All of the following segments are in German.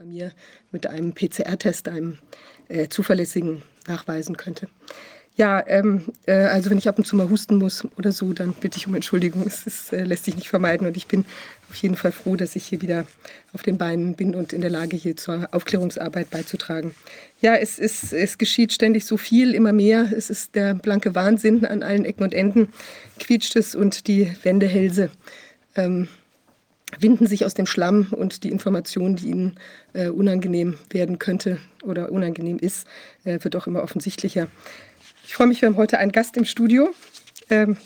bei mir mit einem PCR-Test, einem äh, zuverlässigen, nachweisen könnte. Ja, ähm, äh, also wenn ich ab und zu mal husten muss oder so, dann bitte ich um Entschuldigung. Es ist, äh, lässt sich nicht vermeiden und ich bin auf jeden Fall froh, dass ich hier wieder auf den Beinen bin und in der Lage, hier zur Aufklärungsarbeit beizutragen. Ja, es, ist, es geschieht ständig so viel, immer mehr. Es ist der blanke Wahnsinn an allen Ecken und Enden, quietscht es und die Wendehälse ähm, winden sich aus dem Schlamm und die Information, die ihnen äh, unangenehm werden könnte oder unangenehm ist, äh, wird auch immer offensichtlicher. Ich freue mich, wir haben heute einen Gast im Studio. Ähm,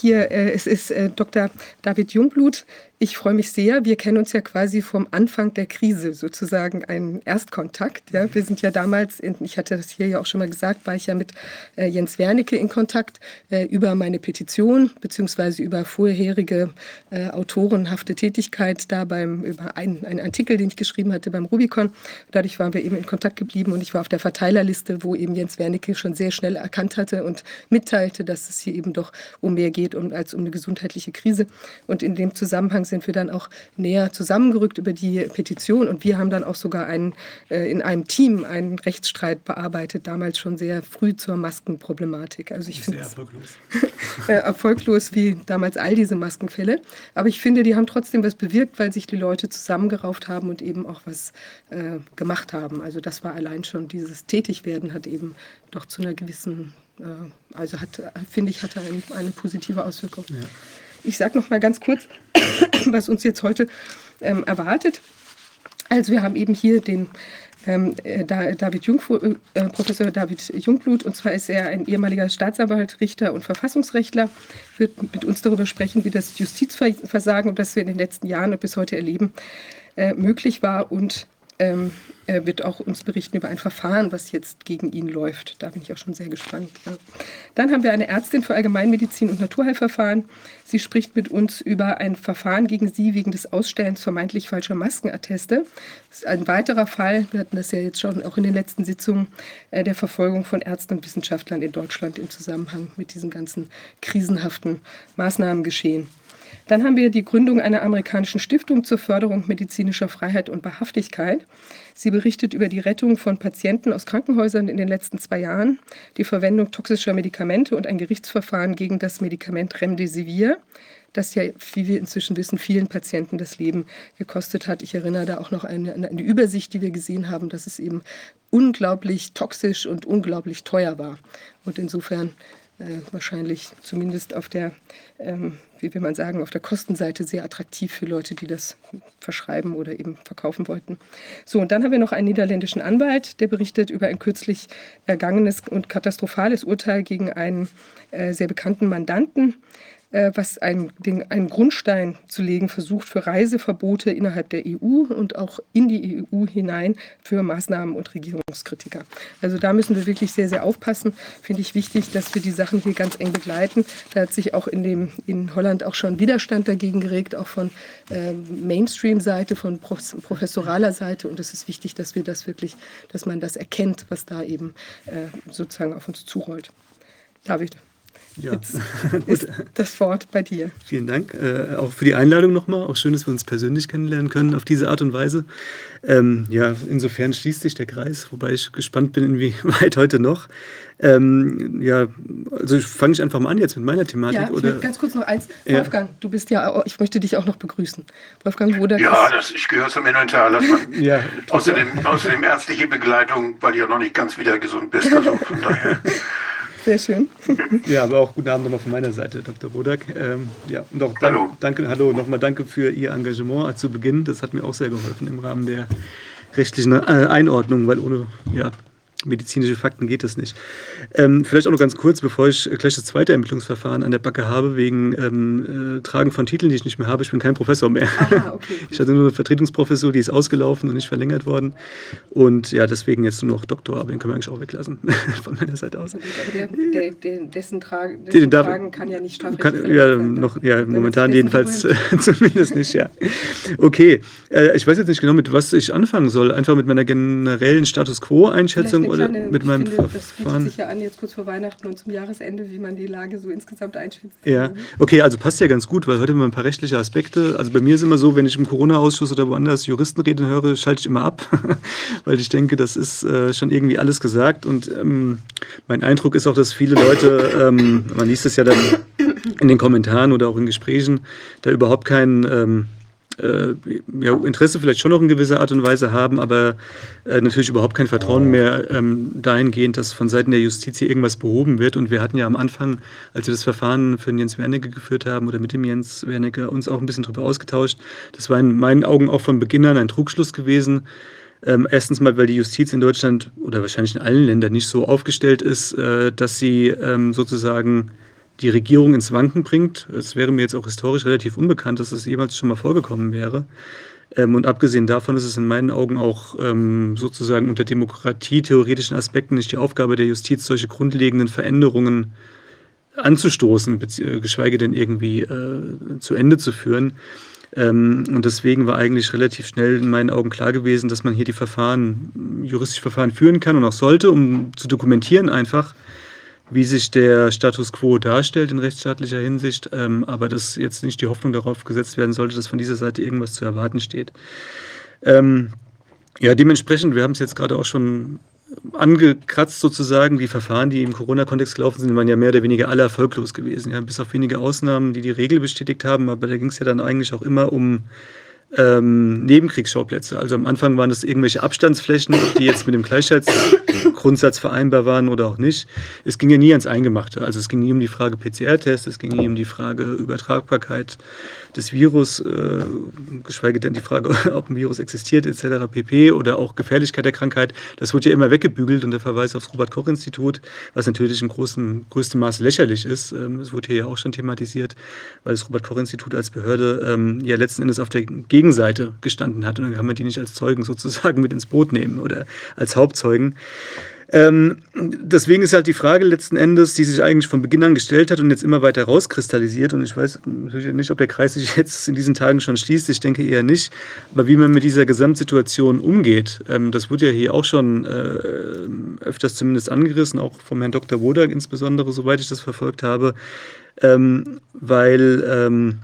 hier, äh, es ist äh, Dr. David Jungblut. Ich freue mich sehr. Wir kennen uns ja quasi vom Anfang der Krise sozusagen einen Erstkontakt. Ja. Wir sind ja damals, in, ich hatte das hier ja auch schon mal gesagt, war ich ja mit äh, Jens Wernicke in Kontakt äh, über meine Petition beziehungsweise über vorherige äh, autorenhafte Tätigkeit da beim über einen, einen Artikel, den ich geschrieben hatte beim Rubicon. Dadurch waren wir eben in Kontakt geblieben und ich war auf der Verteilerliste, wo eben Jens Wernicke schon sehr schnell erkannt hatte und mitteilte, dass es hier eben doch um mehr geht um, als um eine gesundheitliche Krise. Und in dem Zusammenhang sind wir dann auch näher zusammengerückt über die Petition und wir haben dann auch sogar einen, äh, in einem Team einen Rechtsstreit bearbeitet, damals schon sehr früh zur Maskenproblematik. Also ich finde erfolglos. äh, erfolglos wie damals all diese Maskenfälle. Aber ich finde, die haben trotzdem was bewirkt, weil sich die Leute zusammengerauft haben und eben auch was äh, gemacht haben. Also das war allein schon dieses Tätigwerden hat eben doch zu einer gewissen also hat, finde ich, hatte eine, eine positive Auswirkung. Ja. Ich sage noch mal ganz kurz, was uns jetzt heute ähm, erwartet. Also wir haben eben hier den ähm, äh, David Jungfu, äh, Professor David Jungblut, und zwar ist er ein ehemaliger Staatsanwalt, Richter und Verfassungsrechtler, wird mit uns darüber sprechen, wie das Justizversagen, das wir in den letzten Jahren und bis heute erleben, äh, möglich war und ähm, er wird auch uns berichten über ein Verfahren, was jetzt gegen ihn läuft. Da bin ich auch schon sehr gespannt. Ja. Dann haben wir eine Ärztin für Allgemeinmedizin und Naturheilverfahren. Sie spricht mit uns über ein Verfahren gegen sie wegen des Ausstellens vermeintlich falscher Maskenatteste. Das ist ein weiterer Fall, wir hatten das ja jetzt schon auch in den letzten Sitzungen, äh, der Verfolgung von Ärzten und Wissenschaftlern in Deutschland im Zusammenhang mit diesen ganzen krisenhaften Maßnahmen geschehen. Dann haben wir die Gründung einer amerikanischen Stiftung zur Förderung medizinischer Freiheit und Wahrhaftigkeit. Sie berichtet über die Rettung von Patienten aus Krankenhäusern in den letzten zwei Jahren, die Verwendung toxischer Medikamente und ein Gerichtsverfahren gegen das Medikament Remdesivir, das ja, wie wir inzwischen wissen, vielen Patienten das Leben gekostet hat. Ich erinnere da auch noch an eine, eine, Übersicht, die wir gesehen haben, dass es eben unglaublich toxisch und unglaublich teuer war. Und insofern äh, wahrscheinlich zumindest auf der, ähm, wie will man sagen, auf der Kostenseite sehr attraktiv für Leute, die das verschreiben oder eben verkaufen wollten. So, und dann haben wir noch einen niederländischen Anwalt, der berichtet über ein kürzlich ergangenes und katastrophales Urteil gegen einen äh, sehr bekannten Mandanten, was einen, den, einen Grundstein zu legen versucht für Reiseverbote innerhalb der EU und auch in die EU hinein für Maßnahmen und Regierungskritiker. Also da müssen wir wirklich sehr, sehr aufpassen. Finde ich wichtig, dass wir die Sachen hier ganz eng begleiten. Da hat sich auch in, dem, in Holland auch schon Widerstand dagegen geregt, auch von äh, Mainstream-Seite, von professoraler Seite. Und es ist wichtig, dass wir das wirklich, dass man das erkennt, was da eben äh, sozusagen auf uns zurollt. David. Ja. Jetzt ist das Wort bei dir. Vielen Dank. Äh, auch für die Einladung nochmal. Auch schön, dass wir uns persönlich kennenlernen können auf diese Art und Weise. Ähm, ja, insofern schließt sich der Kreis, wobei ich gespannt bin, inwieweit heute noch. Ähm, ja, also fange ich einfach mal an jetzt mit meiner Thematik. Ja, oder? ganz kurz noch eins. Wolfgang, ja. du bist ja, ich möchte dich auch noch begrüßen. Wolfgang Wodak. Ja, das, ich gehöre zum Inventar. ja, außerdem, außerdem ärztliche Begleitung, weil du ja noch nicht ganz wieder gesund bist. Also von daher. Sehr schön. Ja, aber auch guten Abend nochmal von meiner Seite, Dr. Bodak. Ähm, ja, und auch dank, hallo. danke, hallo, nochmal danke für Ihr Engagement zu Beginn. Das hat mir auch sehr geholfen im Rahmen der rechtlichen äh, Einordnung, weil ohne ja, medizinische Fakten geht es nicht. Ähm, vielleicht auch noch ganz kurz, bevor ich gleich das zweite Ermittlungsverfahren an der Backe habe, wegen ähm, äh, Tragen von Titeln, die ich nicht mehr habe. Ich bin kein Professor mehr. Aha, okay. Ich hatte nur eine Vertretungsprofessur, die ist ausgelaufen und nicht verlängert worden. Und ja, deswegen jetzt nur noch Doktor, aber den können wir eigentlich auch weglassen, von meiner Seite aus. Der, der, der, dessen, Tragen, dessen den Tragen kann ja nicht strafrechtlich Ja, noch, ja momentan jedenfalls zumindest nicht, ja. Okay, äh, ich weiß jetzt nicht genau, mit was ich anfangen soll. Einfach mit meiner generellen Status Quo-Einschätzung oder eine, mit meinem finde, Verfahren. Das bietet sich ja an, jetzt kurz vor Weihnachten und zum Jahresende, wie man die Lage so insgesamt einschätzt. Ja, okay, also passt ja ganz gut, weil heute haben wir ein paar rechtliche Aspekte. Also bei mir ist immer so, wenn ich im Corona-Ausschuss oder woanders Juristenreden höre, schalte ich immer ab, weil ich denke, das ist äh, schon irgendwie alles gesagt. Und ähm, mein Eindruck ist auch, dass viele Leute, ähm, man liest es ja dann in den Kommentaren oder auch in Gesprächen, da überhaupt kein ähm, äh, ja, Interesse vielleicht schon noch in gewisser Art und Weise haben, aber äh, natürlich überhaupt kein Vertrauen mehr ähm, dahingehend, dass von Seiten der Justiz hier irgendwas behoben wird. Und wir hatten ja am Anfang, als wir das Verfahren für den Jens Wernicke geführt haben oder mit dem Jens Wernicke, uns auch ein bisschen darüber ausgetauscht. Das war in meinen Augen auch von Beginn an ein Trugschluss gewesen. Ähm, erstens mal, weil die Justiz in Deutschland oder wahrscheinlich in allen Ländern nicht so aufgestellt ist, äh, dass sie ähm, sozusagen die Regierung ins Wanken bringt. Es wäre mir jetzt auch historisch relativ unbekannt, dass das jemals schon mal vorgekommen wäre. Ähm, und abgesehen davon ist es in meinen Augen auch ähm, sozusagen unter demokratietheoretischen Aspekten nicht die Aufgabe der Justiz, solche grundlegenden Veränderungen anzustoßen, äh, geschweige denn irgendwie äh, zu Ende zu führen. Ähm, und deswegen war eigentlich relativ schnell in meinen Augen klar gewesen, dass man hier die Verfahren, juristische Verfahren führen kann und auch sollte, um zu dokumentieren einfach, wie sich der Status quo darstellt in rechtsstaatlicher Hinsicht, ähm, aber dass jetzt nicht die Hoffnung darauf gesetzt werden sollte, dass von dieser Seite irgendwas zu erwarten steht. Ähm, ja, dementsprechend, wir haben es jetzt gerade auch schon angekratzt sozusagen, die Verfahren, die im Corona-Kontext gelaufen sind, waren ja mehr oder weniger alle erfolglos gewesen, ja, bis auf wenige Ausnahmen, die die Regel bestätigt haben, aber da ging es ja dann eigentlich auch immer um ähm, Nebenkriegsschauplätze. Also am Anfang waren das irgendwelche Abstandsflächen, die jetzt mit dem Gleichheitsgrundsatz vereinbar waren oder auch nicht. Es ging ja nie ans Eingemachte. Also es ging nie um die Frage PCR-Test, es ging nie um die Frage Übertragbarkeit des Virus, äh, geschweige denn die Frage, ob ein Virus existiert etc. pp. oder auch Gefährlichkeit der Krankheit. Das wurde ja immer weggebügelt und der Verweis aufs Robert-Koch-Institut, was natürlich im großen, größten Maße lächerlich ist. Ähm, das wurde hier ja auch schon thematisiert, weil das Robert-Koch-Institut als Behörde ähm, ja letzten Endes auf der Gegenseite gestanden hat und dann kann man die nicht als Zeugen sozusagen mit ins Boot nehmen oder als Hauptzeugen. Ähm, deswegen ist halt die Frage letzten Endes, die sich eigentlich von Beginn an gestellt hat und jetzt immer weiter rauskristallisiert. Und ich weiß natürlich nicht, ob der Kreis sich jetzt in diesen Tagen schon schließt. Ich denke eher nicht. Aber wie man mit dieser Gesamtsituation umgeht, ähm, das wurde ja hier auch schon äh, öfters zumindest angerissen, auch vom Herrn Dr. Wodak insbesondere, soweit ich das verfolgt habe. Ähm, weil ähm,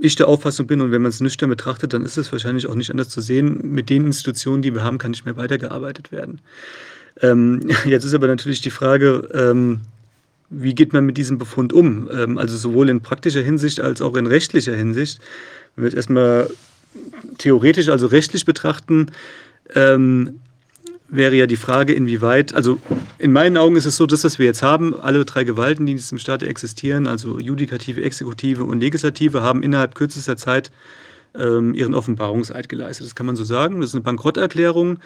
ich der Auffassung bin, und wenn man es nüchtern betrachtet, dann ist es wahrscheinlich auch nicht anders zu sehen, mit den Institutionen, die wir haben, kann nicht mehr weitergearbeitet werden. Ähm, jetzt ist aber natürlich die Frage, ähm, wie geht man mit diesem Befund um? Ähm, also sowohl in praktischer Hinsicht als auch in rechtlicher Hinsicht. Wenn wir jetzt erstmal theoretisch, also rechtlich betrachten, ähm, wäre ja die Frage, inwieweit, also in meinen Augen ist es so, dass was wir jetzt haben, alle drei Gewalten, die in diesem Staat existieren, also Judikative, Exekutive und Legislative, haben innerhalb kürzester Zeit ähm, ihren Offenbarungseid geleistet. Das kann man so sagen. Das ist eine Bankrotterklärung.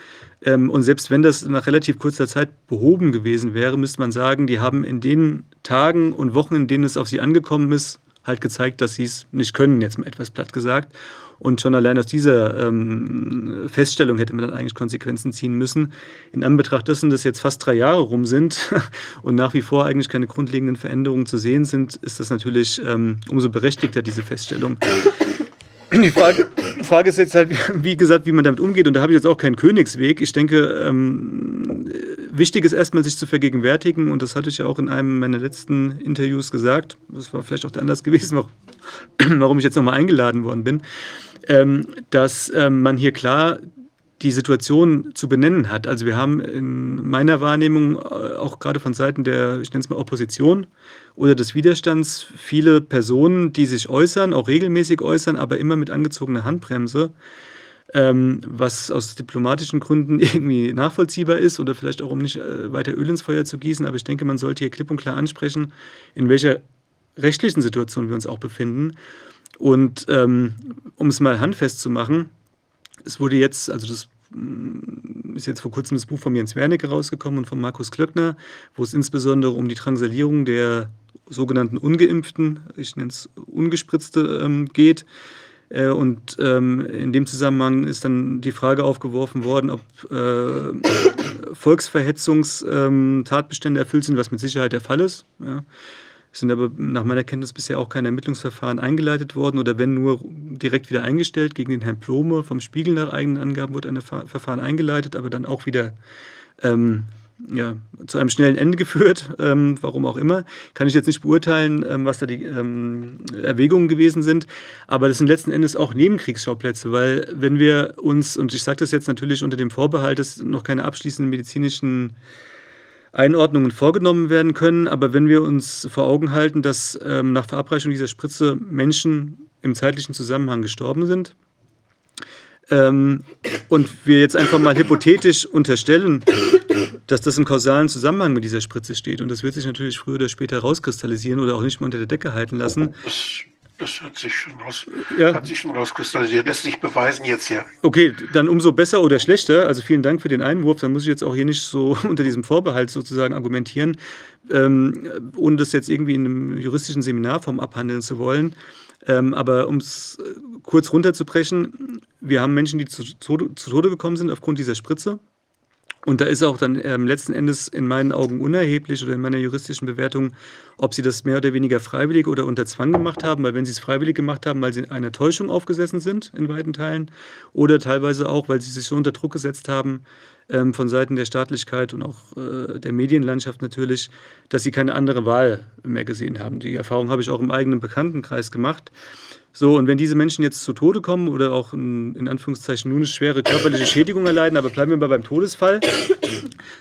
Ähm, und selbst wenn das nach relativ kurzer Zeit behoben gewesen wäre, müsste man sagen, die haben in den Tagen und Wochen, in denen es auf sie angekommen ist, halt gezeigt, dass sie es nicht können, jetzt mal etwas platt gesagt. Und schon allein aus dieser ähm, Feststellung hätte man dann eigentlich Konsequenzen ziehen müssen. In Anbetracht dessen, dass jetzt fast drei Jahre rum sind und nach wie vor eigentlich keine grundlegenden Veränderungen zu sehen sind, ist das natürlich ähm, umso berechtigter, diese Feststellung. Die Frage, Frage, ist jetzt halt, wie gesagt, wie man damit umgeht. Und da habe ich jetzt auch keinen Königsweg. Ich denke, ähm, wichtig ist erstmal, sich zu vergegenwärtigen. Und das hatte ich ja auch in einem meiner letzten Interviews gesagt. Das war vielleicht auch der Anlass gewesen, warum ich jetzt nochmal eingeladen worden bin ähm, dass ähm, man hier klar die Situation zu benennen hat. Also wir haben in meiner Wahrnehmung äh, auch gerade von Seiten der, ich nenne es mal Opposition oder des Widerstands, viele Personen, die sich äußern, auch regelmäßig äußern, aber immer mit angezogener Handbremse, ähm, was aus diplomatischen Gründen irgendwie nachvollziehbar ist oder vielleicht auch um nicht äh, weiter Öl ins Feuer zu gießen. Aber ich denke, man sollte hier klipp und klar ansprechen, in welcher rechtlichen Situation wir uns auch befinden und ähm, um es mal handfest zu machen, es wurde jetzt, also das mm, ist jetzt vor kurzem das Buch von Jens Wernicke rausgekommen und von Markus Klöckner, wo es insbesondere um die Transalierung der sogenannten Ungeimpften, ich nenne es Ungespritzte, ähm, geht. Äh, und ähm, in dem Zusammenhang ist dann die Frage aufgeworfen worden, ob äh, Volksverhetzungstatbestände ähm, erfüllt sind, was mit Sicherheit der Fall ist. Ja. Es sind aber nach meiner Kenntnis bisher auch keine Ermittlungsverfahren eingeleitet worden oder wenn nur direkt wieder eingestellt. Gegen den Herrn Plome vom Spiegel nach eigenen Angaben wurde ein Verfahren eingeleitet, aber dann auch wieder ähm, ja, zu einem schnellen Ende geführt, ähm, warum auch immer. Kann ich jetzt nicht beurteilen, ähm, was da die ähm, Erwägungen gewesen sind. Aber das sind letzten Endes auch Nebenkriegsschauplätze, weil wenn wir uns, und ich sage das jetzt natürlich unter dem Vorbehalt, dass noch keine abschließenden medizinischen Einordnungen vorgenommen werden können, aber wenn wir uns vor Augen halten, dass ähm, nach Verabreichung dieser Spritze Menschen im zeitlichen Zusammenhang gestorben sind, ähm, und wir jetzt einfach mal hypothetisch unterstellen, dass das im kausalen Zusammenhang mit dieser Spritze steht. Und das wird sich natürlich früher oder später rauskristallisieren oder auch nicht mehr unter der Decke halten lassen. Das, das hat, sich schon raus, ja. hat sich schon rauskristallisiert. Lässt sich beweisen jetzt ja. Okay, dann umso besser oder schlechter. Also vielen Dank für den Einwurf. Dann muss ich jetzt auch hier nicht so unter diesem Vorbehalt sozusagen argumentieren, ähm, ohne das jetzt irgendwie in einem juristischen Seminarform abhandeln zu wollen. Ähm, aber um es äh, kurz runterzubrechen, wir haben Menschen, die zu, zu, zu Tode gekommen sind aufgrund dieser Spritze. Und da ist auch dann ähm, letzten Endes in meinen Augen unerheblich oder in meiner juristischen Bewertung, ob sie das mehr oder weniger freiwillig oder unter Zwang gemacht haben, weil wenn sie es freiwillig gemacht haben, weil sie einer Täuschung aufgesessen sind in weiten Teilen oder teilweise auch, weil sie sich so unter Druck gesetzt haben ähm, von Seiten der Staatlichkeit und auch äh, der Medienlandschaft natürlich, dass sie keine andere Wahl mehr gesehen haben. Die Erfahrung habe ich auch im eigenen Bekanntenkreis gemacht. So, und wenn diese Menschen jetzt zu Tode kommen oder auch in, in Anführungszeichen nur eine schwere körperliche Schädigung erleiden, aber bleiben wir mal beim Todesfall,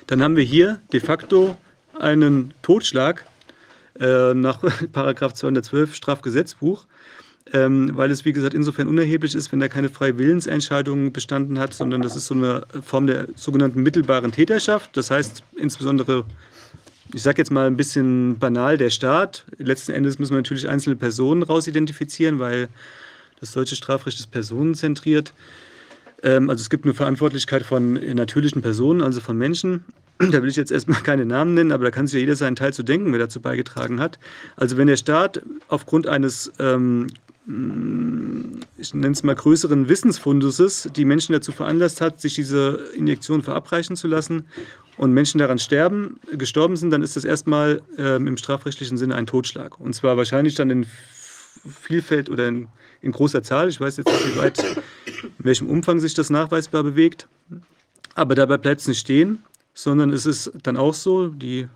dann haben wir hier de facto einen Totschlag äh, nach Paragraph 212 Strafgesetzbuch, ähm, weil es, wie gesagt, insofern unerheblich ist, wenn da keine freie Willensentscheidung bestanden hat, sondern das ist so eine Form der sogenannten mittelbaren Täterschaft. Das heißt insbesondere ich sage jetzt mal ein bisschen banal, der Staat. Letzten Endes müssen wir natürlich einzelne Personen rausidentifizieren, weil das deutsche Strafrecht ist personenzentriert. Ähm, also es gibt eine Verantwortlichkeit von natürlichen Personen, also von Menschen. Da will ich jetzt erstmal keine Namen nennen, aber da kann sich ja jeder seinen Teil zu denken, wer dazu beigetragen hat. Also wenn der Staat aufgrund eines ähm, ich nenne es mal größeren Wissensfunduses, die Menschen dazu veranlasst hat, sich diese Injektion verabreichen zu lassen und Menschen daran sterben, gestorben sind, dann ist das erstmal ähm, im strafrechtlichen Sinne ein Totschlag. Und zwar wahrscheinlich dann in Vielfalt oder in, in großer Zahl. Ich weiß jetzt nicht, wie weit, in welchem Umfang sich das nachweisbar bewegt. Aber dabei bleibt es nicht stehen, sondern es ist dann auch so, die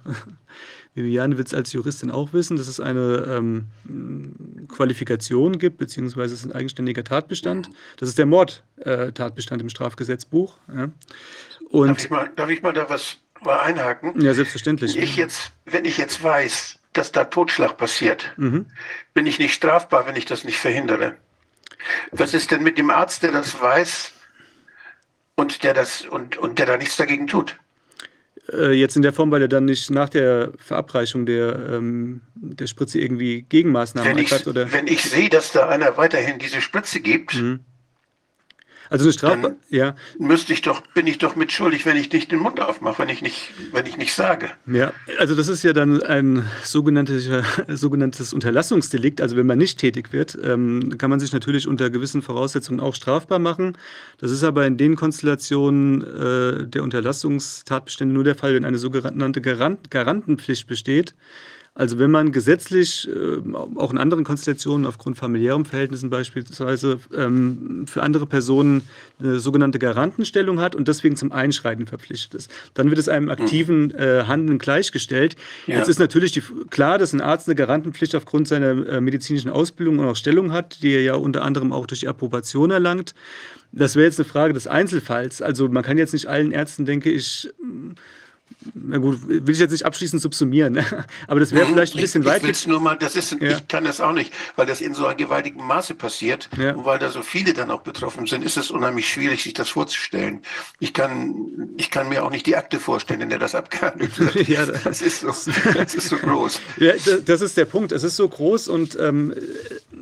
Viviane wird es als Juristin auch wissen, dass es eine ähm, Qualifikation gibt, beziehungsweise es ist ein eigenständiger Tatbestand. Das ist der Mordtatbestand äh, im Strafgesetzbuch. Ja. Und darf, ich mal, darf ich mal da was mal einhaken? Ja, selbstverständlich. Wenn ich jetzt, wenn ich jetzt weiß, dass da Totschlag passiert, mhm. bin ich nicht strafbar, wenn ich das nicht verhindere. Was ist denn mit dem Arzt, der das weiß und der das und, und der da nichts dagegen tut? Äh, jetzt in der Form, weil er dann nicht nach der Verabreichung der, ähm, der Spritze irgendwie Gegenmaßnahmen hat? Oder? Wenn ich sehe, dass da einer weiterhin diese Spritze gibt, mhm. Also eine Strafe, ja. Müsste ich doch, bin ich doch mitschuldig, wenn ich nicht den Mund aufmache, wenn ich nicht, wenn ich nicht sage. Ja, also das ist ja dann ein sogenanntes, sogenanntes Unterlassungsdelikt. Also wenn man nicht tätig wird, ähm, kann man sich natürlich unter gewissen Voraussetzungen auch strafbar machen. Das ist aber in den Konstellationen äh, der Unterlassungstatbestände nur der Fall, wenn eine sogenannte Garant Garantenpflicht besteht. Also wenn man gesetzlich, äh, auch in anderen Konstellationen aufgrund familiären Verhältnissen beispielsweise, ähm, für andere Personen eine sogenannte Garantenstellung hat und deswegen zum Einschreiten verpflichtet ist, dann wird es einem aktiven äh, Handeln gleichgestellt. Ja. Jetzt ist natürlich die, klar, dass ein Arzt eine Garantenpflicht aufgrund seiner äh, medizinischen Ausbildung und auch Stellung hat, die er ja unter anderem auch durch die Approbation erlangt. Das wäre jetzt eine Frage des Einzelfalls. Also man kann jetzt nicht allen Ärzten, denke ich, na gut, will ich jetzt nicht abschließend subsumieren, ne? aber das wäre vielleicht ein bisschen ich, weit. Ich nur mal, das ist, ja. ich kann das auch nicht, weil das in so einem gewaltigen Maße passiert ja. und weil da so viele dann auch betroffen sind, ist es unheimlich schwierig, sich das vorzustellen. Ich kann, ich kann mir auch nicht die Akte vorstellen, in der das abgehandelt wird. ja, das, ist so, das ist so groß. Ja, das ist der Punkt. Es ist so groß und ähm,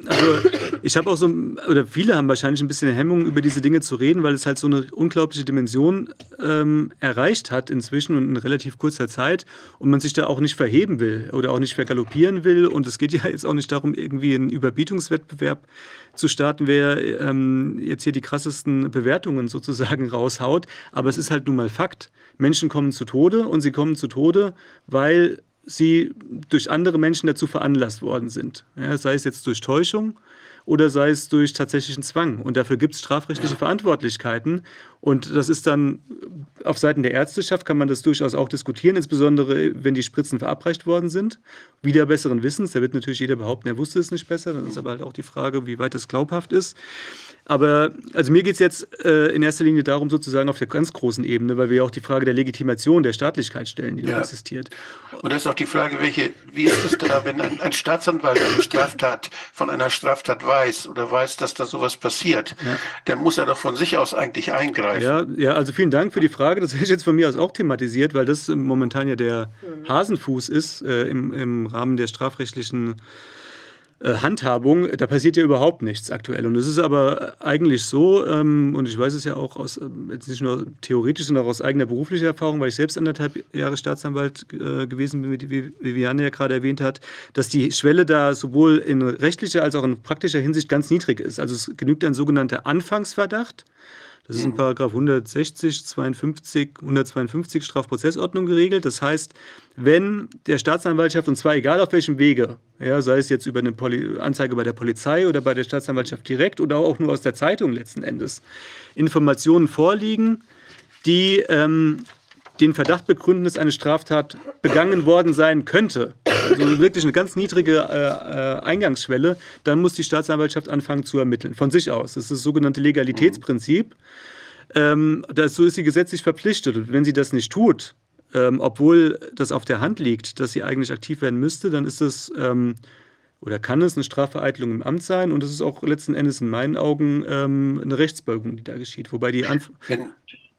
also ich habe auch so, oder viele haben wahrscheinlich ein bisschen Hemmung, über diese Dinge zu reden, weil es halt so eine unglaubliche Dimension ähm, erreicht hat inzwischen und in relativ kurzer Zeit und man sich da auch nicht verheben will oder auch nicht vergaloppieren will. Und es geht ja jetzt auch nicht darum, irgendwie einen Überbietungswettbewerb zu starten, wer ähm, jetzt hier die krassesten Bewertungen sozusagen raushaut. Aber es ist halt nun mal Fakt. Menschen kommen zu Tode und sie kommen zu Tode, weil sie durch andere Menschen dazu veranlasst worden sind. Ja, sei es jetzt durch Täuschung oder sei es durch tatsächlichen Zwang. Und dafür gibt es strafrechtliche Verantwortlichkeiten. Und das ist dann auf Seiten der Ärzteschaft kann man das durchaus auch diskutieren, insbesondere wenn die Spritzen verabreicht worden sind. Wieder besseren Wissens, da wird natürlich jeder behaupten, er wusste es nicht besser. Dann ist aber halt auch die Frage, wie weit das glaubhaft ist. Aber also mir geht es jetzt äh, in erster Linie darum, sozusagen auf der ganz großen Ebene, weil wir ja auch die Frage der Legitimation der Staatlichkeit stellen, die ja. da existiert. Und das ist auch die Frage, welche, wie ist es da, wenn ein, ein, Staatsanwalt eine Straftat von einer Straftat weiß oder weiß, dass da sowas passiert, ja. dann muss er doch von sich aus eigentlich eingreifen. Ja, ja, also vielen Dank für die Frage. Das hätte ich jetzt von mir aus auch thematisiert, weil das momentan ja der mhm. Hasenfuß ist äh, im, im Rahmen der strafrechtlichen äh, Handhabung, da passiert ja überhaupt nichts aktuell. Und es ist aber eigentlich so, ähm, und ich weiß es ja auch aus, äh, jetzt nicht nur theoretisch, sondern auch aus eigener beruflicher Erfahrung, weil ich selbst anderthalb Jahre Staatsanwalt äh, gewesen bin, wie Viviane ja gerade erwähnt hat, dass die Schwelle da sowohl in rechtlicher als auch in praktischer Hinsicht ganz niedrig ist. Also es genügt ein sogenannter Anfangsverdacht. Das ist in Paragraph 160, 52, 152 Strafprozessordnung geregelt. Das heißt, wenn der Staatsanwaltschaft, und zwar egal auf welchem Wege, ja, sei es jetzt über eine Poli Anzeige bei der Polizei oder bei der Staatsanwaltschaft direkt oder auch nur aus der Zeitung letzten Endes, Informationen vorliegen, die ähm, den Verdacht begründen, dass eine Straftat begangen worden sein könnte, also wirklich eine ganz niedrige äh, äh, Eingangsschwelle, dann muss die Staatsanwaltschaft anfangen zu ermitteln, von sich aus. Das ist das sogenannte Legalitätsprinzip. Ähm, dazu ist sie gesetzlich verpflichtet. Und wenn sie das nicht tut, ähm, obwohl das auf der Hand liegt, dass sie eigentlich aktiv werden müsste, dann ist es ähm, oder kann es eine Strafvereitelung im Amt sein und es ist auch letzten Endes in meinen Augen ähm, eine Rechtsbeugung, die da geschieht. Wobei die Anf wenn,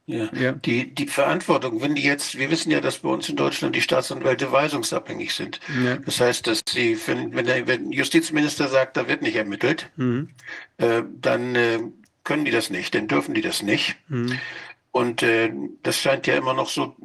ja, ja, Die, die Verantwortung, wenn die jetzt, wir wissen ja, dass bei uns in Deutschland die Staatsanwälte weisungsabhängig sind. Ja. Das heißt, dass sie, wenn, wenn der wenn Justizminister sagt, da wird nicht ermittelt, mhm. äh, dann äh, können die das nicht, dann dürfen die das nicht. Mhm. Und äh, das scheint ja immer noch so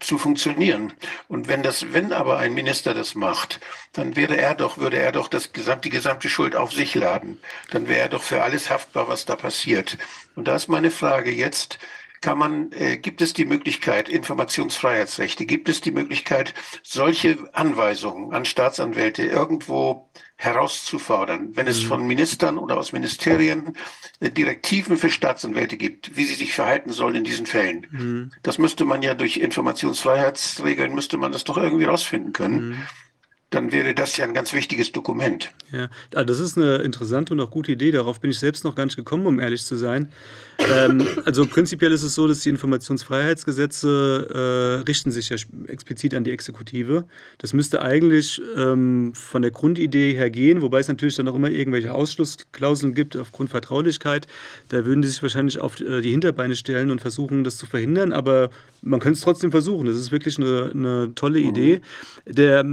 zu funktionieren. Und wenn das, wenn aber ein Minister das macht, dann wäre er doch, würde er doch das gesamt, die gesamte Schuld auf sich laden. Dann wäre er doch für alles haftbar, was da passiert. Und da ist meine Frage jetzt, kann man, äh, gibt es die Möglichkeit, Informationsfreiheitsrechte, gibt es die Möglichkeit, solche Anweisungen an Staatsanwälte irgendwo herauszufordern, wenn es mhm. von Ministern oder aus Ministerien äh, Direktiven für Staatsanwälte gibt, wie sie sich verhalten sollen in diesen Fällen. Mhm. Das müsste man ja durch Informationsfreiheitsregeln, müsste man das doch irgendwie rausfinden können. Mhm dann wäre das ja ein ganz wichtiges Dokument. Ja, ah, das ist eine interessante und auch gute Idee. Darauf bin ich selbst noch gar nicht gekommen, um ehrlich zu sein. Ähm, also prinzipiell ist es so, dass die Informationsfreiheitsgesetze äh, richten sich ja explizit an die Exekutive. Das müsste eigentlich ähm, von der Grundidee her gehen, wobei es natürlich dann auch immer irgendwelche Ausschlussklauseln gibt aufgrund Vertraulichkeit. Da würden die sich wahrscheinlich auf äh, die Hinterbeine stellen und versuchen, das zu verhindern. Aber man könnte es trotzdem versuchen. Das ist wirklich eine, eine tolle mhm. Idee. Der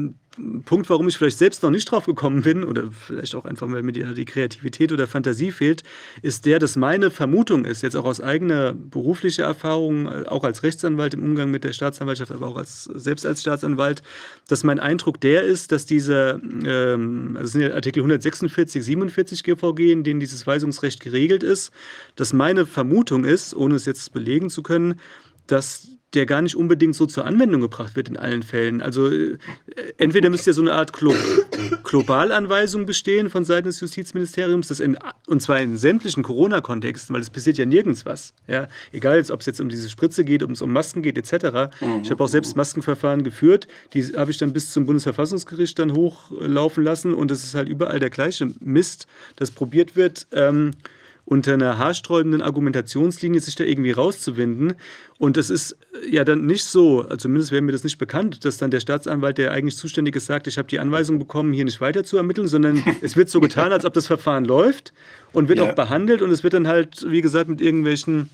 Punkt, warum ich vielleicht selbst noch nicht drauf gekommen bin, oder vielleicht auch einfach, weil mir die, die, Kreativität oder Fantasie fehlt, ist der, dass meine Vermutung ist, jetzt auch aus eigener beruflicher Erfahrung, auch als Rechtsanwalt im Umgang mit der Staatsanwaltschaft, aber auch als, selbst als Staatsanwalt, dass mein Eindruck der ist, dass diese, ähm, also sind ja Artikel 146, 47 GVG, in denen dieses Weisungsrecht geregelt ist, dass meine Vermutung ist, ohne es jetzt belegen zu können, dass der gar nicht unbedingt so zur Anwendung gebracht wird in allen Fällen. Also äh, entweder müsste ja so eine Art Glo Globalanweisung bestehen von Seiten des Justizministeriums, das in, und zwar in sämtlichen Corona-Kontexten, weil es passiert ja nirgends was. Ja? Egal, ob es jetzt um diese Spritze geht, ob es um Masken geht, etc. Ich habe auch selbst Maskenverfahren geführt, die habe ich dann bis zum Bundesverfassungsgericht dann hochlaufen lassen und es ist halt überall der gleiche Mist, das probiert wird. Ähm, unter einer haarsträubenden Argumentationslinie sich da irgendwie rauszuwinden. Und es ist ja dann nicht so, zumindest wäre mir das nicht bekannt, dass dann der Staatsanwalt, der eigentlich zuständig ist, sagt, ich habe die Anweisung bekommen, hier nicht weiter zu ermitteln, sondern es wird so getan, als ob das Verfahren läuft und wird ja. auch behandelt und es wird dann halt, wie gesagt, mit irgendwelchen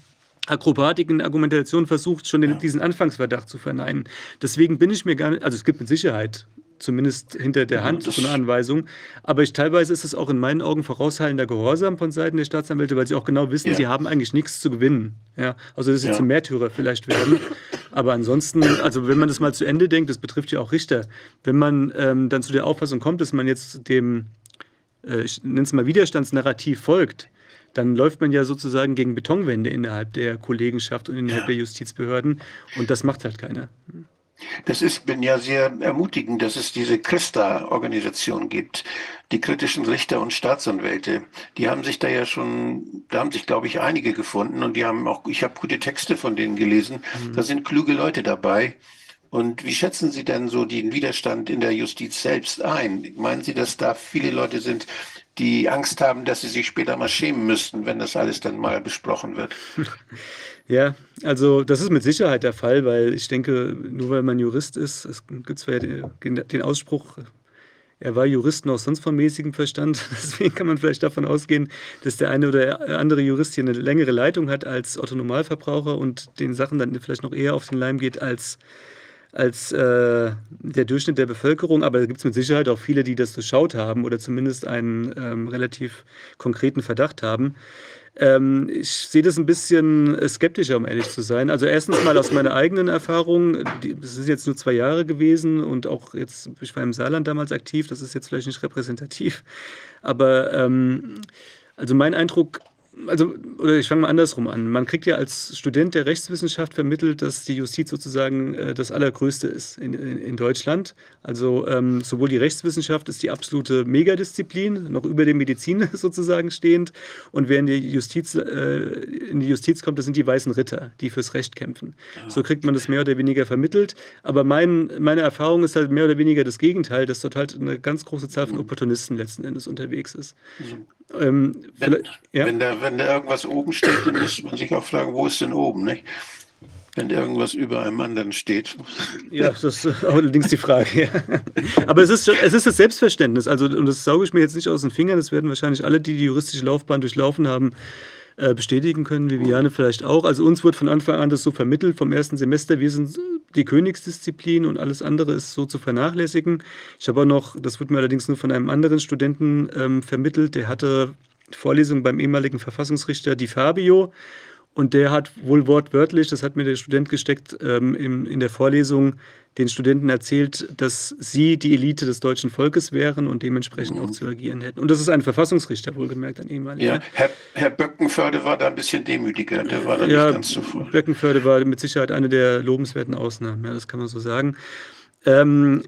Akrobatiken, Argumentationen versucht, schon den, diesen Anfangsverdacht zu verneinen. Deswegen bin ich mir gar nicht, also es gibt mit Sicherheit zumindest hinter der Hand so eine Anweisung. Aber ich, teilweise ist es auch in meinen Augen vorauseilender Gehorsam von Seiten der Staatsanwälte, weil sie auch genau wissen, ja. sie haben eigentlich nichts zu gewinnen. Ja, also dass sie ja. zum Märtyrer vielleicht werden. Aber ansonsten, also wenn man das mal zu Ende denkt, das betrifft ja auch Richter, wenn man ähm, dann zu der Auffassung kommt, dass man jetzt dem, äh, ich nenne es mal Widerstandsnarrativ folgt, dann läuft man ja sozusagen gegen Betonwände innerhalb der Kollegenschaft und innerhalb ja. der Justizbehörden und das macht halt keiner. Das ist bin ja sehr ermutigend, dass es diese Christa-Organisation gibt, die kritischen Richter und Staatsanwälte. Die haben sich da ja schon, da haben sich, glaube ich, einige gefunden und die haben auch, ich habe gute Texte von denen gelesen. Mhm. Da sind kluge Leute dabei. Und wie schätzen Sie denn so den Widerstand in der Justiz selbst ein? Meinen Sie, dass da viele Leute sind, die Angst haben, dass sie sich später mal schämen müssten, wenn das alles dann mal besprochen wird? Ja, also das ist mit Sicherheit der Fall, weil ich denke, nur weil man Jurist ist, es gibt zwar den Ausspruch, er war Jurist noch sonst von mäßigem Verstand. Deswegen kann man vielleicht davon ausgehen, dass der eine oder andere Jurist hier eine längere Leitung hat als Otto Normalverbraucher und den Sachen dann vielleicht noch eher auf den Leim geht als als äh, der Durchschnitt der Bevölkerung, aber da gibt es mit Sicherheit auch viele, die das durchschaut haben oder zumindest einen ähm, relativ konkreten Verdacht haben. Ähm, ich sehe das ein bisschen skeptischer, um ehrlich zu sein. Also erstens mal aus meiner eigenen Erfahrung, es ist jetzt nur zwei Jahre gewesen und auch jetzt, ich war im Saarland damals aktiv, das ist jetzt vielleicht nicht repräsentativ, aber ähm, also mein Eindruck also, oder ich fange mal andersrum an. Man kriegt ja als Student der Rechtswissenschaft vermittelt, dass die Justiz sozusagen äh, das Allergrößte ist in, in, in Deutschland. Also ähm, sowohl die Rechtswissenschaft ist die absolute Megadisziplin, noch über dem Medizin sozusagen stehend. Und wer in die Justiz, äh, in die Justiz kommt, das sind die weißen Ritter, die fürs Recht kämpfen. So kriegt man das mehr oder weniger vermittelt. Aber mein, meine Erfahrung ist halt mehr oder weniger das Gegenteil, dass dort halt eine ganz große Zahl von mhm. Opportunisten letzten Endes unterwegs ist. Mhm. Ähm, wenn, ja? wenn, da, wenn da irgendwas oben steht, dann muss man sich auch fragen, wo ist denn oben, nicht? Wenn irgendwas über einem anderen steht. Ja, das ist allerdings die Frage. Ja. Aber es ist, es ist das Selbstverständnis. Also, und das sauge ich mir jetzt nicht aus den Fingern. Das werden wahrscheinlich alle, die die juristische Laufbahn durchlaufen haben, äh, bestätigen können, Viviane vielleicht auch. Also uns wird von Anfang an das so vermittelt vom ersten Semester, wir sind die Königsdisziplin und alles andere ist so zu vernachlässigen. Ich habe auch noch, das wird mir allerdings nur von einem anderen Studenten ähm, vermittelt, der hatte Vorlesungen beim ehemaligen Verfassungsrichter Di Fabio und der hat wohl wortwörtlich, das hat mir der Student gesteckt, ähm, in, in der Vorlesung den Studenten erzählt, dass sie die Elite des deutschen Volkes wären und dementsprechend mhm. auch zu agieren hätten. Und das ist ein Verfassungsrichter, wohlgemerkt, ein ehemaliger. Ja, Herr, Herr Böckenförde war da ein bisschen demütiger, der war da ja, nicht ganz so voll. Böckenförde war mit Sicherheit eine der lobenswerten Ausnahmen, ja, das kann man so sagen. Ähm,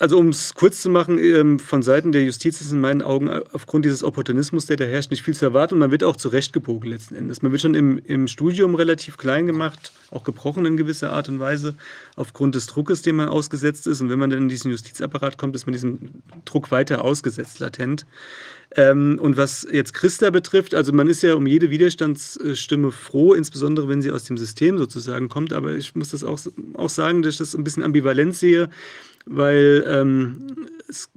also um es kurz zu machen, ähm, von Seiten der Justiz ist in meinen Augen aufgrund dieses Opportunismus, der da herrscht, nicht viel zu erwarten und man wird auch zurechtgebogen letzten Endes. Man wird schon im, im Studium relativ klein gemacht, auch gebrochen in gewisser Art und Weise, aufgrund des Druckes, dem man ausgesetzt ist. Und wenn man dann in diesen Justizapparat kommt, ist man diesem Druck weiter ausgesetzt, latent. Ähm, und was jetzt Christa betrifft, also man ist ja um jede Widerstandsstimme froh, insbesondere wenn sie aus dem System sozusagen kommt. Aber ich muss das auch, auch sagen, dass ich das ein bisschen ambivalent sehe weil ähm, es,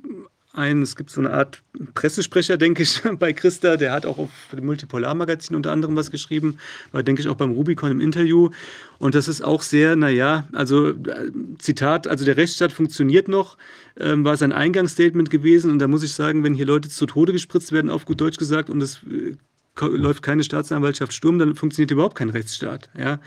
ein, es gibt so eine Art Pressesprecher, denke ich, bei Christa, der hat auch auf dem Multipolar-Magazin unter anderem was geschrieben, war, denke ich, auch beim Rubicon im Interview. Und das ist auch sehr, naja, also äh, Zitat, also der Rechtsstaat funktioniert noch, ähm, war sein Eingangsstatement gewesen. Und da muss ich sagen, wenn hier Leute zu Tode gespritzt werden, auf gut Deutsch gesagt, und es äh, läuft keine Staatsanwaltschaft Sturm, dann funktioniert überhaupt kein Rechtsstaat. Ja.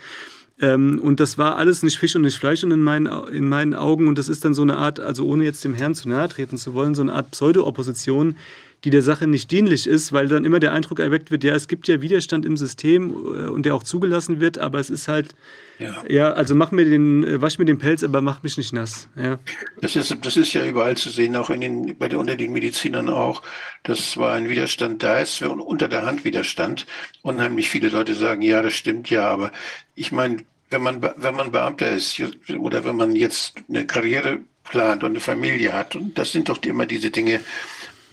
Ähm, und das war alles nicht Fisch und nicht Fleisch und in meinen, in meinen Augen. Und das ist dann so eine Art, also ohne jetzt dem Herrn zu nahe treten zu wollen, so eine Art Pseudo-Opposition, die der Sache nicht dienlich ist, weil dann immer der Eindruck erweckt wird, ja, es gibt ja Widerstand im System äh, und der auch zugelassen wird, aber es ist halt, ja, ja also mach mir den, äh, wasch mir den Pelz, aber mach mich nicht nass. Ja. Das, ist, das ist ja überall zu sehen, auch in den, bei den, unter den Medizinern auch, dass zwar ein Widerstand da ist, unter der Hand Widerstand. Unheimlich viele Leute sagen, ja, das stimmt ja, aber ich meine, wenn man, wenn man Beamter ist oder wenn man jetzt eine Karriere plant und eine Familie hat, und das sind doch immer diese Dinge,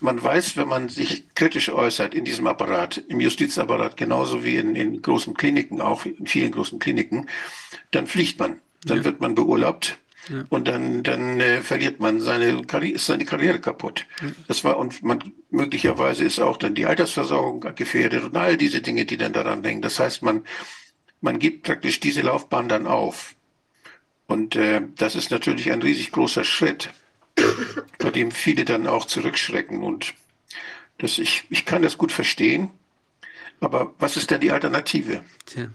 man weiß, wenn man sich kritisch äußert in diesem Apparat, im Justizapparat, genauso wie in, in großen Kliniken, auch in vielen großen Kliniken, dann fliegt man. Dann ja. wird man beurlaubt. Ja. Und dann, dann äh, verliert man seine Karriere, ist seine Karriere kaputt. Ja. Das war, und man, möglicherweise ist auch dann die Altersversorgung gefährdet und all diese Dinge, die dann daran hängen. Das heißt, man, man gibt praktisch diese Laufbahn dann auf. Und äh, das ist natürlich ein riesig großer Schritt bei dem viele dann auch zurückschrecken. Und das, ich, ich kann das gut verstehen. Aber was ist denn die Alternative? Tja.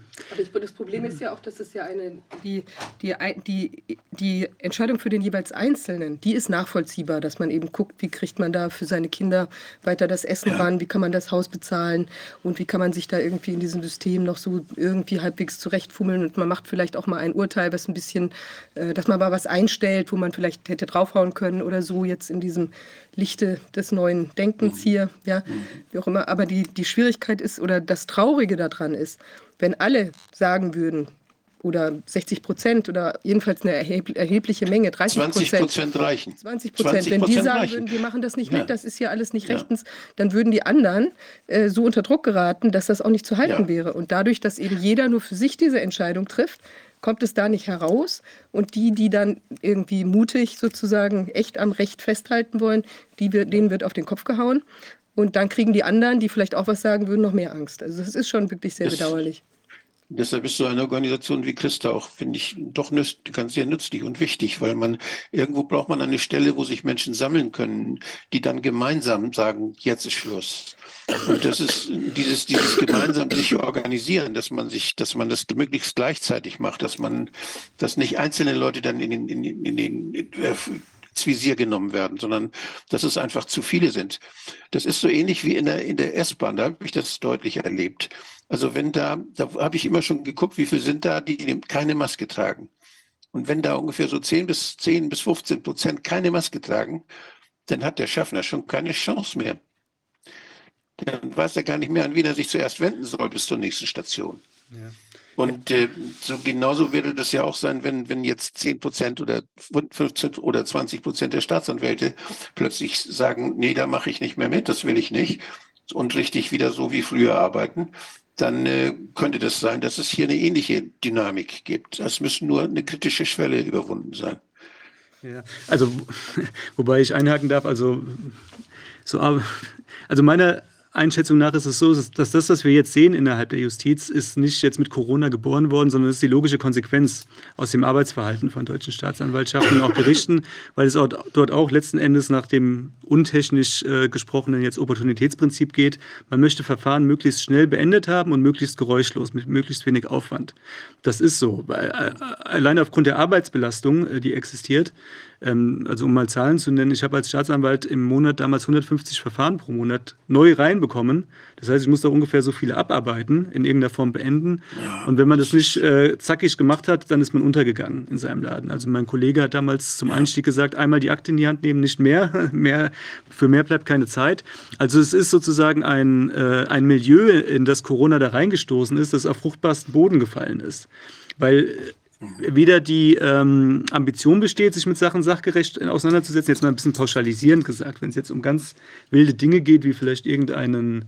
Aber das Problem ist ja auch, dass es ja eine, die, die, die, die Entscheidung für den jeweils Einzelnen, die ist nachvollziehbar, dass man eben guckt, wie kriegt man da für seine Kinder weiter das Essen ja. ran, wie kann man das Haus bezahlen und wie kann man sich da irgendwie in diesem System noch so irgendwie halbwegs zurechtfummeln und man macht vielleicht auch mal ein Urteil, was ein bisschen, äh, dass man mal was einstellt, wo man vielleicht hätte draufhauen können oder so jetzt in diesem Lichte des neuen Denkens hier, ja, wie auch immer. Aber die, die Schwierigkeit ist oder das Traurige daran ist, wenn alle sagen würden, oder 60 Prozent oder jedenfalls eine erhebliche Menge, 30 Prozent. 20 Prozent reichen. 20 Prozent. Wenn die sagen reichen. würden, wir machen das nicht ja. mit, das ist ja alles nicht rechtens, ja. dann würden die anderen äh, so unter Druck geraten, dass das auch nicht zu halten ja. wäre. Und dadurch, dass eben jeder nur für sich diese Entscheidung trifft, kommt es da nicht heraus. Und die, die dann irgendwie mutig sozusagen echt am Recht festhalten wollen, die, denen wird auf den Kopf gehauen. Und dann kriegen die anderen, die vielleicht auch was sagen würden, noch mehr Angst. Also das ist schon wirklich sehr bedauerlich. Deshalb ist so eine Organisation wie Christa auch, finde ich, doch ganz sehr nützlich und wichtig, weil man irgendwo braucht man eine Stelle, wo sich Menschen sammeln können, die dann gemeinsam sagen, jetzt ist Schluss. Und das ist dieses, dieses gemeinsam sich organisieren, dass man sich, dass man das möglichst gleichzeitig macht, dass man, dass nicht einzelne Leute dann in den, in, in, in den äh, ins Visier genommen werden, sondern dass es einfach zu viele sind. Das ist so ähnlich wie in der, in der S-Bahn, da habe ich das deutlich erlebt. Also wenn da, da habe ich immer schon geguckt, wie viele sind da, die keine Maske tragen. Und wenn da ungefähr so 10 bis 10 bis 15 Prozent keine Maske tragen, dann hat der Schaffner schon keine Chance mehr dann weiß er gar nicht mehr, an wen er sich zuerst wenden soll bis zur nächsten Station. Ja. Und äh, so genauso würde das ja auch sein, wenn, wenn jetzt 10 Prozent oder 15 oder 20 Prozent der Staatsanwälte plötzlich sagen, nee, da mache ich nicht mehr mit, das will ich nicht und richtig wieder so wie früher arbeiten, dann äh, könnte das sein, dass es hier eine ähnliche Dynamik gibt. Es müssen nur eine kritische Schwelle überwunden sein. Ja, also wobei ich einhaken darf, also so, also meine Einschätzung nach ist es so, dass das, was wir jetzt sehen innerhalb der Justiz, ist nicht jetzt mit Corona geboren worden, sondern es ist die logische Konsequenz aus dem Arbeitsverhalten von deutschen Staatsanwaltschaften und auch Gerichten, weil es auch, dort auch letzten Endes nach dem untechnisch äh, gesprochenen jetzt Opportunitätsprinzip geht. Man möchte Verfahren möglichst schnell beendet haben und möglichst geräuschlos, mit möglichst wenig Aufwand. Das ist so, weil äh, allein aufgrund der Arbeitsbelastung, äh, die existiert, ähm, also um mal Zahlen zu nennen, ich habe als Staatsanwalt im Monat damals 150 Verfahren pro Monat neu reinbekommen. Das heißt, ich muss da ungefähr so viele abarbeiten, in irgendeiner Form beenden. Und wenn man das nicht äh, zackig gemacht hat, dann ist man untergegangen in seinem Laden. Also mein Kollege hat damals zum Einstieg gesagt, einmal die Akte in die Hand nehmen, nicht mehr. mehr für mehr bleibt keine Zeit. Also es ist sozusagen ein, äh, ein Milieu, in das Corona da reingestoßen ist, das auf fruchtbarsten Boden gefallen ist. Weil weder die ähm, Ambition besteht, sich mit Sachen sachgerecht auseinanderzusetzen, jetzt mal ein bisschen pauschalisierend gesagt, wenn es jetzt um ganz wilde Dinge geht, wie vielleicht irgendeinen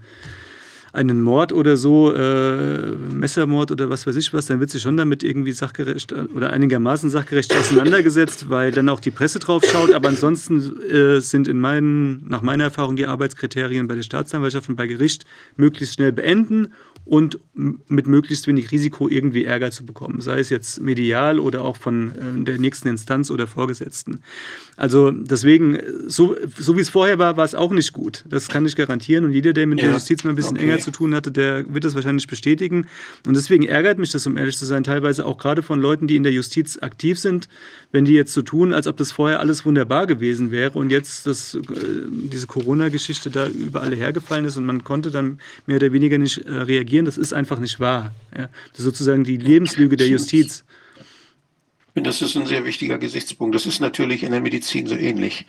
einen Mord oder so, äh, Messermord oder was weiß ich was, dann wird sich schon damit irgendwie sachgerecht oder einigermaßen sachgerecht auseinandergesetzt, weil dann auch die Presse drauf schaut. Aber ansonsten äh, sind in meinen, nach meiner Erfahrung die Arbeitskriterien bei der Staatsanwaltschaft und bei Gericht möglichst schnell beenden und mit möglichst wenig Risiko irgendwie Ärger zu bekommen, sei es jetzt medial oder auch von äh, der nächsten Instanz oder Vorgesetzten. Also deswegen, so, so wie es vorher war, war es auch nicht gut. Das kann ich garantieren. Und jeder, der mit ja, der Justiz mal ein bisschen okay. enger zu tun hatte, der wird das wahrscheinlich bestätigen. Und deswegen ärgert mich das, um ehrlich zu sein, teilweise auch gerade von Leuten, die in der Justiz aktiv sind, wenn die jetzt so tun, als ob das vorher alles wunderbar gewesen wäre und jetzt das, äh, diese Corona-Geschichte da überall hergefallen ist und man konnte dann mehr oder weniger nicht äh, reagieren. Das ist einfach nicht wahr. Ja? Das ist sozusagen die Lebenslüge der Justiz. Das ist ein sehr wichtiger Gesichtspunkt. Das ist natürlich in der Medizin so ähnlich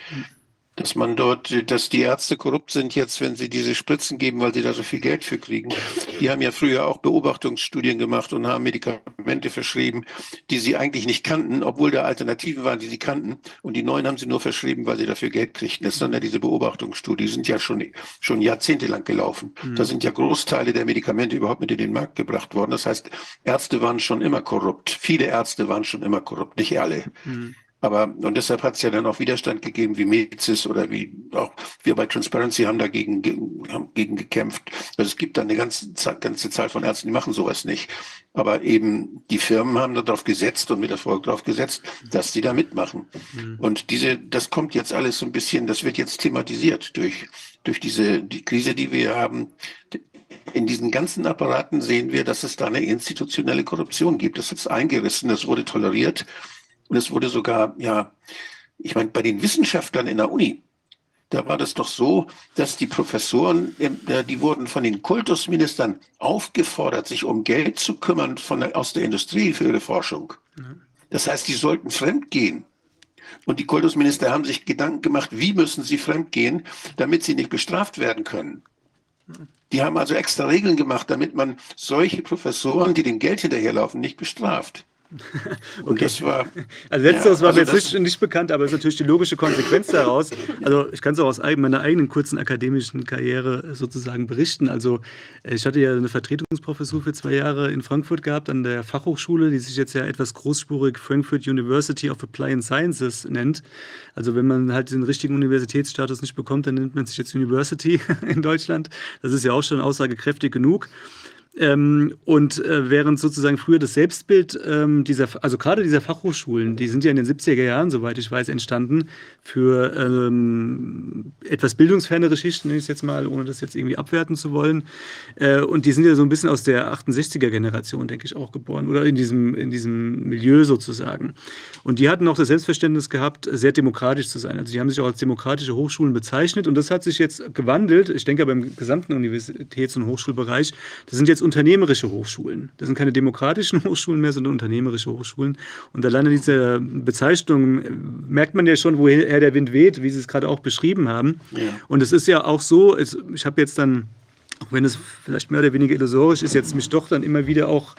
dass man dort, dass die Ärzte korrupt sind jetzt, wenn sie diese Spritzen geben, weil sie da so viel Geld für kriegen. Die haben ja früher auch Beobachtungsstudien gemacht und haben Medikamente verschrieben, die sie eigentlich nicht kannten, obwohl da Alternativen waren, die sie kannten. Und die neuen haben sie nur verschrieben, weil sie dafür Geld kriegten. Das sind ja diese Beobachtungsstudien, die sind ja schon, schon jahrzehntelang gelaufen. Mhm. Da sind ja Großteile der Medikamente überhaupt mit in den Markt gebracht worden. Das heißt, Ärzte waren schon immer korrupt. Viele Ärzte waren schon immer korrupt, nicht alle. Mhm. Aber, und deshalb hat es ja dann auch Widerstand gegeben, wie Mezis oder wie auch wir bei Transparency haben dagegen haben gegen gekämpft. Also es gibt da eine ganze, ganze Zahl von Ärzten, die machen sowas nicht. Aber eben die Firmen haben darauf gesetzt und mit Erfolg darauf gesetzt, dass sie da mitmachen. Mhm. Und diese, das kommt jetzt alles so ein bisschen, das wird jetzt thematisiert durch, durch diese, die Krise, die wir haben in diesen ganzen Apparaten sehen wir, dass es da eine institutionelle Korruption gibt. Das ist eingerissen, das wurde toleriert und es wurde sogar, ja, ich meine, bei den Wissenschaftlern in der Uni, da war das doch so, dass die Professoren, äh, die wurden von den Kultusministern aufgefordert, sich um Geld zu kümmern von aus der Industrie für ihre Forschung. Das heißt, die sollten fremdgehen. Und die Kultusminister haben sich Gedanken gemacht, wie müssen sie fremdgehen, damit sie nicht bestraft werden können. Die haben also extra Regeln gemacht, damit man solche Professoren, die dem Geld hinterherlaufen, nicht bestraft. okay. war, also letzteres ja, war also mir jetzt nicht, nicht, bekannt, aber ist natürlich die logische Konsequenz daraus. Also ich kann es auch aus meiner eigenen kurzen akademischen Karriere sozusagen berichten. Also ich hatte ja eine Vertretungsprofessur für zwei Jahre in Frankfurt gehabt an der Fachhochschule, die sich jetzt ja etwas großspurig Frankfurt University of Applied Sciences nennt. Also wenn man halt den richtigen Universitätsstatus nicht bekommt, dann nennt man sich jetzt University in Deutschland. Das ist ja auch schon aussagekräftig genug. Ähm, und äh, während sozusagen früher das Selbstbild ähm, dieser, also gerade dieser Fachhochschulen, die sind ja in den 70er Jahren, soweit ich weiß, entstanden für ähm, etwas bildungsfernere Schichten, nenne ich es jetzt mal, ohne das jetzt irgendwie abwerten zu wollen. Äh, und die sind ja so ein bisschen aus der 68er Generation, denke ich, auch geboren oder in diesem, in diesem Milieu sozusagen. Und die hatten auch das Selbstverständnis gehabt, sehr demokratisch zu sein. Also die haben sich auch als demokratische Hochschulen bezeichnet und das hat sich jetzt gewandelt. Ich denke aber im gesamten Universitäts- und Hochschulbereich, das sind jetzt jetzt unternehmerische Hochschulen. Das sind keine demokratischen Hochschulen mehr, sondern unternehmerische Hochschulen. Und alleine diese Bezeichnung merkt man ja schon, woher der Wind weht, wie Sie es gerade auch beschrieben haben. Ja. Und es ist ja auch so, ich habe jetzt dann, auch wenn es vielleicht mehr oder weniger illusorisch ist, jetzt mich doch dann immer wieder auch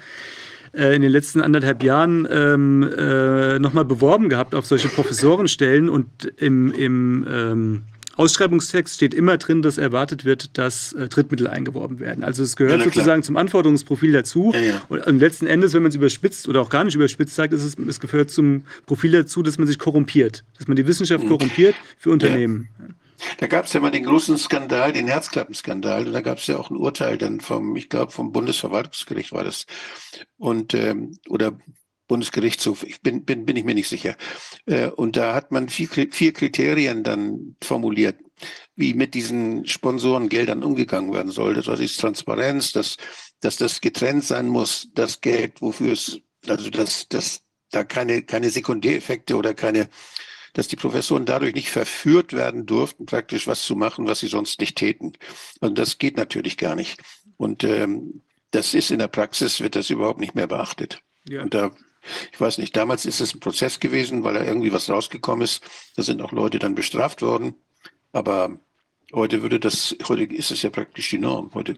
äh, in den letzten anderthalb Jahren ähm, äh, nochmal beworben gehabt auf solche Professorenstellen und im, im ähm, Ausschreibungstext steht immer drin, dass erwartet wird, dass äh, Drittmittel eingeworben werden. Also es gehört ja, sozusagen zum Anforderungsprofil dazu. Ja, ja. Und letzten Endes, wenn man es überspitzt oder auch gar nicht überspitzt sagt, ist es, es gehört zum Profil dazu, dass man sich korrumpiert, dass man die Wissenschaft mhm. korrumpiert für Unternehmen. Da gab es ja mal den großen Skandal, den Herzklappenskandal. Und da gab es ja auch ein Urteil dann vom, ich glaube, vom Bundesverwaltungsgericht war das. Und ähm, oder Bundesgerichtshof, ich bin, bin, bin ich mir nicht sicher. Äh, und da hat man vier, vier Kriterien dann formuliert, wie mit diesen Sponsorengeldern umgegangen werden soll. Das ist Transparenz, dass, dass das getrennt sein muss, das Geld, wofür es, also dass, dass da keine, keine Sekundäreffekte oder keine, dass die Professoren dadurch nicht verführt werden durften, praktisch was zu machen, was sie sonst nicht täten. Und das geht natürlich gar nicht. Und ähm, das ist in der Praxis, wird das überhaupt nicht mehr beachtet. Ja. Und da ich weiß nicht, damals ist es ein Prozess gewesen, weil da irgendwie was rausgekommen ist. Da sind auch Leute dann bestraft worden. Aber heute würde das, heute ist es ja praktisch die Norm. Heute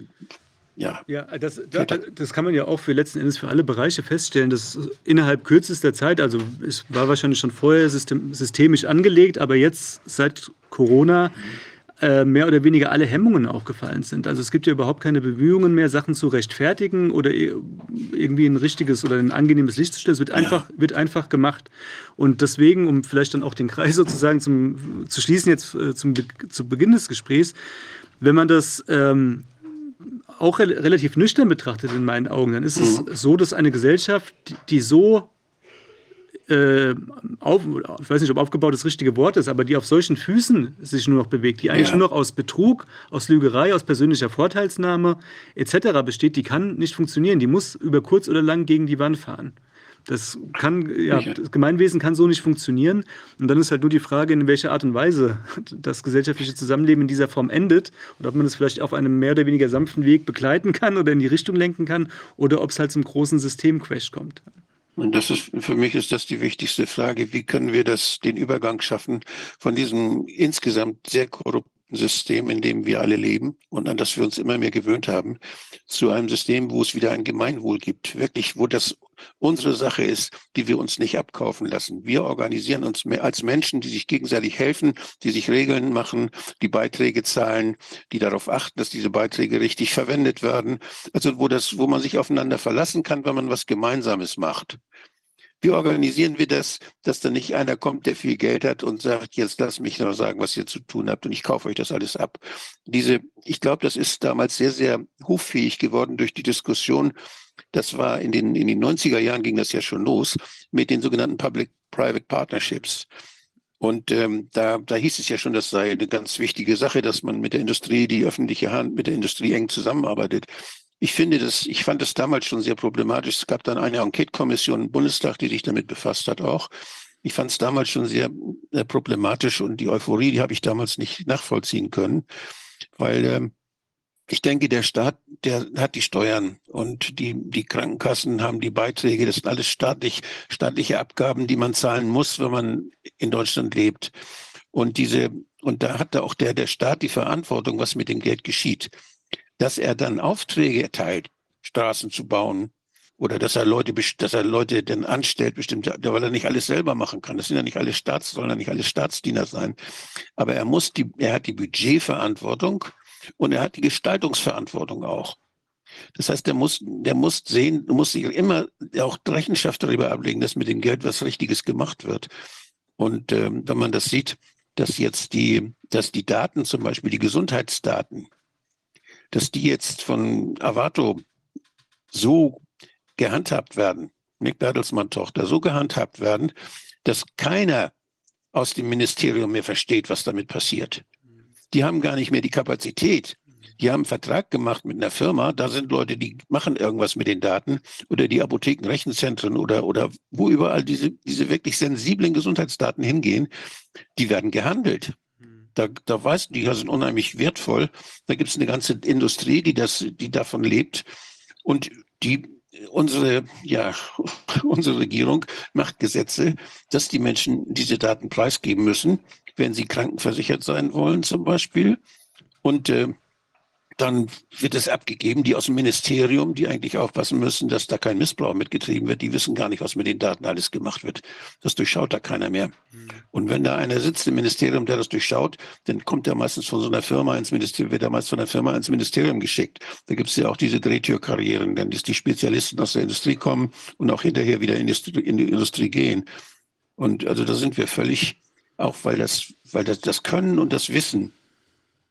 ja. Ja, das, das, das, kann man ja auch für letzten Endes für alle Bereiche feststellen, dass innerhalb kürzester Zeit, also es war wahrscheinlich schon vorher system, systemisch angelegt, aber jetzt seit Corona mhm mehr oder weniger alle Hemmungen aufgefallen sind. Also es gibt ja überhaupt keine Bemühungen mehr, Sachen zu rechtfertigen oder irgendwie ein richtiges oder ein angenehmes Licht zu stellen. Es wird einfach, wird einfach gemacht. Und deswegen, um vielleicht dann auch den Kreis sozusagen zum, zu schließen, jetzt äh, zum, zu Beginn des Gesprächs, wenn man das ähm, auch re relativ nüchtern betrachtet in meinen Augen, dann ist es mhm. so, dass eine Gesellschaft, die so äh, auf, ich weiß nicht, ob aufgebaut das richtige Wort ist, aber die auf solchen Füßen sich nur noch bewegt, die eigentlich ja. nur noch aus Betrug, aus Lügerei, aus persönlicher Vorteilsnahme etc. besteht, die kann nicht funktionieren. Die muss über kurz oder lang gegen die Wand fahren. Das kann, ja, das Gemeinwesen kann so nicht funktionieren. Und dann ist halt nur die Frage, in welcher Art und Weise das gesellschaftliche Zusammenleben in dieser Form endet und ob man es vielleicht auf einem mehr oder weniger sanften Weg begleiten kann oder in die Richtung lenken kann oder ob es halt zum großen Systemcrash kommt. Und das ist, für mich ist das die wichtigste Frage. Wie können wir das, den Übergang schaffen von diesem insgesamt sehr korrupten System, in dem wir alle leben und an das wir uns immer mehr gewöhnt haben, zu einem System, wo es wieder ein Gemeinwohl gibt. Wirklich, wo das unsere Sache ist, die wir uns nicht abkaufen lassen. Wir organisieren uns als Menschen, die sich gegenseitig helfen, die sich Regeln machen, die Beiträge zahlen, die darauf achten, dass diese Beiträge richtig verwendet werden. Also wo das, wo man sich aufeinander verlassen kann, wenn man was Gemeinsames macht. Wie organisieren wir das, dass da nicht einer kommt, der viel Geld hat und sagt, jetzt lass mich noch sagen, was ihr zu tun habt und ich kaufe euch das alles ab. Diese, ich glaube, das ist damals sehr, sehr hoffähig geworden durch die Diskussion. Das war in den, in den 90er Jahren ging das ja schon los mit den sogenannten Public-Private Partnerships. Und ähm, da, da hieß es ja schon, das sei eine ganz wichtige Sache, dass man mit der Industrie, die öffentliche Hand mit der Industrie eng zusammenarbeitet. Ich finde das, ich fand das damals schon sehr problematisch. Es gab dann eine Enquete-Kommission im Bundestag, die sich damit befasst hat auch. Ich fand es damals schon sehr, sehr problematisch und die Euphorie, die habe ich damals nicht nachvollziehen können, weil ähm, ich denke, der Staat, der hat die Steuern und die, die Krankenkassen haben die Beiträge. Das sind alles staatlich, staatliche Abgaben, die man zahlen muss, wenn man in Deutschland lebt. Und diese, und da hat da auch der, der Staat die Verantwortung, was mit dem Geld geschieht. Dass er dann Aufträge erteilt, Straßen zu bauen, oder dass er Leute, dass er Leute denn anstellt, bestimmt, weil er nicht alles selber machen kann. Das sind ja nicht alle Staats, sollen ja nicht alle Staatsdiener sein. Aber er muss die, er hat die Budgetverantwortung und er hat die Gestaltungsverantwortung auch. Das heißt, der muss, der muss sehen, muss sich immer auch Rechenschaft darüber ablegen, dass mit dem Geld was Richtiges gemacht wird. Und ähm, wenn man das sieht, dass jetzt die, dass die Daten, zum Beispiel die Gesundheitsdaten, dass die jetzt von Avato so gehandhabt werden, Nick Bertelsmann Tochter, so gehandhabt werden, dass keiner aus dem Ministerium mehr versteht, was damit passiert die haben gar nicht mehr die Kapazität. Die haben einen Vertrag gemacht mit einer Firma, da sind Leute, die machen irgendwas mit den Daten oder die Apothekenrechenzentren oder, oder wo überall diese, diese wirklich sensiblen Gesundheitsdaten hingehen, die werden gehandelt. Da, da weißt du, die sind unheimlich wertvoll. Da gibt es eine ganze Industrie, die das, die davon lebt. Und die, unsere, ja, unsere Regierung macht Gesetze, dass die Menschen diese Daten preisgeben müssen wenn sie krankenversichert sein wollen zum Beispiel. Und äh, dann wird es abgegeben, die aus dem Ministerium, die eigentlich aufpassen müssen, dass da kein Missbrauch mitgetrieben wird, die wissen gar nicht, was mit den Daten alles gemacht wird. Das durchschaut da keiner mehr. Mhm. Und wenn da einer sitzt im Ministerium, der das durchschaut, dann kommt er meistens von so einer Firma ins Ministerium, wird er meist von einer Firma ins Ministerium geschickt. Da gibt es ja auch diese Drehtürkarrieren, dann die Spezialisten aus der Industrie kommen und auch hinterher wieder in die, in die Industrie gehen. Und also da sind wir völlig auch weil das, weil das, das Können und das Wissen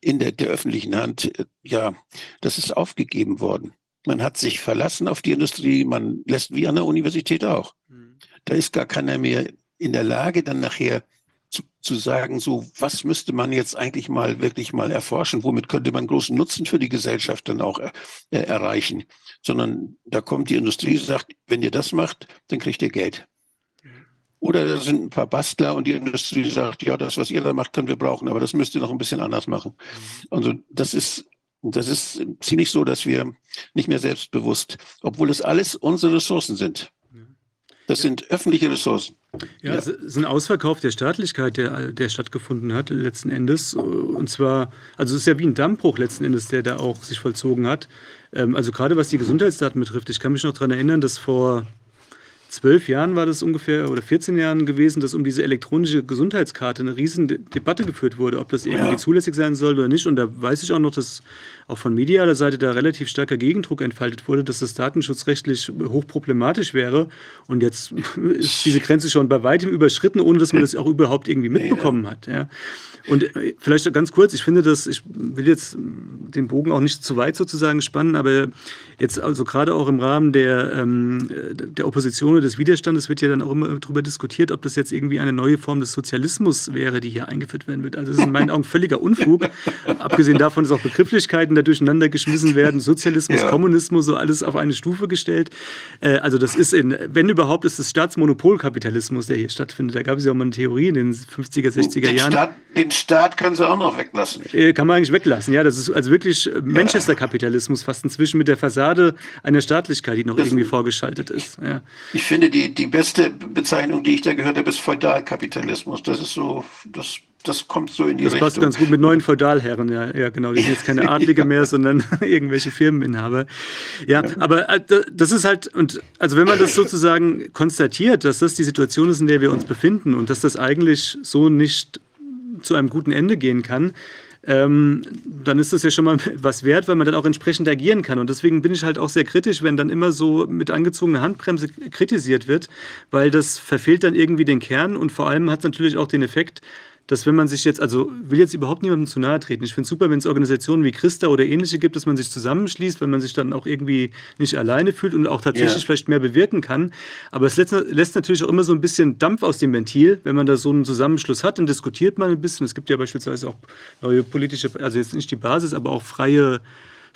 in der, der öffentlichen Hand, äh, ja, das ist aufgegeben worden. Man hat sich verlassen auf die Industrie, man lässt wie an der Universität auch. Mhm. Da ist gar keiner mehr in der Lage, dann nachher zu, zu sagen, so, was müsste man jetzt eigentlich mal wirklich mal erforschen? Womit könnte man großen Nutzen für die Gesellschaft dann auch äh, erreichen? Sondern da kommt die Industrie und sagt, wenn ihr das macht, dann kriegt ihr Geld. Oder da sind ein paar Bastler und die Industrie sagt, ja, das, was ihr da macht, können wir brauchen, aber das müsst ihr noch ein bisschen anders machen. Mhm. Also das ist, das ist ziemlich so, dass wir nicht mehr selbstbewusst, obwohl es alles unsere Ressourcen sind. Das sind öffentliche Ressourcen. Ja, ja. es ist ein Ausverkauf der Staatlichkeit, der, der stattgefunden hat, letzten Endes. Und zwar, also es ist ja wie ein Dammbruch letzten Endes, der da auch sich vollzogen hat. Ähm, also gerade was die Gesundheitsdaten betrifft. Ich kann mich noch daran erinnern, dass vor zwölf Jahren war das ungefähr oder 14 Jahren gewesen, dass um diese elektronische Gesundheitskarte eine riesen Debatte geführt wurde, ob das irgendwie ja. zulässig sein soll oder nicht. Und da weiß ich auch noch, dass auch von medialer Seite da relativ starker Gegendruck entfaltet wurde, dass das datenschutzrechtlich hochproblematisch wäre. Und jetzt ist diese Grenze schon bei weitem überschritten, ohne dass man das auch überhaupt irgendwie mitbekommen hat. Ja. Und äh, vielleicht ganz kurz, ich finde das, ich will jetzt den Bogen auch nicht zu weit sozusagen spannen, aber jetzt also gerade auch im Rahmen der, ähm, der Opposition oder des Widerstandes wird ja dann auch immer darüber diskutiert, ob das jetzt irgendwie eine neue Form des Sozialismus wäre, die hier eingeführt werden wird. Also das ist in meinen Augen völliger Unfug. Abgesehen davon, dass auch Begrifflichkeiten da durcheinander geschmissen werden, Sozialismus, ja. Kommunismus, so alles auf eine Stufe gestellt. Äh, also das ist in, wenn überhaupt, ist es Staatsmonopolkapitalismus, der hier stattfindet. Da gab es ja auch mal eine Theorie in den 50er, 60er den Jahren. Staat, den Staat können sie auch noch weglassen. Äh, kann man eigentlich weglassen, ja. Das ist also wirklich Manchester-Kapitalismus fast inzwischen mit der Fassade einer Staatlichkeit, die noch das irgendwie vorgeschaltet ist. Ja. Ich finde, die, die beste Bezeichnung, die ich da gehört habe, ist Feudalkapitalismus. Das ist so, das das kommt so in die das Richtung. Das passt ganz gut mit neuen Feudalherren, ja, ja genau. Die sind jetzt keine Adlige mehr, sondern irgendwelche Firmeninhaber. Ja, ja, aber äh, das ist halt, und also wenn man das sozusagen konstatiert, dass das die Situation ist, in der wir uns befinden und dass das eigentlich so nicht zu einem guten Ende gehen kann, ähm, dann ist das ja schon mal was wert, weil man dann auch entsprechend agieren kann. Und deswegen bin ich halt auch sehr kritisch, wenn dann immer so mit angezogener Handbremse kritisiert wird, weil das verfehlt dann irgendwie den Kern und vor allem hat es natürlich auch den Effekt, dass wenn man sich jetzt, also will jetzt überhaupt niemandem zu nahe treten. Ich finde es super, wenn es Organisationen wie Christa oder ähnliche gibt, dass man sich zusammenschließt, wenn man sich dann auch irgendwie nicht alleine fühlt und auch tatsächlich ja. vielleicht mehr bewirken kann. Aber es lässt, lässt, natürlich auch immer so ein bisschen Dampf aus dem Ventil, wenn man da so einen Zusammenschluss hat, dann diskutiert man ein bisschen. Es gibt ja beispielsweise auch neue politische, also jetzt nicht die Basis, aber auch freie,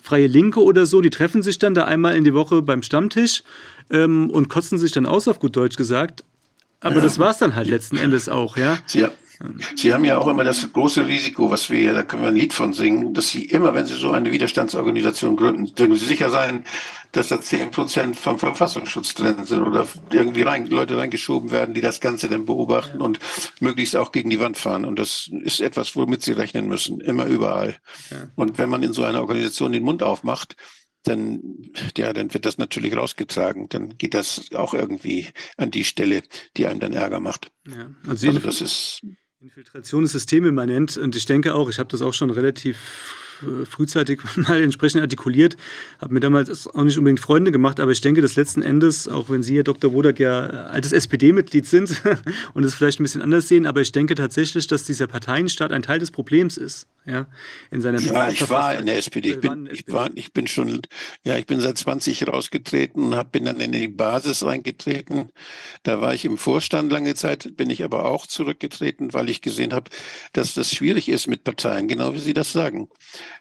freie Linke oder so, die treffen sich dann da einmal in die Woche beim Stammtisch ähm, und kotzen sich dann aus, auf gut Deutsch gesagt. Aber ja. das war es dann halt letzten Endes auch, ja. ja. Sie haben ja auch immer das große Risiko, was wir, da können wir ein Lied von singen, dass Sie immer, wenn Sie so eine Widerstandsorganisation gründen, dürfen Sie sicher sein, dass da zehn Prozent vom Verfassungsschutz drin sind oder irgendwie rein, Leute reingeschoben werden, die das Ganze dann beobachten und möglichst auch gegen die Wand fahren. Und das ist etwas, womit Sie rechnen müssen, immer überall. Ja. Und wenn man in so einer Organisation den Mund aufmacht, dann, ja, dann wird das natürlich rausgetragen. Dann geht das auch irgendwie an die Stelle, die einem dann Ärger macht. Ja. Also, also das ist Infiltration ist systemimmanent und ich denke auch, ich habe das auch schon relativ frühzeitig mal entsprechend artikuliert. Habe mir damals auch nicht unbedingt Freunde gemacht, aber ich denke, dass letzten Endes, auch wenn Sie, Herr Dr. Wodak, ja altes SPD-Mitglied sind und es vielleicht ein bisschen anders sehen, aber ich denke tatsächlich, dass dieser Parteienstaat ein Teil des Problems ist. Ja, in seiner ja ich war in der SPD. Ich bin, ich, war, ich bin schon, ja, ich bin seit 20 rausgetreten und hab, bin dann in die Basis reingetreten. Da war ich im Vorstand lange Zeit, bin ich aber auch zurückgetreten, weil ich gesehen habe, dass das schwierig ist mit Parteien, genau wie Sie das sagen.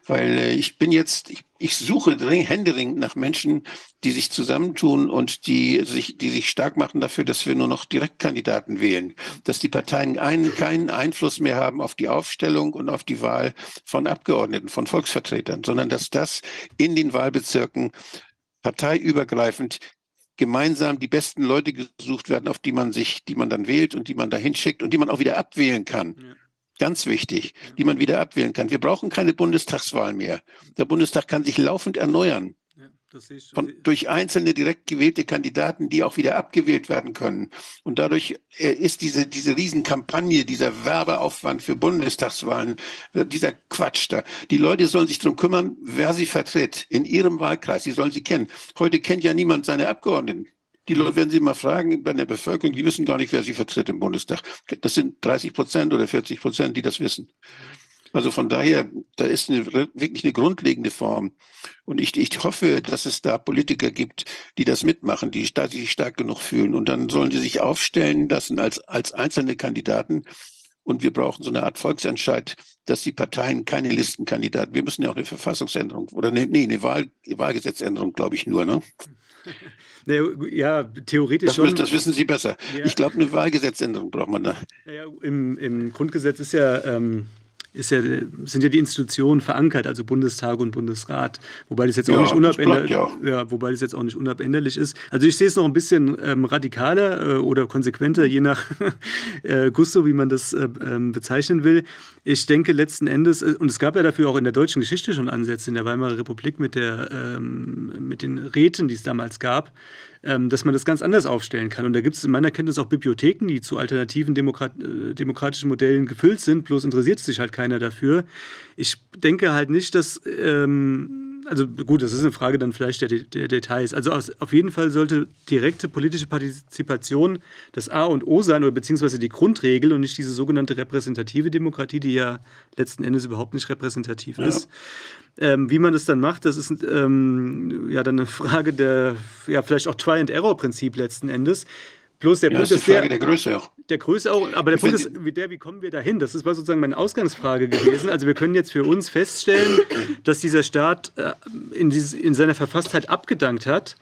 Weil äh, ich bin jetzt, ich, suche händeringend nach Menschen, die sich zusammentun und die sich, die sich stark machen dafür, dass wir nur noch Direktkandidaten wählen, dass die Parteien einen, keinen Einfluss mehr haben auf die Aufstellung und auf die Wahl von Abgeordneten, von Volksvertretern, sondern dass das in den Wahlbezirken parteiübergreifend gemeinsam die besten Leute gesucht werden, auf die man sich, die man dann wählt und die man da hinschickt und die man auch wieder abwählen kann. Ja. Ganz wichtig, die man wieder abwählen kann. Wir brauchen keine Bundestagswahl mehr. Der Bundestag kann sich laufend erneuern. Von, durch einzelne direkt gewählte Kandidaten, die auch wieder abgewählt werden können. Und dadurch äh, ist diese, diese Riesenkampagne, dieser Werbeaufwand für Bundestagswahlen, äh, dieser Quatsch da. Die Leute sollen sich darum kümmern, wer sie vertritt in ihrem Wahlkreis. Sie sollen sie kennen. Heute kennt ja niemand seine Abgeordneten. Die Leute, werden Sie mal fragen bei der Bevölkerung, die wissen gar nicht, wer sie vertritt im Bundestag. Das sind 30 Prozent oder 40 Prozent, die das wissen. Also von daher, da ist eine, wirklich eine grundlegende Form. Und ich, ich hoffe, dass es da Politiker gibt, die das mitmachen, die sich stark genug fühlen. Und dann sollen sie sich aufstellen lassen als, als einzelne Kandidaten. Und wir brauchen so eine Art Volksentscheid, dass die Parteien keine Listenkandidaten, wir müssen ja auch eine Verfassungsänderung oder nee, eine Wahl, Wahlgesetzänderung, glaube ich nur, ne? Ja, theoretisch das, schon. Das wissen Sie besser. Ja. Ich glaube, eine Wahlgesetzänderung braucht man da. Ja, im, Im Grundgesetz ist ja ähm, ist ja, sind ja die Institutionen verankert, also Bundestag und Bundesrat, wobei das jetzt auch nicht unabänderlich, ja. ja. wobei das jetzt auch nicht unabänderlich ist. Also ich sehe es noch ein bisschen ähm, radikaler äh, oder konsequenter, je nach äh, Gusto, wie man das äh, ähm, bezeichnen will. Ich denke letzten Endes, äh, und es gab ja dafür auch in der deutschen Geschichte schon Ansätze in der Weimarer Republik mit der ähm, mit den Räten, die es damals gab ähm, dass man das ganz anders aufstellen kann. Und da gibt es in meiner Kenntnis auch Bibliotheken, die zu alternativen Demokrat äh, demokratischen Modellen gefüllt sind, bloß interessiert sich halt keiner dafür. Ich denke halt nicht, dass, ähm, also gut, das ist eine Frage dann vielleicht der, der Details. Also auf jeden Fall sollte direkte politische Partizipation das A und O sein oder beziehungsweise die Grundregel und nicht diese sogenannte repräsentative Demokratie, die ja letzten Endes überhaupt nicht repräsentativ ja. ist. Ähm, wie man das dann macht, das ist ähm, ja dann eine Frage der, ja, vielleicht auch Try-and-Error-Prinzip letzten Endes. Bloß der ja, Punkt ist, der, der Größe auch. Der Größe auch, aber der Punkt ist, wie, der, wie kommen wir dahin? Das war sozusagen meine Ausgangsfrage gewesen. Also wir können jetzt für uns feststellen, dass dieser Staat äh, in, dieses, in seiner Verfasstheit abgedankt hat.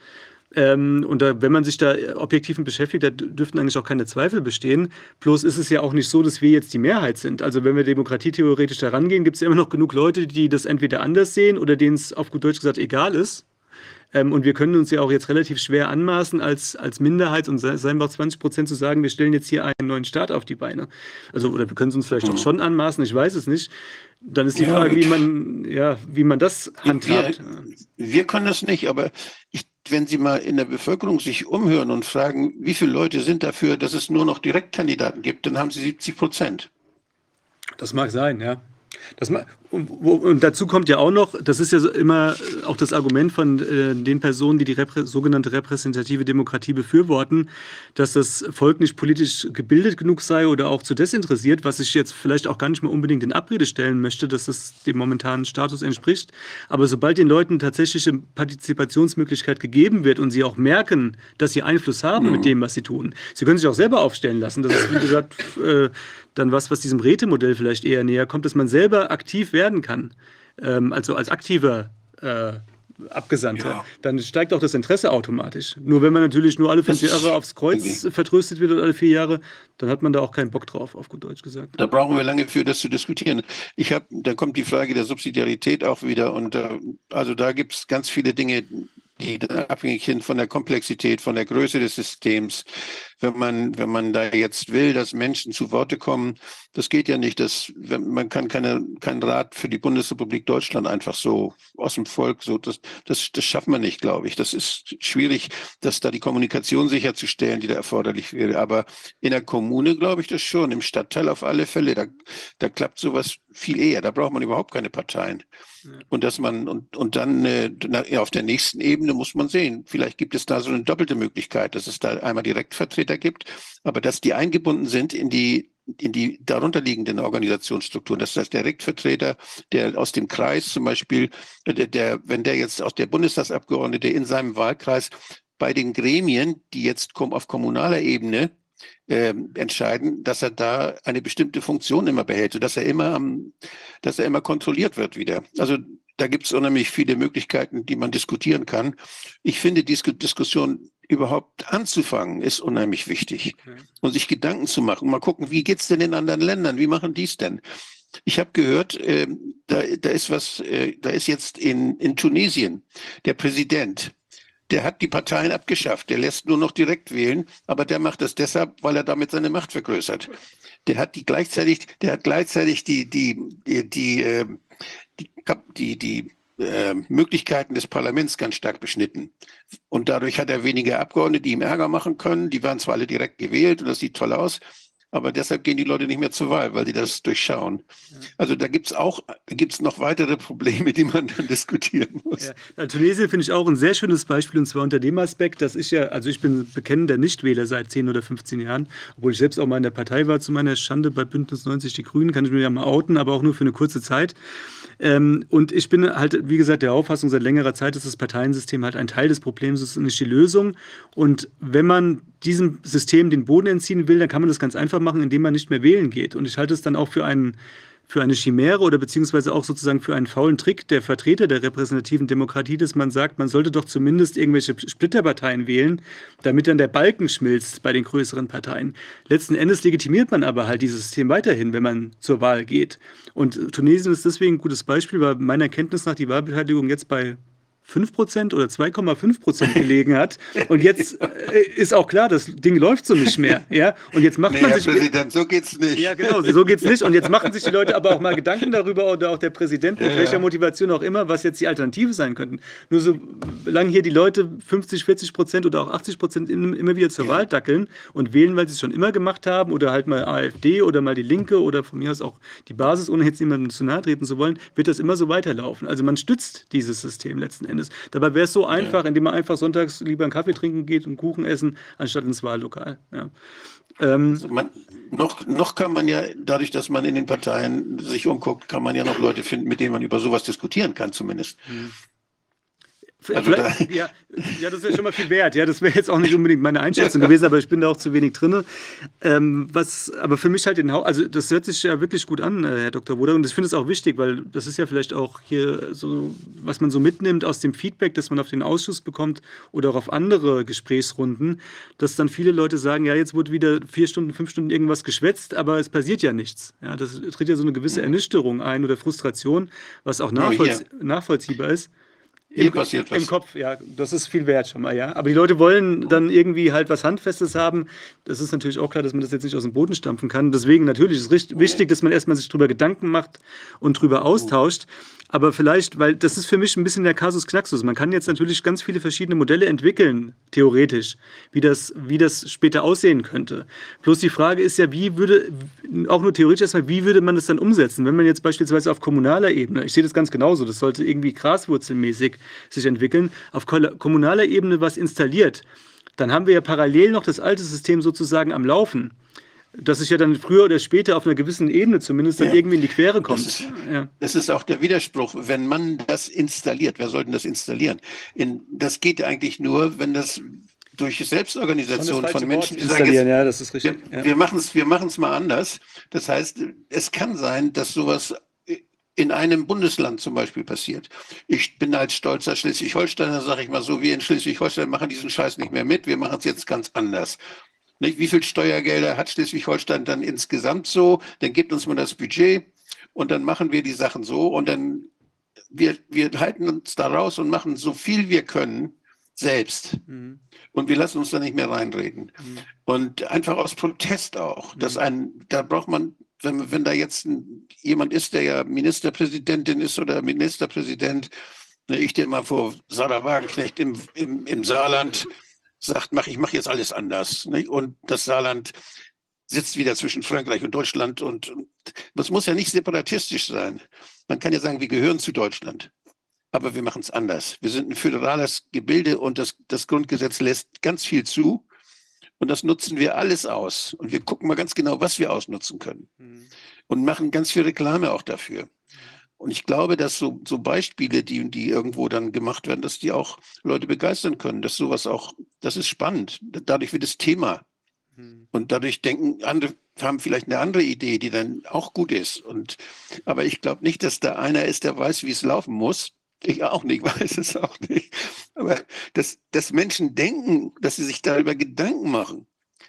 Ähm, und da, wenn man sich da objektiv beschäftigt, da dürften eigentlich auch keine Zweifel bestehen. Bloß ist es ja auch nicht so, dass wir jetzt die Mehrheit sind. Also wenn wir demokratietheoretisch da rangehen, gibt es ja immer noch genug Leute, die das entweder anders sehen oder denen es auf gut Deutsch gesagt egal ist. Ähm, und wir können uns ja auch jetzt relativ schwer anmaßen, als, als Minderheit und seien wir auch 20 Prozent zu sagen, wir stellen jetzt hier einen neuen Staat auf die Beine. Also, oder wir können es uns vielleicht auch mhm. schon anmaßen, ich weiß es nicht. Dann ist die Frage, wie man, ja, wie man das handhabt. Wir, wir können das nicht, aber ich wenn Sie mal in der Bevölkerung sich umhören und fragen, wie viele Leute sind dafür, dass es nur noch Direktkandidaten gibt, dann haben Sie 70 Prozent. Das mag sein, ja. Das mag, und, dazu kommt ja auch noch, das ist ja immer auch das Argument von äh, den Personen, die die Reprä sogenannte repräsentative Demokratie befürworten, dass das Volk nicht politisch gebildet genug sei oder auch zu desinteressiert, was ich jetzt vielleicht auch gar nicht mehr unbedingt in Abrede stellen möchte, dass das dem momentanen Status entspricht. Aber sobald den Leuten tatsächliche Partizipationsmöglichkeit gegeben wird und sie auch merken, dass sie Einfluss haben mhm. mit dem, was sie tun, sie können sich auch selber aufstellen lassen. Das ist, wie gesagt, äh, dann was, was diesem Rätemodell vielleicht eher näher kommt, dass man selber aktiv werden kann, ähm, also als aktiver äh, Abgesandter, ja. dann steigt auch das Interesse automatisch. Nur wenn man natürlich nur alle fünf Jahre aufs Kreuz vertröstet wird oder alle vier Jahre, dann hat man da auch keinen Bock drauf, auf gut Deutsch gesagt. Da brauchen wir lange für, das zu diskutieren. Ich habe, da kommt die Frage der Subsidiarität auch wieder und äh, also da gibt es ganz viele Dinge, die abhängig sind von der Komplexität, von der Größe des Systems. Wenn man, wenn man da jetzt will, dass Menschen zu Worte kommen, das geht ja nicht. Das, man kann keine, keinen Rat für die Bundesrepublik Deutschland einfach so aus dem Volk, so, das, das, das schaffen wir nicht, glaube ich. Das ist schwierig, dass da die Kommunikation sicherzustellen, die da erforderlich wäre. Aber in der Kommune glaube ich das schon, im Stadtteil auf alle Fälle. Da, da klappt sowas viel eher. Da braucht man überhaupt keine Parteien. Und dass man, und, und dann äh, auf der nächsten Ebene muss man sehen, vielleicht gibt es da so eine doppelte Möglichkeit, dass es da einmal Direktvertreter gibt, aber dass die eingebunden sind in die in die darunterliegenden Organisationsstrukturen. Das heißt, der Direktvertreter, der aus dem Kreis zum Beispiel, der, der, wenn der jetzt aus der Bundestagsabgeordnete in seinem Wahlkreis bei den Gremien, die jetzt auf kommunaler Ebene äh, entscheiden, dass er da eine bestimmte Funktion immer behält, dass er immer, am, dass er immer kontrolliert wird wieder. Also da gibt es unheimlich viele Möglichkeiten, die man diskutieren kann. Ich finde, diese Diskussion überhaupt anzufangen, ist unheimlich wichtig. Okay. Und sich Gedanken zu machen. Mal gucken, wie geht's denn in anderen Ländern? Wie machen die es denn? Ich habe gehört, äh, da, da ist was, äh, da ist jetzt in, in Tunesien der Präsident, der hat die Parteien abgeschafft. Der lässt nur noch direkt wählen, aber der macht das deshalb, weil er damit seine Macht vergrößert. Der hat die gleichzeitig, der hat gleichzeitig die, die, die, die, äh, die, die, die äh, Möglichkeiten des Parlaments ganz stark beschnitten. Und dadurch hat er weniger Abgeordnete, die ihm Ärger machen können. Die werden zwar alle direkt gewählt und das sieht toll aus, aber deshalb gehen die Leute nicht mehr zur Wahl, weil die das durchschauen. Also da gibt es auch, da gibt es noch weitere Probleme, die man dann diskutieren muss. Ja. Tunesien finde ich auch ein sehr schönes Beispiel und zwar unter dem Aspekt, dass ich ja, also ich bin bekennender Nichtwähler seit 10 oder 15 Jahren, obwohl ich selbst auch mal in der Partei war, zu meiner Schande bei Bündnis 90 Die Grünen, kann ich mir ja mal outen, aber auch nur für eine kurze Zeit. Ähm, und ich bin halt, wie gesagt, der Auffassung seit längerer Zeit, dass das Parteiensystem halt ein Teil des Problems ist und nicht die Lösung. Und wenn man diesem System den Boden entziehen will, dann kann man das ganz einfach machen, indem man nicht mehr wählen geht. Und ich halte es dann auch für einen für eine Chimäre oder beziehungsweise auch sozusagen für einen faulen Trick der Vertreter der repräsentativen Demokratie, dass man sagt, man sollte doch zumindest irgendwelche Splitterparteien wählen, damit dann der Balken schmilzt bei den größeren Parteien. Letzten Endes legitimiert man aber halt dieses System weiterhin, wenn man zur Wahl geht. Und Tunesien ist deswegen ein gutes Beispiel, weil meiner Kenntnis nach die Wahlbeteiligung jetzt bei 5% oder 2,5% gelegen hat. Und jetzt äh, ist auch klar, das Ding läuft so nicht mehr. Ja? Und jetzt macht nee, man Herr sich. Präsident, so geht's nicht. Ja, genau, so geht's nicht. Und jetzt machen sich die Leute aber auch mal Gedanken darüber oder auch der Präsident, mit ja, welcher Motivation auch immer, was jetzt die Alternative sein könnten. Nur solange hier die Leute 50, 40 Prozent oder auch 80 Prozent immer wieder zur ja. Wahl dackeln und wählen, weil sie es schon immer gemacht haben oder halt mal AfD oder mal die Linke oder von mir aus auch die Basis, ohne jetzt jemandem zu nahe treten zu wollen, wird das immer so weiterlaufen. Also man stützt dieses System letzten Endes. Endes. Dabei wäre es so einfach, indem man einfach sonntags lieber einen Kaffee trinken geht und Kuchen essen, anstatt ins Wahllokal. Ja. Ähm, also man, noch, noch kann man ja, dadurch, dass man in den Parteien sich umguckt, kann man ja noch Leute finden, mit denen man über sowas diskutieren kann, zumindest. Mhm. Also ja, ja, das wäre schon mal viel wert. Ja, das wäre jetzt auch nicht unbedingt meine Einschätzung gewesen, aber ich bin da auch zu wenig drin. Ähm, was aber für mich halt den Haupt, also das hört sich ja wirklich gut an, äh, Herr Dr. Woder, und ich finde es auch wichtig, weil das ist ja vielleicht auch hier so, was man so mitnimmt aus dem Feedback, das man auf den Ausschuss bekommt oder auch auf andere Gesprächsrunden, dass dann viele Leute sagen, ja, jetzt wurde wieder vier Stunden, fünf Stunden irgendwas geschwätzt, aber es passiert ja nichts. Ja, das tritt ja so eine gewisse Ernüchterung ein oder Frustration, was auch nachvollzie nachvollziehbar ist. Im, passiert was. Im Kopf, ja, das ist viel wert schon mal, ja. Aber die Leute wollen dann irgendwie halt was Handfestes haben. Das ist natürlich auch klar, dass man das jetzt nicht aus dem Boden stampfen kann. Deswegen natürlich ist es wichtig, dass man erstmal sich darüber Gedanken macht und darüber austauscht. Aber vielleicht, weil das ist für mich ein bisschen der Kasus Knaxus. Man kann jetzt natürlich ganz viele verschiedene Modelle entwickeln, theoretisch, wie das, wie das später aussehen könnte. Bloß die Frage ist ja, wie würde, auch nur theoretisch erstmal, wie würde man das dann umsetzen? Wenn man jetzt beispielsweise auf kommunaler Ebene, ich sehe das ganz genauso, das sollte irgendwie graswurzelmäßig sich entwickeln, auf kommunaler Ebene was installiert, dann haben wir ja parallel noch das alte System sozusagen am Laufen dass es ja dann früher oder später auf einer gewissen Ebene zumindest dann ja. irgendwie in die Quere kommt. Das ist, ja. das ist, auch der Widerspruch, wenn man das installiert. Wer sollte das installieren? In, das geht eigentlich nur, wenn das durch Selbstorganisation von Menschen installieren. ja, das ist richtig. Wir, ja. wir machen es, wir machen es mal anders. Das heißt, es kann sein, dass sowas in einem Bundesland zum Beispiel passiert. Ich bin als stolzer Schleswig-Holsteiner, sage ich mal so, wir in Schleswig-Holstein machen diesen Scheiß nicht mehr mit, wir machen es jetzt ganz anders. Nicht? Wie viel Steuergelder hat Schleswig-Holstein dann insgesamt so? Dann gibt uns mal das Budget und dann machen wir die Sachen so und dann wir, wir halten uns da raus und machen so viel wir können selbst. Mhm. Und wir lassen uns da nicht mehr reinreden. Mhm. Und einfach aus Protest auch. Mhm. Dass ein, da braucht man, wenn, wenn da jetzt ein, jemand ist, der ja Ministerpräsidentin ist oder Ministerpräsident, ne, ich dir mal vor Sarah Wagenknecht im, im, im Saarland, sagt, mach, ich mache jetzt alles anders. Ne? Und das Saarland sitzt wieder zwischen Frankreich und Deutschland und das muss ja nicht separatistisch sein. Man kann ja sagen, wir gehören zu Deutschland, aber wir machen es anders. Wir sind ein föderales Gebilde und das, das Grundgesetz lässt ganz viel zu und das nutzen wir alles aus. Und wir gucken mal ganz genau, was wir ausnutzen können mhm. und machen ganz viel Reklame auch dafür. Und ich glaube, dass so, so Beispiele, die, die irgendwo dann gemacht werden, dass die auch Leute begeistern können, dass sowas auch, das ist spannend. Dadurch wird es Thema. Hm. Und dadurch denken andere, haben vielleicht eine andere Idee, die dann auch gut ist. Und, aber ich glaube nicht, dass da einer ist, der weiß, wie es laufen muss. Ich auch nicht, weiß es auch nicht. Aber dass, dass Menschen denken, dass sie sich darüber Gedanken machen,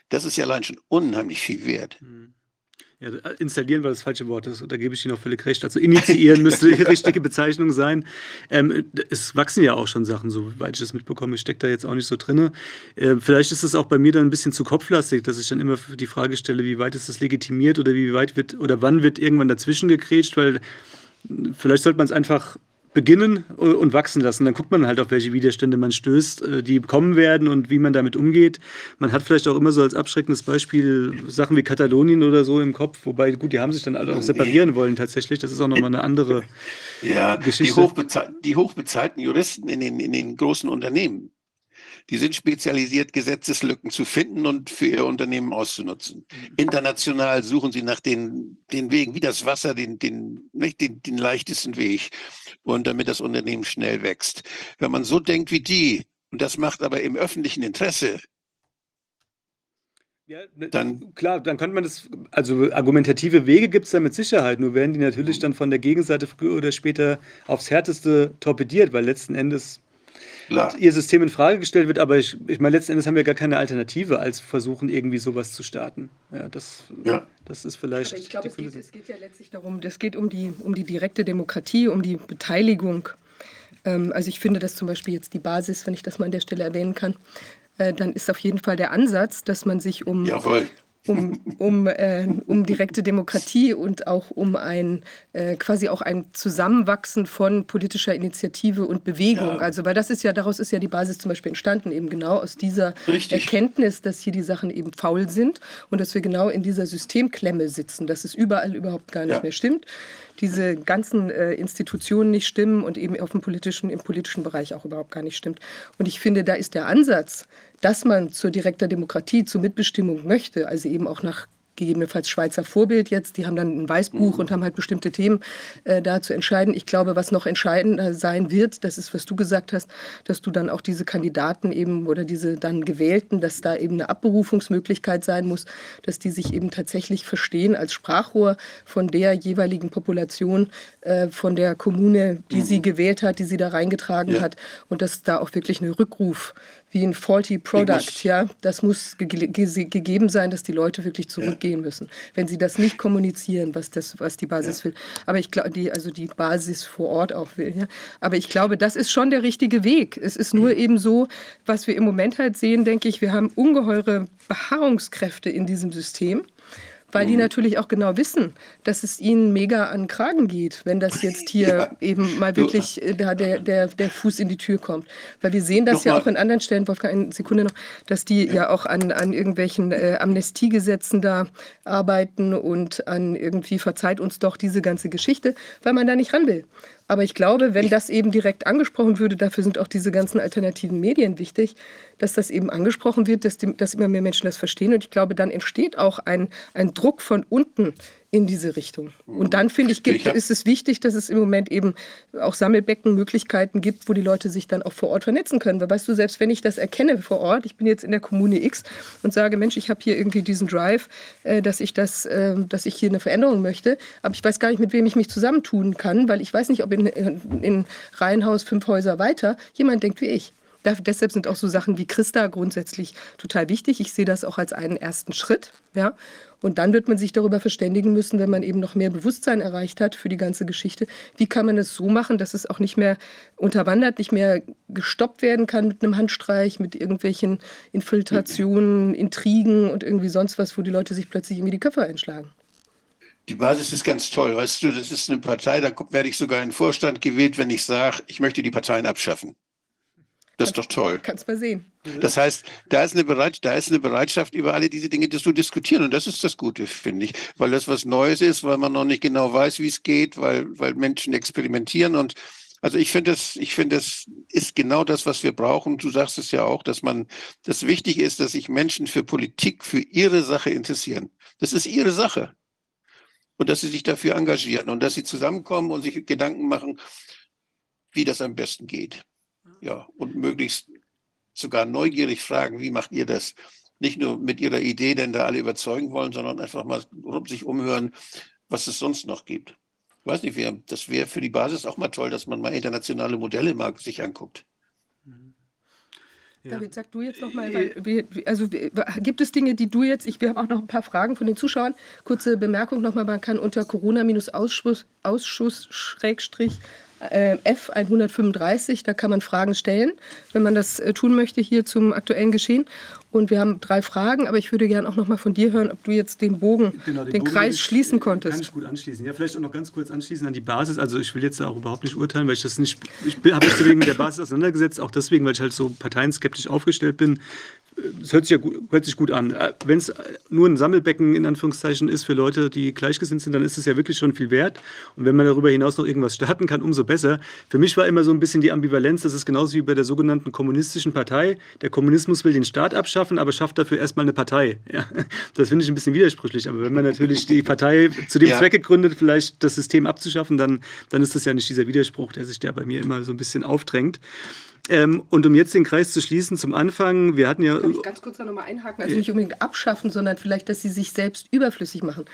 das ist ja allein schon unheimlich viel wert. Hm. Ja, installieren war das falsche Wort, das, da gebe ich Ihnen auch völlig recht. Also initiieren müsste die richtige Bezeichnung sein. Ähm, es wachsen ja auch schon Sachen, soweit ich das mitbekomme. Ich stecke da jetzt auch nicht so drin. Äh, vielleicht ist es auch bei mir dann ein bisschen zu kopflastig, dass ich dann immer die Frage stelle, wie weit ist das legitimiert oder wie weit wird oder wann wird irgendwann dazwischen gekrätscht, weil vielleicht sollte man es einfach beginnen und wachsen lassen. Dann guckt man halt, auf welche Widerstände man stößt, äh, die kommen werden und wie man damit umgeht. Man hat vielleicht auch immer so als abschreckendes Beispiel Sachen wie Katalonien oder so im Kopf, wobei, gut, die haben sich dann alle auch separieren wollen tatsächlich. Das ist auch nochmal eine andere ja, Geschichte. Die, hochbezahlt, die hochbezahlten Juristen in den, in den großen Unternehmen, die sind spezialisiert, Gesetzeslücken zu finden und für ihr Unternehmen auszunutzen. Mhm. International suchen sie nach den, den Wegen, wie das Wasser, den, den, nicht den, den leichtesten Weg. Und damit das Unternehmen schnell wächst. Wenn man so denkt wie die, und das macht aber im öffentlichen Interesse, ja, ne, dann klar, dann könnte man das, also argumentative Wege gibt es da mit Sicherheit, nur werden die natürlich dann von der Gegenseite früher oder später aufs Härteste torpediert, weil letzten Endes Klar. ihr System in Frage gestellt wird, aber ich, ich meine, letzten Endes haben wir gar keine Alternative, als versuchen, irgendwie sowas zu starten. Ja, das, ja. das ist vielleicht. Aber ich glaube, es geht, es geht ja letztlich darum, es geht um die, um die direkte Demokratie, um die Beteiligung. Ähm, also ich finde, dass zum Beispiel jetzt die Basis, wenn ich das mal an der Stelle erwähnen kann, äh, dann ist auf jeden Fall der Ansatz, dass man sich um, Jawohl um, um, äh, um direkte Demokratie und auch um ein äh, quasi auch ein Zusammenwachsen von politischer Initiative und Bewegung. Ja. Also, weil das ist ja, daraus ist ja die Basis zum Beispiel entstanden, eben genau aus dieser Richtig. Erkenntnis, dass hier die Sachen eben faul sind und dass wir genau in dieser Systemklemme sitzen, dass es überall überhaupt gar nicht ja. mehr stimmt diese ganzen äh, Institutionen nicht stimmen und eben auf dem politischen, im politischen Bereich auch überhaupt gar nicht stimmt. Und ich finde, da ist der Ansatz, dass man zur direkter Demokratie, zur Mitbestimmung möchte, also eben auch nach gegebenenfalls Schweizer Vorbild jetzt. Die haben dann ein Weißbuch mhm. und haben halt bestimmte Themen äh, da zu entscheiden. Ich glaube, was noch entscheidender sein wird, das ist, was du gesagt hast, dass du dann auch diese Kandidaten eben oder diese dann Gewählten, dass da eben eine Abberufungsmöglichkeit sein muss, dass die sich eben tatsächlich verstehen als Sprachrohr von der jeweiligen Population, äh, von der Kommune, die mhm. sie gewählt hat, die sie da reingetragen ja. hat und dass da auch wirklich eine Rückruf wie ein faulty Product. Ja, das muss ge ge gegeben sein, dass die Leute wirklich zurückgehen ja. müssen, wenn sie das nicht kommunizieren, was das, was die Basis ja. will. Aber ich glaube, die, also die Basis vor Ort auch will. Ja. Aber ich glaube, das ist schon der richtige Weg. Es ist nur eben so, was wir im Moment halt sehen, denke ich, wir haben ungeheure Beharrungskräfte in diesem System weil die mhm. natürlich auch genau wissen, dass es ihnen mega an den Kragen geht, wenn das jetzt hier ja. eben mal wirklich äh, der, der, der Fuß in die Tür kommt. Weil wir sehen das Nochmal. ja auch in anderen Stellen, Wolfgang, eine Sekunde noch, dass die ja, ja auch an, an irgendwelchen äh, Amnestiegesetzen da arbeiten und an irgendwie verzeiht uns doch diese ganze Geschichte, weil man da nicht ran will. Aber ich glaube, wenn das eben direkt angesprochen würde, dafür sind auch diese ganzen alternativen Medien wichtig, dass das eben angesprochen wird, dass, die, dass immer mehr Menschen das verstehen. Und ich glaube, dann entsteht auch ein, ein Druck von unten in diese Richtung. Und dann finde ich, gibt, ist es wichtig, dass es im Moment eben auch Sammelbeckenmöglichkeiten gibt, wo die Leute sich dann auch vor Ort vernetzen können. Weil weißt du, selbst wenn ich das erkenne vor Ort, ich bin jetzt in der Kommune X und sage, Mensch, ich habe hier irgendwie diesen Drive, äh, dass ich das, äh, dass ich hier eine Veränderung möchte, aber ich weiß gar nicht, mit wem ich mich zusammentun kann, weil ich weiß nicht, ob in, in, in Reihenhaus fünf Häuser weiter jemand denkt wie ich. Da, deshalb sind auch so Sachen wie Christa grundsätzlich total wichtig. Ich sehe das auch als einen ersten Schritt. Ja? Und dann wird man sich darüber verständigen müssen, wenn man eben noch mehr Bewusstsein erreicht hat für die ganze Geschichte. Wie kann man es so machen, dass es auch nicht mehr unterwandert, nicht mehr gestoppt werden kann mit einem Handstreich, mit irgendwelchen Infiltrationen, Intrigen und irgendwie sonst was, wo die Leute sich plötzlich irgendwie die Köpfe einschlagen. Die Basis ist ganz toll. Weißt du, das ist eine Partei, da werde ich sogar in den Vorstand gewählt, wenn ich sage, ich möchte die Parteien abschaffen. Das ist doch toll. Kannst mal sehen. Das heißt, da ist, eine Bereitschaft, da ist eine Bereitschaft, über alle diese Dinge zu diskutieren. Und das ist das Gute, finde ich. Weil das was Neues ist, weil man noch nicht genau weiß, wie es geht, weil, weil Menschen experimentieren. Und also ich finde das, ich finde, das ist genau das, was wir brauchen. Du sagst es ja auch, dass man, das wichtig ist, dass sich Menschen für Politik, für ihre Sache interessieren. Das ist ihre Sache. Und dass sie sich dafür engagieren und dass sie zusammenkommen und sich Gedanken machen, wie das am besten geht ja, und möglichst sogar neugierig fragen, wie macht ihr das? Nicht nur mit ihrer Idee denn da alle überzeugen wollen, sondern einfach mal sich umhören, was es sonst noch gibt. Ich weiß nicht, das wäre für die Basis auch mal toll, dass man mal internationale Modelle mal sich anguckt. Ja. David, sag du jetzt nochmal, also gibt es Dinge, die du jetzt, ich, wir haben auch noch ein paar Fragen von den Zuschauern. Kurze Bemerkung nochmal, man kann unter Corona-Ausschuss, Ausschuss, Schrägstrich, äh, F135. Da kann man Fragen stellen, wenn man das äh, tun möchte hier zum aktuellen Geschehen. Und wir haben drei Fragen, aber ich würde gerne auch noch mal von dir hören, ob du jetzt den Bogen, genau, den, den Bogen Kreis schließen konntest. Kann ich gut anschließen. Ja, vielleicht auch noch ganz kurz anschließen an die Basis. Also ich will jetzt auch überhaupt nicht urteilen, weil ich das nicht, ich habe mich deswegen mit der Basis auseinandergesetzt, auch deswegen, weil ich halt so parteienskeptisch aufgestellt bin es hört sich ja gut, hört sich gut an. Äh, Wenn es nur ein Sammelbecken in Anführungszeichen ist für Leute, die gleichgesinnt sind, dann ist es ja wirklich schon viel wert. Und wenn man darüber hinaus noch irgendwas starten kann, umso besser. Für mich war immer so ein bisschen die Ambivalenz, das ist genauso wie bei der sogenannten kommunistischen Partei. Der Kommunismus will den Staat abschaffen, aber schafft dafür erstmal eine Partei. Ja, das finde ich ein bisschen widersprüchlich. Aber wenn man natürlich die Partei zu dem ja. Zweck gegründet, vielleicht das System abzuschaffen, dann, dann ist das ja nicht dieser Widerspruch, der sich da bei mir immer so ein bisschen aufdrängt. Ähm, und um jetzt den Kreis zu schließen, zum Anfang, wir hatten ja. Kann ich ganz kurz da nochmal einhaken? Also nicht unbedingt abschaffen, sondern vielleicht, dass sie sich selbst überflüssig machen.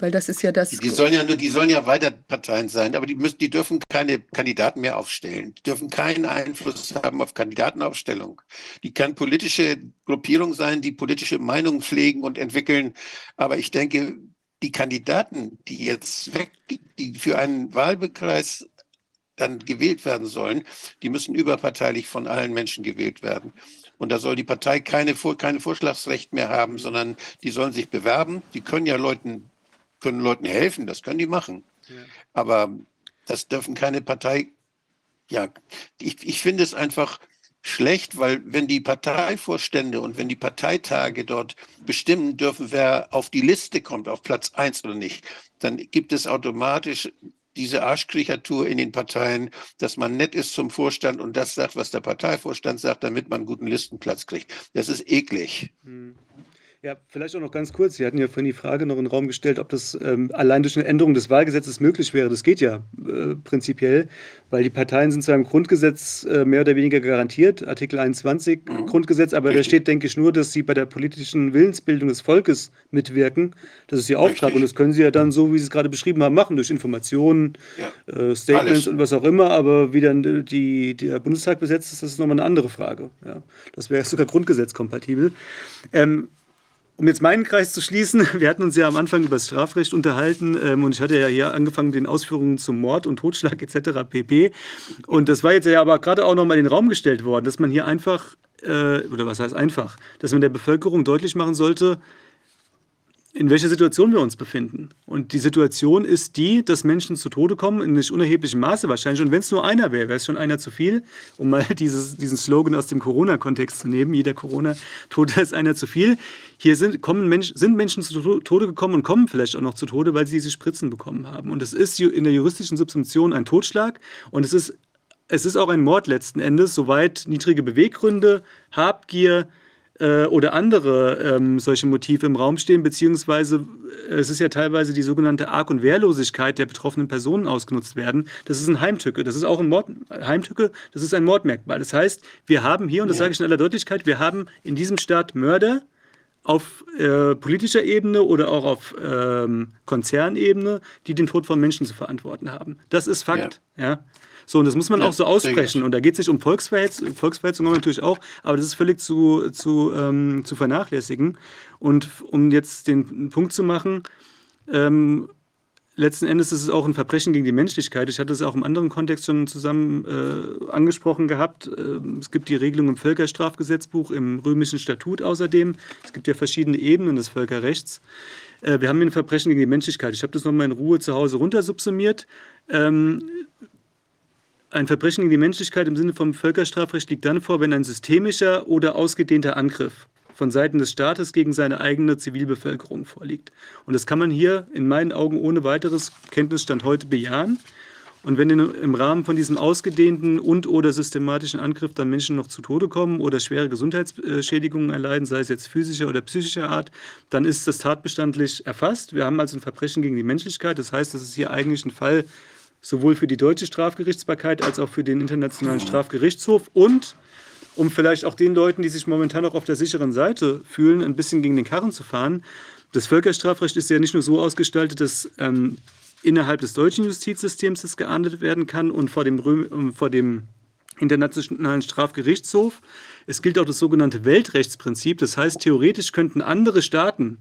Weil das ist ja das. Die sollen ja nur, die sollen ja weiter Parteien sein, aber die müssen, die dürfen keine Kandidaten mehr aufstellen. Die dürfen keinen Einfluss haben auf Kandidatenaufstellung. Die kann politische Gruppierung sein, die politische Meinungen pflegen und entwickeln. Aber ich denke, die Kandidaten, die jetzt weg, die für einen Wahlkreis dann gewählt werden sollen, die müssen überparteilich von allen Menschen gewählt werden. Und da soll die Partei keine, keine Vorschlagsrecht mehr haben, sondern die sollen sich bewerben. Die können ja Leuten, können Leuten helfen, das können die machen. Ja. Aber das dürfen keine Partei, ja, ich, ich finde es einfach schlecht, weil wenn die Parteivorstände und wenn die Parteitage dort bestimmen dürfen, wer auf die Liste kommt, auf Platz eins oder nicht, dann gibt es automatisch diese Arschkriechertour in den Parteien, dass man nett ist zum Vorstand und das sagt, was der Parteivorstand sagt, damit man einen guten Listenplatz kriegt. Das ist eklig. Hm. Ja, vielleicht auch noch ganz kurz. Sie hatten ja vorhin die Frage noch in den Raum gestellt, ob das ähm, allein durch eine Änderung des Wahlgesetzes möglich wäre. Das geht ja äh, prinzipiell, weil die Parteien sind zwar im Grundgesetz äh, mehr oder weniger garantiert, Artikel 21 mhm. Grundgesetz, aber da steht, denke ich, nur, dass sie bei der politischen Willensbildung des Volkes mitwirken. Das ist ihr Auftrag Richtig. und das können sie ja dann so, wie Sie es gerade beschrieben haben, machen, durch Informationen, ja. äh, Statements Alles. und was auch immer. Aber wie dann die, der Bundestag besetzt ist, das ist nochmal eine andere Frage. Ja. Das wäre sogar grundgesetzkompatibel. Ähm, um jetzt meinen Kreis zu schließen, wir hatten uns ja am Anfang über das Strafrecht unterhalten ähm, und ich hatte ja hier angefangen mit den Ausführungen zum Mord und Totschlag etc. pp. Und das war jetzt ja aber gerade auch nochmal in den Raum gestellt worden, dass man hier einfach, äh, oder was heißt einfach, dass man der Bevölkerung deutlich machen sollte, in welcher Situation wir uns befinden. Und die Situation ist die, dass Menschen zu Tode kommen, in nicht unerheblichem Maße wahrscheinlich. Und wenn es nur einer wäre, wäre es schon einer zu viel, um mal dieses, diesen Slogan aus dem Corona-Kontext zu nehmen. Jeder Corona-Tote ist einer zu viel. Hier sind, kommen Mensch, sind Menschen zu Tode gekommen und kommen vielleicht auch noch zu Tode, weil sie diese Spritzen bekommen haben. Und es ist in der juristischen Subsumption ein Totschlag und es ist, es ist auch ein Mord letzten Endes, soweit niedrige Beweggründe, Habgier, äh, oder andere ähm, solche Motive im Raum stehen, beziehungsweise äh, es ist ja teilweise die sogenannte Arg- und Wehrlosigkeit der betroffenen Personen ausgenutzt werden. Das ist ein Heimtücke, das ist auch ein Mord, Heimtücke, das ist ein Mordmerkmal. Das heißt, wir haben hier, und das sage ich in aller Deutlichkeit, wir haben in diesem Staat Mörder, auf äh, politischer Ebene oder auch auf ähm, Konzernebene, die den Tod von Menschen zu verantworten haben. Das ist Fakt. Ja. ja. So, und das muss man ja, auch so aussprechen. Und da geht es nicht um Volksverhetzung, Volksverhetzung natürlich auch, aber das ist völlig zu, zu, ähm, zu vernachlässigen. Und um jetzt den Punkt zu machen, ähm, letzten Endes ist es auch ein Verbrechen gegen die Menschlichkeit. Ich hatte es auch im anderen Kontext schon zusammen äh, angesprochen gehabt. Äh, es gibt die Regelung im Völkerstrafgesetzbuch, im römischen Statut außerdem. Es gibt ja verschiedene Ebenen des Völkerrechts. Äh, wir haben hier ein Verbrechen gegen die Menschlichkeit. Ich habe das nochmal in Ruhe zu Hause runtersubsumiert. Ähm, ein Verbrechen gegen die Menschlichkeit im Sinne vom Völkerstrafrecht liegt dann vor, wenn ein systemischer oder ausgedehnter Angriff von Seiten des Staates gegen seine eigene Zivilbevölkerung vorliegt. Und das kann man hier in meinen Augen ohne weiteres Kenntnisstand heute bejahen. Und wenn im Rahmen von diesem ausgedehnten und oder systematischen Angriff dann Menschen noch zu Tode kommen oder schwere Gesundheitsschädigungen erleiden, sei es jetzt physischer oder psychischer Art, dann ist das tatbestandlich erfasst. Wir haben also ein Verbrechen gegen die Menschlichkeit. Das heißt, das ist hier eigentlich ein Fall sowohl für die deutsche Strafgerichtsbarkeit als auch für den Internationalen Strafgerichtshof und um vielleicht auch den Leuten, die sich momentan auch auf der sicheren Seite fühlen, ein bisschen gegen den Karren zu fahren. Das Völkerstrafrecht ist ja nicht nur so ausgestaltet, dass ähm, innerhalb des deutschen Justizsystems das geahndet werden kann und vor dem, Röm, vor dem Internationalen Strafgerichtshof. Es gilt auch das sogenannte Weltrechtsprinzip. Das heißt, theoretisch könnten andere Staaten,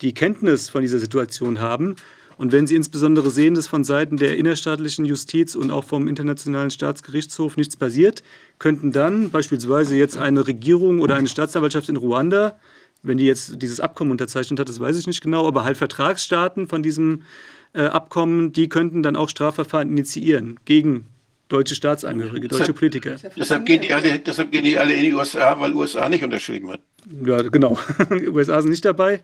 die Kenntnis von dieser Situation haben, und wenn Sie insbesondere sehen, dass von Seiten der innerstaatlichen Justiz und auch vom Internationalen Staatsgerichtshof nichts passiert, könnten dann beispielsweise jetzt eine Regierung oder eine Staatsanwaltschaft in Ruanda, wenn die jetzt dieses Abkommen unterzeichnet hat, das weiß ich nicht genau, aber halt Vertragsstaaten von diesem äh, Abkommen, die könnten dann auch Strafverfahren initiieren gegen deutsche Staatsangehörige, deutsche Politiker. Deshalb gehen, die alle, deshalb gehen die alle in die USA, weil USA nicht unterschrieben hat. Ja, genau. Die USA sind nicht dabei.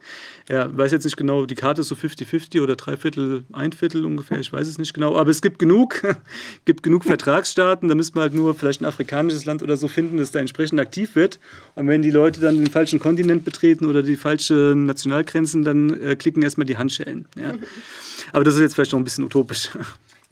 Ja, weiß jetzt nicht genau, die Karte ist so 50-50 oder drei Viertel, ein Viertel ungefähr, ich weiß es nicht genau. Aber es gibt genug, gibt genug Vertragsstaaten. Da müsste man halt nur vielleicht ein afrikanisches Land oder so finden, das da entsprechend aktiv wird. Und wenn die Leute dann den falschen Kontinent betreten oder die falschen Nationalgrenzen, dann äh, klicken erstmal die Handschellen. Ja. Aber das ist jetzt vielleicht noch ein bisschen utopisch.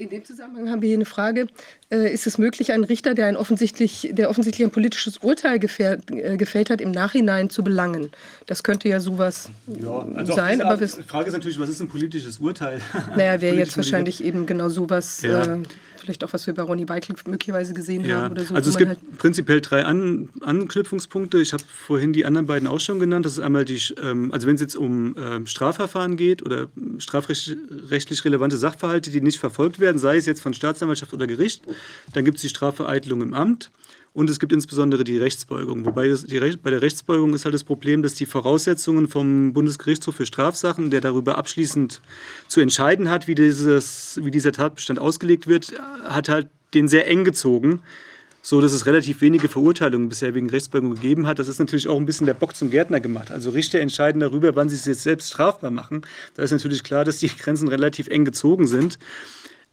In dem Zusammenhang haben wir hier eine Frage. Äh, ist es möglich, einen Richter, der, ein offensichtlich, der offensichtlich ein politisches Urteil gefällt, äh, gefällt hat, im Nachhinein zu belangen? Das könnte ja sowas ja, also sein. Aber die Frage ist natürlich, was ist ein politisches Urteil? Naja, wäre jetzt wahrscheinlich eben genau sowas. Ja. Äh, vielleicht auch was wir bei Ronny Weickel möglicherweise gesehen ja. haben oder so. Also es gibt halt prinzipiell drei An Anknüpfungspunkte. Ich habe vorhin die anderen beiden auch schon genannt. Das ist einmal die, ähm, also wenn es jetzt um ähm, Strafverfahren geht oder strafrechtlich relevante Sachverhalte, die nicht verfolgt werden, sei es jetzt von Staatsanwaltschaft oder Gericht, dann gibt es die Strafvereitelung im Amt. Und es gibt insbesondere die Rechtsbeugung. Wobei die, bei der Rechtsbeugung ist halt das Problem, dass die Voraussetzungen vom Bundesgerichtshof für Strafsachen, der darüber abschließend zu entscheiden hat, wie, dieses, wie dieser Tatbestand ausgelegt wird, hat halt den sehr eng gezogen, so dass es relativ wenige Verurteilungen bisher wegen Rechtsbeugung gegeben hat. Das ist natürlich auch ein bisschen der Bock zum Gärtner gemacht. Also Richter entscheiden darüber, wann sie es jetzt selbst strafbar machen. Da ist natürlich klar, dass die Grenzen relativ eng gezogen sind.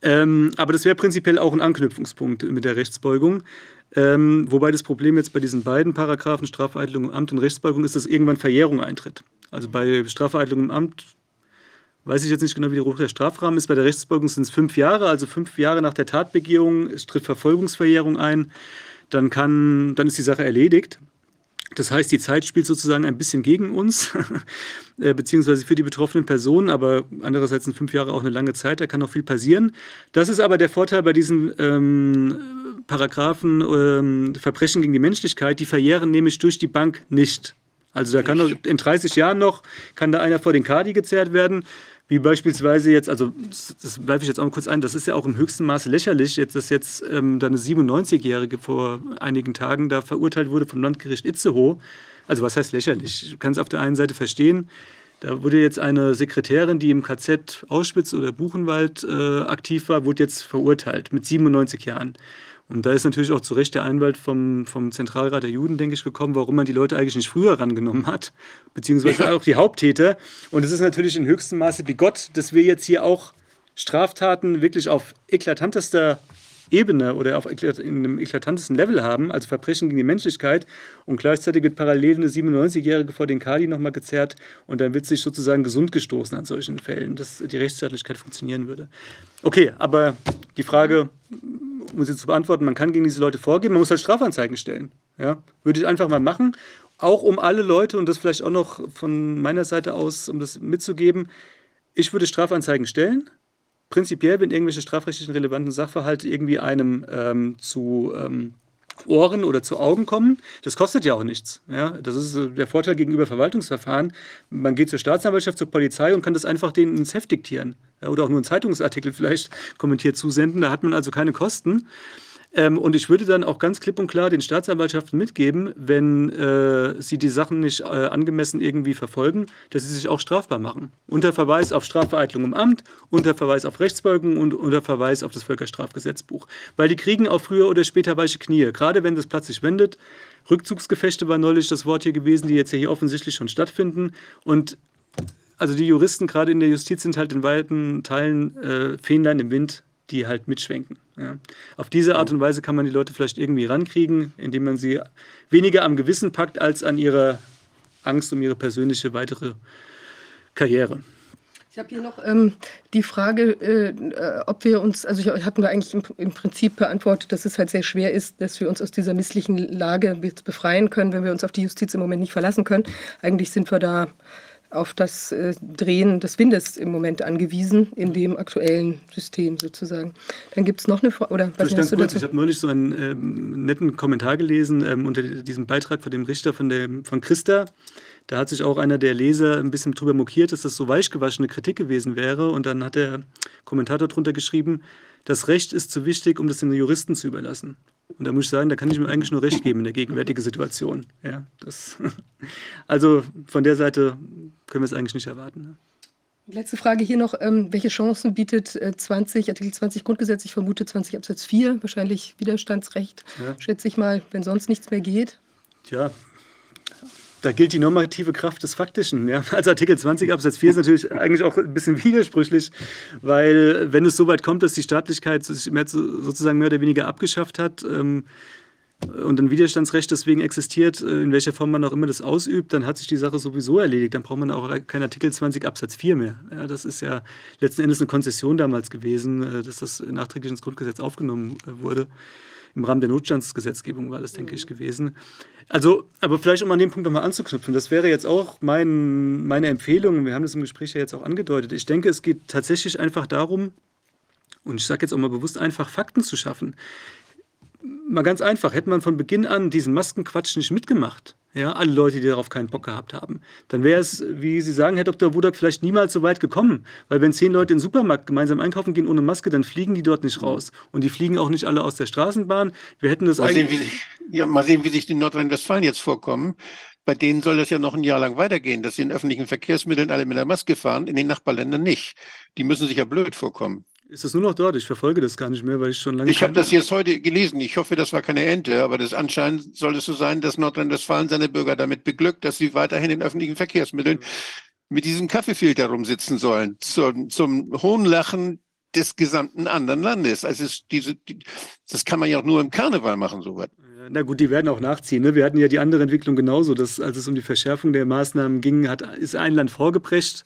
Ähm, aber das wäre prinzipiell auch ein Anknüpfungspunkt mit der Rechtsbeugung. Ähm, wobei das Problem jetzt bei diesen beiden Paragraphen Strafvereitelung, Amt und Rechtsbeugung ist, dass irgendwann Verjährung eintritt. Also bei Strafvereitlung im Amt weiß ich jetzt nicht genau, wie hoch der Strafrahmen ist. Bei der Rechtsbeugung sind es fünf Jahre, also fünf Jahre nach der Tatbegehung. Tritt Verfolgungsverjährung ein. Dann, kann, dann ist die Sache erledigt. Das heißt, die Zeit spielt sozusagen ein bisschen gegen uns, äh, beziehungsweise für die betroffenen Personen, aber andererseits sind fünf Jahre auch eine lange Zeit, da kann noch viel passieren. Das ist aber der Vorteil bei diesen ähm, Paragraphen ähm, Verbrechen gegen die Menschlichkeit, die verjähren nämlich durch die Bank nicht. Also da kann in 30 Jahren noch, kann da einer vor den Kadi gezerrt werden. Wie beispielsweise jetzt, also das bleibe ich jetzt auch mal kurz ein, das ist ja auch im höchsten Maße lächerlich, jetzt, dass jetzt ähm, da eine 97-Jährige vor einigen Tagen da verurteilt wurde vom Landgericht Itzehoe. Also was heißt lächerlich? Ich kann es auf der einen Seite verstehen. Da wurde jetzt eine Sekretärin, die im KZ Auschwitz oder Buchenwald äh, aktiv war, wurde jetzt verurteilt mit 97 Jahren. Und da ist natürlich auch zu Recht der Einwalt vom, vom Zentralrat der Juden, denke ich, gekommen, warum man die Leute eigentlich nicht früher rangenommen hat, beziehungsweise auch die Haupttäter. Und es ist natürlich in höchstem Maße bigott, dass wir jetzt hier auch Straftaten wirklich auf eklatantester Ebene oder auf in einem eklatantesten Level haben, also Verbrechen gegen die Menschlichkeit. Und gleichzeitig wird parallel eine 97-Jährige vor den Kali nochmal gezerrt und dann wird sich sozusagen gesund gestoßen an solchen Fällen, dass die Rechtsstaatlichkeit funktionieren würde. Okay, aber die Frage, um sie zu beantworten, man kann gegen diese Leute vorgehen, man muss halt Strafanzeigen stellen. Ja? Würde ich einfach mal machen, auch um alle Leute, und das vielleicht auch noch von meiner Seite aus, um das mitzugeben, ich würde Strafanzeigen stellen. Prinzipiell, wenn irgendwelche strafrechtlichen relevanten Sachverhalte irgendwie einem ähm, zu ähm, Ohren oder zu Augen kommen. Das kostet ja auch nichts. Ja? Das ist äh, der Vorteil gegenüber Verwaltungsverfahren. Man geht zur Staatsanwaltschaft, zur Polizei und kann das einfach denen ins Heft diktieren. Ja? Oder auch nur einen Zeitungsartikel vielleicht kommentiert zusenden. Da hat man also keine Kosten. Ähm, und ich würde dann auch ganz klipp und klar den Staatsanwaltschaften mitgeben, wenn äh, sie die Sachen nicht äh, angemessen irgendwie verfolgen, dass sie sich auch strafbar machen. Unter Verweis auf Strafvereitlung im Amt, unter Verweis auf Rechtsbeugung und unter Verweis auf das Völkerstrafgesetzbuch. Weil die kriegen auch früher oder später weiche Knie, gerade wenn das Platz sich wendet. Rückzugsgefechte war neulich das Wort hier gewesen, die jetzt hier offensichtlich schon stattfinden. Und also die Juristen gerade in der Justiz sind halt in weiten Teilen äh, Fähnlein im Wind, die halt mitschwenken. Ja. Auf diese Art und Weise kann man die Leute vielleicht irgendwie rankriegen, indem man sie weniger am Gewissen packt als an ihrer Angst um ihre persönliche weitere Karriere. Ich habe hier noch ähm, die Frage, äh, ob wir uns, also ich, hatten wir eigentlich im, im, Prinzip beantwortet, dass es halt sehr schwer ist, dass wir uns aus dieser misslichen Lage befreien können, wenn wir uns auf die Justiz im Moment nicht verlassen können. Eigentlich sind wir da auf das äh, Drehen des Windes im Moment angewiesen, in dem aktuellen System sozusagen. Dann gibt es noch eine Frage, oder was hast du dazu? Ich habe neulich so einen ähm, netten Kommentar gelesen ähm, unter diesem Beitrag von dem Richter von, dem, von Christa. Da hat sich auch einer der Leser ein bisschen drüber mokiert, dass das so weichgewaschene Kritik gewesen wäre. Und dann hat der Kommentator drunter geschrieben, das Recht ist zu wichtig, um das den Juristen zu überlassen. Und da muss ich sagen, da kann ich mir eigentlich nur recht geben in der gegenwärtigen Situation. Ja, das, also von der Seite können wir es eigentlich nicht erwarten. Ne? Letzte Frage hier noch. Ähm, welche Chancen bietet äh, 20, Artikel 20 Grundgesetz? Ich vermute 20 Absatz 4, wahrscheinlich Widerstandsrecht, ja. schätze ich mal, wenn sonst nichts mehr geht. Tja, da gilt die normative Kraft des Faktischen. Ja? Also Artikel 20 Absatz 4 ist natürlich eigentlich auch ein bisschen widersprüchlich, weil wenn es so weit kommt, dass die Staatlichkeit sich mehr, sozusagen mehr oder weniger abgeschafft hat ähm, und ein Widerstandsrecht deswegen existiert, äh, in welcher Form man auch immer das ausübt, dann hat sich die Sache sowieso erledigt. Dann braucht man auch kein Artikel 20 Absatz 4 mehr. Ja, das ist ja letzten Endes eine Konzession damals gewesen, äh, dass das nachträglich ins Grundgesetz aufgenommen äh, wurde im Rahmen der Notstandsgesetzgebung war das, denke ich, gewesen. Also, aber vielleicht um an dem Punkt nochmal anzuknüpfen, das wäre jetzt auch mein, meine Empfehlung, wir haben das im Gespräch ja jetzt auch angedeutet. Ich denke, es geht tatsächlich einfach darum, und ich sage jetzt auch mal bewusst einfach, Fakten zu schaffen. Mal ganz einfach, hätte man von Beginn an diesen Maskenquatsch nicht mitgemacht, ja, alle Leute, die darauf keinen Bock gehabt haben, dann wäre es, wie Sie sagen, Herr Dr. Budak, vielleicht niemals so weit gekommen. Weil wenn zehn Leute in den Supermarkt gemeinsam einkaufen gehen ohne Maske, dann fliegen die dort nicht raus. Und die fliegen auch nicht alle aus der Straßenbahn. Wir hätten das mal sehen, wie sich, ja, mal sehen, wie sich die Nordrhein-Westfalen jetzt vorkommen. Bei denen soll das ja noch ein Jahr lang weitergehen, dass sie in öffentlichen Verkehrsmitteln alle mit der Maske fahren, in den Nachbarländern nicht. Die müssen sich ja blöd vorkommen. Ist das nur noch dort? Ich verfolge das gar nicht mehr, weil ich schon lange. Ich habe das jetzt heute gelesen. Ich hoffe, das war keine Ente, aber das anscheinend soll es so sein, dass Nordrhein-Westfalen seine Bürger damit beglückt, dass sie weiterhin in öffentlichen Verkehrsmitteln mit diesem Kaffeefilter rumsitzen sollen, zum, zum hohen Lachen des gesamten anderen Landes. Also es, diese, die, das kann man ja auch nur im Karneval machen, sowas. Na gut, die werden auch nachziehen. Ne? Wir hatten ja die andere Entwicklung genauso, dass als es um die Verschärfung der Maßnahmen ging, hat, ist ein Land vorgeprescht,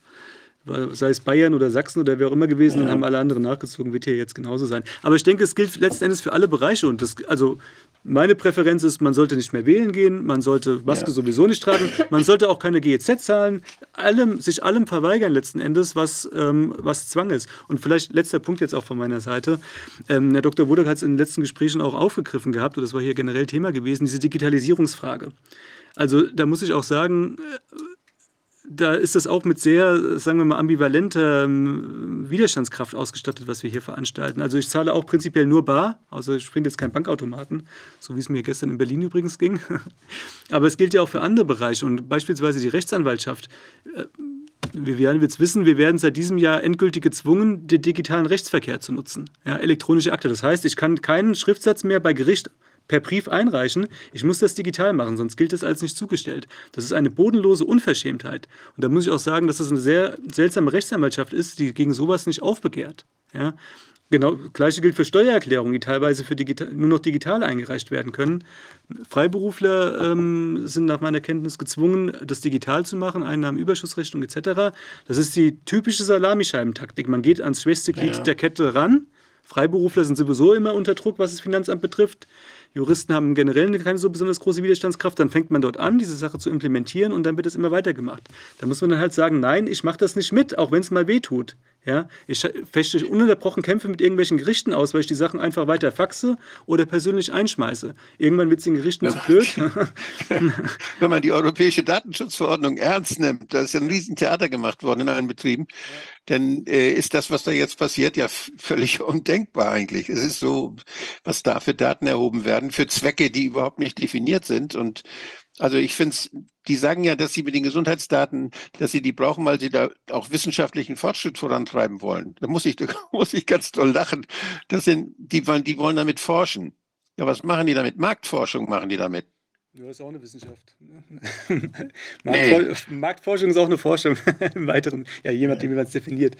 sei es Bayern oder Sachsen oder wer auch immer gewesen, und haben alle anderen nachgezogen, wird hier jetzt genauso sein. Aber ich denke, es gilt letzten Endes für alle Bereiche und das, also meine Präferenz ist, man sollte nicht mehr wählen gehen, man sollte Maske ja. sowieso nicht tragen, man sollte auch keine GEZ zahlen, allem, sich allem verweigern letzten Endes, was, ähm, was Zwang ist. Und vielleicht letzter Punkt jetzt auch von meiner Seite. Ähm, Herr Dr. Wodak hat es in den letzten Gesprächen auch aufgegriffen gehabt, und das war hier generell Thema gewesen, diese Digitalisierungsfrage. Also da muss ich auch sagen, da ist das auch mit sehr, sagen wir mal, ambivalenter ähm, Widerstandskraft ausgestattet, was wir hier veranstalten. Also ich zahle auch prinzipiell nur bar, also ich finde jetzt keinen Bankautomaten, so wie es mir gestern in Berlin übrigens ging. Aber es gilt ja auch für andere Bereiche und beispielsweise die Rechtsanwaltschaft. Äh, wir werden jetzt wissen, wir werden seit diesem Jahr endgültig gezwungen, den digitalen Rechtsverkehr zu nutzen. Ja, elektronische Akte. Das heißt, ich kann keinen Schriftsatz mehr bei Gericht per Brief einreichen. Ich muss das digital machen, sonst gilt das als nicht zugestellt. Das ist eine bodenlose Unverschämtheit. Und da muss ich auch sagen, dass das eine sehr seltsame Rechtsanwaltschaft ist, die gegen sowas nicht aufbegehrt. Ja? Genau, gleiche gilt für Steuererklärungen, die teilweise für digital, nur noch digital eingereicht werden können. Freiberufler ähm, sind nach meiner Kenntnis gezwungen, das digital zu machen, Einnahmenüberschussrechnung etc. Das ist die typische Salamischeibentaktik. Man geht ans schwächste Glied ja. der Kette ran. Freiberufler sind sowieso immer unter Druck, was das Finanzamt betrifft. Juristen haben generell keine so besonders große Widerstandskraft, dann fängt man dort an, diese Sache zu implementieren und dann wird es immer weitergemacht. Da muss man dann halt sagen, nein, ich mache das nicht mit, auch wenn es mal weh tut. Ja, ich fechte ununterbrochen Kämpfe mit irgendwelchen Gerichten aus, weil ich die Sachen einfach weiter faxe oder persönlich einschmeiße. Irgendwann wird es den Gerichten ja. zu blöd. Wenn man die europäische Datenschutzverordnung ernst nimmt, da ist ja ein Riesentheater gemacht worden in allen Betrieben, dann äh, ist das, was da jetzt passiert, ja völlig undenkbar eigentlich. Es ist so, was da für Daten erhoben werden, für Zwecke, die überhaupt nicht definiert sind und also ich finde es, die sagen ja, dass sie mit den Gesundheitsdaten, dass sie die brauchen, weil sie da auch wissenschaftlichen Fortschritt vorantreiben wollen. Da muss ich, da muss ich ganz toll lachen. Das sind, die, die wollen damit forschen. Ja, was machen die damit? Marktforschung machen die damit. Ja, ist auch eine Wissenschaft. Marktfor nee. Marktforschung ist auch eine Forschung im Weiteren, ja, je nachdem, wie man es definiert.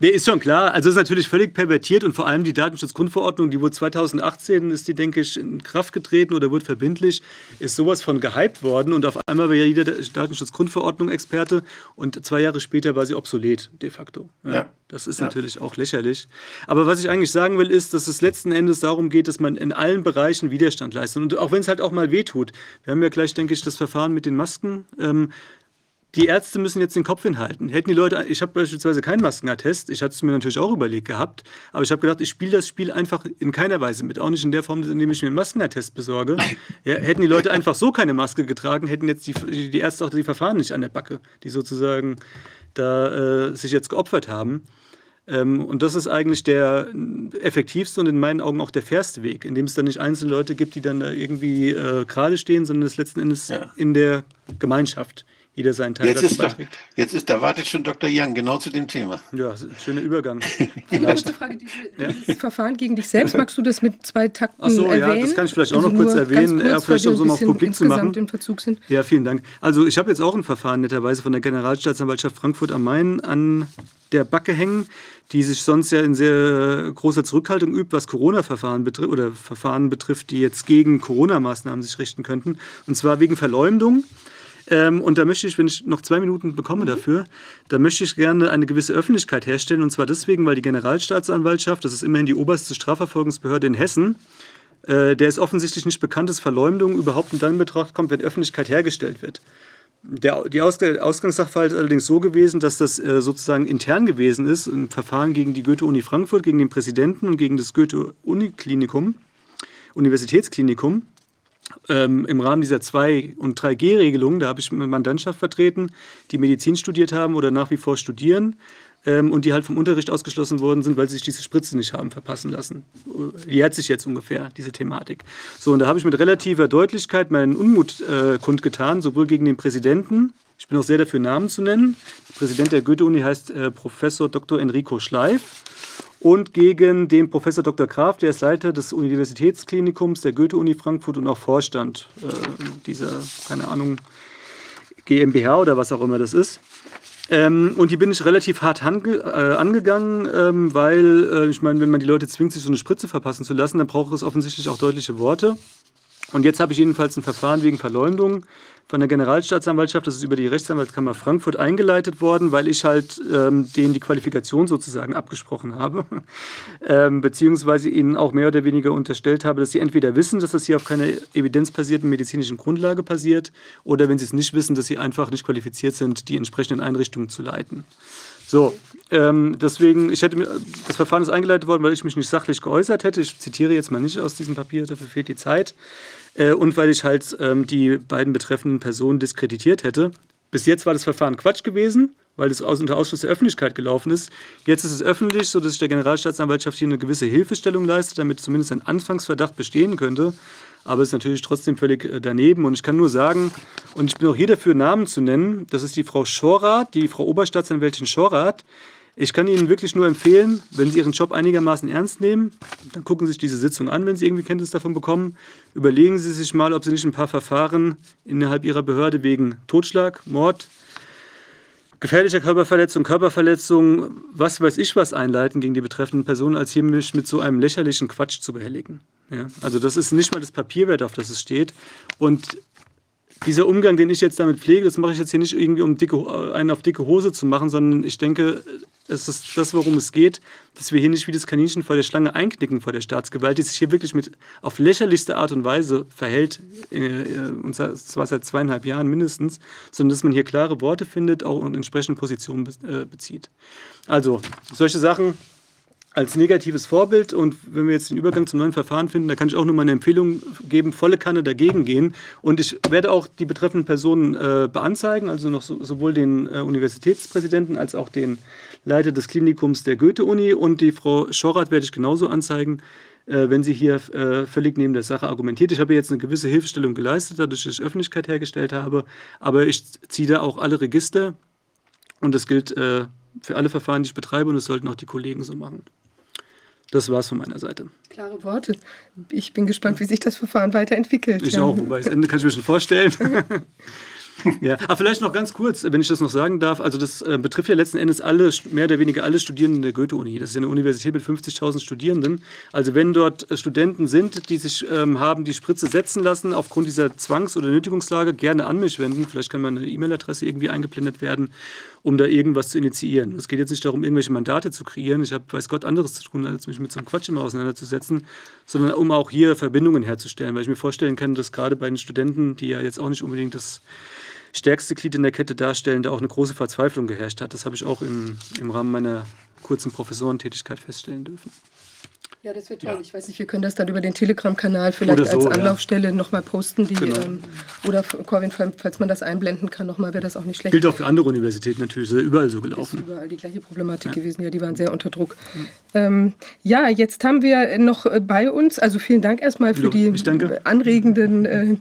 Nee, ist schon klar. Also es ist natürlich völlig pervertiert und vor allem die Datenschutzgrundverordnung, die wurde 2018, ist die, denke ich, in Kraft getreten oder wird verbindlich, ist sowas von gehypt worden und auf einmal war ja jeder Datenschutzgrundverordnung Experte und zwei Jahre später war sie obsolet, de facto. Ja. ja. Das ist ja. natürlich auch lächerlich. Aber was ich eigentlich sagen will, ist, dass es letzten Endes darum geht, dass man in allen Bereichen Widerstand leistet. Und auch wenn es halt auch mal wehtut. Wir haben ja gleich, denke ich, das Verfahren mit den Masken. Ähm, die Ärzte müssen jetzt den Kopf hinhalten. Hätten die Leute, ich habe beispielsweise keinen Maskenattest, ich hatte es mir natürlich auch überlegt gehabt, aber ich habe gedacht, ich spiele das Spiel einfach in keiner Weise mit, auch nicht in der Form, indem ich mir einen Maskenattest besorge. Ja, hätten die Leute einfach so keine Maske getragen, hätten jetzt die, die Ärzte auch die Verfahren nicht an der Backe, die sozusagen da äh, sich jetzt geopfert haben. Ähm, und das ist eigentlich der effektivste und in meinen Augen auch der fairste Weg, indem es dann nicht einzelne Leute gibt, die dann da irgendwie äh, gerade stehen, sondern es letzten Endes ja. in der Gemeinschaft jeder seinen Teil jetzt dazu ist beiträgt. Da, jetzt ist, da wartet schon Dr. Young genau zu dem Thema. Ja, schöner Übergang. Vielleicht. Frage, diese, ja? Dieses Verfahren gegen dich selbst, magst du das mit zwei Takten Ach so, erwähnen? ja, das kann ich vielleicht auch also noch kurz erwähnen, kurz, ja, vielleicht um so mal publik zu machen. Im Verzug sind. Ja, vielen Dank. Also ich habe jetzt auch ein Verfahren netterweise von der Generalstaatsanwaltschaft Frankfurt am Main an der Backe hängen, die sich sonst ja in sehr großer Zurückhaltung übt, was Corona-Verfahren betrifft oder Verfahren betrifft, die jetzt gegen Corona-Maßnahmen sich richten könnten. Und zwar wegen Verleumdung. Ähm, und da möchte ich, wenn ich noch zwei Minuten bekomme mhm. dafür, da möchte ich gerne eine gewisse Öffentlichkeit herstellen. Und zwar deswegen, weil die Generalstaatsanwaltschaft, das ist immerhin die oberste Strafverfolgungsbehörde in Hessen, äh, der ist offensichtlich nicht bekannt, dass Verleumdung überhaupt in dann in Betracht kommt, wenn Öffentlichkeit hergestellt wird. Der, die Ausg Ausgangssachverhalt ist allerdings so gewesen, dass das äh, sozusagen intern gewesen ist, ein Verfahren gegen die Goethe-Uni Frankfurt, gegen den Präsidenten und gegen das Goethe-Uni-Klinikum, Universitätsklinikum. Ähm, Im Rahmen dieser 2- und 3G-Regelung, da habe ich eine Mandantschaft vertreten, die Medizin studiert haben oder nach wie vor studieren ähm, und die halt vom Unterricht ausgeschlossen worden sind, weil sie sich diese Spritze nicht haben verpassen lassen. Jährt sich jetzt ungefähr, diese Thematik. So, und da habe ich mit relativer Deutlichkeit meinen Unmut äh, kundgetan, sowohl gegen den Präsidenten, ich bin auch sehr dafür, Namen zu nennen. Der Präsident der Goethe-Uni heißt äh, Professor Dr. Enrico Schleif. Und gegen den Professor Dr. Graf, der ist Leiter des Universitätsklinikums der Goethe-Uni Frankfurt und auch Vorstand äh, dieser, keine Ahnung, GmbH oder was auch immer das ist. Ähm, und die bin ich relativ hart äh, angegangen, ähm, weil äh, ich meine, wenn man die Leute zwingt, sich so eine Spritze verpassen zu lassen, dann braucht es offensichtlich auch deutliche Worte. Und jetzt habe ich jedenfalls ein Verfahren wegen Verleumdung von der Generalstaatsanwaltschaft, das ist über die Rechtsanwaltskammer Frankfurt eingeleitet worden, weil ich halt ähm, denen die Qualifikation sozusagen abgesprochen habe, ähm, beziehungsweise ihnen auch mehr oder weniger unterstellt habe, dass sie entweder wissen, dass das hier auf keiner evidenzbasierten medizinischen Grundlage passiert, oder wenn sie es nicht wissen, dass sie einfach nicht qualifiziert sind, die entsprechenden Einrichtungen zu leiten. So, ähm, deswegen, ich hätte das Verfahren ist eingeleitet worden, weil ich mich nicht sachlich geäußert hätte. Ich zitiere jetzt mal nicht aus diesem Papier, dafür fehlt die Zeit. Äh, und weil ich halt ähm, die beiden betreffenden Personen diskreditiert hätte. Bis jetzt war das Verfahren Quatsch gewesen, weil es aus, unter Ausschluss der Öffentlichkeit gelaufen ist. Jetzt ist es öffentlich, sodass sich der Generalstaatsanwaltschaft hier eine gewisse Hilfestellung leistet, damit zumindest ein Anfangsverdacht bestehen könnte. Aber es ist natürlich trotzdem völlig äh, daneben. Und ich kann nur sagen, und ich bin auch hier dafür, Namen zu nennen, das ist die Frau Schorath, die Frau Oberstaatsanwältin Schorath, ich kann Ihnen wirklich nur empfehlen, wenn Sie Ihren Job einigermaßen ernst nehmen, dann gucken Sie sich diese Sitzung an, wenn Sie irgendwie Kenntnis davon bekommen. Überlegen Sie sich mal, ob Sie nicht ein paar Verfahren innerhalb Ihrer Behörde wegen Totschlag, Mord, gefährlicher Körperverletzung, Körperverletzung, was weiß ich was einleiten gegen die betreffenden Personen, als hier mich mit so einem lächerlichen Quatsch zu behelligen. Ja, also das ist nicht mal das Papier wert, auf das es steht. Und dieser Umgang, den ich jetzt damit pflege, das mache ich jetzt hier nicht irgendwie, um dicke, einen auf dicke Hose zu machen, sondern ich denke, es ist das, worum es geht, dass wir hier nicht wie das Kaninchen vor der Schlange einknicken vor der Staatsgewalt, die sich hier wirklich mit auf lächerlichste Art und Weise verhält, äh, und zwar seit zweieinhalb Jahren mindestens, sondern dass man hier klare Worte findet auch und entsprechende Positionen äh, bezieht. Also, solche Sachen als negatives Vorbild. Und wenn wir jetzt den Übergang zum neuen Verfahren finden, da kann ich auch nur mal eine Empfehlung geben, volle Kanne dagegen gehen. Und ich werde auch die betreffenden Personen äh, beanzeigen, also noch so, sowohl den äh, Universitätspräsidenten als auch den Leiter des Klinikums der Goethe-Uni. Und die Frau Schorath werde ich genauso anzeigen, äh, wenn sie hier äh, völlig neben der Sache argumentiert. Ich habe jetzt eine gewisse Hilfestellung geleistet, dadurch, dass ich Öffentlichkeit hergestellt habe, aber ich ziehe da auch alle Register. Und das gilt äh, für alle Verfahren, die ich betreibe. Und das sollten auch die Kollegen so machen. Das war es von meiner Seite. Klare Worte. Ich bin gespannt, wie sich das Verfahren weiterentwickelt. Ich ja. auch, wobei das Ende kann ich mir schon vorstellen. ja, aber vielleicht noch ganz kurz, wenn ich das noch sagen darf. Also das äh, betrifft ja letzten Endes alle, mehr oder weniger alle Studierenden der Goethe-Uni. Das ist ja eine Universität mit 50.000 Studierenden. Also wenn dort äh, Studenten sind, die sich ähm, haben die Spritze setzen lassen aufgrund dieser Zwangs- oder Nötigungslage, gerne an mich wenden. Vielleicht kann meine E-Mail-Adresse irgendwie eingeblendet werden, um da irgendwas zu initiieren. Es geht jetzt nicht darum, irgendwelche Mandate zu kreieren. Ich habe, weiß Gott, anderes zu tun, als mich mit so einem Quatsch immer auseinanderzusetzen, sondern um auch hier Verbindungen herzustellen. Weil ich mir vorstellen kann, dass gerade bei den Studenten, die ja jetzt auch nicht unbedingt das stärkste Glied in der Kette darstellen, da auch eine große Verzweiflung geherrscht hat. Das habe ich auch im, im Rahmen meiner kurzen Professorentätigkeit feststellen dürfen. Ja, das wird toll. Ja. Ich weiß nicht, wir können das dann über den Telegram-Kanal vielleicht so, als Anlaufstelle ja. nochmal posten. Die, genau. ähm, oder Corvin, falls man das einblenden kann, nochmal, wäre das auch nicht schlecht. Gilt auch für andere Universitäten natürlich, ist überall so gelaufen. Ist überall die gleiche Problematik ja. gewesen, ja, die waren sehr unter Druck. Mhm. Ähm, ja, jetzt haben wir noch äh, bei uns, also vielen Dank erstmal für die anregenden äh,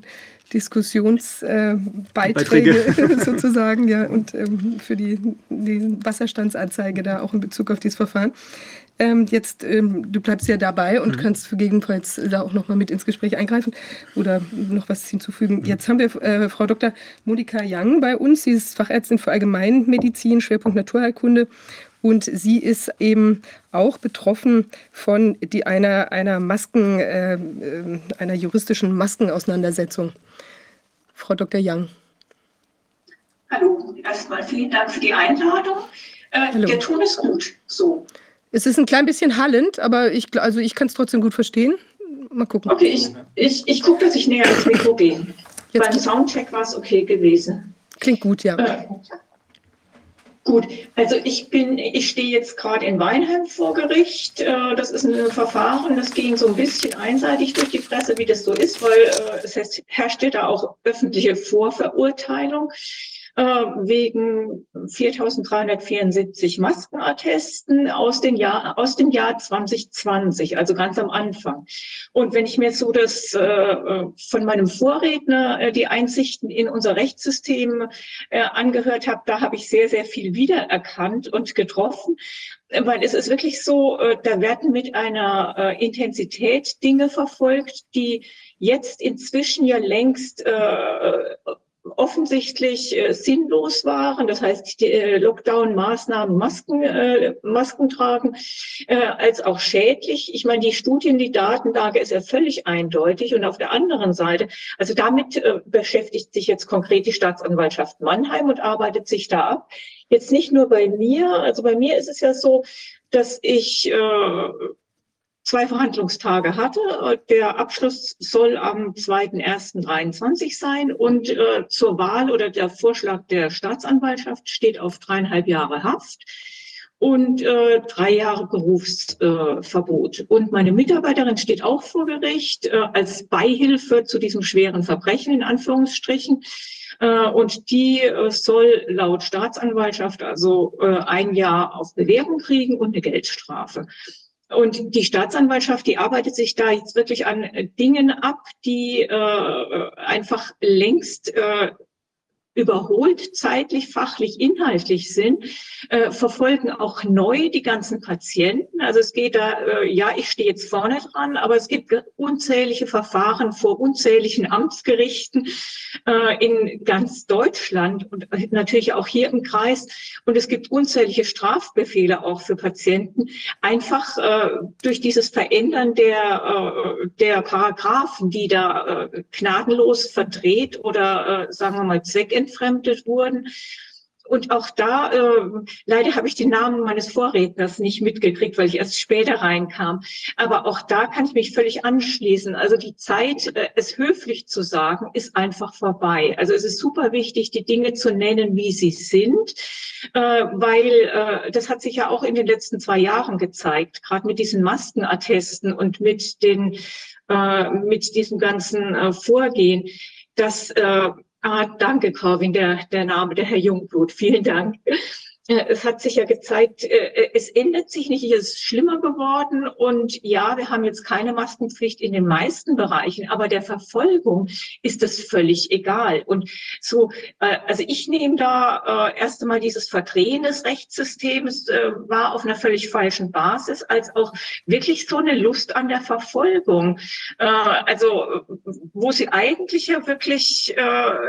Diskussionsbeiträge äh, sozusagen, ja, und ähm, für die, die Wasserstandsanzeige da auch in Bezug auf dieses Verfahren. Ähm, jetzt, ähm, du bleibst ja dabei und mhm. kannst gegebenenfalls da auch nochmal mit ins Gespräch eingreifen oder noch was hinzufügen. Mhm. Jetzt haben wir äh, Frau Dr. Monika Young bei uns. Sie ist Fachärztin für Allgemeinmedizin, Schwerpunkt Naturheilkunde. Und sie ist eben auch betroffen von die, einer, einer Masken, äh, äh einer juristischen Maskenauseinandersetzung. Frau Dr. Young. Hallo, erstmal vielen Dank für die Einladung. Äh, der Ton ist gut. So. Es ist ein klein bisschen hallend, aber ich, also ich kann es trotzdem gut verstehen. Mal gucken. Okay, ich, ich, ich gucke, dass ich näher ans Mikro gehe. Jetzt Beim Soundcheck war es okay gewesen. Klingt gut, ja. Äh, Gut, also ich bin, ich stehe jetzt gerade in Weinheim vor Gericht. Äh, das ist ein Verfahren, das ging so ein bisschen einseitig durch die Presse, wie das so ist, weil äh, es herrschte da auch öffentliche Vorverurteilung. Äh, wegen 4.374 Maskenattesten aus, den Jahr, aus dem Jahr 2020, also ganz am Anfang. Und wenn ich mir so das äh, von meinem Vorredner äh, die Einsichten in unser Rechtssystem äh, angehört habe, da habe ich sehr, sehr viel wiedererkannt und getroffen weil es ist wirklich so, äh, da werden mit einer äh, Intensität Dinge verfolgt, die jetzt inzwischen ja längst offensichtlich äh, sinnlos waren, das heißt die äh, Lockdown-Maßnahmen, Masken, äh, Masken tragen, äh, als auch schädlich. Ich meine, die Studien, die Datenlage ist ja völlig eindeutig. Und auf der anderen Seite, also damit äh, beschäftigt sich jetzt konkret die Staatsanwaltschaft Mannheim und arbeitet sich da ab. Jetzt nicht nur bei mir, also bei mir ist es ja so, dass ich äh, zwei Verhandlungstage hatte. Der Abschluss soll am 2.1.23 sein und äh, zur Wahl oder der Vorschlag der Staatsanwaltschaft steht auf dreieinhalb Jahre Haft und äh, drei Jahre Berufsverbot. Äh, und meine Mitarbeiterin steht auch vor Gericht äh, als Beihilfe zu diesem schweren Verbrechen in Anführungsstrichen. Äh, und die äh, soll laut Staatsanwaltschaft also äh, ein Jahr auf Bewährung kriegen und eine Geldstrafe. Und die Staatsanwaltschaft, die arbeitet sich da jetzt wirklich an Dingen ab, die äh, einfach längst äh, überholt, zeitlich, fachlich, inhaltlich sind, äh, verfolgen auch neu die ganzen Patienten. Also es geht da, äh, ja, ich stehe jetzt vorne dran, aber es gibt unzählige Verfahren vor unzähligen Amtsgerichten äh, in ganz Deutschland und natürlich auch hier im Kreis. Und es gibt unzählige Strafbefehle auch für Patienten, einfach äh, durch dieses Verändern der, äh, der Paragraphen, die da äh, gnadenlos verdreht oder, sagen wir mal, zweckentfremdet entfremdet wurden. Und auch da, äh, leider habe ich den Namen meines Vorredners nicht mitgekriegt, weil ich erst später reinkam. Aber auch da kann ich mich völlig anschließen. Also die Zeit, äh, es höflich zu sagen, ist einfach vorbei. Also es ist super wichtig, die Dinge zu nennen, wie sie sind, äh, weil äh, das hat sich ja auch in den letzten zwei Jahren gezeigt, gerade mit diesen Maskenattesten und mit den äh, mit diesem ganzen äh, Vorgehen, dass äh, Ah, danke, Corwin, der, der Name, der Herr Jungblut. Vielen Dank. Äh, es hat sich ja gezeigt, äh, äh, es ändert sich nicht, es ist schlimmer geworden. Und ja, wir haben jetzt keine Maskenpflicht in den meisten Bereichen, aber der Verfolgung ist das völlig egal. Und so, also ich nehme da erst einmal dieses Verdrehen des Rechtssystems war auf einer völlig falschen Basis, als auch wirklich so eine Lust an der Verfolgung. Also, wo sie eigentlich ja wirklich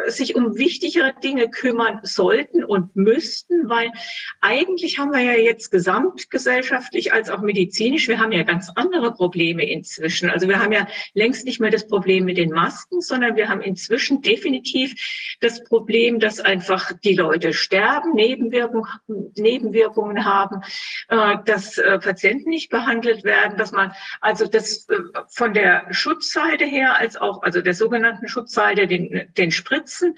sich um wichtigere Dinge kümmern sollten und müssten, weil eigentlich haben wir ja jetzt gesamtgesellschaftlich als auch medizinisch, wir haben ja ganz andere Probleme inzwischen. Also wir haben ja längst nicht mehr das Problem mit den Masken, sondern wir haben inzwischen definitiv das Problem, dass einfach die Leute sterben, Nebenwirkungen, Nebenwirkungen haben, äh, dass äh, Patienten nicht behandelt werden, dass man also das äh, von der Schutzseite her als auch, also der sogenannten Schutzseite, den, den Spritzen,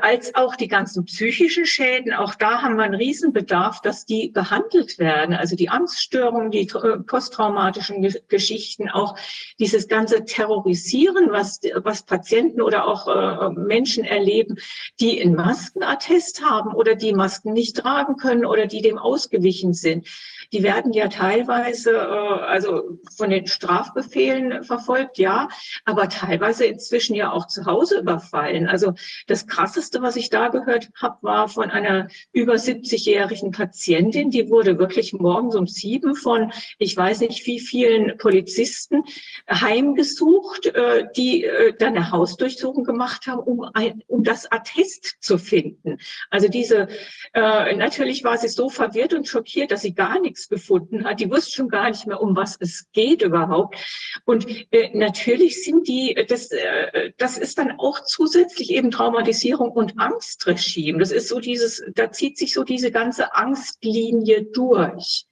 als auch die ganzen psychischen Schäden, auch da haben wir einen Riesenbedarf, dass die behandelt werden. Also die Angststörungen, die äh, posttraumatischen Geschichten, auch dieses ganze Terrorisieren, was, was Patienten oder auch äh, Menschen erleben, die einen Maskenattest haben oder die Masken nicht tragen können oder die dem ausgewichen sind die werden ja teilweise äh, also von den Strafbefehlen verfolgt, ja, aber teilweise inzwischen ja auch zu Hause überfallen. Also das Krasseste, was ich da gehört habe, war von einer über 70-jährigen Patientin, die wurde wirklich morgens um sieben von, ich weiß nicht wie vielen Polizisten heimgesucht, äh, die äh, dann eine Hausdurchsuchung gemacht haben, um, ein, um das Attest zu finden. Also diese, äh, natürlich war sie so verwirrt und schockiert, dass sie gar nichts nichts gefunden hat. Die wusste schon gar nicht mehr, um was es geht überhaupt. Und äh, natürlich sind die, das, äh, das ist dann auch zusätzlich eben Traumatisierung und Angstregime. Das ist so dieses, da zieht sich so diese ganze Angstlinie durch.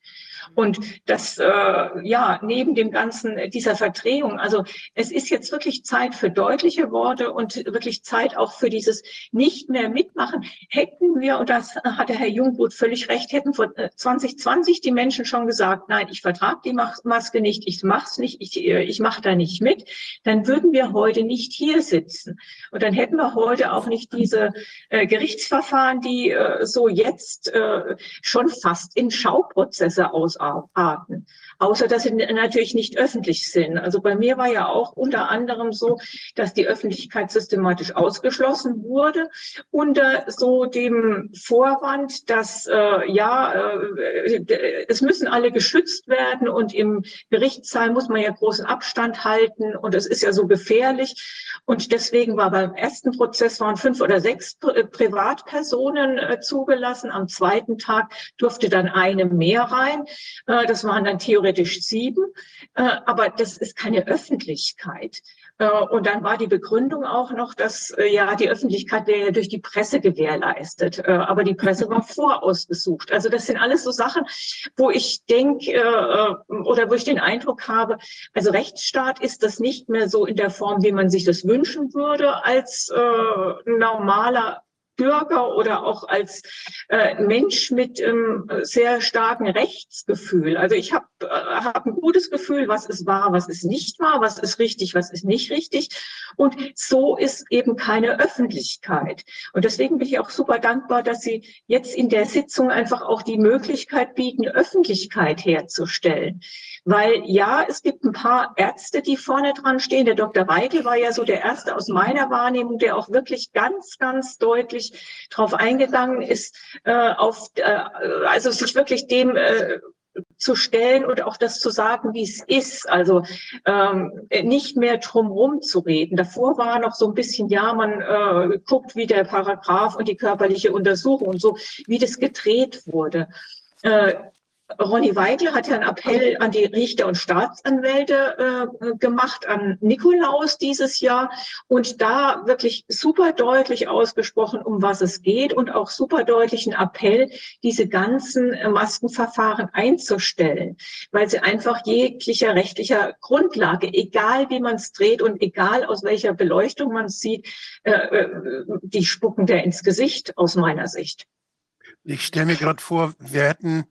Und das, äh, ja, neben dem ganzen, äh, dieser Verdrehung, also es ist jetzt wirklich Zeit für deutliche Worte und wirklich Zeit auch für dieses nicht mehr mitmachen. Hätten wir, und das hat der Herr Jungblut völlig recht, hätten vor 2020 äh, die Menschen schon gesagt, nein, ich vertrage die Maske nicht, ich mach's nicht, ich, äh, ich mache da nicht mit, dann würden wir heute nicht hier sitzen. Und dann hätten wir heute auch nicht diese äh, Gerichtsverfahren, die äh, so jetzt äh, schon fast in Schauprozesse aus of partners. Außer dass sie natürlich nicht öffentlich sind. Also bei mir war ja auch unter anderem so, dass die Öffentlichkeit systematisch ausgeschlossen wurde unter so dem Vorwand, dass äh, ja, äh, es müssen alle geschützt werden und im Gerichtssaal muss man ja großen Abstand halten und es ist ja so gefährlich. Und deswegen war beim ersten Prozess waren fünf oder sechs Pri Privatpersonen äh, zugelassen. Am zweiten Tag durfte dann eine mehr rein. Äh, das waren dann theoretisch sieben. Äh, aber das ist keine Öffentlichkeit. Äh, und dann war die Begründung auch noch, dass äh, ja die Öffentlichkeit wäre ja durch die Presse gewährleistet, äh, aber die Presse war vorausgesucht. Also das sind alles so Sachen, wo ich denke oder wo ich den Eindruck habe, also Rechtsstaat ist das nicht mehr so in der Form, wie man sich das wünschen würde als normaler Bürger oder auch als äh, Mensch mit ähm, sehr starken Rechtsgefühl. Also ich habe äh, hab ein gutes Gefühl, was ist wahr, was ist nicht wahr, was ist richtig, was ist nicht richtig. Und so ist eben keine Öffentlichkeit. Und deswegen bin ich auch super dankbar, dass Sie jetzt in der Sitzung einfach auch die Möglichkeit bieten, Öffentlichkeit herzustellen. Weil ja, es gibt ein paar Ärzte, die vorne dran stehen. Der Dr. Weigel war ja so der erste aus meiner Wahrnehmung, der auch wirklich ganz, ganz deutlich darauf eingegangen ist, äh, auf, äh, also sich wirklich dem äh, zu stellen und auch das zu sagen, wie es ist. Also ähm, nicht mehr drumherum zu reden. Davor war noch so ein bisschen, ja, man äh, guckt, wie der Paragraph und die körperliche Untersuchung und so, wie das gedreht wurde. Äh, Ronny Weigel hat ja einen Appell an die Richter und Staatsanwälte äh, gemacht, an Nikolaus dieses Jahr und da wirklich super deutlich ausgesprochen, um was es geht und auch super deutlich einen Appell, diese ganzen äh, Maskenverfahren einzustellen, weil sie einfach jeglicher rechtlicher Grundlage, egal wie man es dreht und egal aus welcher Beleuchtung man es sieht, äh, äh, die spucken da ins Gesicht aus meiner Sicht. Ich stelle mir gerade vor, wir hätten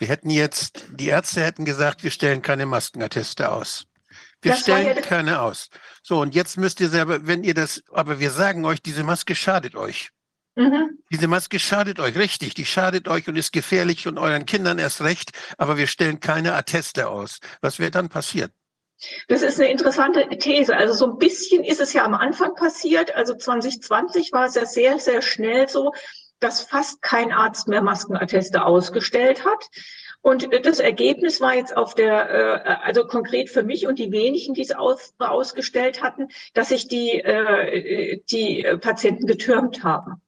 wir hätten jetzt, die Ärzte hätten gesagt, wir stellen keine Maskenatteste aus. Wir das stellen ja keine aus. So, und jetzt müsst ihr selber, wenn ihr das, aber wir sagen euch, diese Maske schadet euch. Mhm. Diese Maske schadet euch, richtig, die schadet euch und ist gefährlich und euren Kindern erst recht, aber wir stellen keine Atteste aus. Was wird dann passieren? Das ist eine interessante These. Also so ein bisschen ist es ja am Anfang passiert. Also 2020 war es ja sehr, sehr schnell so, dass fast kein Arzt mehr Maskenatteste ausgestellt hat. Und das Ergebnis war jetzt auf der, äh, also konkret für mich und die wenigen, die es aus, ausgestellt hatten, dass sich die, äh, die Patienten getürmt haben.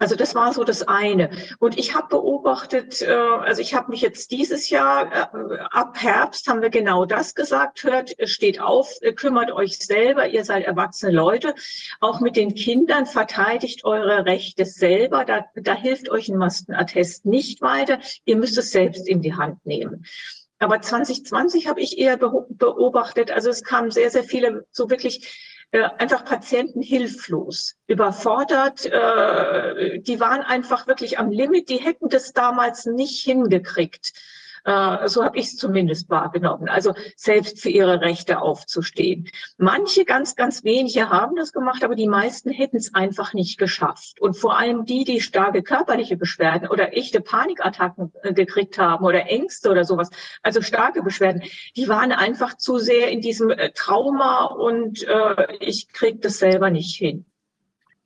Also das war so das eine. Und ich habe beobachtet, äh, also ich habe mich jetzt dieses Jahr, äh, ab Herbst haben wir genau das gesagt, hört, steht auf, kümmert euch selber, ihr seid erwachsene Leute, auch mit den Kindern, verteidigt eure Rechte selber, da, da hilft euch ein Maskenattest nicht weiter, ihr müsst es selbst in die Hand nehmen. Aber 2020 habe ich eher beobachtet, also es kamen sehr, sehr viele so wirklich äh, einfach Patienten hilflos, überfordert. Äh, die waren einfach wirklich am Limit. Die hätten das damals nicht hingekriegt. Äh, so habe ich es zumindest wahrgenommen. Also selbst für ihre Rechte aufzustehen. Manche, ganz, ganz wenige haben das gemacht, aber die meisten hätten es einfach nicht geschafft. Und vor allem die, die starke körperliche Beschwerden oder echte Panikattacken äh, gekriegt haben oder Ängste oder sowas, also starke Beschwerden, die waren einfach zu sehr in diesem äh, Trauma und äh, ich kriege das selber nicht hin.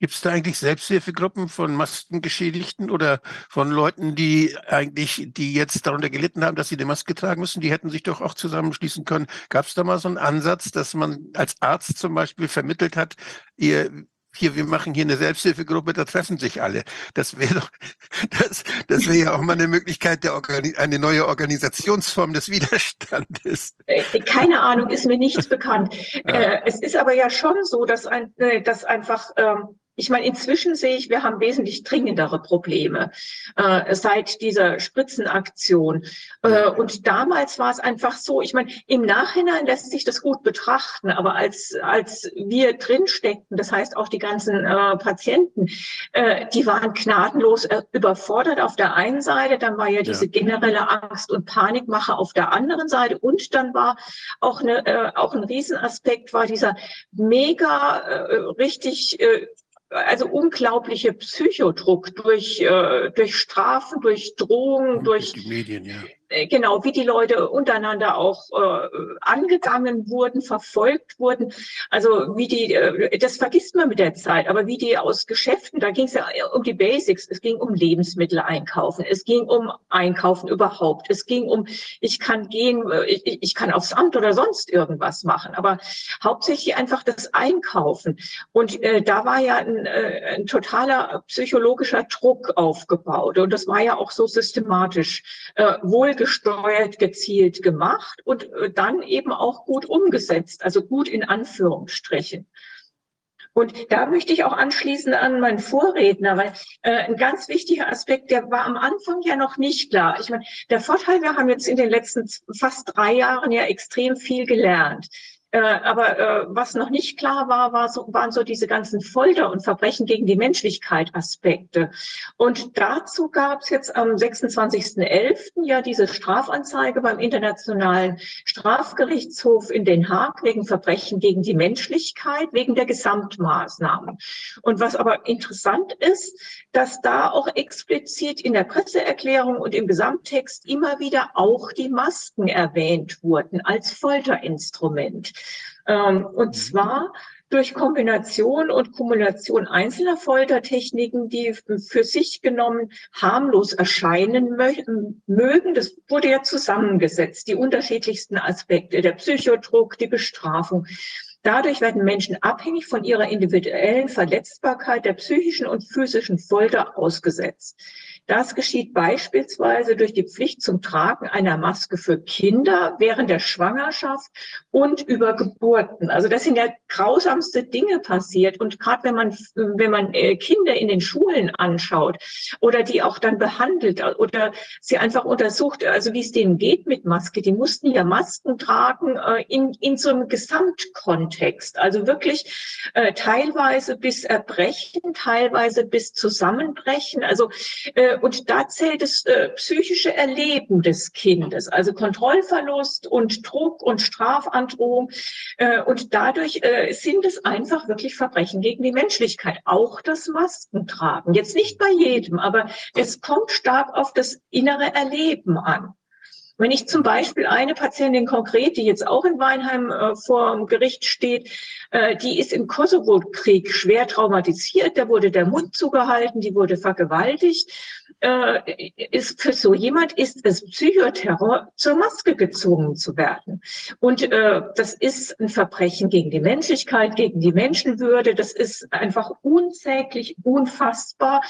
Gibt es da eigentlich Selbsthilfegruppen von Maskengeschädigten oder von Leuten, die eigentlich, die jetzt darunter gelitten haben, dass sie die Maske tragen müssen? Die hätten sich doch auch zusammenschließen können. Gab es da mal so einen Ansatz, dass man als Arzt zum Beispiel vermittelt hat, ihr, hier, wir machen hier eine Selbsthilfegruppe, da treffen sich alle. Das wäre doch, das, das wäre ja auch mal eine Möglichkeit der Organi eine neue Organisationsform des Widerstandes. Äh, keine Ahnung, ist mir nichts bekannt. Ja. Äh, es ist aber ja schon so, dass ein, äh, dass einfach ähm, ich meine, inzwischen sehe ich, wir haben wesentlich dringendere Probleme äh, seit dieser Spritzenaktion. Äh, und damals war es einfach so, ich meine, im Nachhinein lässt sich das gut betrachten, aber als, als wir drinsteckten, das heißt auch die ganzen äh, Patienten, äh, die waren gnadenlos äh, überfordert auf der einen Seite, dann war ja diese generelle Angst und Panikmache auf der anderen Seite und dann war auch, eine, äh, auch ein Riesenaspekt, war dieser mega äh, richtig äh, also unglaubliche Psychodruck durch, äh, durch Strafen, durch Drohungen, durch, die Medien, ja. Äh, genau, wie die Leute untereinander auch äh, angegangen wurden, verfolgt wurden. Also wie die, äh, das vergisst man mit der Zeit, aber wie die aus Geschäften, da ging es ja um die Basics, es ging um Lebensmittel einkaufen, es ging um Einkaufen überhaupt, es ging um, ich kann gehen, äh, ich, ich kann aufs Amt oder sonst irgendwas machen, aber hauptsächlich einfach das Einkaufen. Und äh, da war ja ein, äh, ein totaler psychologischer Druck aufgebaut und das war ja auch so systematisch äh, wohlgesteuert, gezielt gemacht und äh, dann eben auch gut umgesetzt, also gut in Anführungsstrichen. Und da möchte ich auch anschließen an meinen Vorredner, weil äh, ein ganz wichtiger Aspekt, der war am Anfang ja noch nicht klar. Ich meine, der Vorteil, wir haben jetzt in den letzten fast drei Jahren ja extrem viel gelernt. Äh, aber äh, was noch nicht klar war, war so, waren so diese ganzen Folter- und Verbrechen gegen die Menschlichkeit Aspekte. Und dazu gab es jetzt am 26.11. ja diese Strafanzeige beim Internationalen Strafgerichtshof in Den Haag wegen Verbrechen gegen die Menschlichkeit, wegen der Gesamtmaßnahmen. Und was aber interessant ist, dass da auch explizit in der Presseerklärung und im Gesamttext immer wieder auch die Masken erwähnt wurden als Folterinstrument. Ähm, und mhm. zwar durch Kombination und Kumulation einzelner Foltertechniken, die für sich genommen harmlos erscheinen mögen. Das wurde ja zusammengesetzt, die unterschiedlichsten Aspekte, der Psychodruck, die Bestrafung. Dadurch werden Menschen abhängig von ihrer individuellen Verletzbarkeit der psychischen und physischen Folter ausgesetzt. Das geschieht beispielsweise durch die Pflicht zum Tragen einer Maske für Kinder während der Schwangerschaft und über Geburten. Also das sind ja grausamste Dinge passiert. Und gerade wenn man, wenn man äh, Kinder in den Schulen anschaut oder die auch dann behandelt oder sie einfach untersucht, also wie es denen geht mit Maske, die mussten ja Masken tragen äh, in, in so einem Gesamtkontext. Also wirklich äh, teilweise bis Erbrechen, teilweise bis Zusammenbrechen. Also und da zählt das äh, psychische Erleben des Kindes, also Kontrollverlust und Druck und Strafandrohung. Äh, und dadurch äh, sind es einfach wirklich Verbrechen gegen die Menschlichkeit. Auch das Maskentragen. Jetzt nicht bei jedem, aber es kommt stark auf das innere Erleben an. Wenn ich zum Beispiel eine Patientin konkret, die jetzt auch in Weinheim äh, vor Gericht steht, äh, die ist im Kosovo-Krieg schwer traumatisiert, da wurde der Mund zugehalten, die wurde vergewaltigt äh, ist für so jemand ist es Psychoterror, zur Maske gezwungen zu werden. Und äh, das ist ein Verbrechen gegen die Menschlichkeit, gegen die Menschenwürde. Das ist einfach unsäglich, unfassbar.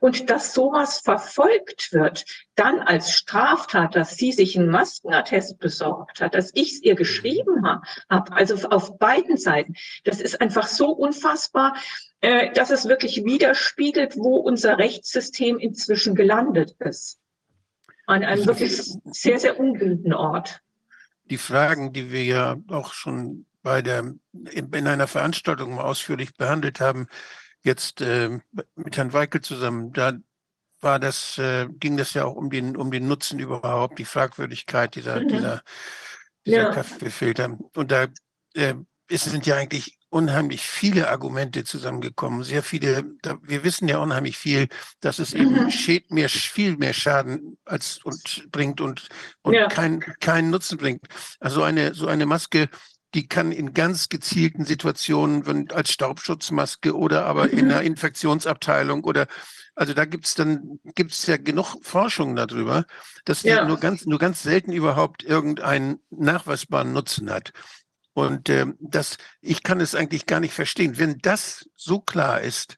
Und dass sowas verfolgt wird, dann als Straftat, dass sie sich einen Maskenattest besorgt hat, dass ich es ihr geschrieben habe, also auf beiden Seiten, das ist einfach so unfassbar. Äh, dass es wirklich widerspiegelt, wo unser Rechtssystem inzwischen gelandet ist. An einem wirklich sehr, sehr unguten Ort. Die Fragen, die wir ja auch schon bei der, in einer Veranstaltung ausführlich behandelt haben, jetzt äh, mit Herrn Weikel zusammen, da war das, äh, ging das ja auch um den, um den Nutzen überhaupt, die Fragwürdigkeit dieser, mhm. dieser, dieser ja. Kaffeefilter. Und da äh, es sind ja eigentlich unheimlich viele Argumente zusammengekommen, sehr viele, da, wir wissen ja unheimlich viel, dass es eben mhm. mehr, viel mehr Schaden als und bringt und, und ja. keinen kein Nutzen bringt. Also eine, so eine Maske, die kann in ganz gezielten Situationen wenn, als Staubschutzmaske oder aber in einer Infektionsabteilung oder also da gibt's dann gibt's ja genug Forschung darüber, dass ja. nur ganz nur ganz selten überhaupt irgendeinen nachweisbaren Nutzen hat. Und äh, das, ich kann es eigentlich gar nicht verstehen. Wenn das so klar ist,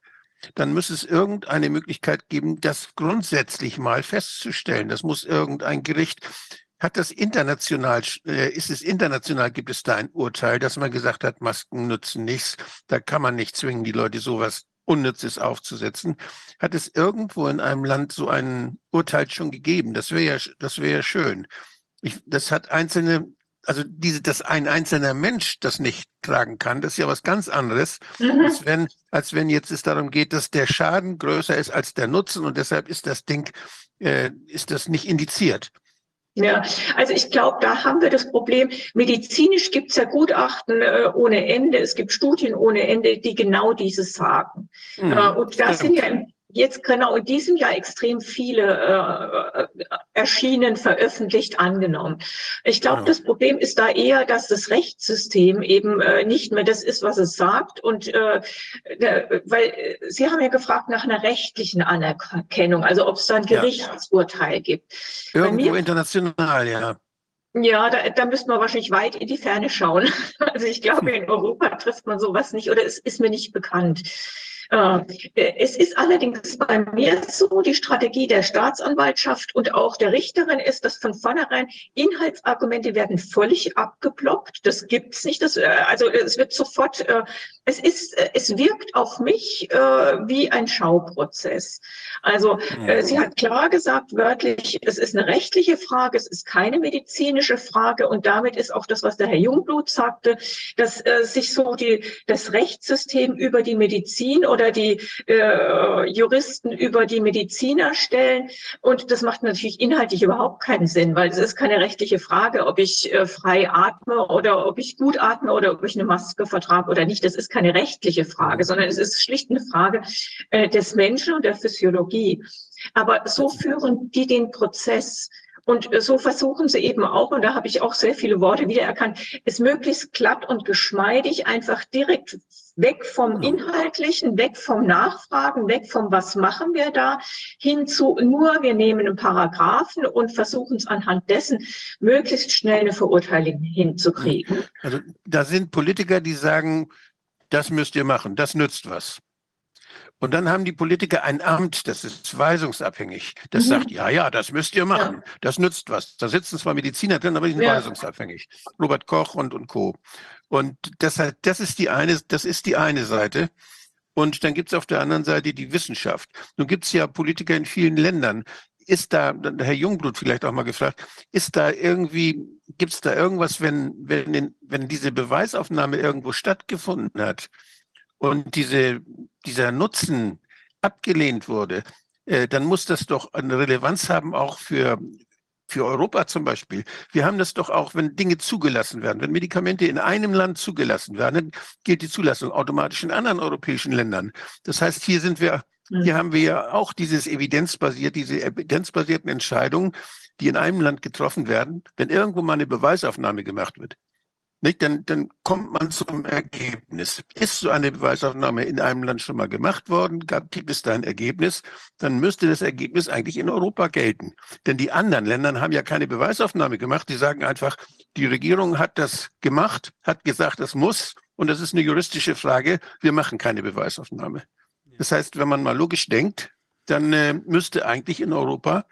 dann muss es irgendeine Möglichkeit geben, das grundsätzlich mal festzustellen. Das muss irgendein Gericht, hat das international, äh, ist es international, gibt es da ein Urteil, dass man gesagt hat, Masken nützen nichts, da kann man nicht zwingen, die Leute sowas Unnützes aufzusetzen. Hat es irgendwo in einem Land so ein Urteil schon gegeben? Das wäre ja, das wäre ja schön. Ich, das hat einzelne also diese, dass ein einzelner Mensch das nicht tragen kann, das ist ja was ganz anderes, mhm. als, wenn, als wenn jetzt es darum geht, dass der Schaden größer ist als der Nutzen und deshalb ist das Ding, äh, ist das nicht indiziert. Ja, also ich glaube, da haben wir das Problem. Medizinisch gibt es ja Gutachten äh, ohne Ende, es gibt Studien ohne Ende, die genau dieses sagen. Mhm. Äh, und da sind ja im jetzt genau in diesem Jahr extrem viele äh, erschienen, veröffentlicht, angenommen. Ich glaube, ja. das Problem ist da eher, dass das Rechtssystem eben äh, nicht mehr das ist, was es sagt. Und äh, weil Sie haben ja gefragt nach einer rechtlichen Anerkennung, also ob es da ein Gerichtsurteil ja. gibt. Irgendwo mir, international, ja. Ja, da, da müsste man wahrscheinlich weit in die Ferne schauen. Also ich glaube, in Europa trifft man sowas nicht oder es ist mir nicht bekannt. Äh, es ist allerdings bei mir so, die Strategie der Staatsanwaltschaft und auch der Richterin ist, dass von vornherein Inhaltsargumente werden völlig abgeblockt. Das gibt's nicht. Das, äh, also es wird sofort, äh, es ist, es wirkt auf mich wie ein Schauprozess. Also sie hat klar gesagt, wörtlich, es ist eine rechtliche Frage, es ist keine medizinische Frage und damit ist auch das, was der Herr Jungblut sagte, dass sich so die, das Rechtssystem über die Medizin oder die äh, Juristen über die Mediziner stellen. Und das macht natürlich inhaltlich überhaupt keinen Sinn, weil es ist keine rechtliche Frage, ob ich äh, frei atme oder ob ich gut atme oder ob ich eine Maske vertrage oder nicht. Das ist keine rechtliche Frage, sondern es ist schlicht eine Frage äh, des Menschen und der Physiologie. Aber so führen die den Prozess. Und so versuchen sie eben auch, und da habe ich auch sehr viele Worte wiedererkannt, es möglichst glatt und geschmeidig einfach direkt weg vom Inhaltlichen, weg vom Nachfragen, weg vom Was machen wir da, hin zu nur wir nehmen einen Paragraphen und versuchen es anhand dessen möglichst schnell eine Verurteilung hinzukriegen. Also da sind Politiker, die sagen, das müsst ihr machen, das nützt was. Und dann haben die Politiker ein Amt, das ist weisungsabhängig. Das mhm. sagt, ja, ja, das müsst ihr machen. Ja. Das nützt was. Da sitzen zwar Mediziner drin, aber die sind ja. weisungsabhängig. Robert Koch und, und Co. Und deshalb, das ist die eine, das ist die eine Seite. Und dann gibt es auf der anderen Seite die Wissenschaft. Nun gibt es ja Politiker in vielen Ländern. Ist da, Herr Jungblut vielleicht auch mal gefragt, ist da irgendwie, gibt es da irgendwas, wenn, wenn, wenn diese Beweisaufnahme irgendwo stattgefunden hat und diese, dieser Nutzen abgelehnt wurde, äh, dann muss das doch eine Relevanz haben auch für, für Europa zum Beispiel. Wir haben das doch auch, wenn Dinge zugelassen werden, wenn Medikamente in einem Land zugelassen werden, dann gilt die Zulassung automatisch in anderen europäischen Ländern. Das heißt, hier sind wir, hier haben wir ja auch dieses evidenzbasiert, diese evidenzbasierten Entscheidungen, die in einem Land getroffen werden, wenn irgendwo mal eine Beweisaufnahme gemacht wird. Nicht? Dann, dann kommt man zum Ergebnis. Ist so eine Beweisaufnahme in einem Land schon mal gemacht worden? Gab, gibt es da ein Ergebnis? Dann müsste das Ergebnis eigentlich in Europa gelten. Denn die anderen Länder haben ja keine Beweisaufnahme gemacht. Die sagen einfach, die Regierung hat das gemacht, hat gesagt, das muss. Und das ist eine juristische Frage. Wir machen keine Beweisaufnahme. Das heißt, wenn man mal logisch denkt, dann äh, müsste eigentlich in Europa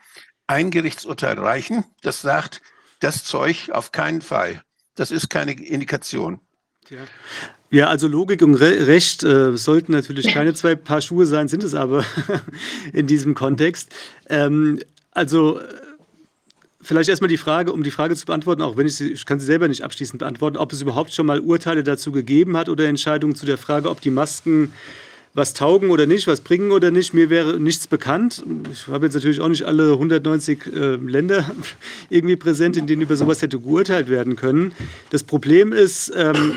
ein Gerichtsurteil reichen, das sagt, das Zeug auf keinen Fall das ist keine Indikation. Ja. also Logik und Re Recht äh, sollten natürlich keine zwei Paar Schuhe sein, sind es aber in diesem Kontext. Ähm, also äh, vielleicht erstmal die Frage, um die Frage zu beantworten, auch wenn ich sie, ich kann sie selber nicht abschließend beantworten, ob es überhaupt schon mal Urteile dazu gegeben hat oder Entscheidungen zu der Frage, ob die Masken was taugen oder nicht, was bringen oder nicht. Mir wäre nichts bekannt. Ich habe jetzt natürlich auch nicht alle 190 äh, Länder irgendwie präsent, in denen über sowas hätte geurteilt werden können. Das Problem ist, ähm,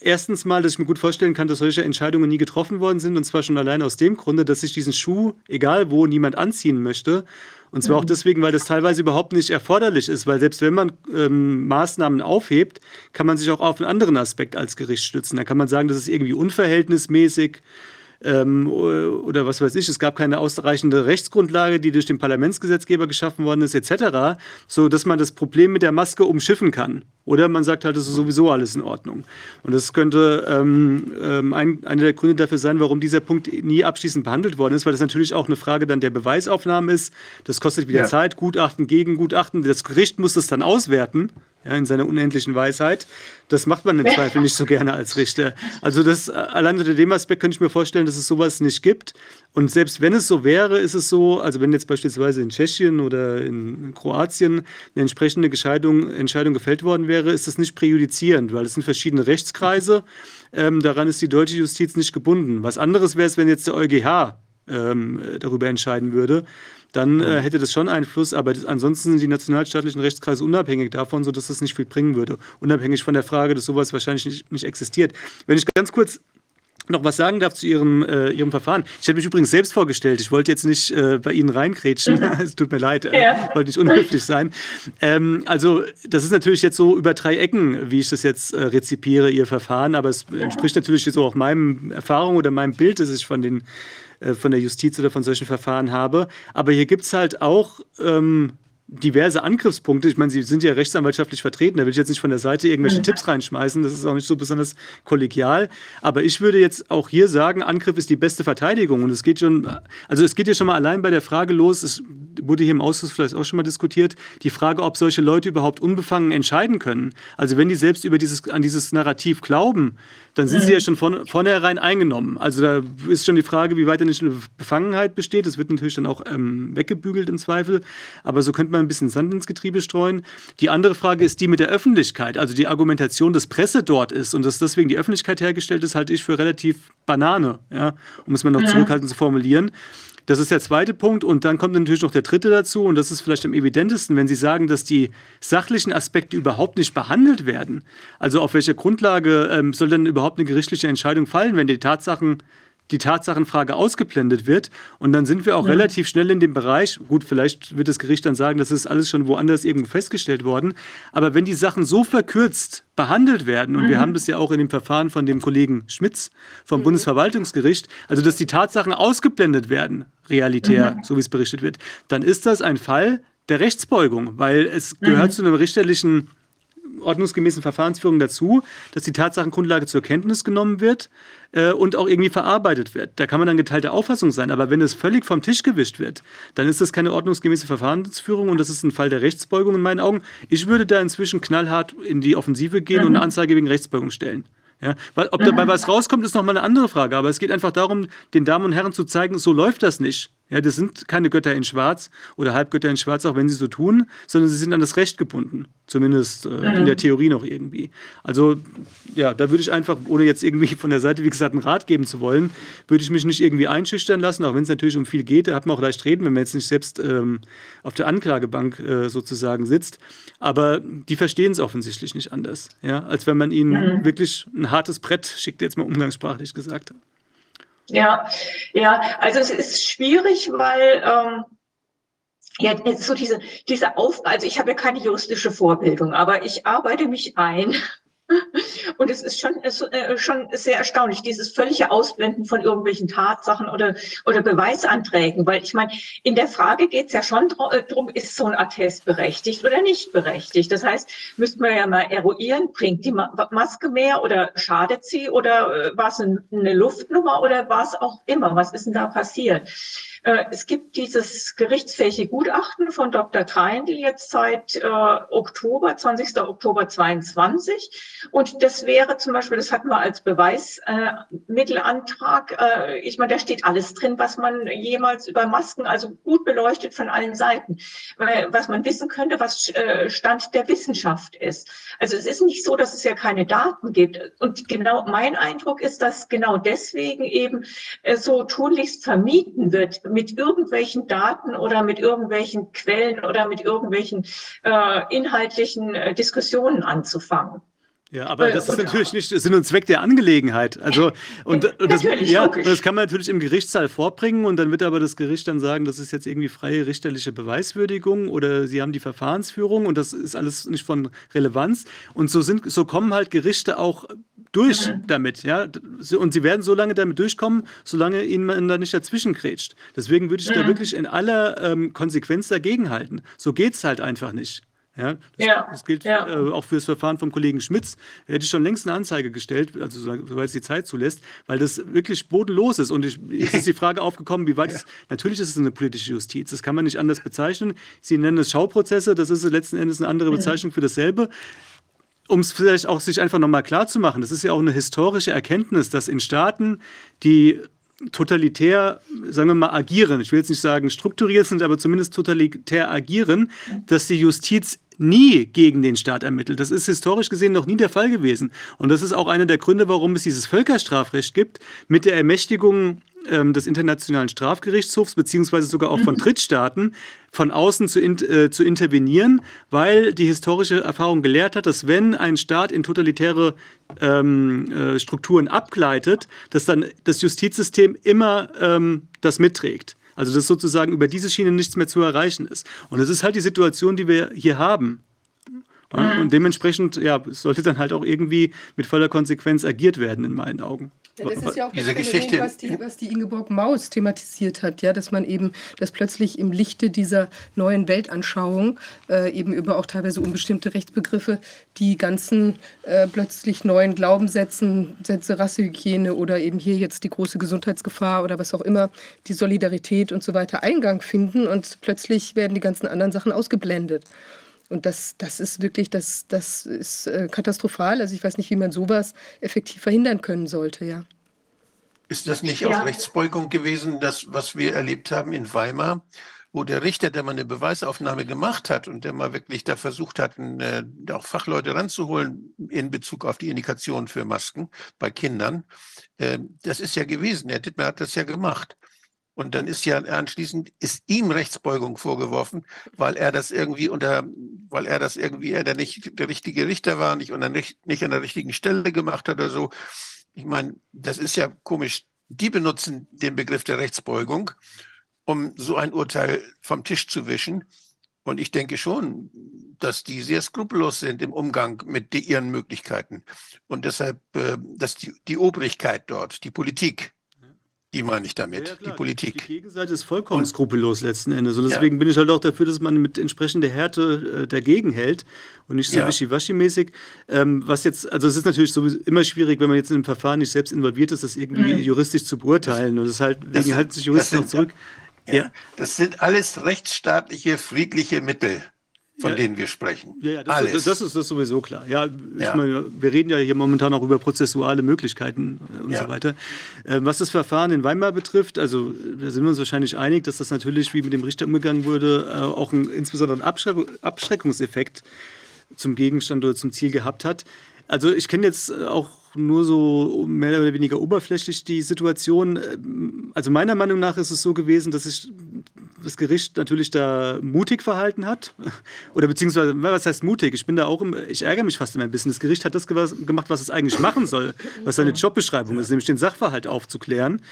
erstens mal, dass ich mir gut vorstellen kann, dass solche Entscheidungen nie getroffen worden sind. Und zwar schon allein aus dem Grunde, dass sich diesen Schuh, egal wo, niemand anziehen möchte. Und zwar auch mhm. deswegen, weil das teilweise überhaupt nicht erforderlich ist, weil selbst wenn man ähm, Maßnahmen aufhebt, kann man sich auch auf einen anderen Aspekt als Gericht stützen. Da kann man sagen, das ist irgendwie unverhältnismäßig ähm, oder was weiß ich, es gab keine ausreichende Rechtsgrundlage, die durch den Parlamentsgesetzgeber geschaffen worden ist, etc., so dass man das Problem mit der Maske umschiffen kann. Oder man sagt halt, es ist sowieso alles in Ordnung. Und das könnte ähm, ähm, ein, einer der Gründe dafür sein, warum dieser Punkt nie abschließend behandelt worden ist, weil das natürlich auch eine Frage dann der Beweisaufnahme ist. Das kostet wieder ja. Zeit, Gutachten, Gegengutachten. Das Gericht muss das dann auswerten ja, in seiner unendlichen Weisheit. Das macht man im Zweifel nicht so gerne als Richter. Also das, allein unter dem Aspekt könnte ich mir vorstellen, dass es sowas nicht gibt. Und selbst wenn es so wäre, ist es so, also wenn jetzt beispielsweise in Tschechien oder in Kroatien eine entsprechende Entscheidung, Entscheidung gefällt worden wäre, ist das nicht präjudizierend, weil es sind verschiedene Rechtskreise. Ähm, daran ist die deutsche Justiz nicht gebunden. Was anderes wäre es, wenn jetzt der EuGH ähm, darüber entscheiden würde dann äh, hätte das schon Einfluss, aber das, ansonsten sind die nationalstaatlichen Rechtskreise unabhängig davon, sodass das nicht viel bringen würde. Unabhängig von der Frage, dass sowas wahrscheinlich nicht, nicht existiert. Wenn ich ganz kurz noch was sagen darf zu Ihrem, äh, Ihrem Verfahren. Ich habe mich übrigens selbst vorgestellt. Ich wollte jetzt nicht äh, bei Ihnen reinkrätschen. es tut mir leid, äh, ja. wollte nicht unhöflich sein. Ähm, also, das ist natürlich jetzt so über drei Ecken, wie ich das jetzt äh, rezipiere, Ihr Verfahren. Aber es entspricht natürlich so auch meinem Erfahrung oder meinem Bild, das ich von, den, äh, von der Justiz oder von solchen Verfahren habe. Aber hier gibt es halt auch ähm, diverse Angriffspunkte. Ich meine, Sie sind ja rechtsanwaltschaftlich vertreten, da will ich jetzt nicht von der Seite irgendwelche mhm. Tipps reinschmeißen, das ist auch nicht so besonders kollegial. Aber ich würde jetzt auch hier sagen, Angriff ist die beste Verteidigung. Und es geht schon, also es geht ja schon mal allein bei der Frage los, es wurde hier im Ausschuss vielleicht auch schon mal diskutiert, die Frage, ob solche Leute überhaupt unbefangen entscheiden können. Also wenn die selbst über dieses, an dieses Narrativ glauben, dann sind sie ja schon von vornherein eingenommen. Also da ist schon die Frage, wie weit nicht eine Befangenheit besteht. Das wird natürlich dann auch ähm, weggebügelt im Zweifel. Aber so könnte man ein bisschen Sand ins Getriebe streuen. Die andere Frage ist die mit der Öffentlichkeit. Also die Argumentation, dass Presse dort ist und dass deswegen die Öffentlichkeit hergestellt ist, halte ich für relativ Banane, ja, um es mal noch ja. zurückhaltend zu formulieren. Das ist der zweite Punkt. Und dann kommt natürlich noch der dritte dazu. Und das ist vielleicht am evidentesten, wenn Sie sagen, dass die sachlichen Aspekte überhaupt nicht behandelt werden. Also auf welcher Grundlage ähm, soll denn überhaupt eine gerichtliche Entscheidung fallen, wenn die Tatsachen die Tatsachenfrage ausgeblendet wird. Und dann sind wir auch ja. relativ schnell in dem Bereich, gut, vielleicht wird das Gericht dann sagen, das ist alles schon woanders irgendwo festgestellt worden. Aber wenn die Sachen so verkürzt behandelt werden, und mhm. wir haben das ja auch in dem Verfahren von dem Kollegen Schmitz vom mhm. Bundesverwaltungsgericht, also dass die Tatsachen ausgeblendet werden, realitär, mhm. so wie es berichtet wird, dann ist das ein Fall der Rechtsbeugung, weil es gehört mhm. zu einem richterlichen ordnungsgemäßen Verfahrensführung dazu, dass die Tatsachengrundlage zur Kenntnis genommen wird äh, und auch irgendwie verarbeitet wird. Da kann man dann geteilter Auffassung sein, aber wenn es völlig vom Tisch gewischt wird, dann ist das keine ordnungsgemäße Verfahrensführung und das ist ein Fall der Rechtsbeugung in meinen Augen. Ich würde da inzwischen knallhart in die Offensive gehen mhm. und eine Anzeige wegen Rechtsbeugung stellen. Ja, weil, ob dabei was rauskommt, ist nochmal eine andere Frage. Aber es geht einfach darum, den Damen und Herren zu zeigen, so läuft das nicht. Ja, das sind keine Götter in Schwarz oder Halbgötter in Schwarz, auch wenn sie so tun, sondern sie sind an das Recht gebunden. Zumindest äh, mhm. in der Theorie noch irgendwie. Also, ja, da würde ich einfach, ohne jetzt irgendwie von der Seite, wie gesagt, einen Rat geben zu wollen, würde ich mich nicht irgendwie einschüchtern lassen, auch wenn es natürlich um viel geht. Da hat man auch leicht reden, wenn man jetzt nicht selbst ähm, auf der Anklagebank äh, sozusagen sitzt. Aber die verstehen es offensichtlich nicht anders, ja, als wenn man ihnen mhm. wirklich ein hartes Brett schickt, jetzt mal umgangssprachlich gesagt. Ja, ja, also es ist schwierig, weil ähm, ja, so diese, diese Auf, also ich habe ja keine juristische Vorbildung, aber ich arbeite mich ein und es ist schon, ist, äh, schon sehr erstaunlich, dieses völlige Ausblenden von irgendwelchen Tatsachen oder, oder Beweisanträgen. Weil ich meine, in der Frage geht es ja schon darum, äh, ist so ein Attest berechtigt oder nicht berechtigt. Das heißt, müsste man ja mal eruieren, bringt die Maske mehr oder schadet sie oder äh, war es eine Luftnummer oder war es auch immer? Was ist denn da passiert? Äh, es gibt dieses gerichtsfähige Gutachten von Dr. Kreindl jetzt seit äh, Oktober, 20. Oktober 22. Und das wäre zum Beispiel, das hatten wir als Beweismittelantrag. Äh, ich meine, da steht alles drin, was man jemals über Masken, also gut beleuchtet von allen Seiten, was man wissen könnte, was Stand der Wissenschaft ist. Also es ist nicht so, dass es ja keine Daten gibt. Und genau mein Eindruck ist, dass genau deswegen eben so tunlichst vermieden wird, mit irgendwelchen Daten oder mit irgendwelchen Quellen oder mit irgendwelchen äh, inhaltlichen äh, Diskussionen anzufangen. Ja, aber das ist natürlich nicht Sinn und Zweck der Angelegenheit. Also, und, und das, ja, das kann man natürlich im Gerichtssaal vorbringen und dann wird aber das Gericht dann sagen, das ist jetzt irgendwie freie richterliche Beweiswürdigung oder sie haben die Verfahrensführung und das ist alles nicht von Relevanz. Und so sind, so kommen halt Gerichte auch durch mhm. damit, ja. Und sie werden so lange damit durchkommen, solange ihnen man da nicht dazwischen grätscht. Deswegen würde ich mhm. da wirklich in aller ähm, Konsequenz dagegenhalten. So geht es halt einfach nicht. Ja, das, ja, das gilt ja. äh, auch für das Verfahren vom Kollegen Schmitz. Er hätte schon längst eine Anzeige gestellt, also soweit es die Zeit zulässt, weil das wirklich bodenlos ist. Und ich, es ist die Frage aufgekommen, wie weit ja. ist, natürlich ist es eine politische Justiz, das kann man nicht anders bezeichnen. Sie nennen es Schauprozesse, das ist letzten Endes eine andere Bezeichnung für dasselbe um es vielleicht auch sich einfach nochmal klar zu machen, das ist ja auch eine historische Erkenntnis, dass in Staaten, die totalitär, sagen wir mal, agieren, ich will jetzt nicht sagen strukturiert sind, aber zumindest totalitär agieren, dass die Justiz nie gegen den Staat ermittelt. Das ist historisch gesehen noch nie der Fall gewesen. Und das ist auch einer der Gründe, warum es dieses Völkerstrafrecht gibt, mit der Ermächtigung ähm, des Internationalen Strafgerichtshofs beziehungsweise sogar auch von Drittstaaten von außen zu, in, äh, zu intervenieren, weil die historische Erfahrung gelehrt hat, dass wenn ein Staat in totalitäre ähm, äh, Strukturen abgleitet, dass dann das Justizsystem immer ähm, das mitträgt. Also dass sozusagen über diese Schiene nichts mehr zu erreichen ist. Und das ist halt die Situation, die wir hier haben. Ja, und dementsprechend ja, sollte dann halt auch irgendwie mit voller Konsequenz agiert werden, in meinen Augen. Ja, das ist ja auch das Phänomen, Geschichte, was die, was die Ingeborg Maus thematisiert hat, ja, dass man eben, dass plötzlich im Lichte dieser neuen Weltanschauung äh, eben über auch teilweise unbestimmte Rechtsbegriffe die ganzen äh, plötzlich neuen Glaubenssätzen, Sätze Rassehygiene oder eben hier jetzt die große Gesundheitsgefahr oder was auch immer, die Solidarität und so weiter Eingang finden und plötzlich werden die ganzen anderen Sachen ausgeblendet. Und das, das ist wirklich, das, das ist äh, katastrophal. Also ich weiß nicht, wie man sowas effektiv verhindern können sollte, ja. Ist das nicht ja. auch Rechtsbeugung gewesen, das, was wir erlebt haben in Weimar, wo der Richter, der mal eine Beweisaufnahme gemacht hat und der mal wirklich da versucht hat, äh, auch Fachleute ranzuholen in Bezug auf die Indikation für Masken bei Kindern, äh, das ist ja gewesen. Herr Dittmer hat das ja gemacht. Und dann ist ja anschließend, ist ihm Rechtsbeugung vorgeworfen, weil er das irgendwie unter, weil er das irgendwie, er der nicht der richtige Richter war, nicht, unter, nicht, nicht an der richtigen Stelle gemacht hat oder so. Ich meine, das ist ja komisch. Die benutzen den Begriff der Rechtsbeugung, um so ein Urteil vom Tisch zu wischen. Und ich denke schon, dass die sehr skrupellos sind im Umgang mit ihren Möglichkeiten. Und deshalb, äh, dass die, die Obrigkeit dort, die Politik, die meine ich damit, ja, ja, die Politik. Die Gegenseite ist vollkommen und, skrupellos letzten Endes. Und deswegen ja. bin ich halt auch dafür, dass man mit entsprechender Härte äh, dagegen hält und nicht so ja. wischiwaschi-mäßig. Ähm, was jetzt, also es ist natürlich sowieso immer schwierig, wenn man jetzt in einem Verfahren nicht selbst involviert ist, das irgendwie mhm. juristisch zu beurteilen. Und das halt, deswegen halten sich Juristen noch zurück. Ja, Das sind alles rechtsstaatliche, friedliche Mittel von ja, denen wir sprechen. Ja, ja das, Alles. Das, das, ist das sowieso klar. Ja, ja. Meine, wir reden ja hier momentan auch über prozessuale Möglichkeiten äh, und ja. so weiter. Ähm, was das Verfahren in Weimar betrifft, also da sind wir uns wahrscheinlich einig, dass das natürlich, wie mit dem Richter umgegangen wurde, äh, auch ein, insbesondere einen Abschreck Abschreckungseffekt zum Gegenstand oder zum Ziel gehabt hat. Also ich kenne jetzt auch nur so mehr oder weniger oberflächlich die Situation. Ähm, also meiner Meinung nach ist es so gewesen, dass sich das Gericht natürlich da mutig verhalten hat. Oder beziehungsweise, was heißt mutig? Ich bin da auch, im, ich ärgere mich fast immer ein bisschen. Das Gericht hat das gemacht, was es eigentlich machen soll, was seine Jobbeschreibung ist, nämlich den Sachverhalt aufzuklären.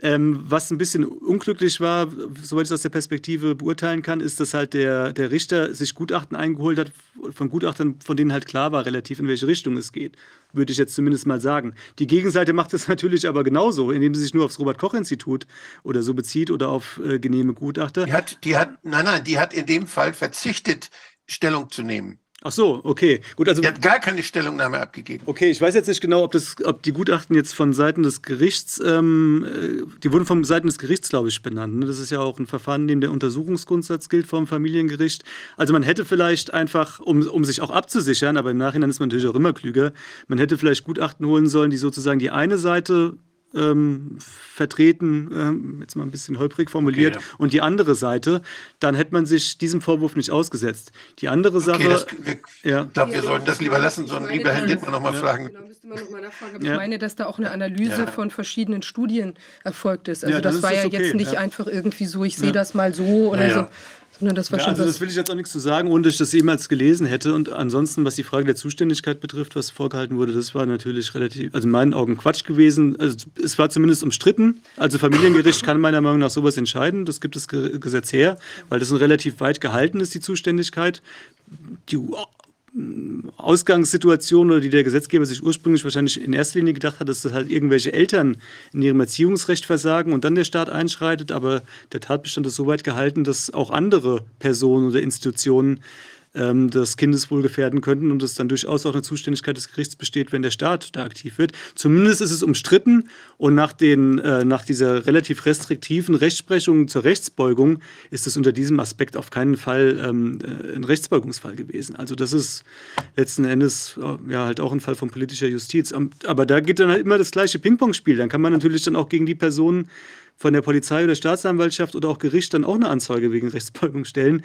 Ähm, was ein bisschen unglücklich war, soweit ich das aus der Perspektive beurteilen kann, ist, dass halt der, der Richter sich Gutachten eingeholt hat, von Gutachtern, von denen halt klar war, relativ in welche Richtung es geht würde ich jetzt zumindest mal sagen. Die Gegenseite macht es natürlich aber genauso, indem sie sich nur aufs Robert-Koch-Institut oder so bezieht oder auf äh, genehme Gutachter. Die hat, die hat, nein, nein, die hat in dem Fall verzichtet, Stellung zu nehmen. Ach so, okay. Gut, also, er hat gar keine Stellungnahme abgegeben. Okay, ich weiß jetzt nicht genau, ob, das, ob die Gutachten jetzt von Seiten des Gerichts, ähm, äh, die wurden von Seiten des Gerichts, glaube ich, benannt. Ne? Das ist ja auch ein Verfahren, in dem der Untersuchungsgrundsatz gilt vom Familiengericht. Also man hätte vielleicht einfach, um, um sich auch abzusichern, aber im Nachhinein ist man natürlich auch immer klüger, man hätte vielleicht Gutachten holen sollen, die sozusagen die eine Seite ähm, vertreten, ähm, jetzt mal ein bisschen holprig formuliert, okay, ja. und die andere Seite, dann hätte man sich diesem Vorwurf nicht ausgesetzt. Die andere okay, Sache. Das, wir, ja. Ich glaube, wir sollten das lieber lassen, sondern lieber Herrn Littmann nochmal ja. fragen. Genau, müsste man nochmal nachfragen. Aber ich meine, dass da auch eine Analyse von verschiedenen Studien erfolgt ist. Also das war ja okay, jetzt nicht einfach irgendwie so, ich sehe das mal so oder so. Ne, das, ja, also das will ich jetzt auch nichts zu sagen, ohne dass ich das jemals gelesen hätte. Und ansonsten, was die Frage der Zuständigkeit betrifft, was vorgehalten wurde, das war natürlich relativ, also in meinen Augen Quatsch gewesen. Also es war zumindest umstritten. Also Familiengericht kann meiner Meinung nach sowas entscheiden. Das gibt das Gesetz her, weil das ein relativ weit gehalten ist, die Zuständigkeit. Die Ausgangssituation oder die der Gesetzgeber sich ursprünglich wahrscheinlich in erster Linie gedacht hat, dass das halt irgendwelche Eltern in ihrem Erziehungsrecht versagen und dann der Staat einschreitet. Aber der Tatbestand ist so weit gehalten, dass auch andere Personen oder Institutionen ähm, des Kindeswohl gefährden könnten und es dann durchaus auch eine Zuständigkeit des Gerichts besteht, wenn der Staat da aktiv wird. Zumindest ist es umstritten und nach, den, äh, nach dieser relativ restriktiven Rechtsprechung zur Rechtsbeugung ist es unter diesem Aspekt auf keinen Fall ähm, äh, ein Rechtsbeugungsfall gewesen. Also das ist letzten Endes äh, ja halt auch ein Fall von politischer Justiz. Aber da geht dann halt immer das gleiche Ping-Pong-Spiel. Dann kann man natürlich dann auch gegen die Personen von der Polizei oder Staatsanwaltschaft oder auch Gericht dann auch eine Anzeige wegen Rechtsbeugung stellen.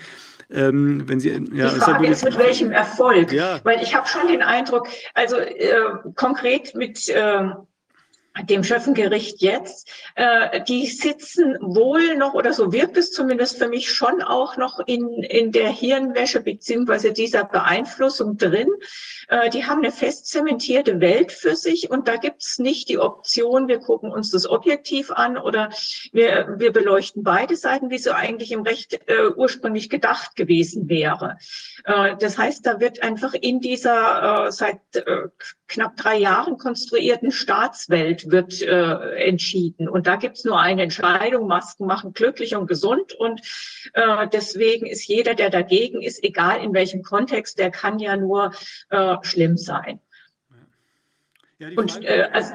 Ähm, wenn Sie, ja, die Frage ist, mit welchem Erfolg? Ja. Weil ich habe schon den Eindruck, also äh, konkret mit, äh, dem Schöffengericht jetzt, äh, die sitzen wohl noch, oder so wirkt es zumindest für mich schon auch noch in, in der Hirnwäsche beziehungsweise dieser Beeinflussung drin. Äh, die haben eine fest zementierte Welt für sich und da gibt es nicht die Option, wir gucken uns das objektiv an oder wir, wir beleuchten beide Seiten, wie so eigentlich im Recht äh, ursprünglich gedacht gewesen wäre. Äh, das heißt, da wird einfach in dieser äh, seit äh, knapp drei Jahren konstruierten Staatswelt wird äh, entschieden. Und da gibt es nur eine Entscheidung, Masken machen glücklich und gesund. Und äh, deswegen ist jeder, der dagegen ist, egal in welchem Kontext, der kann ja nur äh, schlimm sein. Ja, und äh, also,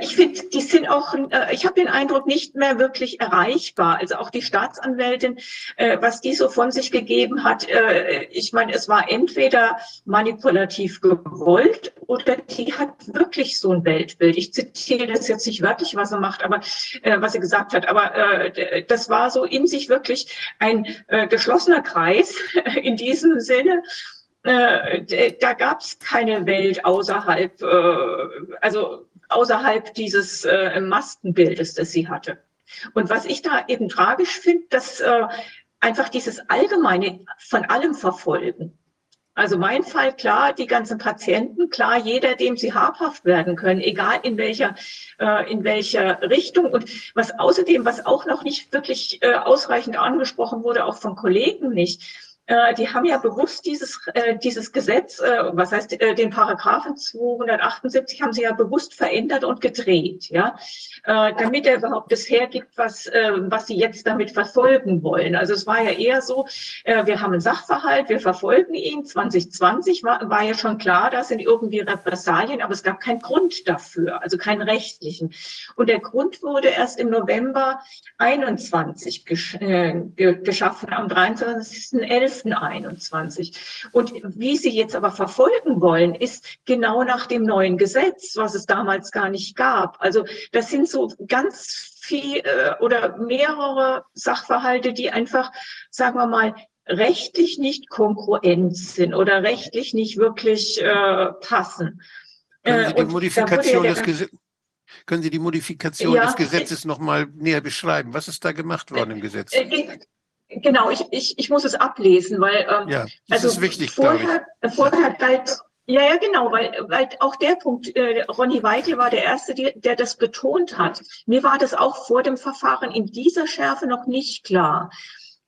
ich finde, die sind auch, äh, ich habe den Eindruck, nicht mehr wirklich erreichbar. Also auch die Staatsanwältin, äh, was die so von sich gegeben hat, äh, ich meine, es war entweder manipulativ gewollt oder die hat wirklich so ein Weltbild. Ich zitiere das jetzt nicht wörtlich, was er macht, aber äh, was sie gesagt hat, aber äh, das war so in sich wirklich ein äh, geschlossener Kreis in diesem Sinne da gab es keine Welt außerhalb, äh, also außerhalb dieses äh, Maskenbildes, das sie hatte. Und was ich da eben tragisch finde, dass äh, einfach dieses allgemeine von allem verfolgen. Also mein Fall, klar, die ganzen Patienten, klar, jeder, dem sie habhaft werden können, egal in welcher, äh, in welcher Richtung. Und was außerdem, was auch noch nicht wirklich äh, ausreichend angesprochen wurde, auch von Kollegen nicht, äh, die haben ja bewusst dieses, äh, dieses Gesetz, äh, was heißt äh, den Paragraphen 278, haben sie ja bewusst verändert und gedreht, ja, äh, damit er überhaupt das hergibt, was, äh, was sie jetzt damit verfolgen wollen. Also es war ja eher so, äh, wir haben einen Sachverhalt, wir verfolgen ihn. 2020 war, war ja schon klar, da sind irgendwie Repressalien, aber es gab keinen Grund dafür, also keinen rechtlichen. Und der Grund wurde erst im November 21 gesch äh, geschaffen, am 23.11. 21. Und wie Sie jetzt aber verfolgen wollen, ist genau nach dem neuen Gesetz, was es damals gar nicht gab. Also das sind so ganz viel äh, oder mehrere Sachverhalte, die einfach, sagen wir mal, rechtlich nicht kongruent sind oder rechtlich nicht wirklich äh, passen. Können Sie äh, die Modifikation des Gesetzes können Sie die Modifikation ja, des Gesetzes noch mal näher beschreiben? Was ist da gemacht worden im Gesetz? Äh, Genau, ich, ich, ich muss es ablesen, weil ähm, ja, das also ist wichtig, vorher, vorher galt, ja, ja, genau, weil, weil auch der Punkt, äh, Ronny Weigel war der Erste, die, der das betont hat. Mir war das auch vor dem Verfahren in dieser Schärfe noch nicht klar.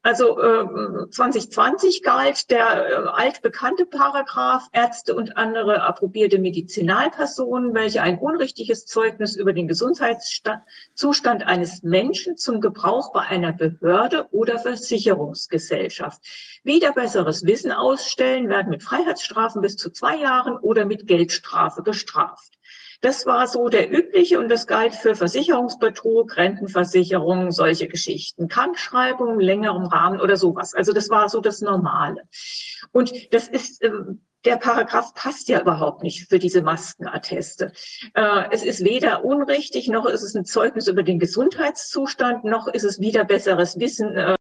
Also äh, 2020 galt der äh, altbekannte Paragraph Ärzte und andere approbierte Medizinalpersonen, welche ein unrichtiges Zeugnis über den Gesundheitszustand eines Menschen zum Gebrauch bei einer Behörde oder Versicherungsgesellschaft wieder besseres Wissen ausstellen, werden mit Freiheitsstrafen bis zu zwei Jahren oder mit Geldstrafe bestraft. Das war so der übliche und das galt für Versicherungsbetrug, Rentenversicherung, solche Geschichten, Krankschreibung, längerem Rahmen oder sowas. Also das war so das Normale. Und das ist äh, der Paragraph passt ja überhaupt nicht für diese Maskenatteste. Äh, es ist weder unrichtig, noch ist es ein Zeugnis über den Gesundheitszustand, noch ist es wieder besseres Wissen. Äh,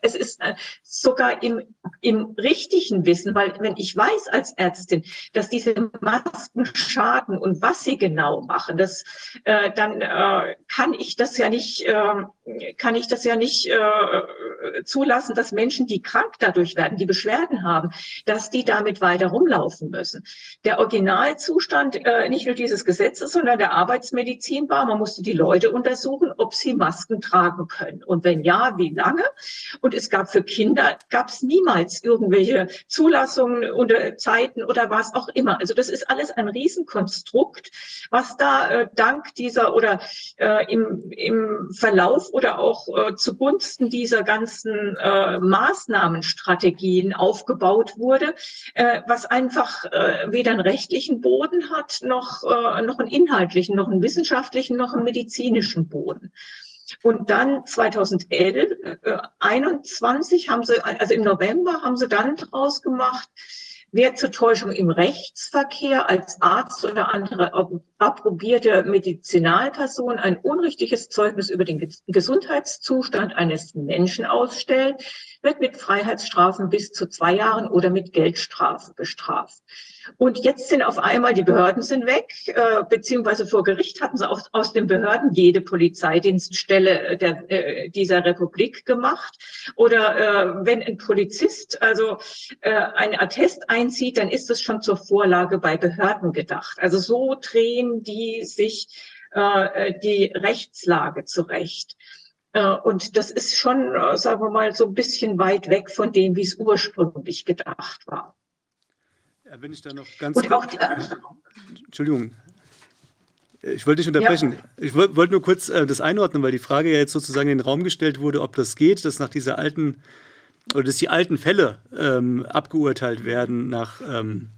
es ist äh, sogar im, im richtigen Wissen, weil wenn ich weiß als Ärztin, dass diese Masken schaden und was sie genau machen, das, äh, dann äh, kann ich das ja nicht, äh, kann ich das ja nicht äh, zulassen, dass Menschen, die krank dadurch werden, die Beschwerden haben, dass die damit weiter rum rumlaufen müssen. Der Originalzustand äh, nicht nur dieses Gesetzes, sondern der Arbeitsmedizin war, man musste die Leute untersuchen, ob sie Masken tragen können. Und wenn ja, wie lange? Und es gab für Kinder, gab es niemals irgendwelche Zulassungen oder Zeiten oder was auch immer. Also das ist alles ein Riesenkonstrukt, was da äh, dank dieser oder äh, im, im Verlauf oder auch äh, zugunsten dieser ganzen äh, Maßnahmenstrategien aufgebaut wurde, äh, was einfach äh, weder einen rechtlichen Boden hat, noch, äh, noch einen inhaltlichen, noch einen wissenschaftlichen, noch einen medizinischen Boden. Und dann 2011, äh, 21 haben sie, also im November haben sie dann draus gemacht, wer zur Täuschung im Rechtsverkehr als Arzt oder andere approbierte Medizinalperson ein unrichtiges Zeugnis über den Gesundheitszustand eines Menschen ausstellt, wird mit Freiheitsstrafen bis zu zwei Jahren oder mit Geldstrafe bestraft. Und jetzt sind auf einmal die Behörden sind weg, äh, beziehungsweise vor Gericht hatten sie aus, aus den Behörden jede Polizeidienststelle der, äh, dieser Republik gemacht. Oder äh, wenn ein Polizist also äh, ein Attest einzieht, dann ist das schon zur Vorlage bei Behörden gedacht. Also so drehen die sich äh, die Rechtslage zurecht. Äh, und das ist schon, äh, sagen wir mal, so ein bisschen weit weg von dem, wie es ursprünglich gedacht war. Ja, wenn ich da noch ganz. Und auch die, Entschuldigung. Ich wollte dich unterbrechen. Ja. Ich wollte nur kurz äh, das einordnen, weil die Frage ja jetzt sozusagen in den Raum gestellt wurde, ob das geht, dass nach dieser alten oder dass die alten Fälle ähm, abgeurteilt werden nach ähm,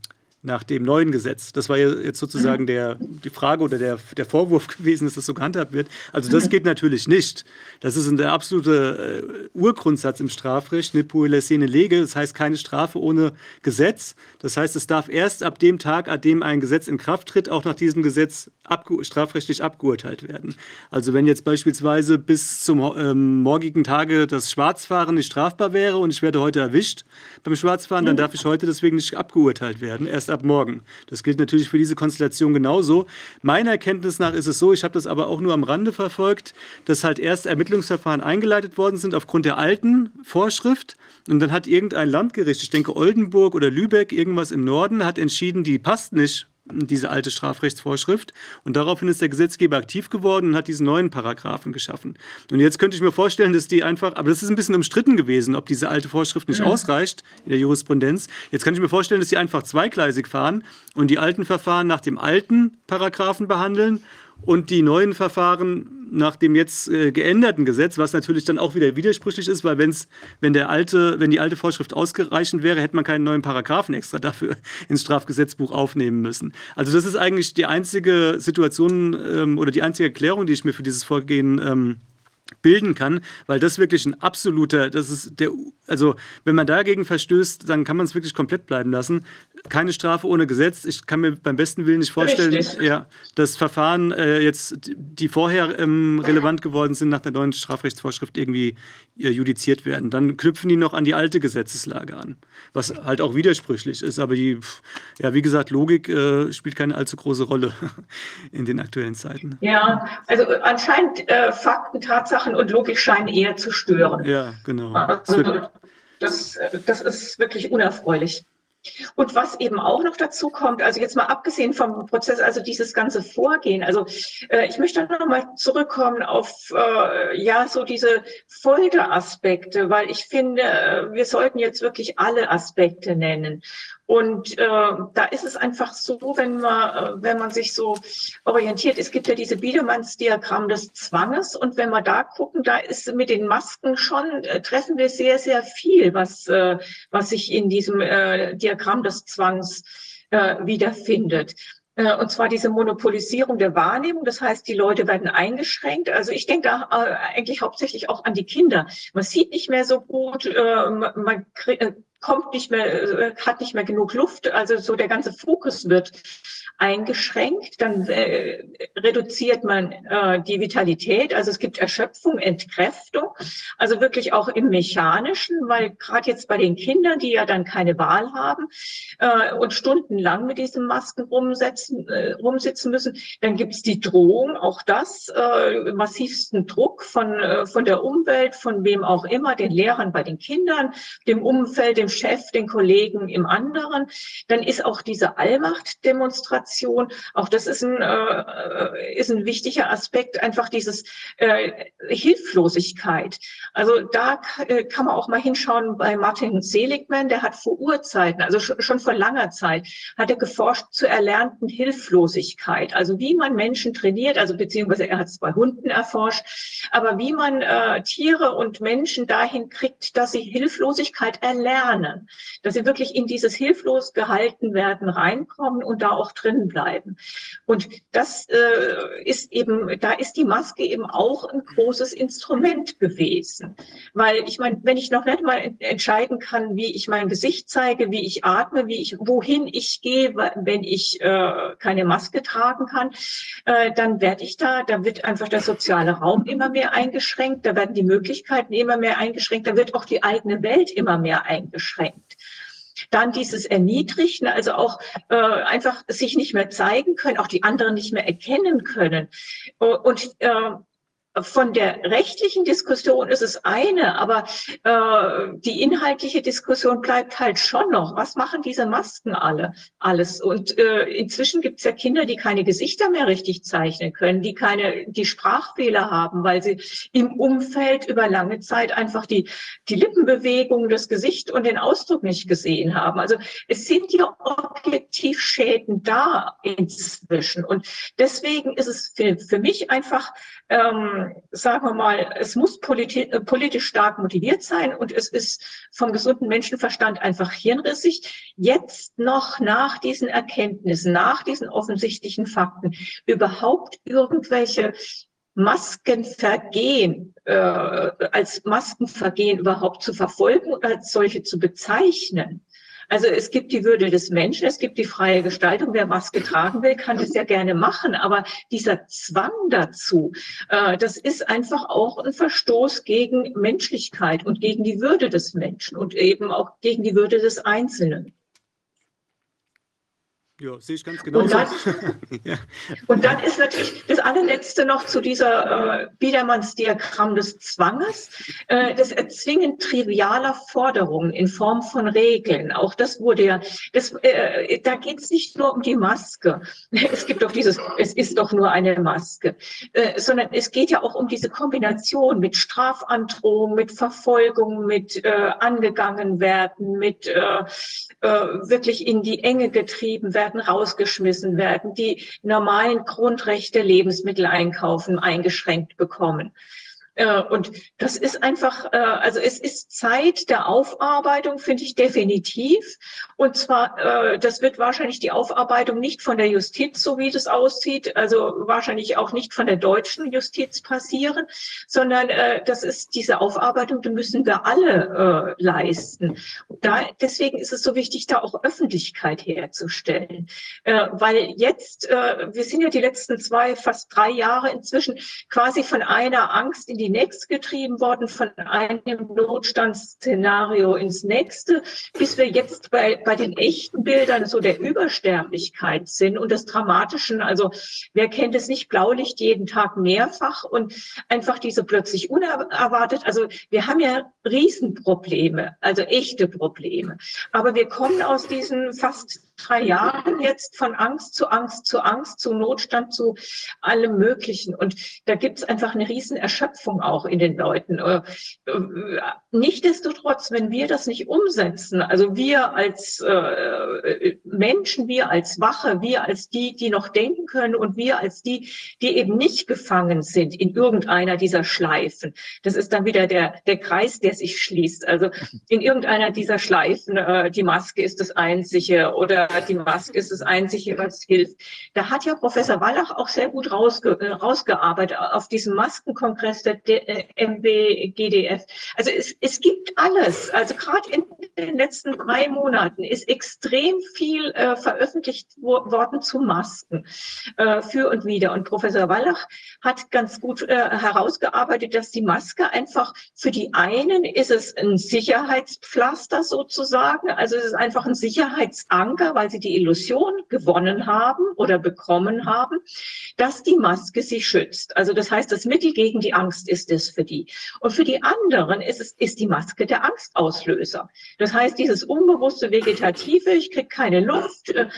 nach dem neuen Gesetz. Das war ja jetzt sozusagen der, die Frage oder der, der Vorwurf gewesen, dass das so gehandhabt wird. Also das geht natürlich nicht. Das ist der absolute äh, Urgrundsatz im Strafrecht, ne pour laissene lege. Das heißt keine Strafe ohne Gesetz. Das heißt, es darf erst ab dem Tag, an dem ein Gesetz in Kraft tritt, auch nach diesem Gesetz abge strafrechtlich abgeurteilt werden. Also wenn jetzt beispielsweise bis zum ähm, morgigen Tage das Schwarzfahren nicht strafbar wäre und ich werde heute erwischt beim Schwarzfahren, dann darf ich heute deswegen nicht abgeurteilt werden. Erst ab morgen. Das gilt natürlich für diese Konstellation genauso. Meiner Erkenntnis nach ist es so, ich habe das aber auch nur am Rande verfolgt, dass halt erst Ermittlungsverfahren eingeleitet worden sind aufgrund der alten Vorschrift. Und dann hat irgendein Landgericht, ich denke Oldenburg oder Lübeck, irgendwas im Norden, hat entschieden, die passt nicht diese alte Strafrechtsvorschrift. Und daraufhin ist der Gesetzgeber aktiv geworden und hat diesen neuen Paragraphen geschaffen. Und jetzt könnte ich mir vorstellen, dass die einfach, aber das ist ein bisschen umstritten gewesen, ob diese alte Vorschrift nicht ja. ausreicht in der Jurisprudenz. Jetzt kann ich mir vorstellen, dass sie einfach zweigleisig fahren und die alten Verfahren nach dem alten Paragraphen behandeln und die neuen Verfahren nach dem jetzt äh, geänderten Gesetz, was natürlich dann auch wieder widersprüchlich ist, weil wenn's, wenn, der alte, wenn die alte Vorschrift ausgereichend wäre, hätte man keinen neuen Paragraphen extra dafür ins Strafgesetzbuch aufnehmen müssen. Also das ist eigentlich die einzige Situation ähm, oder die einzige Erklärung, die ich mir für dieses Vorgehen ähm, bilden kann, weil das wirklich ein absoluter, das ist der, also wenn man dagegen verstößt, dann kann man es wirklich komplett bleiben lassen. Keine Strafe ohne Gesetz. Ich kann mir beim besten Willen nicht vorstellen, ja, dass Verfahren äh, jetzt, die vorher ähm, relevant geworden sind nach der neuen Strafrechtsvorschrift irgendwie äh, judiziert werden. Dann knüpfen die noch an die alte Gesetzeslage an, was halt auch widersprüchlich ist. Aber die, ja, wie gesagt, Logik äh, spielt keine allzu große Rolle in den aktuellen Zeiten. Ja, also anscheinend äh, Fakten, Tatsachen und Logik scheinen eher zu stören. Ja, genau. Also, das, das ist wirklich unerfreulich. Und was eben auch noch dazu kommt, also jetzt mal abgesehen vom Prozess, also dieses ganze Vorgehen, also äh, ich möchte noch mal zurückkommen auf äh, ja so diese Folteraspekte, weil ich finde, äh, wir sollten jetzt wirklich alle Aspekte nennen. Und äh, da ist es einfach so, wenn man, äh, wenn man sich so orientiert, es gibt ja diese Biedermanns-Diagramm des Zwanges und wenn wir da gucken, da ist mit den Masken schon, äh, treffen wir sehr, sehr viel, was, äh, was sich in diesem äh, Diagramm des Zwangs äh, wiederfindet. Äh, und zwar diese Monopolisierung der Wahrnehmung. Das heißt, die Leute werden eingeschränkt. Also ich denke da äh, eigentlich hauptsächlich auch an die Kinder. Man sieht nicht mehr so gut, man kommt nicht mehr, hat nicht mehr genug Luft. Also so der ganze Fokus wird eingeschränkt, dann äh, reduziert man äh, die Vitalität, also es gibt Erschöpfung, Entkräftung, also wirklich auch im Mechanischen, weil gerade jetzt bei den Kindern, die ja dann keine Wahl haben äh, und stundenlang mit diesen Masken rumsetzen, äh, rumsitzen müssen, dann gibt es die Drohung, auch das, äh, massivsten Druck von, äh, von der Umwelt, von wem auch immer, den Lehrern bei den Kindern, dem Umfeld, dem Chef, den Kollegen im anderen. Dann ist auch diese Allmachtdemonstration. Auch das ist ein, äh, ist ein wichtiger Aspekt, einfach dieses äh, Hilflosigkeit. Also da äh, kann man auch mal hinschauen bei Martin Seligman, der hat vor Urzeiten, also schon, schon vor langer Zeit, hat er geforscht zur erlernten Hilflosigkeit. Also wie man Menschen trainiert, also beziehungsweise er hat es bei Hunden erforscht, aber wie man äh, Tiere und Menschen dahin kriegt, dass sie Hilflosigkeit erlernen lernen, dass sie wirklich in dieses hilflos gehalten werden reinkommen und da auch drin bleiben. Und das äh, ist eben, da ist die Maske eben auch ein großes Instrument gewesen. Weil ich meine, wenn ich noch nicht mal entscheiden kann, wie ich mein Gesicht zeige, wie ich atme, wie ich, wohin ich gehe, wenn ich äh, keine Maske tragen kann, äh, dann werde ich da, da wird einfach der soziale Raum immer mehr eingeschränkt, da werden die Möglichkeiten immer mehr eingeschränkt, da wird auch die eigene Welt immer mehr eingeschränkt. Dann dieses Erniedrigen, also auch äh, einfach sich nicht mehr zeigen können, auch die anderen nicht mehr erkennen können. Und äh, von der rechtlichen Diskussion ist es eine, aber äh, die inhaltliche Diskussion bleibt halt schon noch. Was machen diese Masken alle alles? Und äh, inzwischen gibt es ja Kinder, die keine Gesichter mehr richtig zeichnen können, die keine, die Sprachfehler haben, weil sie im Umfeld über lange Zeit einfach die die Lippenbewegung, das Gesicht und den Ausdruck nicht gesehen haben. Also es sind ja objektiv Schäden da inzwischen und deswegen ist es für, für mich einfach ähm, sagen wir mal, es muss politi äh, politisch stark motiviert sein und es ist vom gesunden Menschenverstand einfach hirnrissig, jetzt noch nach diesen Erkenntnissen, nach diesen offensichtlichen Fakten überhaupt irgendwelche Maskenvergehen äh, als Maskenvergehen überhaupt zu verfolgen und als solche zu bezeichnen. Also es gibt die Würde des Menschen, es gibt die freie Gestaltung. Wer Maske tragen will, kann das ja gerne machen. Aber dieser Zwang dazu, äh, das ist einfach auch ein Verstoß gegen Menschlichkeit und gegen die Würde des Menschen und eben auch gegen die Würde des Einzelnen. Ja, sehe ich ganz genau. Und dann, ja. und dann ist natürlich das allerletzte noch zu dieser äh, Biedermanns-Diagramm des Zwanges, äh, das Erzwingen trivialer Forderungen in Form von Regeln. Auch das wurde ja, das, äh, da geht es nicht nur um die Maske. Es gibt doch dieses, es ist doch nur eine Maske, äh, sondern es geht ja auch um diese Kombination mit Strafandrohung, mit Verfolgung, mit äh, angegangen werden, mit äh, äh, wirklich in die Enge getrieben werden werden rausgeschmissen werden, die normalen Grundrechte Lebensmittel eingeschränkt bekommen. Äh, und das ist einfach, äh, also es ist Zeit der Aufarbeitung, finde ich definitiv. Und zwar, äh, das wird wahrscheinlich die Aufarbeitung nicht von der Justiz, so wie das aussieht, also wahrscheinlich auch nicht von der deutschen Justiz passieren, sondern das ist diese Aufarbeitung, die müssen wir alle leisten. Da, deswegen ist es so wichtig, da auch Öffentlichkeit herzustellen. Weil jetzt, wir sind ja die letzten zwei, fast drei Jahre inzwischen quasi von einer Angst in die die nächste getrieben worden, von einem Notstandsszenario ins nächste, bis wir jetzt bei, bei den echten Bildern so der Übersterblichkeit sind und des Dramatischen. Also wer kennt es nicht, Blaulicht jeden Tag mehrfach und einfach diese plötzlich unerwartet. Also wir haben ja Riesenprobleme, also echte Probleme. Aber wir kommen aus diesen fast drei Jahren jetzt von Angst zu Angst zu Angst zu Notstand zu allem Möglichen. Und da gibt es einfach eine riesen Erschöpfung auch in den Leuten. Äh, äh, nichtsdestotrotz, wenn wir das nicht umsetzen, also wir als äh, Menschen, wir als Wache, wir als die, die noch denken können und wir als die, die eben nicht gefangen sind in irgendeiner dieser Schleifen. Das ist dann wieder der, der Kreis, der sich schließt. Also in irgendeiner dieser Schleifen, äh, die Maske ist das Einzige oder die Maske ist das Einzige, was hilft. Da hat ja Professor Wallach auch sehr gut rausge äh, rausgearbeitet auf diesem Maskenkongress der äh, MBGDF. Also es, es gibt alles. Also gerade in den letzten drei Monaten ist extrem viel äh, veröffentlicht wo worden zu Masken äh, für und wieder. Und Professor Wallach hat ganz gut äh, herausgearbeitet, dass die Maske einfach für die einen ist es ein Sicherheitspflaster sozusagen. Also es ist einfach ein Sicherheitsanker, weil sie die Illusion gewonnen haben oder bekommen haben, dass die Maske sie schützt. Also das heißt, das Mittel gegen die Angst ist es für die. Und für die anderen ist es, ist die Maske der Angstauslöser. Das heißt, dieses unbewusste Vegetative, ich kriege keine Luft, äh,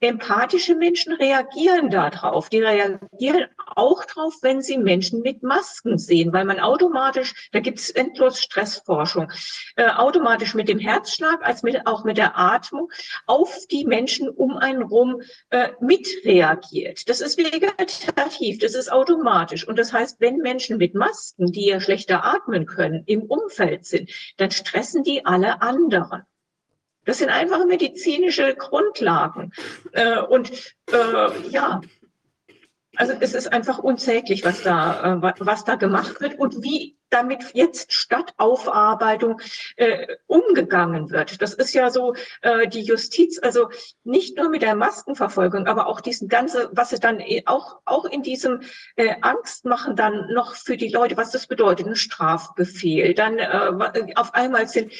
Empathische Menschen reagieren darauf. Die reagieren auch darauf, wenn sie Menschen mit Masken sehen, weil man automatisch, da gibt es endlos Stressforschung, äh, automatisch mit dem Herzschlag als mit, auch mit der Atmung auf die Menschen um einen rum äh, mitreagiert. Das ist vegetativ, das ist automatisch. Und das heißt, wenn Menschen mit Masken, die ja schlechter atmen können, im Umfeld sind, dann stressen die alle anderen. Das sind einfache medizinische Grundlagen. Äh, und äh, ja, also es ist einfach unsäglich, was da, äh, was da gemacht wird und wie damit jetzt statt Aufarbeitung äh, umgegangen wird. Das ist ja so äh, die Justiz, also nicht nur mit der Maskenverfolgung, aber auch diesen ganze, was es dann auch auch in diesem äh, Angst machen dann noch für die Leute, was das bedeutet, ein Strafbefehl. Dann äh, auf einmal sind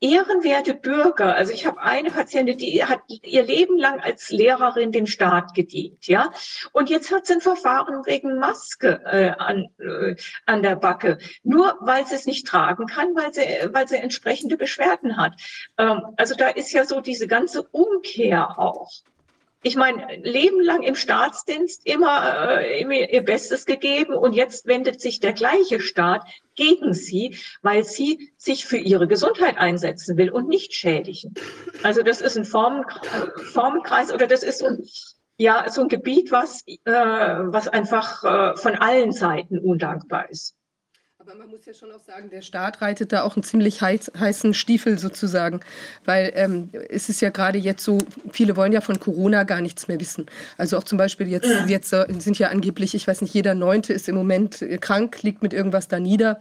ehrenwerte Bürger. Also ich habe eine Patientin, die hat ihr Leben lang als Lehrerin den Staat gedient, ja. Und jetzt hat sie ein Verfahren wegen Maske äh, an, äh, an der Backe, nur weil sie es nicht tragen kann, weil sie, weil sie entsprechende Beschwerden hat. Ähm, also da ist ja so diese ganze Umkehr auch ich meine, Leben lang im Staatsdienst immer, äh, ihr Bestes gegeben und jetzt wendet sich der gleiche Staat gegen sie, weil sie sich für ihre Gesundheit einsetzen will und nicht schädigen. Also das ist ein Formen, Formenkreis oder das ist so ein, ja, so ein Gebiet, was, äh, was einfach äh, von allen Seiten undankbar ist. Aber man muss ja schon auch sagen, der Staat reitet da auch einen ziemlich heiß, heißen Stiefel sozusagen, weil ähm, es ist ja gerade jetzt so, viele wollen ja von Corona gar nichts mehr wissen. Also auch zum Beispiel jetzt, jetzt sind ja angeblich, ich weiß nicht, jeder Neunte ist im Moment krank, liegt mit irgendwas da nieder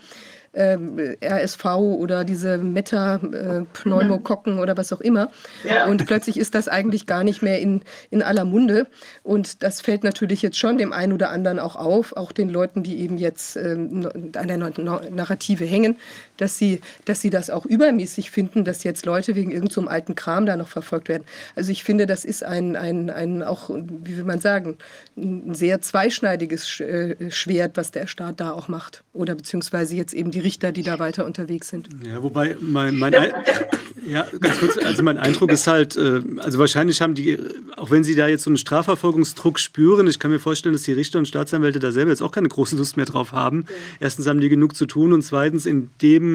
äh, RSV oder diese Meta-Pneumokokken äh, oder was auch immer. Ja. Und plötzlich ist das eigentlich gar nicht mehr in, in aller Munde. Und das fällt natürlich jetzt schon dem einen oder anderen auch auf, auch den Leuten, die eben jetzt ähm, an der Narrative hängen, dass sie, dass sie das auch übermäßig finden, dass jetzt Leute wegen irgendeinem so alten Kram da noch verfolgt werden. Also ich finde, das ist ein, ein, ein auch, wie will man sagen, ein sehr zweischneidiges äh, Schwert, was der Staat da auch macht. Oder beziehungsweise jetzt eben die Richter, die da weiter unterwegs sind. Ja, wobei mein, mein ja, ganz kurz, also mein Eindruck ist halt, äh, also wahrscheinlich haben die, auch wenn sie da jetzt so einen Strafverfolgungsdruck spüren, ich kann mir vorstellen, dass die Richter und Staatsanwälte da selber jetzt auch keine große Lust mehr drauf haben. Erstens haben die genug zu tun und zweitens in dem,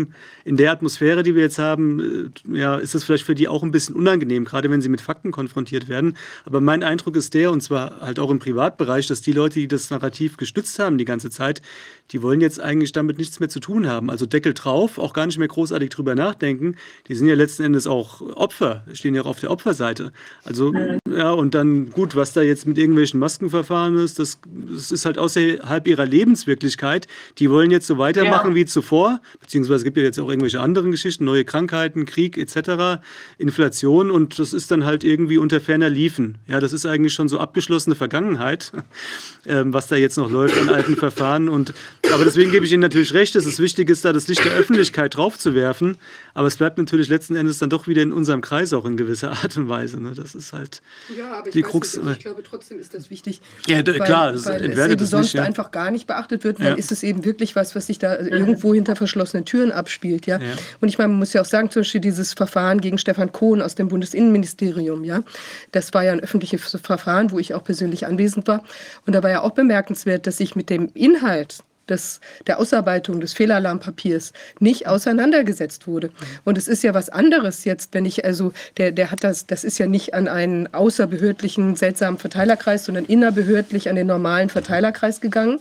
in der Atmosphäre, die wir jetzt haben, äh, ja, ist es vielleicht für die auch ein bisschen unangenehm, gerade wenn sie mit Fakten konfrontiert werden. Aber mein Eindruck ist der, und zwar halt auch im Privatbereich, dass die Leute, die das Narrativ gestützt haben die ganze Zeit, die wollen jetzt eigentlich damit nichts mehr zu tun haben. Also Deckel drauf, auch gar nicht mehr großartig drüber nachdenken. Die sind ja letzten Endes auch Opfer, stehen ja auch auf der Opferseite. Also, ja, und dann gut, was da jetzt mit irgendwelchen Maskenverfahren ist, das, das ist halt außerhalb ihrer Lebenswirklichkeit. Die wollen jetzt so weitermachen ja. wie zuvor, beziehungsweise es gibt ja jetzt auch irgendwelche anderen Geschichten, neue Krankheiten, Krieg etc., Inflation und das ist dann halt irgendwie unter ferner Liefen. Ja, das ist eigentlich schon so abgeschlossene Vergangenheit, ähm, was da jetzt noch läuft an alten Verfahren und aber deswegen gebe ich Ihnen natürlich recht, dass es wichtig ist, da das Licht der Öffentlichkeit draufzuwerfen. Aber es bleibt natürlich letzten Endes dann doch wieder in unserem Kreis auch in gewisser Art und Weise. Ne? Das ist halt ja, aber die Krux. Nicht, ich glaube, trotzdem ist das wichtig. Ja, weil, klar, das weil es eben sonst nicht, ja. einfach gar nicht beachtet wird. Dann ja. ist es eben wirklich was, was sich da irgendwo hinter verschlossenen Türen abspielt. Ja? Und ich meine, man muss ja auch sagen, zum Beispiel dieses Verfahren gegen Stefan Kohn aus dem Bundesinnenministerium, ja, das war ja ein öffentliches Verfahren, wo ich auch persönlich anwesend war. Und da war ja auch bemerkenswert, dass sich mit dem Inhalt des, der Ausarbeitung des Fehlalarmpapiers nicht auseinandergesetzt wurde. Und es ist ja was anderes jetzt, wenn ich also, der, der hat das, das ist ja nicht an einen außerbehördlichen seltsamen Verteilerkreis, sondern innerbehördlich an den normalen Verteilerkreis gegangen.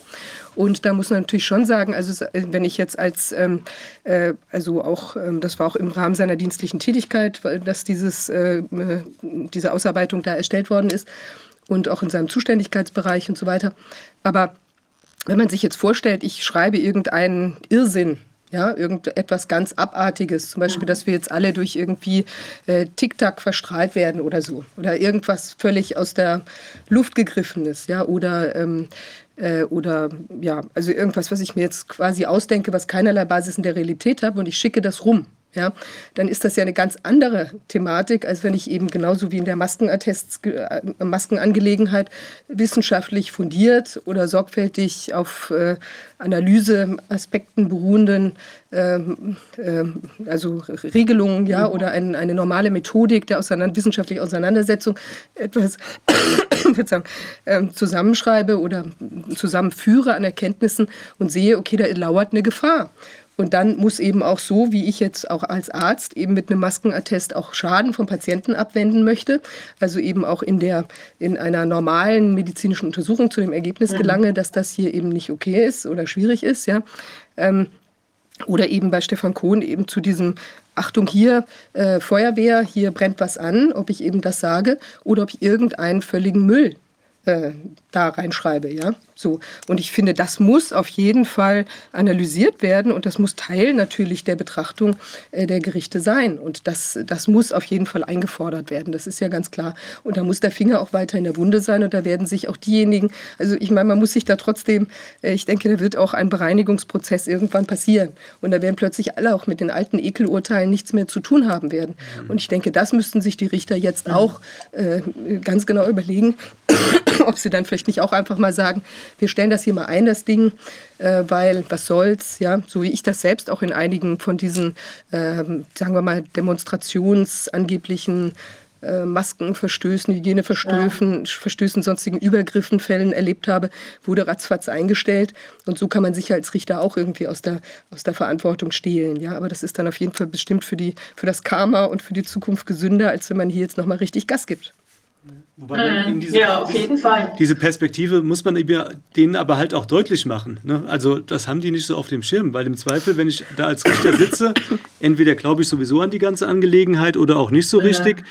Und da muss man natürlich schon sagen, also wenn ich jetzt als, ähm, äh, also auch, ähm, das war auch im Rahmen seiner dienstlichen Tätigkeit, dass dieses, äh, äh diese Ausarbeitung da erstellt worden ist und auch in seinem Zuständigkeitsbereich und so weiter. Aber wenn man sich jetzt vorstellt, ich schreibe irgendeinen Irrsinn, ja, irgendetwas ganz Abartiges, zum Beispiel, dass wir jetzt alle durch irgendwie äh, TikTok verstrahlt werden oder so, oder irgendwas völlig aus der Luft gegriffenes, ja, oder ähm, äh, oder ja, also irgendwas, was ich mir jetzt quasi ausdenke, was keinerlei Basis in der Realität habe und ich schicke das rum ja, dann ist das ja eine ganz andere Thematik, als wenn ich eben genauso wie in der Maskenattest, äh, Maskenangelegenheit wissenschaftlich fundiert oder sorgfältig auf äh, Analyseaspekten beruhenden, äh, äh, also Regelungen, ja, mhm. oder ein, eine normale Methodik der auseinander, wissenschaftlichen Auseinandersetzung etwas äh, zusammenschreibe oder zusammenführe an Erkenntnissen und sehe, okay, da lauert eine Gefahr. Und dann muss eben auch so, wie ich jetzt auch als Arzt eben mit einem Maskenattest auch Schaden vom Patienten abwenden möchte, also eben auch in der in einer normalen medizinischen Untersuchung zu dem Ergebnis mhm. gelange, dass das hier eben nicht okay ist oder schwierig ist, ja. Ähm, oder eben bei Stefan Kohn eben zu diesem Achtung hier, äh, Feuerwehr, hier brennt was an, ob ich eben das sage oder ob ich irgendeinen völligen Müll äh, da reinschreibe, ja. So. Und ich finde, das muss auf jeden Fall analysiert werden und das muss Teil natürlich der Betrachtung äh, der Gerichte sein. Und das, das muss auf jeden Fall eingefordert werden. Das ist ja ganz klar. Und da muss der Finger auch weiter in der Wunde sein und da werden sich auch diejenigen, also ich meine, man muss sich da trotzdem, äh, ich denke, da wird auch ein Bereinigungsprozess irgendwann passieren. Und da werden plötzlich alle auch mit den alten Ekelurteilen nichts mehr zu tun haben werden. Mhm. Und ich denke, das müssten sich die Richter jetzt auch äh, ganz genau überlegen, ob sie dann vielleicht nicht auch einfach mal sagen, wir stellen das hier mal ein, das Ding, äh, weil was soll's, ja, so wie ich das selbst auch in einigen von diesen, äh, sagen wir mal, demonstrationsangeblichen äh, Maskenverstößen, Hygieneverstößen, ja. Verstößen, sonstigen Übergriffen, Fällen erlebt habe, wurde ratzfatz eingestellt. Und so kann man sich als Richter auch irgendwie aus der, aus der Verantwortung stehlen. Ja, aber das ist dann auf jeden Fall bestimmt für, die, für das Karma und für die Zukunft gesünder, als wenn man hier jetzt nochmal richtig Gas gibt. Wobei mhm. diese, ja, auf jeden Fall. Diese Perspektive muss man denen aber halt auch deutlich machen. Ne? Also das haben die nicht so auf dem Schirm, weil im Zweifel, wenn ich da als Richter sitze, entweder glaube ich sowieso an die ganze Angelegenheit oder auch nicht so richtig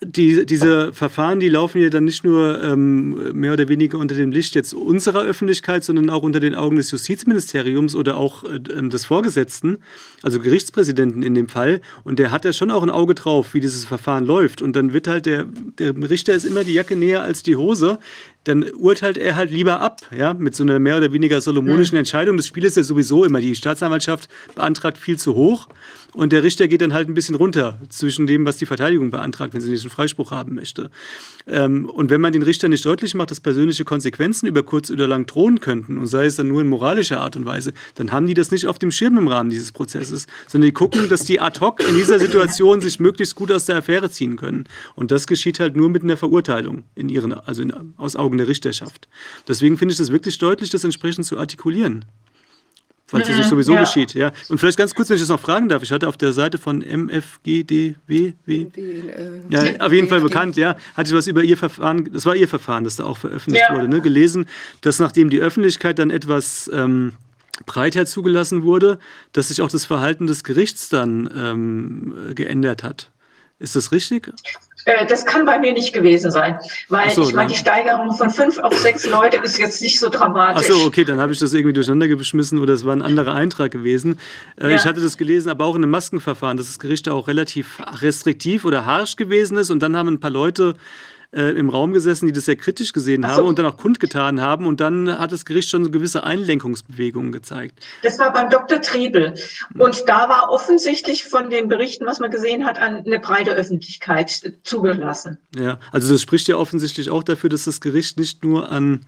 die, diese Verfahren, die laufen ja dann nicht nur ähm, mehr oder weniger unter dem Licht jetzt unserer Öffentlichkeit, sondern auch unter den Augen des Justizministeriums oder auch äh, ähm, des Vorgesetzten, also Gerichtspräsidenten in dem Fall. Und der hat ja schon auch ein Auge drauf, wie dieses Verfahren läuft. Und dann wird halt der, der Richter ist immer die Jacke näher als die Hose dann urteilt er halt lieber ab, ja, mit so einer mehr oder weniger solomonischen Entscheidung. Das Spiel ist ja sowieso immer, die Staatsanwaltschaft beantragt viel zu hoch und der Richter geht dann halt ein bisschen runter zwischen dem, was die Verteidigung beantragt, wenn sie nicht einen Freispruch haben möchte. Ähm, und wenn man den Richter nicht deutlich macht, dass persönliche Konsequenzen über kurz oder lang drohen könnten, und sei es dann nur in moralischer Art und Weise, dann haben die das nicht auf dem Schirm im Rahmen dieses Prozesses, sondern die gucken, dass die ad hoc in dieser Situation sich möglichst gut aus der Affäre ziehen können. Und das geschieht halt nur mit einer Verurteilung in ihren, also in, aus Augen der Richterschaft. Deswegen finde ich es wirklich deutlich, das entsprechend zu artikulieren falls es sich sowieso ja. geschieht. Ja. Und vielleicht ganz kurz, wenn ich das noch fragen darf. Ich hatte auf der Seite von MFGDW, äh, ja, auf jeden Fall bekannt, ja, hatte ich was über ihr Verfahren, das war ihr Verfahren, das da auch veröffentlicht ja. wurde, ne, gelesen, dass nachdem die Öffentlichkeit dann etwas ähm, breiter zugelassen wurde, dass sich auch das Verhalten des Gerichts dann ähm, geändert hat. Ist das richtig? Äh, das kann bei mir nicht gewesen sein, weil so, ich meine, die Steigerung von fünf auf sechs Leute ist jetzt nicht so dramatisch. Ach so, okay, dann habe ich das irgendwie durcheinander geschmissen oder es war ein anderer Eintrag gewesen. Äh, ja. Ich hatte das gelesen, aber auch in einem Maskenverfahren, dass das Gericht auch relativ restriktiv oder harsch gewesen ist und dann haben ein paar Leute äh, im Raum gesessen, die das sehr kritisch gesehen so. haben und dann auch kundgetan haben. Und dann hat das Gericht schon gewisse Einlenkungsbewegungen gezeigt. Das war beim Dr. Triebel. Und da war offensichtlich von den Berichten, was man gesehen hat, an eine breite Öffentlichkeit zugelassen. Ja, also das spricht ja offensichtlich auch dafür, dass das Gericht nicht nur an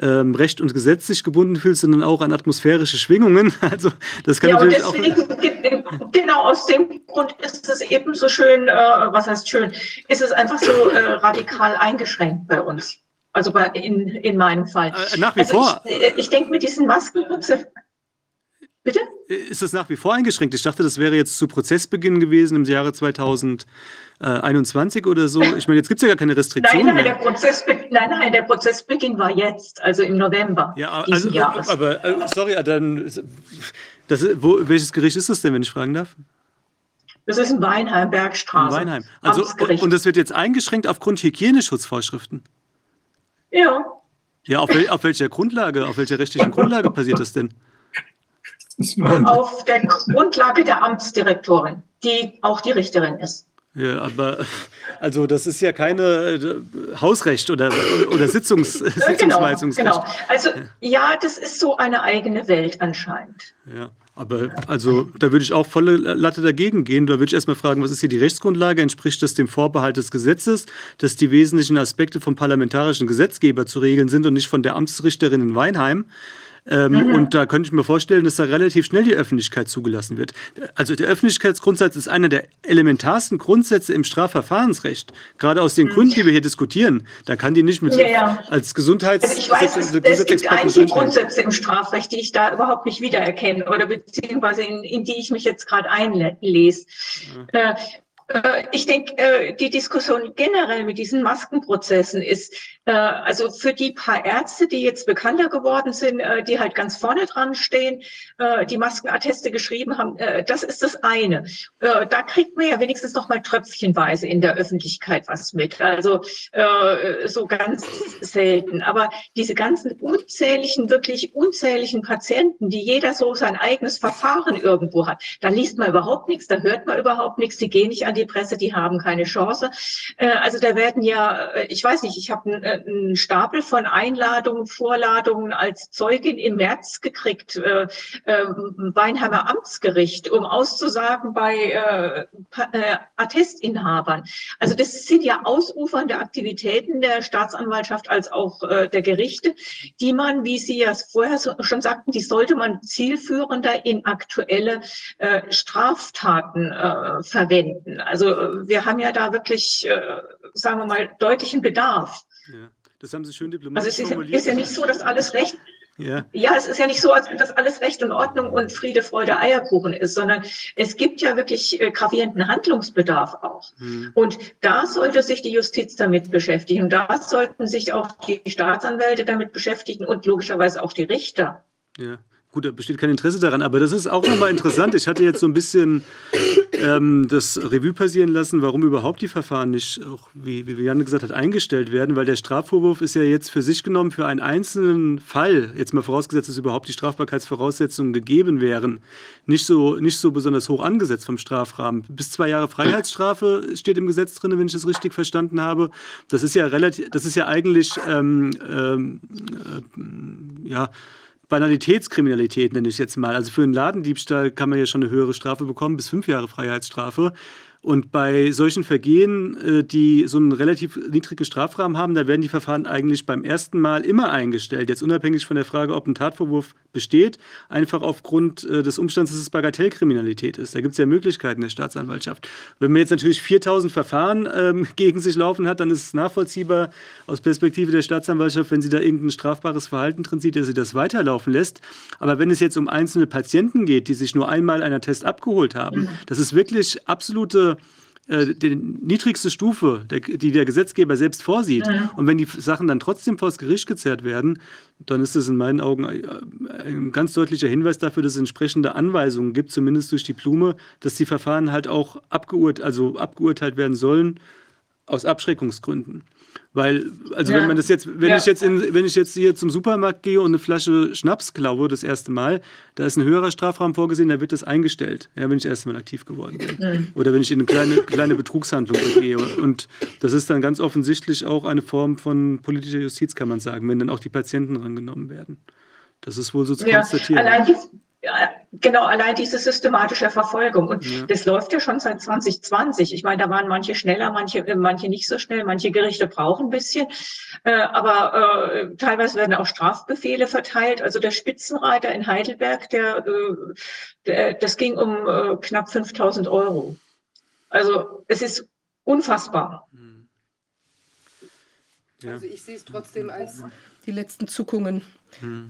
ähm, Recht und Gesetz sich gebunden fühlt, sondern auch an atmosphärische Schwingungen. Also das kann ja, natürlich deswegen, auch. Genau aus dem Grund ist es eben so schön, äh, was heißt schön, ist es einfach so äh, radikal eingeschränkt bei uns. Also bei, in, in meinem Fall. Äh, nach wie also vor. Ich, äh, ich denke mit diesen Masken. Bitte? Ist es nach wie vor eingeschränkt? Ich dachte, das wäre jetzt zu Prozessbeginn gewesen im Jahre 2021 oder so. Ich meine, jetzt gibt es ja gar keine Restriktionen. Nein, nein, der Prozessbeginn, nein, nein, der Prozessbeginn war jetzt, also im November. Ja, also, Jahres. aber äh, sorry, dann das, wo, welches Gericht ist das denn, wenn ich fragen darf? Das ist in Weinheim, Bergstraße. In Weinheim. Also, und das wird jetzt eingeschränkt aufgrund Hygieneschutzvorschriften? Ja. Ja, auf, wel, auf welcher Grundlage, auf welcher rechtlichen Grundlage passiert das denn? Auf der Grundlage der Amtsdirektorin, die auch die Richterin ist. Ja, aber also das ist ja keine äh, Hausrecht oder, oder Sitzungs, genau, Sitzungsweisungsrecht. Genau. Also ja, das ist so eine eigene Welt anscheinend. Ja, aber also da würde ich auch volle Latte dagegen gehen. Da würde ich erstmal fragen, was ist hier die Rechtsgrundlage? Entspricht das dem Vorbehalt des Gesetzes, dass die wesentlichen Aspekte vom parlamentarischen Gesetzgeber zu regeln sind und nicht von der Amtsrichterin in Weinheim? Ähm, mhm. Und da könnte ich mir vorstellen, dass da relativ schnell die Öffentlichkeit zugelassen wird. Also der Öffentlichkeitsgrundsatz ist einer der elementarsten Grundsätze im Strafverfahrensrecht. Gerade aus den mhm. Gründen, die wir hier diskutieren. Da kann die nicht mit ja, ja. als Gesundheits... Also ich weiß, es, es gibt einige Grundsätze im Strafrecht, die ich da überhaupt nicht wiedererkenne oder beziehungsweise in, in die ich mich jetzt gerade einlese. Ja. Äh, äh, ich denke, äh, die Diskussion generell mit diesen Maskenprozessen ist, also für die paar Ärzte, die jetzt bekannter geworden sind, äh, die halt ganz vorne dran stehen, äh, die Maskenatteste geschrieben haben, das ist das eine. Da kriegt man ja wenigstens noch mal tröpfchenweise in der Öffentlichkeit was mit. Also so ganz selten. Aber diese ganzen unzähligen, wirklich unzähligen Patienten, die jeder so sein eigenes Verfahren irgendwo hat, da liest man überhaupt nichts, da hört man überhaupt nichts, die gehen nicht an die Presse, die haben keine Chance. Also da werden ja, ich weiß nicht, ich habe einen Stapel von Einladungen, Vorladungen als Zeugin im März gekriegt, äh, äh, Weinheimer Amtsgericht, um auszusagen bei äh, äh, Attestinhabern. Also das sind ja ausufernde Aktivitäten der Staatsanwaltschaft als auch äh, der Gerichte, die man, wie Sie ja vorher so, schon sagten, die sollte man zielführender in aktuelle äh, Straftaten äh, verwenden. Also wir haben ja da wirklich, äh, sagen wir mal, deutlichen Bedarf. Ja. Das haben Sie schön diplomatisch also es ist, formuliert. ist ja nicht so, dass alles recht ja. ja, es ist ja nicht so, als dass alles Recht und Ordnung und Friede, Freude, Eierkuchen ist, sondern es gibt ja wirklich äh, gravierenden Handlungsbedarf auch. Hm. Und da sollte sich die Justiz damit beschäftigen. Da sollten sich auch die Staatsanwälte damit beschäftigen und logischerweise auch die Richter. Ja. Gut, da besteht kein Interesse daran, aber das ist auch nochmal interessant. Ich hatte jetzt so ein bisschen ähm, das Revue passieren lassen, warum überhaupt die Verfahren nicht, auch wie, wie Jan gesagt hat, eingestellt werden, weil der Strafvorwurf ist ja jetzt für sich genommen für einen einzelnen Fall, jetzt mal vorausgesetzt, dass überhaupt die Strafbarkeitsvoraussetzungen gegeben wären, nicht so, nicht so besonders hoch angesetzt vom Strafrahmen. Bis zwei Jahre Freiheitsstrafe steht im Gesetz drin, wenn ich das richtig verstanden habe. Das ist ja relativ, das ist ja eigentlich ähm, ähm, äh, ja Banalitätskriminalität, nenne ich jetzt mal. Also für einen Ladendiebstahl kann man ja schon eine höhere Strafe bekommen, bis fünf Jahre Freiheitsstrafe. Und bei solchen Vergehen, äh, die so einen relativ niedrigen Strafrahmen haben, da werden die Verfahren eigentlich beim ersten Mal immer eingestellt. Jetzt unabhängig von der Frage, ob ein Tatvorwurf besteht, einfach aufgrund äh, des Umstands, dass es Bagatellkriminalität ist. Da gibt es ja Möglichkeiten der Staatsanwaltschaft. Wenn man jetzt natürlich 4000 Verfahren ähm, gegen sich laufen hat, dann ist es nachvollziehbar aus Perspektive der Staatsanwaltschaft, wenn sie da irgendein strafbares Verhalten drin sieht, dass sie das weiterlaufen lässt. Aber wenn es jetzt um einzelne Patienten geht, die sich nur einmal einer Test abgeholt haben, mhm. das ist wirklich absolute äh, die niedrigste Stufe, der, die der Gesetzgeber selbst vorsieht. Ja. Und wenn die Sachen dann trotzdem vor das Gericht gezerrt werden, dann ist das in meinen Augen äh, ein ganz deutlicher Hinweis dafür, dass es entsprechende Anweisungen gibt, zumindest durch die Blume, dass die Verfahren halt auch abgeurt, also abgeurteilt werden sollen aus Abschreckungsgründen. Weil, also ja. wenn man das jetzt, wenn ja. ich jetzt in, wenn ich jetzt hier zum Supermarkt gehe und eine Flasche Schnaps klaue, das erste Mal, da ist ein höherer Strafraum vorgesehen, da wird das eingestellt, ja, wenn ich erst mal aktiv geworden bin. Mhm. Oder wenn ich in eine kleine, kleine Betrugshandlung gehe. Und das ist dann ganz offensichtlich auch eine Form von politischer Justiz, kann man sagen, wenn dann auch die Patienten rangenommen werden. Das ist wohl so zu ja. konstatieren. Allein genau, allein diese systematische Verfolgung. Und ja. das läuft ja schon seit 2020. Ich meine, da waren manche schneller, manche, manche nicht so schnell, manche Gerichte brauchen ein bisschen. Äh, aber äh, teilweise werden auch Strafbefehle verteilt. Also der Spitzenreiter in Heidelberg, der, äh, der das ging um äh, knapp 5000 Euro. Also es ist unfassbar. Ja. Also ich sehe es trotzdem als die letzten Zuckungen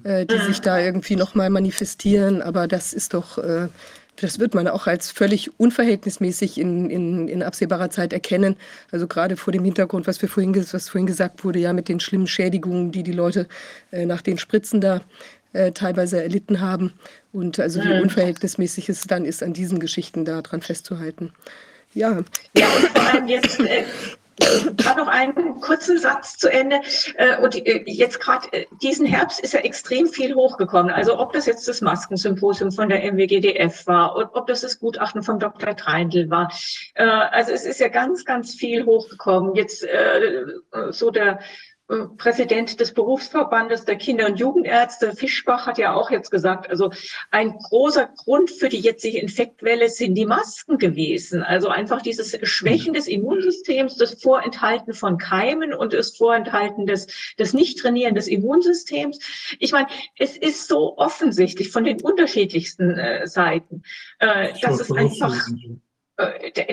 äh, die sich da irgendwie nochmal manifestieren. Aber das ist doch, äh, das wird man auch als völlig unverhältnismäßig in, in, in absehbarer Zeit erkennen. Also gerade vor dem Hintergrund, was, wir vorhin, was vorhin gesagt wurde, ja mit den schlimmen Schädigungen, die die Leute äh, nach den Spritzen da äh, teilweise erlitten haben. Und also wie unverhältnismäßig es dann ist, an diesen Geschichten da dran festzuhalten. Ja. Ja, und vor allem jetzt äh, Gerade noch einen kurzen Satz zu Ende. Äh, und äh, jetzt gerade äh, diesen Herbst ist ja extrem viel hochgekommen. Also ob das jetzt das Maskensymposium von der MWGDF war, und ob das das Gutachten von Dr. Treindl war. Also es ist ja ganz, ganz viel hochgekommen. Jetzt so der Präsident des Berufsverbandes der Kinder- und Jugendärzte, Fischbach, hat ja auch jetzt gesagt, also ein großer Grund für die jetzige Infektwelle sind die Masken gewesen. Also einfach dieses Schwächen des Immunsystems, das Vorenthalten von Keimen und das Vorenthalten des, des Nicht-Trainieren des Immunsystems. Ich meine, es ist so offensichtlich von den unterschiedlichsten äh, Seiten, äh, dass es einfach äh,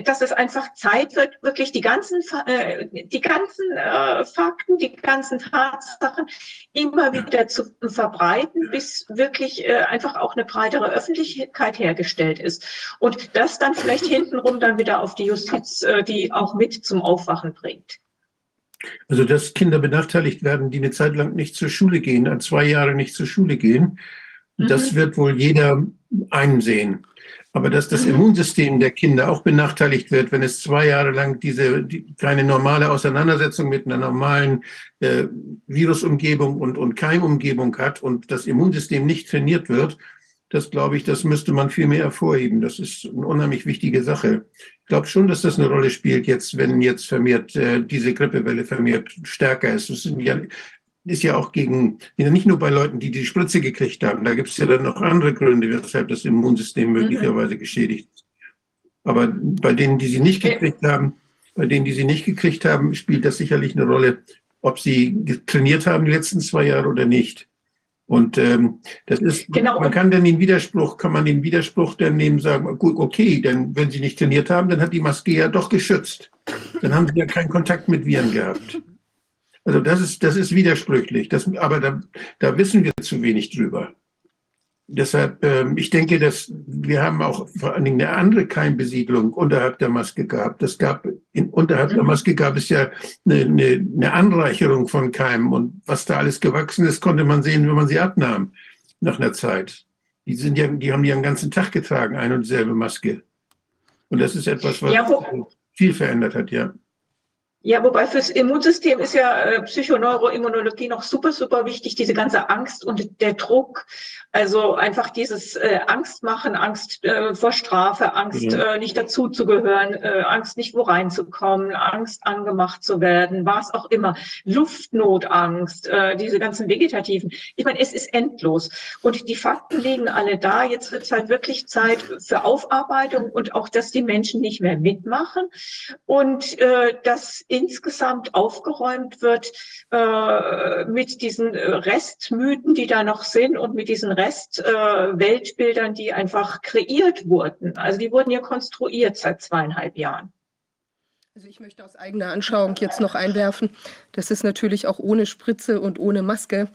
dass es einfach Zeit wird, wirklich die ganzen, äh, die ganzen äh, Fakten, die ganzen Tatsachen immer wieder zu verbreiten, bis wirklich äh, einfach auch eine breitere Öffentlichkeit hergestellt ist. Und das dann vielleicht hintenrum dann wieder auf die Justiz, äh, die auch mit zum Aufwachen bringt. Also, dass Kinder benachteiligt werden, die eine Zeit lang nicht zur Schule gehen, zwei Jahre nicht zur Schule gehen, mhm. das wird wohl jeder einsehen. Aber dass das Immunsystem der Kinder auch benachteiligt wird, wenn es zwei Jahre lang diese die, keine normale Auseinandersetzung mit einer normalen äh, Virusumgebung und, und Keimumgebung hat und das Immunsystem nicht trainiert wird, das glaube ich, das müsste man viel mehr hervorheben. Das ist eine unheimlich wichtige Sache. Ich glaube schon, dass das eine Rolle spielt, jetzt, wenn jetzt vermehrt äh, diese Grippewelle vermehrt stärker ist. Das sind ja ist ja auch gegen, nicht nur bei Leuten, die die Spritze gekriegt haben. Da gibt es ja dann noch andere Gründe, weshalb das Immunsystem mhm. möglicherweise geschädigt ist. Aber bei denen, die sie nicht gekriegt haben, bei denen, die sie nicht gekriegt haben, spielt das sicherlich eine Rolle, ob sie trainiert haben die letzten zwei Jahre oder nicht. Und ähm, das ist, genau. man kann dann den Widerspruch, kann man den Widerspruch dann nehmen, sagen, gut, okay, denn wenn sie nicht trainiert haben, dann hat die Maske ja doch geschützt. Dann haben sie ja keinen Kontakt mit Viren gehabt. Also das ist, das ist widersprüchlich. Das, aber da, da wissen wir zu wenig drüber. Deshalb, ähm, ich denke, dass wir haben auch vor allen Dingen eine andere Keimbesiedlung unterhalb der Maske gehabt. Es gab in, unterhalb der Maske gab es ja eine, eine, eine Anreicherung von Keimen und was da alles gewachsen ist, konnte man sehen, wenn man sie abnahm nach einer Zeit. Die sind ja, die haben die den ganzen Tag getragen, eine und dieselbe Maske. Und das ist etwas, was ja, viel verändert hat, ja. Ja, wobei fürs Immunsystem ist ja äh, Psychoneuroimmunologie noch super, super wichtig, diese ganze Angst und der Druck. Also einfach dieses äh, Angst machen, Angst äh, vor Strafe, Angst ja. äh, nicht dazuzugehören, äh, Angst nicht wo reinzukommen, Angst angemacht zu werden, was auch immer, Luftnotangst, äh, diese ganzen vegetativen. Ich meine, es ist endlos. Und die Fakten liegen alle da. Jetzt wird es halt wirklich Zeit für Aufarbeitung und auch, dass die Menschen nicht mehr mitmachen und äh, dass insgesamt aufgeräumt wird äh, mit diesen äh, Restmythen, die da noch sind und mit diesen Restweltbildern, äh, die einfach kreiert wurden. Also die wurden ja konstruiert seit zweieinhalb Jahren. Also ich möchte aus eigener Anschauung jetzt noch einwerfen, dass es natürlich auch ohne Spritze und ohne Maske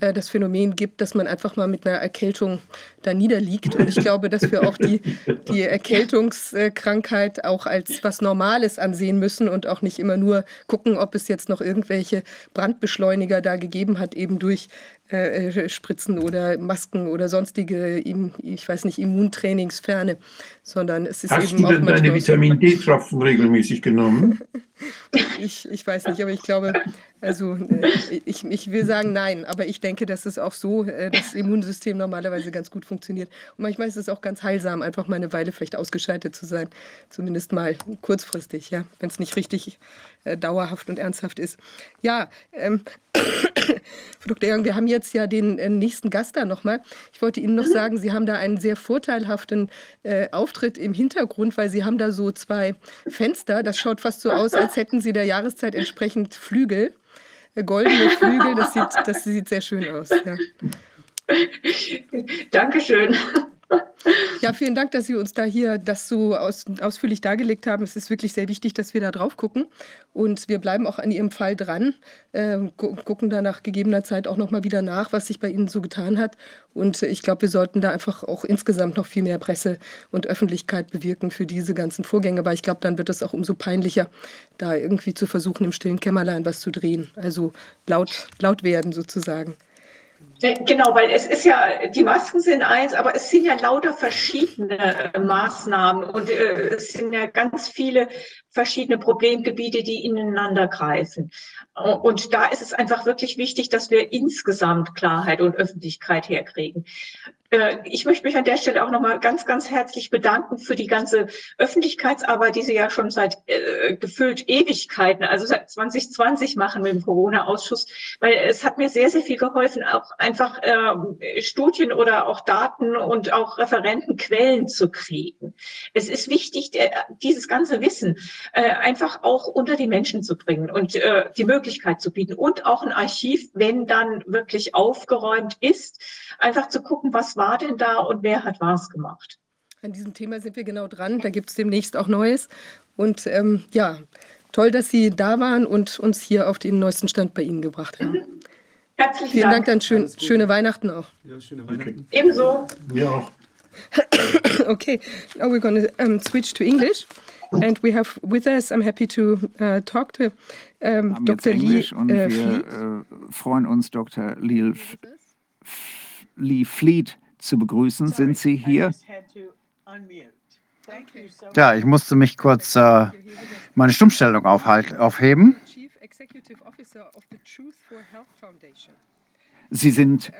äh, das Phänomen gibt, dass man einfach mal mit einer Erkältung da niederliegt. Und ich glaube, dass wir auch die, die Erkältungskrankheit auch als was Normales ansehen müssen und auch nicht immer nur gucken, ob es jetzt noch irgendwelche Brandbeschleuniger da gegeben hat, eben durch äh, äh Spritzen oder Masken oder sonstige, ich weiß nicht, Immuntrainingsferne, sondern es ist Hast eben du denn deine Vitamin D-Tropfen regelmäßig genommen? ich, ich weiß nicht, aber ich glaube, also äh, ich, ich will sagen nein, aber ich denke, dass es auch so äh, das Immunsystem normalerweise ganz gut funktioniert. Und manchmal ist es auch ganz heilsam, einfach mal eine Weile vielleicht ausgeschaltet zu sein, zumindest mal kurzfristig, ja, wenn es nicht richtig äh, dauerhaft und ernsthaft ist. Ja, ähm, Frau Dr. Young, wir haben jetzt ja den äh, nächsten Gast da nochmal. Ich wollte Ihnen noch mhm. sagen, Sie haben da einen sehr vorteilhaften äh, Auftritt im Hintergrund, weil Sie haben da so zwei Fenster. Das schaut fast so aus, als hätten Sie der Jahreszeit entsprechend Flügel goldene Flügel. Das sieht, das sieht sehr schön aus. Ja. Dankeschön. Ja, vielen Dank, dass Sie uns da hier das so aus, ausführlich dargelegt haben. Es ist wirklich sehr wichtig, dass wir da drauf gucken. Und wir bleiben auch an Ihrem Fall dran, äh, gu gucken da nach gegebener Zeit auch nochmal wieder nach, was sich bei Ihnen so getan hat. Und ich glaube, wir sollten da einfach auch insgesamt noch viel mehr Presse und Öffentlichkeit bewirken für diese ganzen Vorgänge. Weil ich glaube, dann wird es auch umso peinlicher, da irgendwie zu versuchen, im stillen Kämmerlein was zu drehen. Also laut, laut werden sozusagen. Genau, weil es ist ja, die Masken sind eins, aber es sind ja lauter verschiedene äh, Maßnahmen und äh, es sind ja ganz viele verschiedene Problemgebiete, die ineinander greifen. Und da ist es einfach wirklich wichtig, dass wir insgesamt Klarheit und Öffentlichkeit herkriegen. Äh, ich möchte mich an der Stelle auch nochmal ganz, ganz herzlich bedanken für die ganze Öffentlichkeitsarbeit, die Sie ja schon seit äh, gefüllt Ewigkeiten, also seit 2020 machen mit dem Corona-Ausschuss, weil es hat mir sehr, sehr viel geholfen, auch einfach äh, Studien oder auch Daten und auch Referentenquellen zu kriegen. Es ist wichtig, der, dieses ganze Wissen äh, einfach auch unter die Menschen zu bringen und äh, die Möglichkeit zu bieten und auch ein Archiv, wenn dann wirklich aufgeräumt ist, einfach zu gucken, was war denn da und wer hat was gemacht. An diesem Thema sind wir genau dran. Da gibt es demnächst auch Neues. Und ähm, ja, toll, dass Sie da waren und uns hier auf den neuesten Stand bei Ihnen gebracht haben. Mhm. Herzlichen Vielen Dank, Dank dann schön, schöne Weihnachten auch. Ja, schöne Weihnachten. Okay. Ebenso. Ja. okay, now we're going to um, switch to English. And we have with us, I'm happy to uh, talk to um, Dr. Lee und uh, wir äh, freuen uns, Dr. Lee, Lee Fleet zu begrüßen. Sind Sie hier? Ja, ich musste mich kurz äh, meine Stummstellung aufheben. Sie sind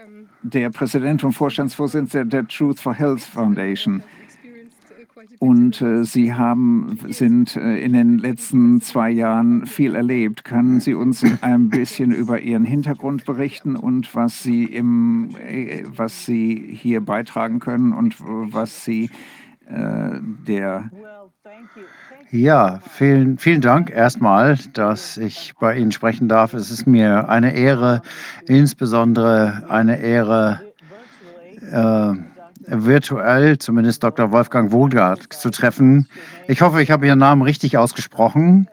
der Präsident und Vorstandsvorsitzender der Truth for Health Foundation. experienced, uh, quite a bit Und äh, Sie haben, sind äh, in den letzten zwei Jahren viel erlebt. Können Sie uns ein bisschen über Ihren Hintergrund berichten und was Sie, im, äh, was Sie hier beitragen können und was Sie äh, der Ja, vielen, vielen Dank erstmal, dass ich bei Ihnen sprechen darf. Es ist mir eine Ehre, insbesondere eine Ehre, äh, virtuell zumindest Dr. Wolfgang Wohlgart zu treffen. Ich hoffe, ich habe Ihren Namen richtig ausgesprochen.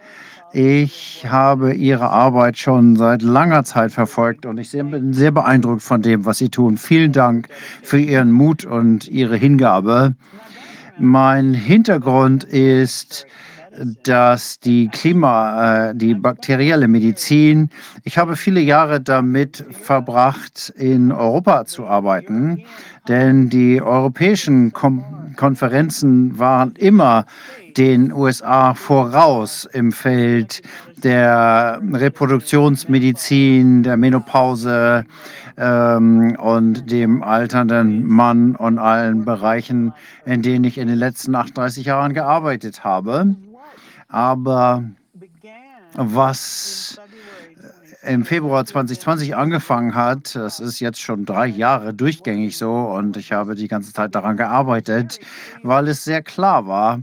Ich habe Ihre Arbeit schon seit langer Zeit verfolgt und ich bin sehr beeindruckt von dem, was Sie tun. Vielen Dank für Ihren Mut und Ihre Hingabe. Mein Hintergrund ist, dass die Klima, äh, die bakterielle Medizin, ich habe viele Jahre damit verbracht, in Europa zu arbeiten, denn die europäischen Kom Konferenzen waren immer den USA voraus im Feld der Reproduktionsmedizin, der Menopause ähm, und dem alternden Mann und allen Bereichen, in denen ich in den letzten 38 Jahren gearbeitet habe. Aber was im Februar 2020 angefangen hat, das ist jetzt schon drei Jahre durchgängig so und ich habe die ganze Zeit daran gearbeitet, weil es sehr klar war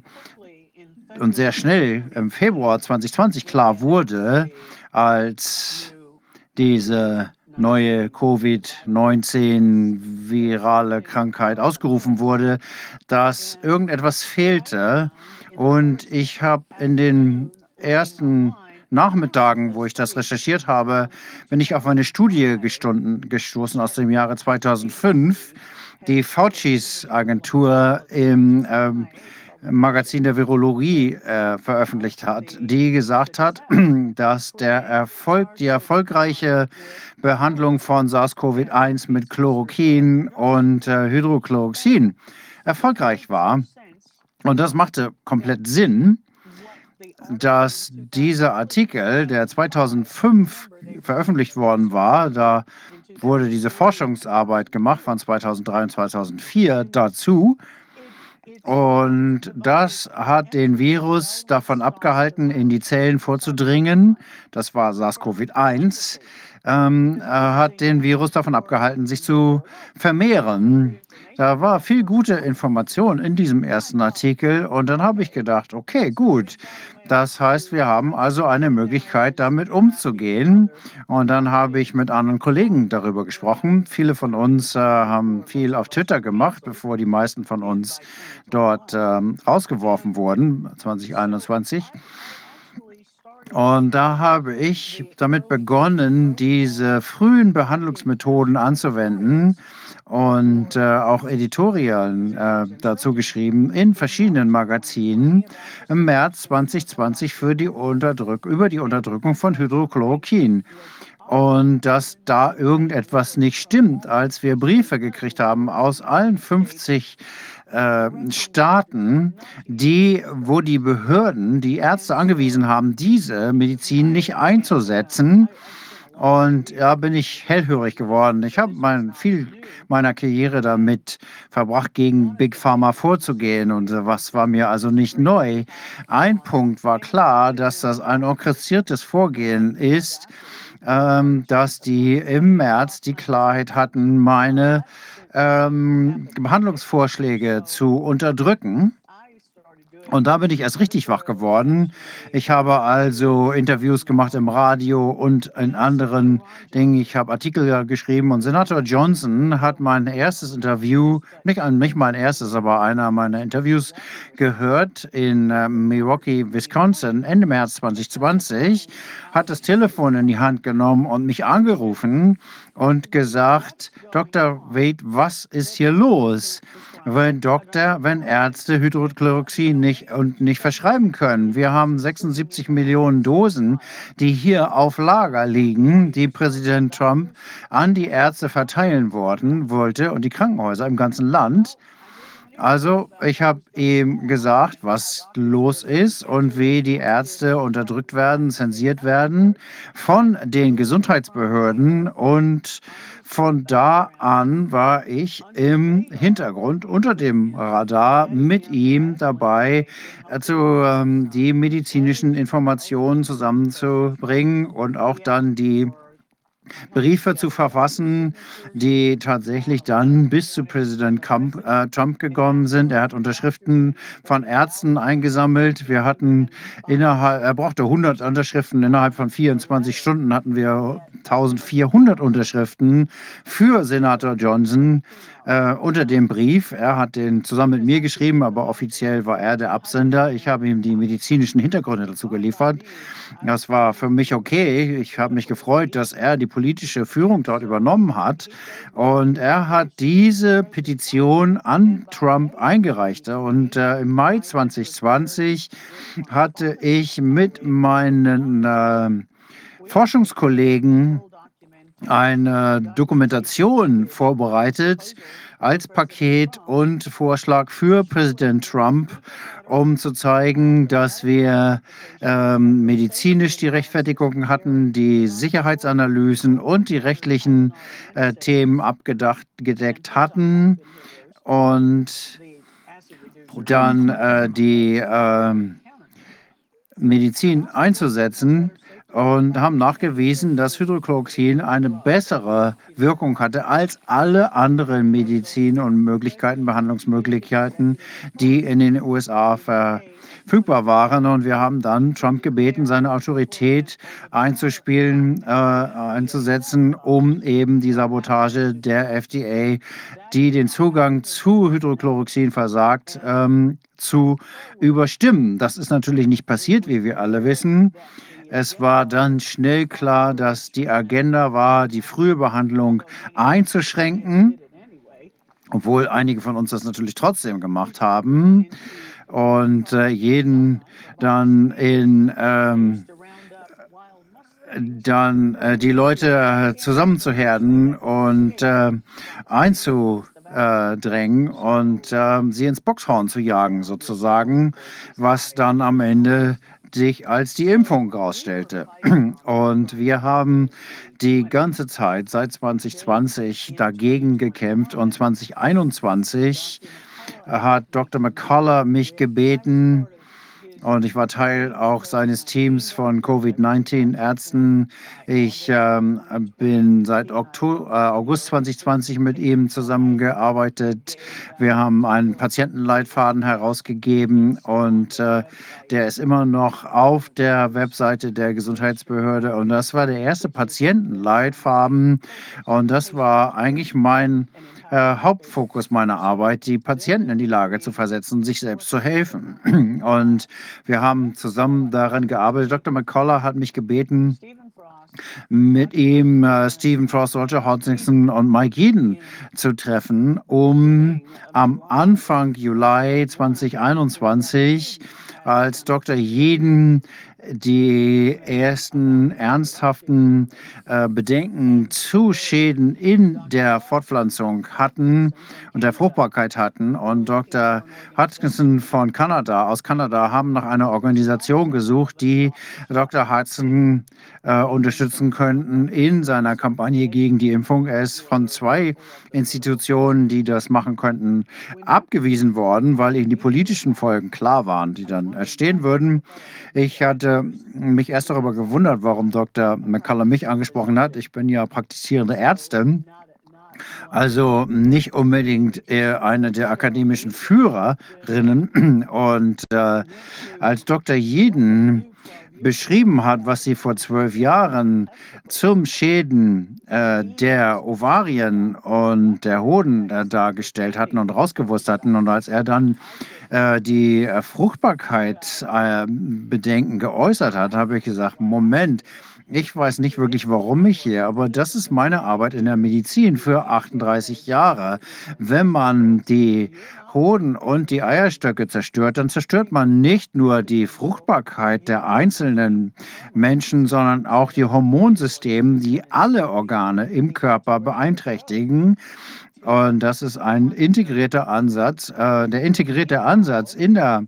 und sehr schnell im Februar 2020 klar wurde, als diese neue Covid-19 virale Krankheit ausgerufen wurde, dass irgendetwas fehlte. Und ich habe in den ersten Nachmittagen, wo ich das recherchiert habe, bin ich auf eine Studie gestoßen aus dem Jahre 2005, die Fauci's Agentur im ähm, Magazin der Virologie äh, veröffentlicht hat, die gesagt hat, dass der Erfolg, die erfolgreiche Behandlung von SARS-CoV-1 mit Chloroquin und äh, Hydrochloroxin erfolgreich war. Und das machte komplett Sinn, dass dieser Artikel, der 2005 veröffentlicht worden war, da wurde diese Forschungsarbeit gemacht von 2003 und 2004 dazu. Und das hat den Virus davon abgehalten, in die Zellen vorzudringen. Das war SARS-CoV-1. Ähm, hat den Virus davon abgehalten, sich zu vermehren. Da war viel gute Information in diesem ersten Artikel und dann habe ich gedacht, okay, gut. Das heißt, wir haben also eine Möglichkeit, damit umzugehen. Und dann habe ich mit anderen Kollegen darüber gesprochen. Viele von uns äh, haben viel auf Twitter gemacht, bevor die meisten von uns dort ähm, rausgeworfen wurden, 2021. Und da habe ich damit begonnen, diese frühen Behandlungsmethoden anzuwenden und äh, auch Editorialen äh, dazu geschrieben in verschiedenen Magazinen im März 2020 für die Unterdrück über die Unterdrückung von Hydrochloroquin. Und dass da irgendetwas nicht stimmt, als wir Briefe gekriegt haben aus allen 50 äh, Staaten, die, wo die Behörden die Ärzte angewiesen haben, diese Medizin nicht einzusetzen. Und ja, bin ich hellhörig geworden. Ich habe mein, viel meiner Karriere damit verbracht, gegen Big Pharma vorzugehen. Und was war mir also nicht neu. Ein Punkt war klar, dass das ein orchestriertes Vorgehen ist, ähm, dass die im März die Klarheit hatten, meine ähm, Behandlungsvorschläge zu unterdrücken. Und da bin ich erst richtig wach geworden. Ich habe also Interviews gemacht im Radio und in anderen Dingen. Ich habe Artikel geschrieben und Senator Johnson hat mein erstes Interview, nicht, nicht mein erstes, aber einer meiner Interviews gehört in äh, Milwaukee, Wisconsin, Ende März 2020, hat das Telefon in die Hand genommen und mich angerufen und gesagt, Dr. Wade, was ist hier los? Wenn Doktor, wenn Ärzte Hydrochloroxin nicht und nicht verschreiben können. Wir haben 76 Millionen Dosen, die hier auf Lager liegen, die Präsident Trump an die Ärzte verteilen worden wollte und die Krankenhäuser im ganzen Land. Also, ich habe ihm gesagt, was los ist und wie die Ärzte unterdrückt werden, zensiert werden von den Gesundheitsbehörden. Und von da an war ich im Hintergrund unter dem Radar mit ihm dabei, also, ähm, die medizinischen Informationen zusammenzubringen und auch dann die Briefe zu verfassen, die tatsächlich dann bis zu Präsident Trump, äh, Trump gekommen sind. Er hat Unterschriften von Ärzten eingesammelt. Wir hatten innerhalb, er brauchte 100 Unterschriften. Innerhalb von 24 Stunden hatten wir 1400 Unterschriften für Senator Johnson äh, unter dem Brief. Er hat den zusammen mit mir geschrieben, aber offiziell war er der Absender. Ich habe ihm die medizinischen Hintergründe dazu geliefert. Das war für mich okay. Ich habe mich gefreut, dass er die politische Führung dort übernommen hat. Und er hat diese Petition an Trump eingereicht. Und äh, im Mai 2020 hatte ich mit meinen äh, Forschungskollegen eine Dokumentation vorbereitet als Paket und Vorschlag für Präsident Trump, um zu zeigen, dass wir ähm, medizinisch die Rechtfertigung hatten, die Sicherheitsanalysen und die rechtlichen äh, Themen abgedeckt hatten. Und dann äh, die äh, Medizin einzusetzen und haben nachgewiesen, dass Hydrochloroquin eine bessere Wirkung hatte als alle anderen Medizin und Möglichkeiten, Behandlungsmöglichkeiten, die in den USA verfügbar waren. Und wir haben dann Trump gebeten, seine Autorität einzuspielen, äh, einzusetzen, um eben die Sabotage der FDA, die den Zugang zu Hydrochloroquin versagt, ähm, zu überstimmen. Das ist natürlich nicht passiert, wie wir alle wissen. Es war dann schnell klar, dass die Agenda war, die frühe Behandlung einzuschränken, obwohl einige von uns das natürlich trotzdem gemacht haben und äh, jeden dann in ähm, dann äh, die Leute zusammenzuherden und äh, einzudrängen und äh, sie ins Boxhorn zu jagen, sozusagen, was dann am Ende sich als die Impfung herausstellte. Und wir haben die ganze Zeit seit 2020 dagegen gekämpft und 2021 hat Dr. McCullough mich gebeten, und ich war Teil auch seines Teams von Covid-19-Ärzten. Ich ähm, bin seit Oktober, äh, August 2020 mit ihm zusammengearbeitet. Wir haben einen Patientenleitfaden herausgegeben und äh, der ist immer noch auf der Webseite der Gesundheitsbehörde. Und das war der erste Patientenleitfaden. Und das war eigentlich mein äh, Hauptfokus meiner Arbeit, die Patienten in die Lage zu versetzen, sich selbst zu helfen. Und wir haben zusammen daran gearbeitet. Dr. McCullough hat mich gebeten, mit ihm äh, Stephen Frost, Roger Hodgson und Mike Eden zu treffen, um am Anfang Juli 2021 als Dr. Jeden die ersten ernsthaften äh, Bedenken zu Schäden in der Fortpflanzung hatten und der Fruchtbarkeit hatten. Und Dr. Hutchinson von Kanada, aus Kanada, haben nach einer Organisation gesucht, die Dr. Hudson äh, unterstützen könnten in seiner Kampagne gegen die Impfung. Er ist von zwei Institutionen, die das machen könnten, abgewiesen worden, weil ihnen die politischen Folgen klar waren, die dann entstehen würden. Ich hatte mich erst darüber gewundert, warum Dr. McCullough mich angesprochen hat. Ich bin ja praktizierende Ärztin. Also nicht unbedingt eine der akademischen Führerinnen. Und äh, als Dr. Jeden beschrieben hat, was sie vor zwölf Jahren zum Schäden äh, der Ovarien und der Hoden äh, dargestellt hatten und rausgewusst hatten. Und als er dann äh, die äh, Fruchtbarkeitsbedenken geäußert hat, habe ich gesagt, Moment, ich weiß nicht wirklich, warum ich hier, aber das ist meine Arbeit in der Medizin für 38 Jahre. Wenn man die Hoden und die Eierstöcke zerstört, dann zerstört man nicht nur die Fruchtbarkeit der einzelnen Menschen, sondern auch die Hormonsysteme, die alle Organe im Körper beeinträchtigen. Und das ist ein integrierter Ansatz. Äh, der integrierte Ansatz in der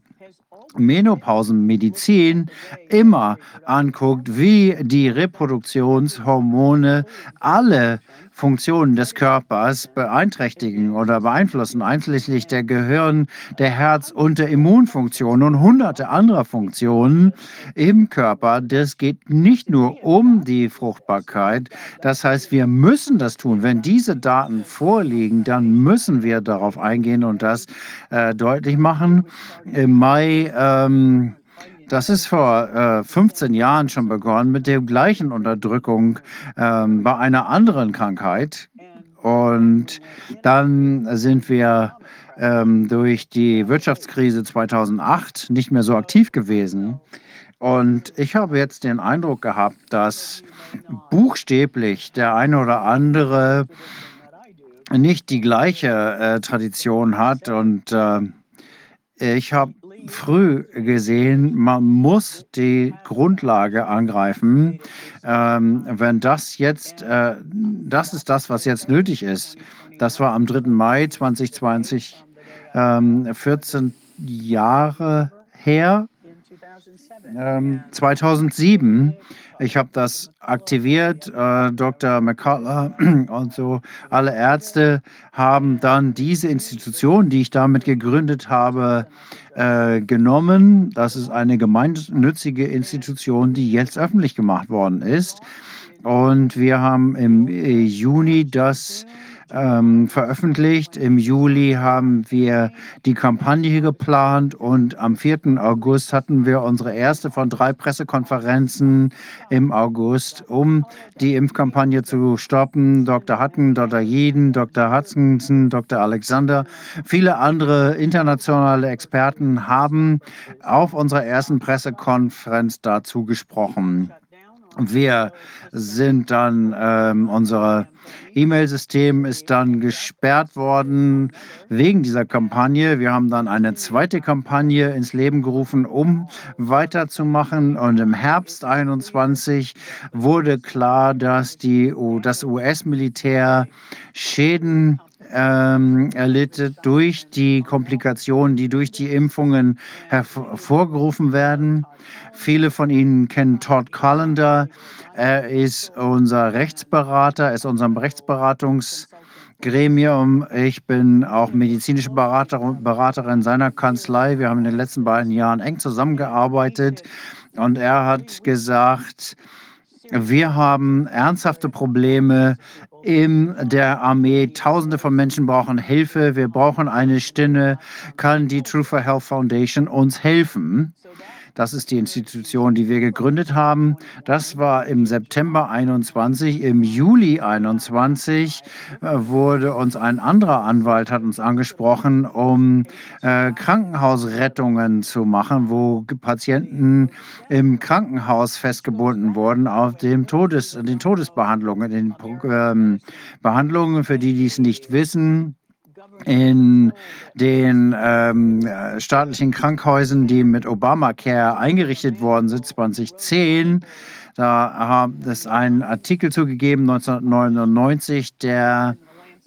Menopausenmedizin immer anguckt, wie die Reproduktionshormone alle Funktionen des Körpers beeinträchtigen oder beeinflussen, einschließlich der Gehirn, der Herz- und der Immunfunktion und hunderte anderer Funktionen im Körper. Das geht nicht nur um die Fruchtbarkeit. Das heißt, wir müssen das tun. Wenn diese Daten vorliegen, dann müssen wir darauf eingehen und das äh, deutlich machen. Im Mai ähm, das ist vor äh, 15 Jahren schon begonnen mit der gleichen Unterdrückung ähm, bei einer anderen Krankheit. Und dann sind wir ähm, durch die Wirtschaftskrise 2008 nicht mehr so aktiv gewesen. Und ich habe jetzt den Eindruck gehabt, dass buchstäblich der eine oder andere nicht die gleiche äh, Tradition hat. Und äh, ich habe früh gesehen, man muss die Grundlage angreifen. Ähm, wenn das jetzt, äh, das ist das, was jetzt nötig ist. Das war am 3. Mai 2020, ähm, 14 Jahre her. Ähm, 2007 ich habe das aktiviert. Äh, Dr. McCullough und so alle Ärzte haben dann diese Institution, die ich damit gegründet habe, äh, genommen. Das ist eine gemeinnützige Institution, die jetzt öffentlich gemacht worden ist. Und wir haben im äh, Juni das ähm, veröffentlicht. Im Juli haben wir die Kampagne geplant und am 4. August hatten wir unsere erste von drei Pressekonferenzen im August, um die Impfkampagne zu stoppen. Dr. Hatten, Dr. Jeden, Dr. Hutchinson, Dr. Alexander, viele andere internationale Experten haben auf unserer ersten Pressekonferenz dazu gesprochen. Wir sind dann, ähm, unser E-Mail-System ist dann gesperrt worden wegen dieser Kampagne. Wir haben dann eine zweite Kampagne ins Leben gerufen, um weiterzumachen. Und im Herbst 21 wurde klar, dass die, das US-Militär Schäden ähm, erlitt durch die Komplikationen, die durch die Impfungen hervorgerufen werden. Viele von Ihnen kennen Todd Collender. Er ist unser Rechtsberater, ist unserem Rechtsberatungsgremium. Ich bin auch medizinische Berater, Beraterin seiner Kanzlei. Wir haben in den letzten beiden Jahren eng zusammengearbeitet und er hat gesagt, wir haben ernsthafte Probleme in der Armee. Tausende von Menschen brauchen Hilfe. Wir brauchen eine Stimme. Kann die True for Health Foundation uns helfen? Das ist die Institution, die wir gegründet haben. Das war im September 21. Im Juli 21 äh, wurde uns ein anderer Anwalt hat uns angesprochen, um äh, Krankenhausrettungen zu machen, wo Patienten im Krankenhaus festgebunden wurden auf dem Todes, den Todesbehandlungen, den ähm, Behandlungen, für die, die es nicht wissen in den ähm, staatlichen Krankenhäusern, die mit Obamacare eingerichtet worden sind, 2010. Da hat es einen Artikel zugegeben, 1999, der,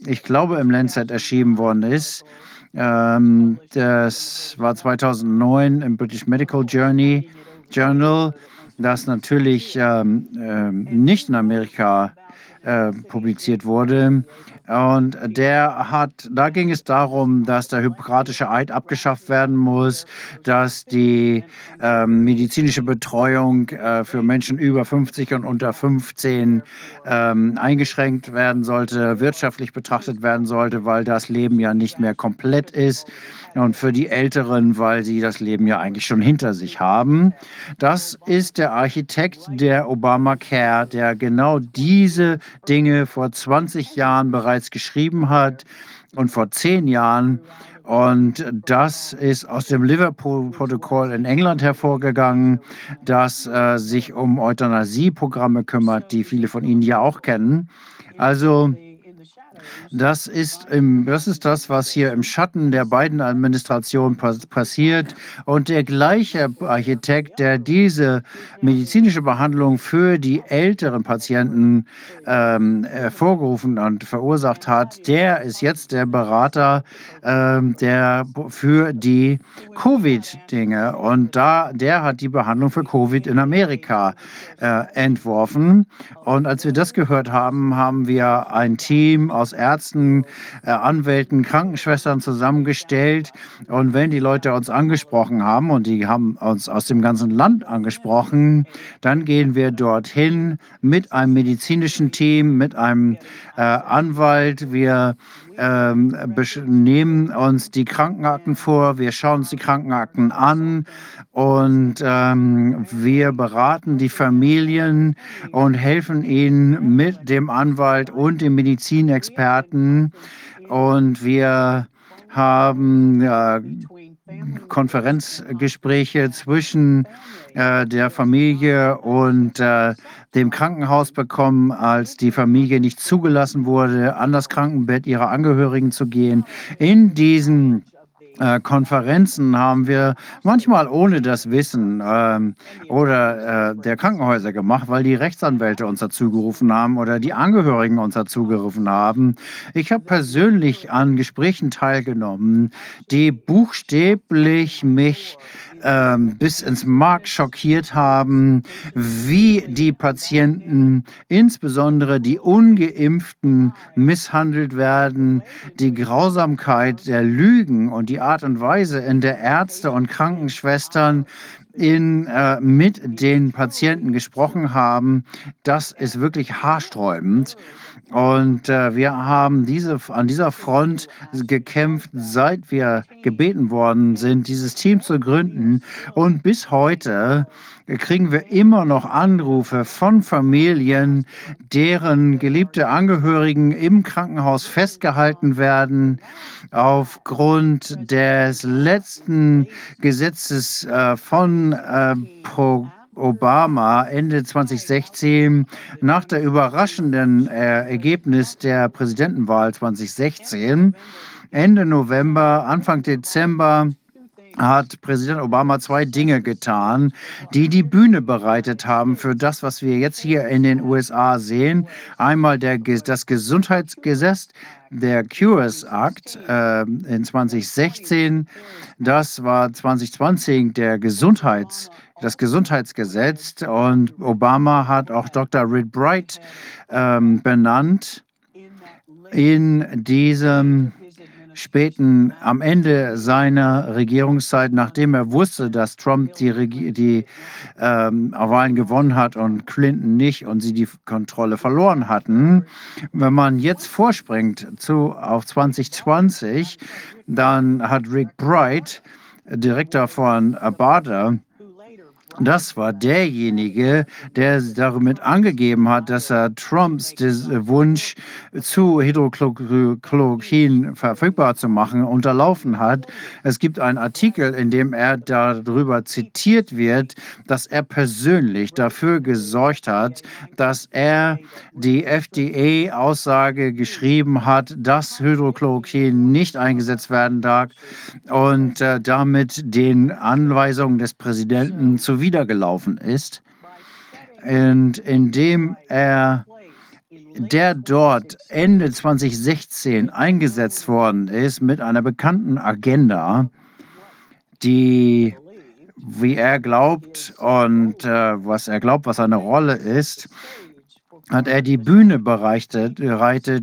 ich glaube, im Lancet erschienen worden ist. Ähm, das war 2009 im British Medical Journey, Journal, das natürlich ähm, äh, nicht in Amerika äh, publiziert wurde. Und der hat, da ging es darum, dass der Hippokratische Eid abgeschafft werden muss, dass die äh, medizinische Betreuung äh, für Menschen über 50 und unter 15 ähm, eingeschränkt werden sollte, wirtschaftlich betrachtet werden sollte, weil das Leben ja nicht mehr komplett ist und für die Älteren, weil sie das Leben ja eigentlich schon hinter sich haben. Das ist der Architekt der Obamacare, der genau diese Dinge vor 20 Jahren bereits geschrieben hat und vor zehn Jahren. Und das ist aus dem Liverpool-Protokoll in England hervorgegangen, das äh, sich um Euthanasieprogramme kümmert, die viele von Ihnen ja auch kennen. Also das ist, im, das ist das, was hier im Schatten der beiden Administrationen pass passiert. Und der gleiche Architekt, der diese medizinische Behandlung für die älteren Patienten ähm, hervorgerufen und verursacht hat, der ist jetzt der Berater ähm, der, für die Covid-Dinge. Und da, der hat die Behandlung für Covid in Amerika äh, entworfen. Und als wir das gehört haben, haben wir ein Team aus Ärzten, äh, Anwälten, Krankenschwestern zusammengestellt. Und wenn die Leute uns angesprochen haben und die haben uns aus dem ganzen Land angesprochen, dann gehen wir dorthin mit einem medizinischen Team, mit einem äh, Anwalt. Wir ähm, nehmen uns die Krankenakten vor, wir schauen uns die Krankenakten an und ähm, wir beraten die Familien und helfen ihnen mit dem Anwalt und dem Medizinexperten. Und wir haben ja, Konferenzgespräche zwischen äh, der Familie und äh, dem Krankenhaus bekommen, als die Familie nicht zugelassen wurde, an das Krankenbett ihrer Angehörigen zu gehen. In diesen äh, Konferenzen haben wir manchmal ohne das Wissen ähm, oder äh, der Krankenhäuser gemacht, weil die Rechtsanwälte uns dazu gerufen haben oder die Angehörigen uns dazu gerufen haben. Ich habe persönlich an Gesprächen teilgenommen, die buchstäblich mich ähm, bis ins Mark schockiert haben, wie die Patienten, insbesondere die ungeimpften, misshandelt werden, die Grausamkeit der Lügen und die Art und Weise, in der Ärzte und Krankenschwestern in, äh, mit den Patienten gesprochen haben, das ist wirklich haarsträubend. Und äh, wir haben diese, an dieser Front gekämpft, seit wir gebeten worden sind, dieses Team zu gründen. Und bis heute kriegen wir immer noch Anrufe von Familien, deren geliebte Angehörigen im Krankenhaus festgehalten werden aufgrund des letzten Gesetzes äh, von äh, Pro Obama Ende 2016 nach der überraschenden äh, Ergebnis der Präsidentenwahl 2016 Ende November, Anfang Dezember hat Präsident Obama zwei Dinge getan, die die Bühne bereitet haben für das, was wir jetzt hier in den USA sehen. Einmal der, das Gesundheitsgesetz, der Cures Act äh, in 2016, das war 2020 der Gesundheits das Gesundheitsgesetz und Obama hat auch Dr. Rick Bright ähm, benannt in diesem späten, am Ende seiner Regierungszeit, nachdem er wusste, dass Trump die, die ähm, Wahlen gewonnen hat und Clinton nicht und sie die Kontrolle verloren hatten. Wenn man jetzt vorspringt zu, auf 2020, dann hat Rick Bright, Direktor von Abada, das war derjenige, der damit angegeben hat, dass er Trumps Wunsch zu Hydroxychloroquin verfügbar zu machen unterlaufen hat. Es gibt einen Artikel, in dem er darüber zitiert wird, dass er persönlich dafür gesorgt hat, dass er die FDA-Aussage geschrieben hat, dass Hydrochloroquin nicht eingesetzt werden darf und äh, damit den Anweisungen des Präsidenten zu zuwidergelaufen ist. Und indem er der dort Ende 2016 eingesetzt worden ist mit einer bekannten Agenda, die, wie er glaubt und äh, was er glaubt, was seine Rolle ist, hat er die Bühne bereitet,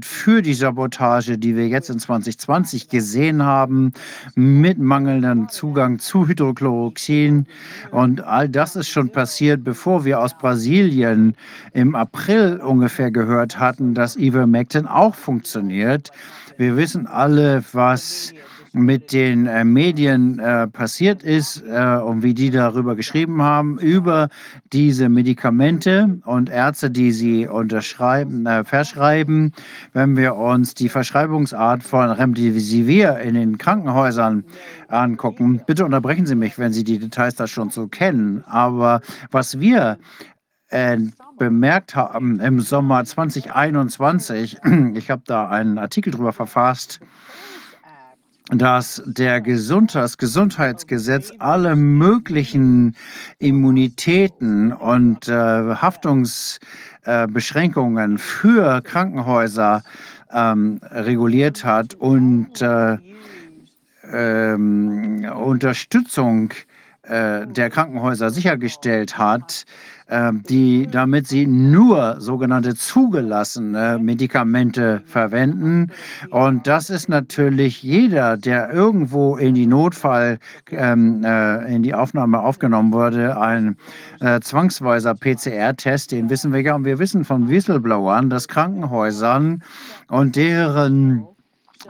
für die Sabotage, die wir jetzt in 2020 gesehen haben, mit mangelndem Zugang zu Hydrochloroxin. Und all das ist schon passiert, bevor wir aus Brasilien im April ungefähr gehört hatten, dass Ivermectin auch funktioniert. Wir wissen alle, was mit den äh, Medien äh, passiert ist äh, und wie die darüber geschrieben haben, über diese Medikamente und Ärzte, die sie unterschreiben, äh, verschreiben. Wenn wir uns die Verschreibungsart von Remdesivir in den Krankenhäusern angucken, bitte unterbrechen Sie mich, wenn Sie die Details da schon so kennen. Aber was wir äh, bemerkt haben im Sommer 2021, ich habe da einen Artikel drüber verfasst, dass der Gesund das Gesundheitsgesetz alle möglichen Immunitäten und äh, Haftungsbeschränkungen äh, für Krankenhäuser ähm, reguliert hat und äh, ähm, Unterstützung äh, der Krankenhäuser sichergestellt hat, die, damit sie nur sogenannte zugelassene Medikamente verwenden. Und das ist natürlich jeder, der irgendwo in die Notfall, ähm, äh, in die Aufnahme aufgenommen wurde, ein äh, zwangsweiser PCR-Test, den wissen wir ja. Und wir wissen von Whistleblowern, dass Krankenhäusern und deren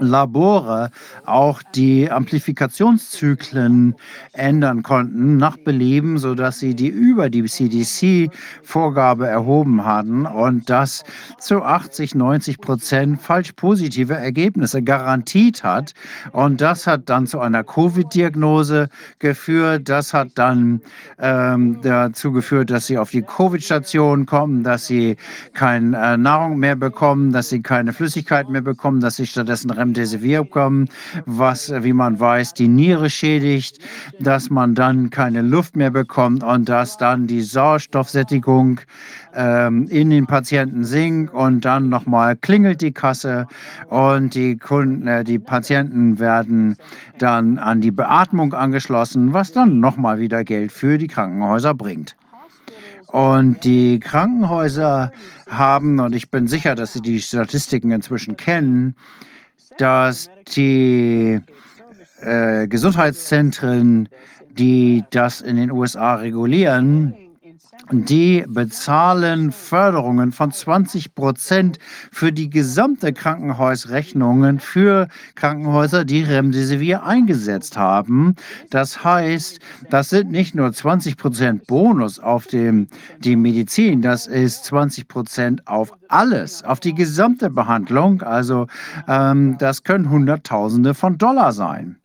Labore auch die Amplifikationszyklen ändern konnten nach Belieben, sodass sie die über die CDC-Vorgabe erhoben hatten und das zu 80, 90 Prozent falsch positive Ergebnisse garantiert hat. Und das hat dann zu einer Covid-Diagnose geführt. Das hat dann ähm, dazu geführt, dass sie auf die Covid-Station kommen, dass sie keine äh, Nahrung mehr bekommen, dass sie keine Flüssigkeit mehr bekommen, dass sie stattdessen Remdesivir bekommen, was, wie man weiß, die Niere schädigt, dass man dann keine Luft mehr bekommt und dass dann die Sauerstoffsättigung ähm, in den Patienten sinkt und dann nochmal klingelt die Kasse und die Kunden, äh, die Patienten werden dann an die Beatmung angeschlossen, was dann nochmal wieder Geld für die Krankenhäuser bringt. Und die Krankenhäuser haben, und ich bin sicher, dass Sie die Statistiken inzwischen kennen, dass die äh, Gesundheitszentren, die das in den USA regulieren, die bezahlen Förderungen von 20 Prozent für die gesamte Krankenhausrechnungen für Krankenhäuser, die Remdesivir eingesetzt haben. Das heißt, das sind nicht nur 20 Prozent Bonus auf dem, die Medizin, das ist 20 Prozent auf alles, auf die gesamte Behandlung. Also ähm, das können Hunderttausende von Dollar sein.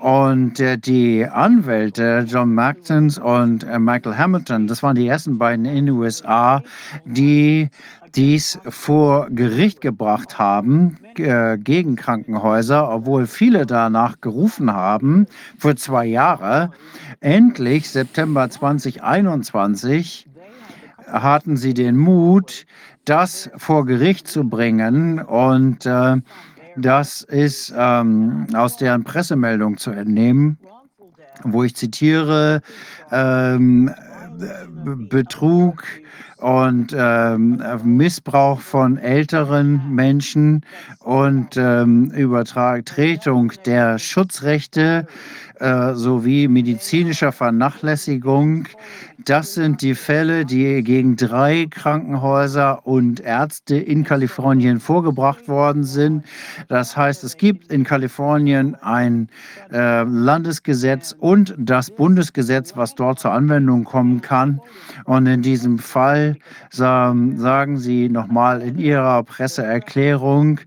Und äh, die Anwälte John Mactons und äh, Michael Hamilton, das waren die ersten beiden in den USA, die dies vor Gericht gebracht haben äh, gegen Krankenhäuser, obwohl viele danach gerufen haben für zwei Jahre. Endlich, September 2021, hatten sie den Mut, das vor Gericht zu bringen und äh, das ist ähm, aus deren Pressemeldung zu entnehmen, wo ich zitiere, ähm, Betrug und ähm, Missbrauch von älteren Menschen und ähm, Übertretung der Schutzrechte äh, sowie medizinischer Vernachlässigung. Das sind die Fälle, die gegen drei Krankenhäuser und Ärzte in Kalifornien vorgebracht worden sind. Das heißt, es gibt in Kalifornien ein äh, Landesgesetz und das Bundesgesetz, was dort zur Anwendung kommen kann. Und in diesem Fall sagen Sie nochmal in Ihrer Presseerklärung,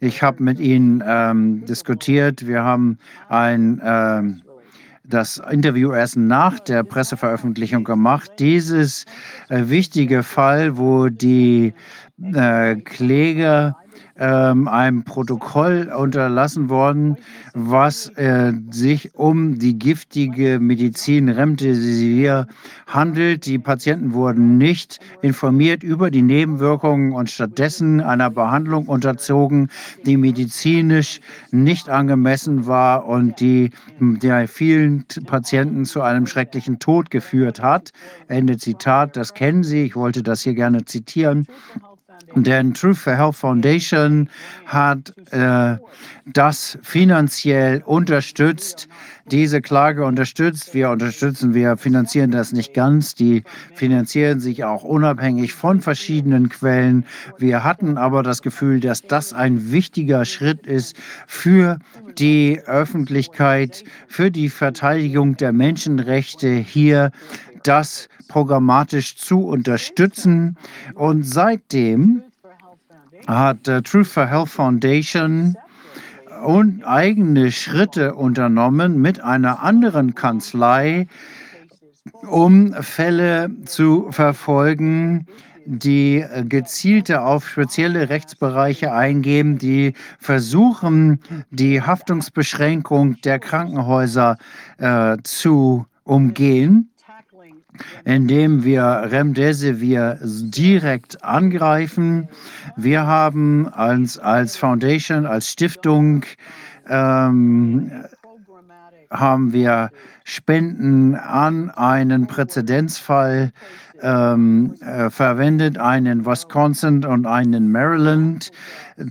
ich habe mit Ihnen ähm, diskutiert. Wir haben ein ähm, das Interview erst nach der Presseveröffentlichung gemacht. Dieses äh, wichtige Fall, wo die äh, Kläger ähm, einem Protokoll unterlassen worden, was äh, sich um die giftige Medizin Remdesivir handelt. Die Patienten wurden nicht informiert über die Nebenwirkungen und stattdessen einer Behandlung unterzogen, die medizinisch nicht angemessen war und die der vielen Patienten zu einem schrecklichen Tod geführt hat. Ende Zitat, das kennen Sie. Ich wollte das hier gerne zitieren. Denn Truth for Health Foundation hat äh, das finanziell unterstützt, diese Klage unterstützt. Wir unterstützen, wir finanzieren das nicht ganz. Die finanzieren sich auch unabhängig von verschiedenen Quellen. Wir hatten aber das Gefühl, dass das ein wichtiger Schritt ist für die Öffentlichkeit, für die Verteidigung der Menschenrechte hier, das programmatisch zu unterstützen. Und seitdem hat äh, Truth for Health Foundation und eigene Schritte unternommen mit einer anderen Kanzlei, um Fälle zu verfolgen, die gezielte auf spezielle Rechtsbereiche eingehen, die versuchen, die Haftungsbeschränkung der Krankenhäuser äh, zu umgehen indem wir Remdesivir direkt angreifen. Wir haben als, als Foundation, als Stiftung, ähm, haben wir Spenden an einen Präzedenzfall ähm, äh, verwendet, einen Wisconsin und einen Maryland,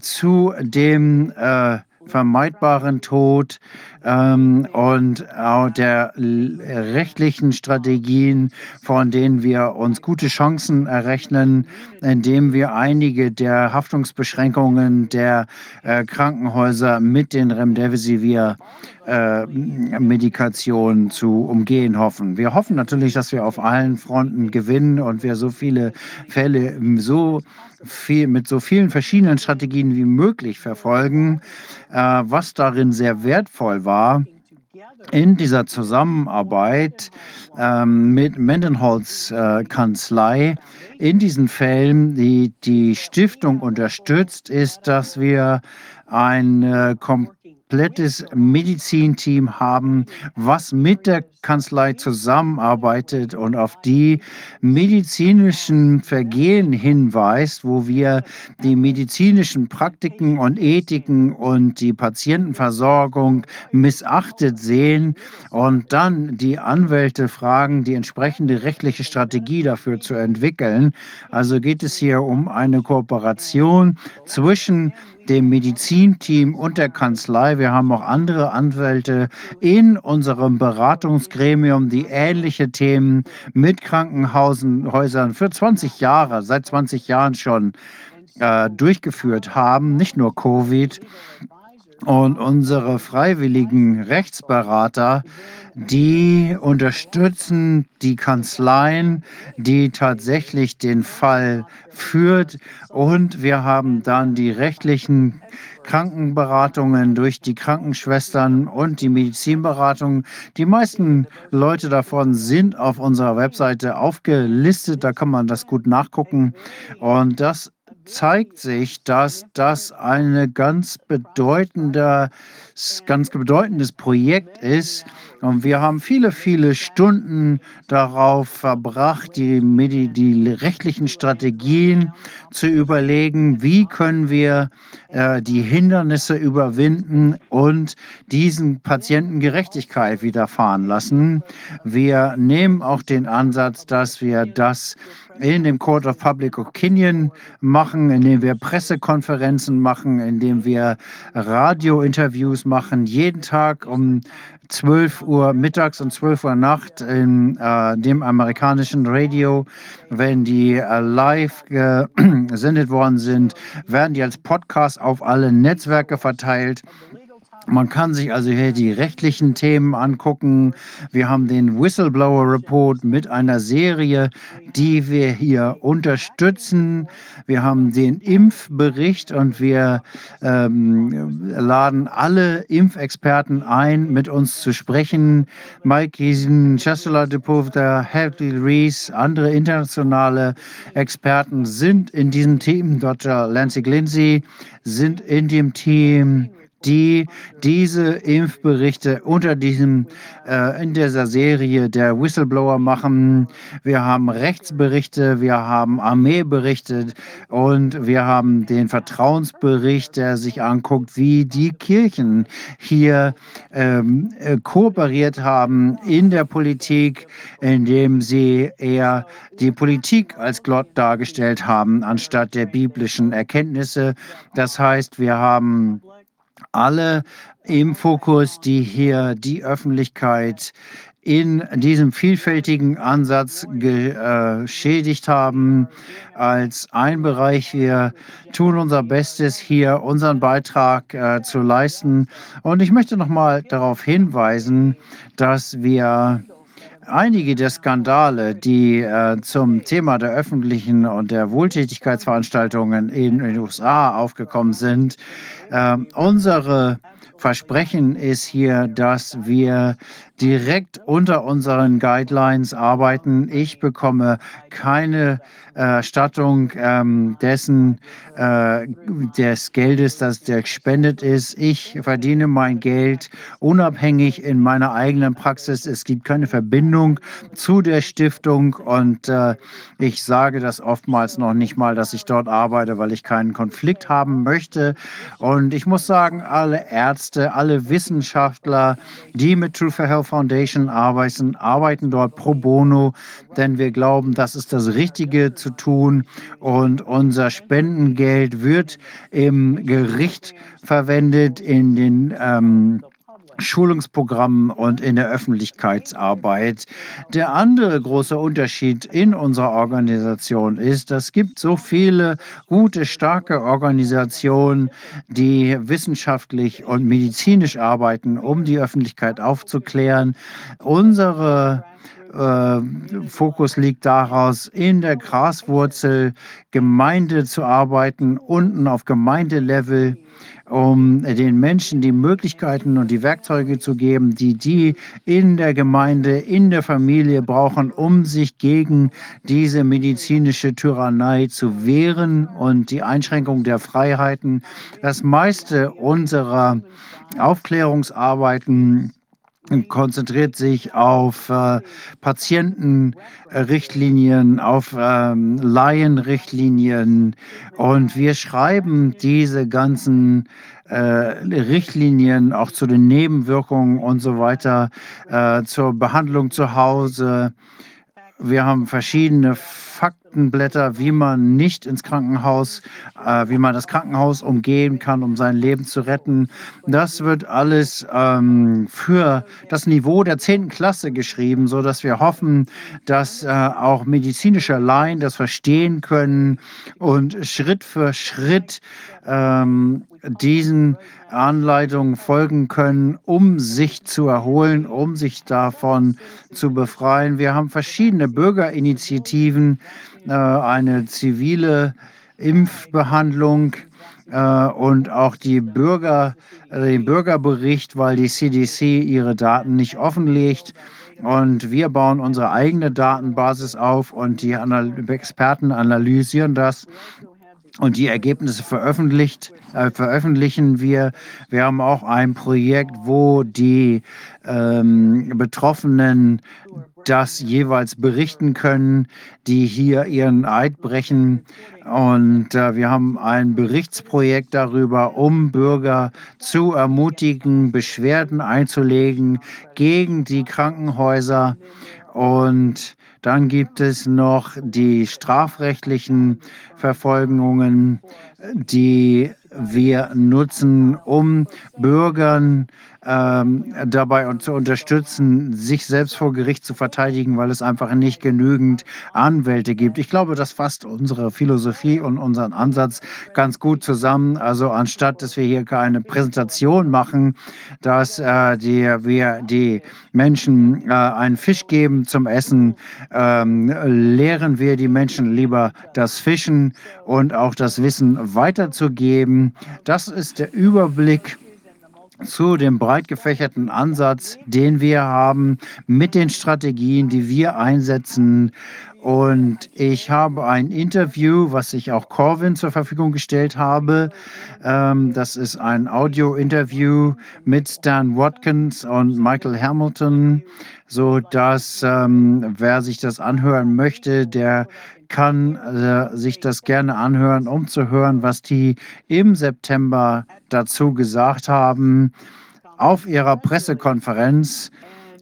zu dem äh, vermeidbaren Tod ähm, und auch der rechtlichen Strategien, von denen wir uns gute Chancen errechnen, indem wir einige der Haftungsbeschränkungen der äh, Krankenhäuser mit den Remdesivir äh, zu umgehen hoffen. Wir hoffen natürlich, dass wir auf allen Fronten gewinnen und wir so viele Fälle so viel, mit so vielen verschiedenen Strategien wie möglich verfolgen. Äh, was darin sehr wertvoll war, in dieser Zusammenarbeit ähm, mit Mendenholz äh, Kanzlei in diesen Fällen, die die Stiftung unterstützt, ist, dass wir ein äh, komplettes Medizinteam haben, was mit der Kanzlei zusammenarbeitet und auf die medizinischen Vergehen hinweist, wo wir die medizinischen Praktiken und Ethiken und die Patientenversorgung missachtet sehen und dann die Anwälte fragen, die entsprechende rechtliche Strategie dafür zu entwickeln. Also geht es hier um eine Kooperation zwischen dem Medizinteam und der Kanzlei. Wir haben auch andere Anwälte in unserem Beratungsgremium, die ähnliche Themen mit Krankenhäusern für 20 Jahre, seit 20 Jahren schon äh, durchgeführt haben, nicht nur Covid. Und unsere freiwilligen Rechtsberater, die unterstützen die Kanzleien, die tatsächlich den Fall führt. Und wir haben dann die rechtlichen Krankenberatungen durch die Krankenschwestern und die Medizinberatung. Die meisten Leute davon sind auf unserer Webseite aufgelistet. Da kann man das gut nachgucken. Und das zeigt sich, dass das eine ganz ganz bedeutendes Projekt ist. Und wir haben viele, viele Stunden darauf verbracht, die, die rechtlichen Strategien zu überlegen, wie können wir äh, die Hindernisse überwinden und diesen Patienten Gerechtigkeit widerfahren lassen. Wir nehmen auch den Ansatz, dass wir das in dem Court of Public Opinion machen, indem wir Pressekonferenzen machen, indem wir Radiointerviews machen, jeden Tag um 12 Uhr mittags und 12 Uhr Nacht in äh, dem amerikanischen Radio. Wenn die äh, live gesendet worden sind, werden die als Podcast auf alle Netzwerke verteilt. Man kann sich also hier die rechtlichen Themen angucken. Wir haben den Whistleblower Report mit einer Serie, die wir hier unterstützen. Wir haben den Impfbericht und wir ähm, laden alle Impfexperten ein, mit uns zu sprechen. Mike Giesen, Chesla de Povda, Rees, andere internationale Experten sind in diesem Team. Dr. Lancy Lindsay sind in dem Team die diese Impfberichte unter diesem, äh, in dieser Serie der Whistleblower machen. Wir haben Rechtsberichte, wir haben Armeeberichte und wir haben den Vertrauensbericht, der sich anguckt, wie die Kirchen hier ähm, äh, kooperiert haben in der Politik, indem sie eher die Politik als Gott dargestellt haben, anstatt der biblischen Erkenntnisse. Das heißt, wir haben alle im Fokus, die hier die Öffentlichkeit in diesem vielfältigen Ansatz geschädigt haben als ein Bereich. Wir tun unser Bestes, hier unseren Beitrag äh, zu leisten. Und ich möchte noch mal darauf hinweisen, dass wir einige der Skandale, die äh, zum Thema der öffentlichen und der Wohltätigkeitsveranstaltungen in den USA aufgekommen sind, äh, unsere Versprechen ist hier, dass wir direkt unter unseren Guidelines arbeiten. Ich bekomme keine Erstattung ähm, dessen äh, des Geldes, das der gespendet ist. Ich verdiene mein Geld unabhängig in meiner eigenen Praxis. Es gibt keine Verbindung zu der Stiftung und äh, ich sage das oftmals noch nicht mal, dass ich dort arbeite, weil ich keinen Konflikt haben möchte. Und ich muss sagen, alle Ärzte, alle Wissenschaftler, die mit True for Health Foundation arbeiten, arbeiten dort pro bono, denn wir glauben, das ist das Richtige zu tun und unser Spendengeld wird im Gericht verwendet, in den ähm, Schulungsprogrammen und in der Öffentlichkeitsarbeit. Der andere große Unterschied in unserer Organisation ist, es gibt so viele gute, starke Organisationen, die wissenschaftlich und medizinisch arbeiten, um die Öffentlichkeit aufzuklären. Unsere äh, Fokus liegt daraus, in der Graswurzel Gemeinde zu arbeiten, unten auf Gemeindelevel um den Menschen die Möglichkeiten und die Werkzeuge zu geben, die die in der Gemeinde, in der Familie brauchen, um sich gegen diese medizinische Tyrannei zu wehren und die Einschränkung der Freiheiten. Das meiste unserer Aufklärungsarbeiten konzentriert sich auf äh, Patientenrichtlinien, auf ähm, Laienrichtlinien und wir schreiben diese ganzen äh, Richtlinien auch zu den Nebenwirkungen und so weiter, äh, zur Behandlung zu Hause. Wir haben verschiedene Faktenblätter, wie man nicht ins Krankenhaus, äh, wie man das Krankenhaus umgehen kann, um sein Leben zu retten. Das wird alles ähm, für das Niveau der 10. Klasse geschrieben, sodass wir hoffen, dass äh, auch medizinische Laien das verstehen können und Schritt für Schritt ähm, diesen Anleitungen folgen können, um sich zu erholen, um sich davon zu befreien. Wir haben verschiedene Bürgerinitiativen, äh, eine zivile Impfbehandlung äh, und auch die Bürger, äh, den Bürgerbericht, weil die CDC ihre Daten nicht offenlegt. Und wir bauen unsere eigene Datenbasis auf und die Experten analysieren das und die Ergebnisse veröffentlicht, äh, veröffentlichen wir. Wir haben auch ein Projekt, wo die ähm, Betroffenen das jeweils berichten können, die hier ihren Eid brechen. Und äh, wir haben ein Berichtsprojekt darüber, um Bürger zu ermutigen, Beschwerden einzulegen gegen die Krankenhäuser. Und dann gibt es noch die strafrechtlichen Verfolgungen, die wir nutzen, um Bürgern ähm, dabei zu unterstützen, sich selbst vor Gericht zu verteidigen, weil es einfach nicht genügend Anwälte gibt. Ich glaube, das fasst unsere Philosophie und unseren Ansatz ganz gut zusammen. Also anstatt, dass wir hier keine Präsentation machen, dass äh, die, wir die Menschen äh, einen Fisch geben zum Essen, ähm, lehren wir die Menschen lieber das Fischen und auch das Wissen weiterzugeben. Das ist der Überblick zu dem breit gefächerten Ansatz, den wir haben, mit den Strategien, die wir einsetzen. Und ich habe ein Interview, was ich auch Corvin zur Verfügung gestellt habe. Ähm, das ist ein Audio-Interview mit Stan Watkins und Michael Hamilton, so dass ähm, wer sich das anhören möchte, der kann äh, sich das gerne anhören, um zu hören, was die im September dazu gesagt haben auf ihrer Pressekonferenz.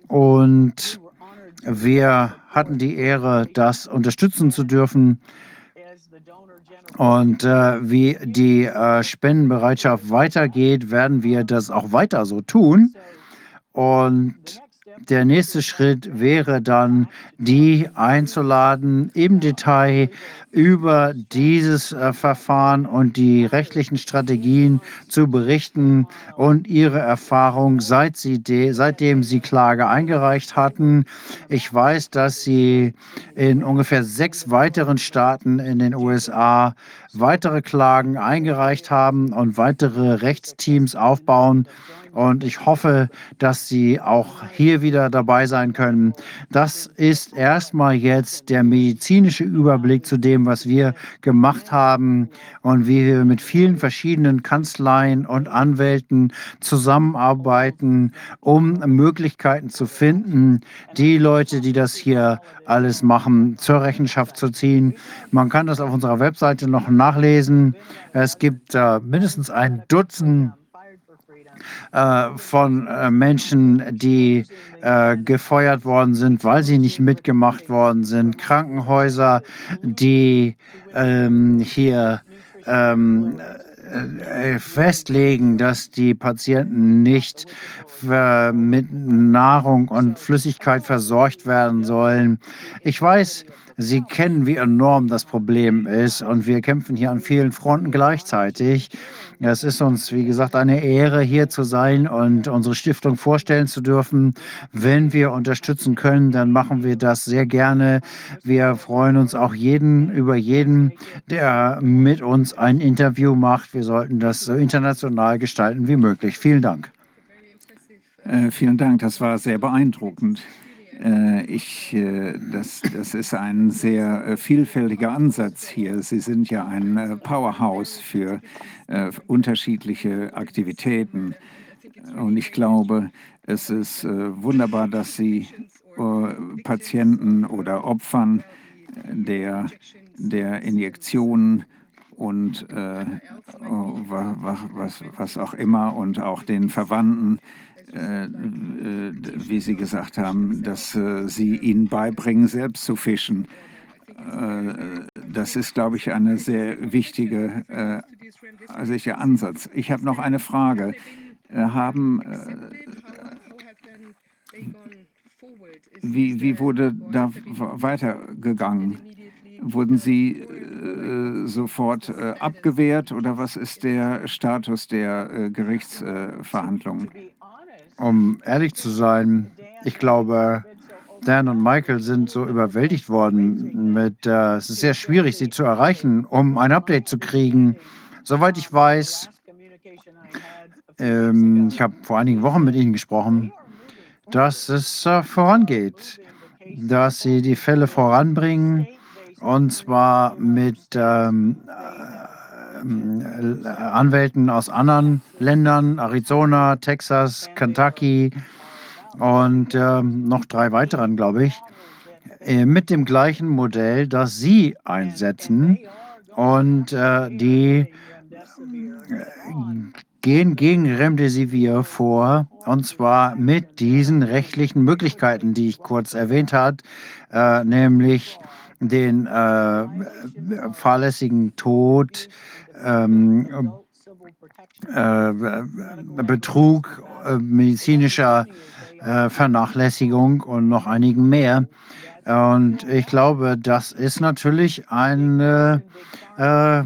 Und wir hatten die Ehre, das unterstützen zu dürfen. Und äh, wie die äh, Spendenbereitschaft weitergeht, werden wir das auch weiter so tun. Und der nächste Schritt wäre dann, die einzuladen, im Detail über dieses äh, Verfahren und die rechtlichen Strategien zu berichten und ihre Erfahrung, seit sie seitdem sie Klage eingereicht hatten. Ich weiß, dass sie in ungefähr sechs weiteren Staaten in den USA weitere Klagen eingereicht haben und weitere Rechtsteams aufbauen. Und ich hoffe, dass Sie auch hier wieder dabei sein können. Das ist erstmal jetzt der medizinische Überblick zu dem, was wir gemacht haben und wie wir mit vielen verschiedenen Kanzleien und Anwälten zusammenarbeiten, um Möglichkeiten zu finden, die Leute, die das hier alles machen, zur Rechenschaft zu ziehen. Man kann das auf unserer Webseite noch nachlesen. Es gibt äh, mindestens ein Dutzend von äh, Menschen, die äh, gefeuert worden sind, weil sie nicht mitgemacht worden sind, Krankenhäuser, die ähm, hier ähm, äh, festlegen, dass die Patienten nicht mit Nahrung und Flüssigkeit versorgt werden sollen. Ich weiß, Sie kennen, wie enorm das Problem ist und wir kämpfen hier an vielen Fronten gleichzeitig. Es ist uns, wie gesagt, eine Ehre, hier zu sein und unsere Stiftung vorstellen zu dürfen. Wenn wir unterstützen können, dann machen wir das sehr gerne. Wir freuen uns auch jeden über jeden, der mit uns ein Interview macht. Wir sollten das so international gestalten wie möglich. Vielen Dank. Äh, vielen Dank, das war sehr beeindruckend. Äh, ich, äh, das, das ist ein sehr äh, vielfältiger Ansatz hier. Sie sind ja ein Powerhouse für unterschiedliche Aktivitäten. Und ich glaube, es ist wunderbar, dass Sie Patienten oder Opfern der, der Injektionen und äh, was, was auch immer und auch den Verwandten wie Sie gesagt haben, dass äh, Sie ihnen beibringen, selbst zu fischen. das ist, glaube ich, ein sehr wichtiger also Ansatz. Ich habe noch eine Frage. haben wie, wie wurde da weitergegangen? Wurden Sie äh, sofort äh, abgewehrt oder was ist der Status der äh, Gerichtsverhandlungen? Um ehrlich zu sein, ich glaube, Dan und Michael sind so überwältigt worden mit, äh, es ist sehr schwierig, sie zu erreichen, um ein Update zu kriegen. Soweit ich weiß, ähm, ich habe vor einigen Wochen mit ihnen gesprochen, dass es äh, vorangeht, dass sie die Fälle voranbringen und zwar mit ähm, äh, Anwälten aus anderen Ländern, Arizona, Texas, Kentucky und äh, noch drei weiteren, glaube ich, äh, mit dem gleichen Modell, das Sie einsetzen. Und äh, die gehen gegen Remdesivir vor, und zwar mit diesen rechtlichen Möglichkeiten, die ich kurz erwähnt habe, äh, nämlich den äh, fahrlässigen Tod ähm, äh, Betrug, äh, medizinischer äh, Vernachlässigung und noch einigen mehr. Und ich glaube, das ist natürlich eine, äh,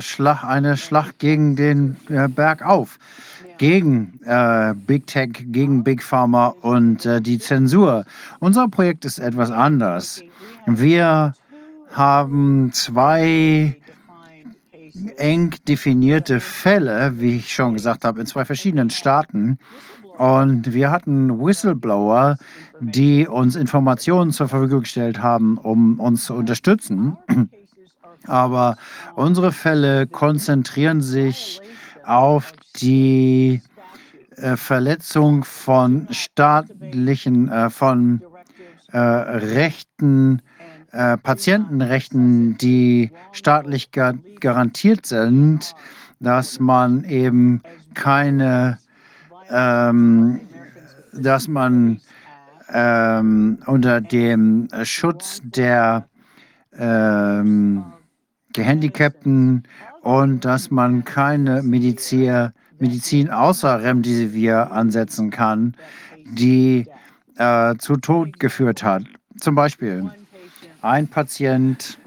Schlag, eine Schlacht gegen den äh, Berg auf, gegen äh, Big Tech, gegen Big Pharma und äh, die Zensur. Unser Projekt ist etwas anders. Wir haben zwei eng definierte Fälle, wie ich schon gesagt habe, in zwei verschiedenen Staaten. Und wir hatten Whistleblower, die uns Informationen zur Verfügung gestellt haben, um uns zu unterstützen. Aber unsere Fälle konzentrieren sich auf die äh, Verletzung von staatlichen, äh, von äh, Rechten, äh, Patientenrechten, die staatlich ga garantiert sind, dass man eben keine ähm, dass man ähm, unter dem Schutz der ähm, Gehandicapten und dass man keine Medizin, Medizin außer Remdesivir ansetzen kann, die äh, zu Tod geführt hat. Zum Beispiel ein Patient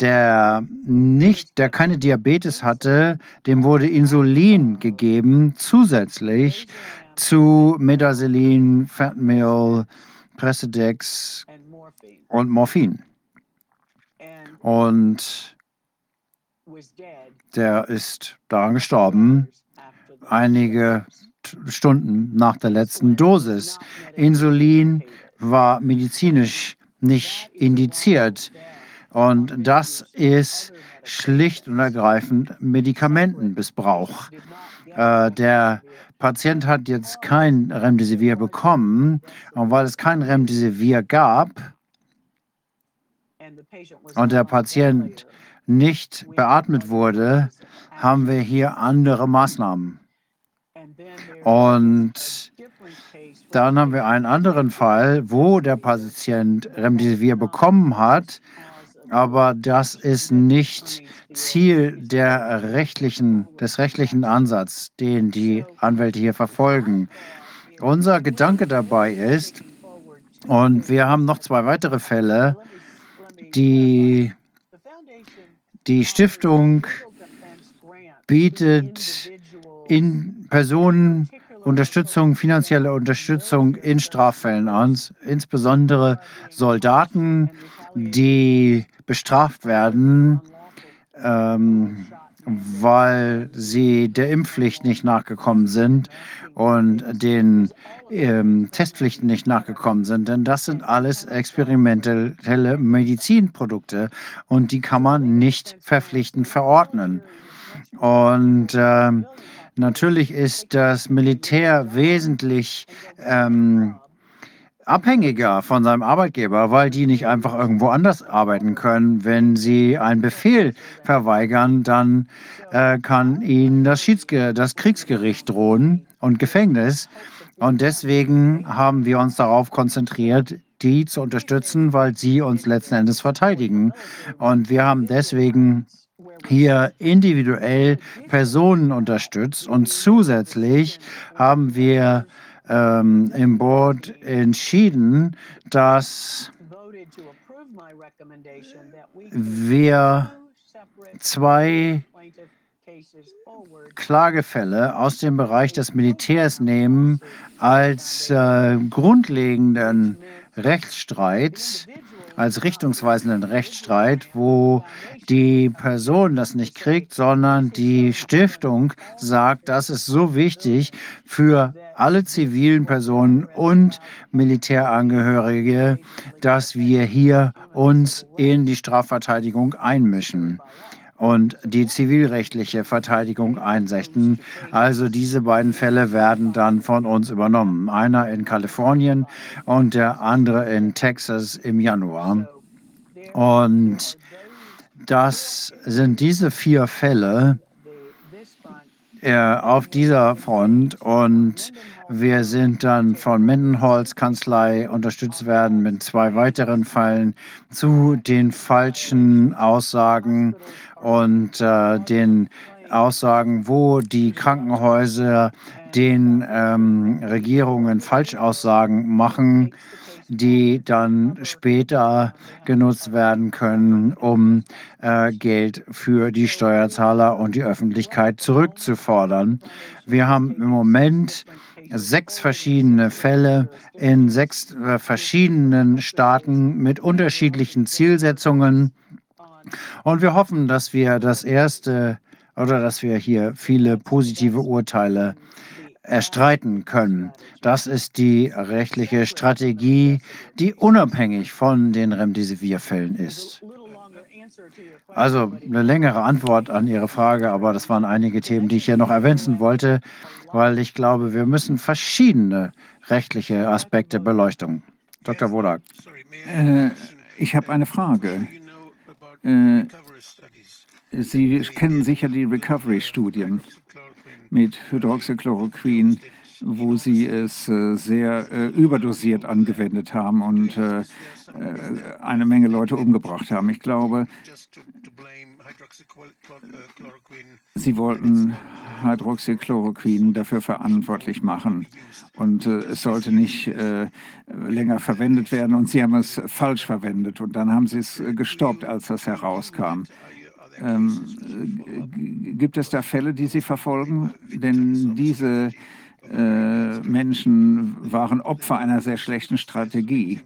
der nicht, der keine Diabetes hatte, dem wurde Insulin gegeben, zusätzlich zu Medaselin, Fatmeal, Precedex und Morphin. Und der ist daran gestorben, einige Stunden nach der letzten Dosis. Insulin war medizinisch nicht indiziert. Und das ist schlicht und ergreifend Medikamentenmissbrauch. Äh, der Patient hat jetzt kein Remdesivir bekommen und weil es kein Remdesivir gab und der Patient nicht beatmet wurde, haben wir hier andere Maßnahmen. Und dann haben wir einen anderen Fall, wo der Patient Remdesivir bekommen hat aber das ist nicht Ziel der rechtlichen, des rechtlichen Ansatzes, den die Anwälte hier verfolgen. Unser Gedanke dabei ist, und wir haben noch zwei weitere Fälle, die die Stiftung bietet in Personen Unterstützung, finanzielle Unterstützung in Straffällen an, insbesondere Soldaten, die bestraft werden, ähm, weil sie der Impfpflicht nicht nachgekommen sind und den ähm, Testpflichten nicht nachgekommen sind. Denn das sind alles experimentelle Medizinprodukte und die kann man nicht verpflichtend verordnen. Und ähm, natürlich ist das Militär wesentlich ähm, abhängiger von seinem Arbeitgeber, weil die nicht einfach irgendwo anders arbeiten können. Wenn sie einen Befehl verweigern, dann äh, kann ihnen das, Schiedsge das Kriegsgericht drohen und Gefängnis. Und deswegen haben wir uns darauf konzentriert, die zu unterstützen, weil sie uns letzten Endes verteidigen. Und wir haben deswegen hier individuell Personen unterstützt. Und zusätzlich haben wir ähm, im Board entschieden, dass wir zwei Klagefälle aus dem Bereich des Militärs nehmen als äh, grundlegenden Rechtsstreit als richtungsweisenden Rechtsstreit, wo die Person das nicht kriegt, sondern die Stiftung sagt, das ist so wichtig für alle zivilen Personen und Militärangehörige, dass wir hier uns in die Strafverteidigung einmischen und die zivilrechtliche Verteidigung einsetzen. Also diese beiden Fälle werden dann von uns übernommen. Einer in Kalifornien und der andere in Texas im Januar. Und das sind diese vier Fälle äh, auf dieser Front und wir sind dann von Mendenholz Kanzlei unterstützt werden mit zwei weiteren Fällen zu den falschen Aussagen und äh, den Aussagen, wo die Krankenhäuser den ähm, Regierungen Falschaussagen machen, die dann später genutzt werden können, um äh, Geld für die Steuerzahler und die Öffentlichkeit zurückzufordern. Wir haben im Moment sechs verschiedene Fälle in sechs äh, verschiedenen Staaten mit unterschiedlichen Zielsetzungen. Und wir hoffen, dass wir das erste oder dass wir hier viele positive Urteile erstreiten können. Das ist die rechtliche Strategie, die unabhängig von den Remdesivir-Fällen ist. Also eine längere Antwort an Ihre Frage, aber das waren einige Themen, die ich hier noch erwähnen wollte, weil ich glaube, wir müssen verschiedene rechtliche Aspekte beleuchten. Dr. Wodak. Äh, ich habe eine Frage. Äh, Sie kennen sicher die Recovery-Studien mit Hydroxychloroquin, wo sie es äh, sehr äh, überdosiert angewendet haben und eine Menge Leute umgebracht haben. Ich glaube, sie wollten Hydroxychloroquin dafür verantwortlich machen. Und äh, es sollte nicht äh, länger verwendet werden. Und sie haben es falsch verwendet. Und dann haben sie es gestoppt, als das herauskam. Ähm, gibt es da Fälle, die Sie verfolgen? Denn diese äh, Menschen waren Opfer einer sehr schlechten Strategie.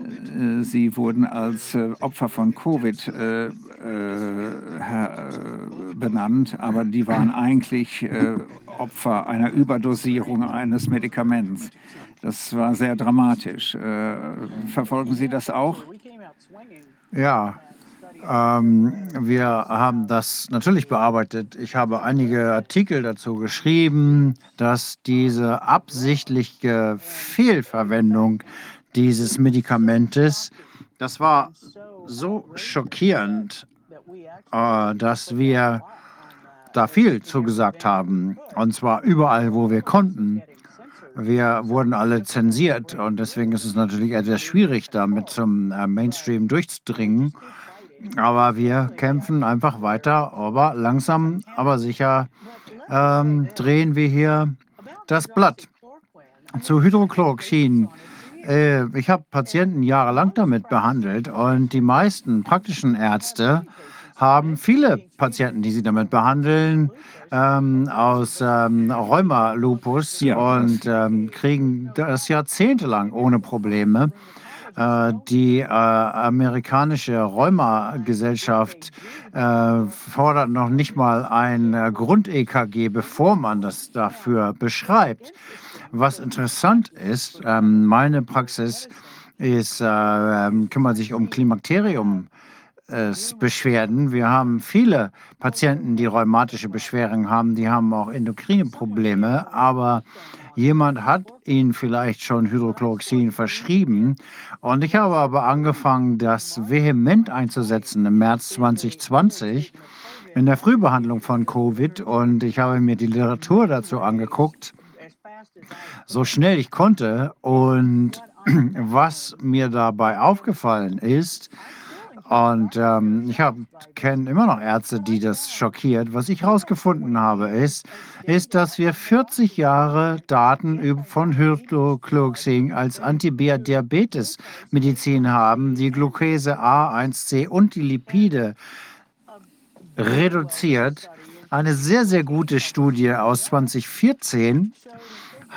Äh, sie wurden als äh, Opfer von Covid äh, benannt, aber die waren eigentlich Opfer einer Überdosierung eines Medikaments. Das war sehr dramatisch. verfolgen Sie das auch? Ja, ähm, wir haben das natürlich bearbeitet. Ich habe einige Artikel dazu geschrieben, dass diese absichtliche Fehlverwendung dieses Medikamentes, das war so schockierend, äh, dass wir da viel zugesagt haben. Und zwar überall, wo wir konnten. Wir wurden alle zensiert und deswegen ist es natürlich etwas schwierig, damit zum äh, Mainstream durchzudringen. Aber wir kämpfen einfach weiter, aber langsam, aber sicher ähm, drehen wir hier das Blatt. Zu Hydrochloroquin. Äh, ich habe Patienten jahrelang damit behandelt und die meisten praktischen Ärzte haben viele Patienten, die sie damit behandeln, ähm, aus ähm, Rheuma-Lupus ja, und ähm, kriegen das jahrzehntelang ohne Probleme. Äh, die äh, amerikanische Rheuma-Gesellschaft äh, fordert noch nicht mal ein äh, Grund-EKG, bevor man das dafür beschreibt. Was interessant ist, ähm, meine Praxis ist, äh, ähm, kümmert sich um Klimakterium. Beschwerden. Wir haben viele Patienten, die rheumatische Beschwerden haben, die haben auch endokrine Probleme, aber Jemand hat Ihnen vielleicht schon Hydrochloroxin verschrieben. Und ich habe aber angefangen, das vehement einzusetzen im März 2020 in der Frühbehandlung von Covid. Und ich habe mir die Literatur dazu angeguckt, so schnell ich konnte. Und was mir dabei aufgefallen ist, und ähm, ich kenne immer noch Ärzte, die das schockiert. Was ich herausgefunden habe, ist, ist, dass wir 40 Jahre Daten von Hydrochloroxin als Antidiabetes-Medizin haben, die Glucose A1C und die Lipide reduziert. Eine sehr, sehr gute Studie aus 2014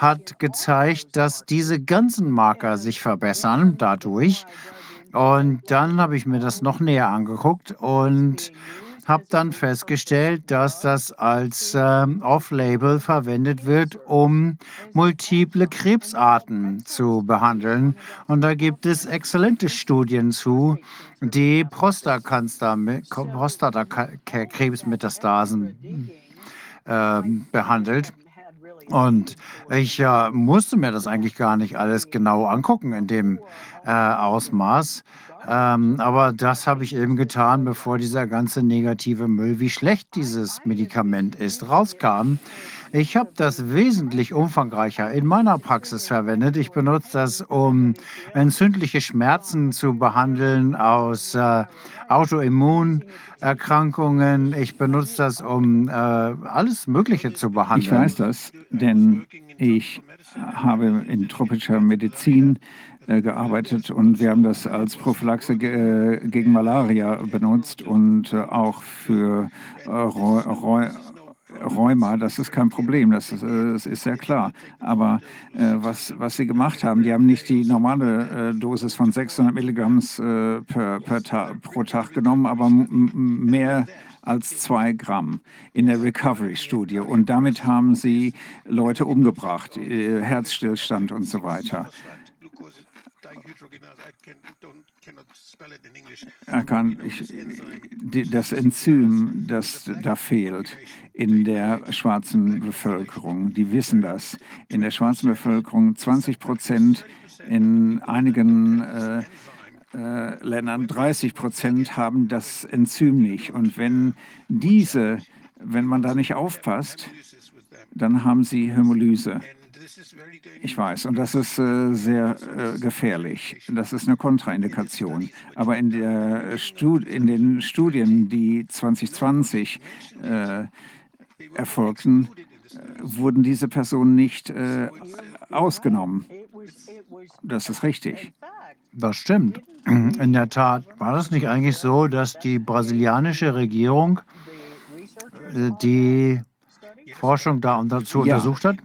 hat gezeigt, dass diese ganzen Marker sich verbessern dadurch. Und dann habe ich mir das noch näher angeguckt und habe dann festgestellt, dass das als äh, Off-Label verwendet wird, um multiple Krebsarten zu behandeln. Und da gibt es exzellente Studien zu, die Prostatakrebsmetastasen äh, behandelt. Und ich äh, musste mir das eigentlich gar nicht alles genau angucken in dem äh, Ausmaß. Ähm, aber das habe ich eben getan, bevor dieser ganze negative Müll, wie schlecht dieses Medikament ist, rauskam. Ich habe das wesentlich umfangreicher in meiner Praxis verwendet. Ich benutze das, um entzündliche Schmerzen zu behandeln aus äh, Autoimmunerkrankungen. Ich benutze das, um äh, alles Mögliche zu behandeln. Ich weiß das, denn ich habe in tropischer Medizin äh, gearbeitet und wir haben das als Prophylaxe äh, gegen Malaria benutzt und äh, auch für Rheuma, das ist kein Problem, das ist, das ist sehr klar. Aber äh, was, was sie gemacht haben, die haben nicht die normale äh, Dosis von 600 Milligramm äh, per, per Ta pro Tag genommen, aber mehr als zwei Gramm in der Recovery-Studie. Und damit haben sie Leute umgebracht, Herzstillstand und so weiter. Er kann, ich, das Enzym, das da fehlt in der schwarzen Bevölkerung, die wissen das. In der schwarzen Bevölkerung 20 Prozent, in einigen äh, äh, Ländern 30 Prozent haben das Enzym nicht. Und wenn diese, wenn man da nicht aufpasst, dann haben sie Hämolyse. Ich weiß, und das ist äh, sehr äh, gefährlich. Das ist eine Kontraindikation. Aber in, in den Studien, die 2020 äh, erfolgten, äh, wurden diese Personen nicht äh, ausgenommen. Das ist richtig. Das stimmt. In der Tat war es nicht eigentlich so, dass die brasilianische Regierung äh, die Forschung da und dazu ja. untersucht hat?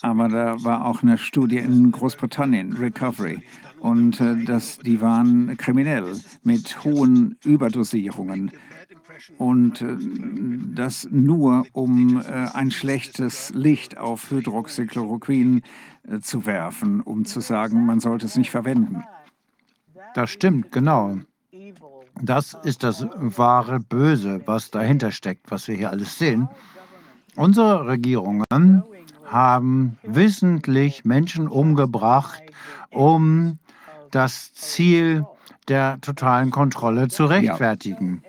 aber da war auch eine Studie in Großbritannien, Recovery. Und äh, das, die waren kriminell mit hohen Überdosierungen. Und äh, das nur, um äh, ein schlechtes Licht auf Hydroxychloroquin äh, zu werfen, um zu sagen, man sollte es nicht verwenden. Das stimmt, genau. Das ist das wahre Böse, was dahinter steckt, was wir hier alles sehen. Unsere Regierungen haben wissentlich Menschen umgebracht, um das Ziel der totalen Kontrolle zu rechtfertigen.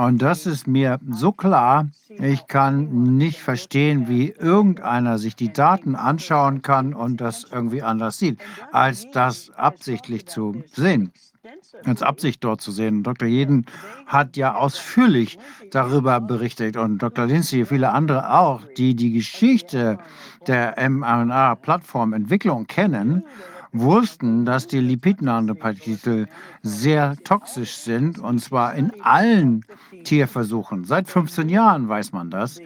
Und das ist mir so klar, ich kann nicht verstehen, wie irgendeiner sich die Daten anschauen kann und das irgendwie anders sieht, als das absichtlich zu sehen als Absicht dort zu sehen. Dr. Jeden hat ja ausführlich darüber berichtet und Dr. Lindsay, viele andere auch, die die Geschichte der mRNA-Plattformentwicklung kennen, wussten, dass die Lipidnanopartikel sehr toxisch sind und zwar in allen Tierversuchen. Seit 15 Jahren weiß man das.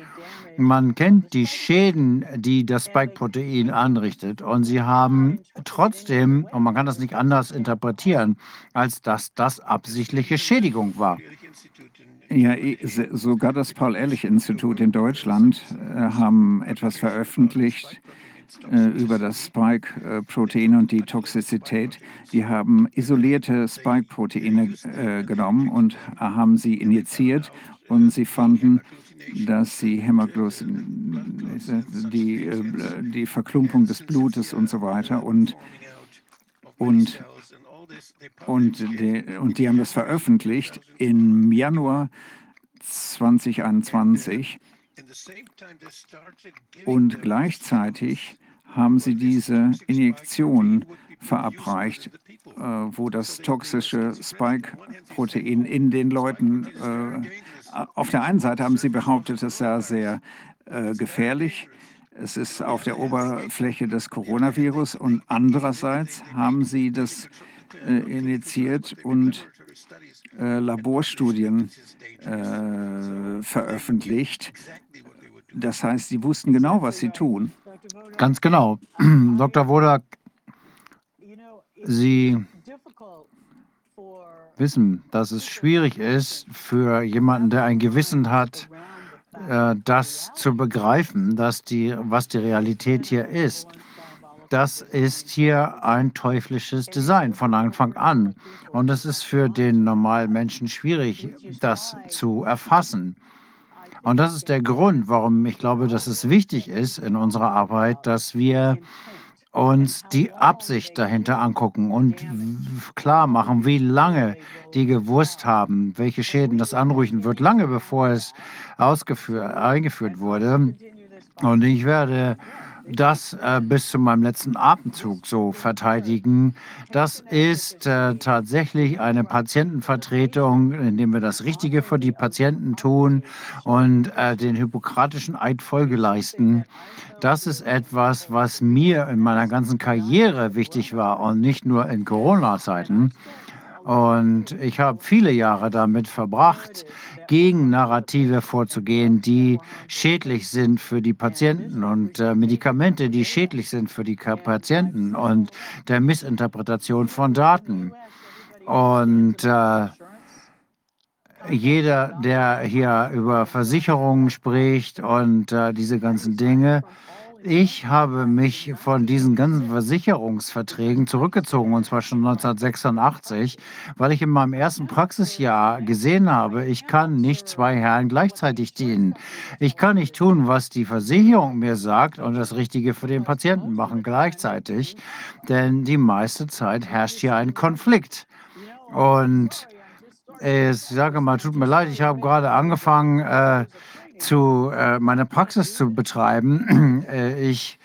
Man kennt die Schäden, die das Spike-Protein anrichtet. Und sie haben trotzdem, und man kann das nicht anders interpretieren, als dass das absichtliche Schädigung war. Ja, sogar das Paul-Ehrlich-Institut in Deutschland äh, haben etwas veröffentlicht äh, über das Spike-Protein und die Toxizität. Die haben isolierte Spike-Proteine äh, genommen und haben sie injiziert. Und sie fanden dass sie Hämaglosin, die, äh, die Verklumpung des Blutes und so weiter. Und, und, und, die, und die haben das veröffentlicht im Januar 2021 und gleichzeitig haben sie diese Injektion verabreicht, äh, wo das toxische Spike-Protein in den Leuten äh, auf der einen Seite haben Sie behauptet, es sei sehr äh, gefährlich. Es ist auf der Oberfläche des Coronavirus und andererseits haben Sie das äh, initiiert und äh, Laborstudien äh, veröffentlicht. Das heißt, Sie wussten genau, was Sie tun. Ganz genau. Dr. Wodak, Sie wissen, dass es schwierig ist für jemanden, der ein Gewissen hat, äh, das zu begreifen, dass die, was die Realität hier ist. Das ist hier ein teuflisches Design von Anfang an. Und es ist für den normalen Menschen schwierig, das zu erfassen. Und das ist der Grund, warum ich glaube, dass es wichtig ist in unserer Arbeit, dass wir uns die Absicht dahinter angucken und klar machen, wie lange die gewusst haben, welche Schäden das anrufen wird, lange bevor es eingeführt wurde. Und ich werde das äh, bis zu meinem letzten Atemzug so verteidigen. Das ist äh, tatsächlich eine Patientenvertretung, indem wir das Richtige für die Patienten tun und äh, den hippokratischen Eid Folge leisten. Das ist etwas, was mir in meiner ganzen Karriere wichtig war und nicht nur in Corona-Zeiten. Und ich habe viele Jahre damit verbracht, gegen Narrative vorzugehen, die schädlich sind für die Patienten und äh, Medikamente, die schädlich sind für die Patienten und der Missinterpretation von Daten. Und äh, jeder, der hier über Versicherungen spricht und äh, diese ganzen Dinge, ich habe mich von diesen ganzen Versicherungsverträgen zurückgezogen, und zwar schon 1986, weil ich in meinem ersten Praxisjahr gesehen habe, ich kann nicht zwei Herren gleichzeitig dienen. Ich kann nicht tun, was die Versicherung mir sagt und das Richtige für den Patienten machen gleichzeitig, denn die meiste Zeit herrscht hier ein Konflikt. Und ich sage mal, tut mir leid, ich habe gerade angefangen, äh, zu äh, meine Praxis zu betreiben. Äh, ich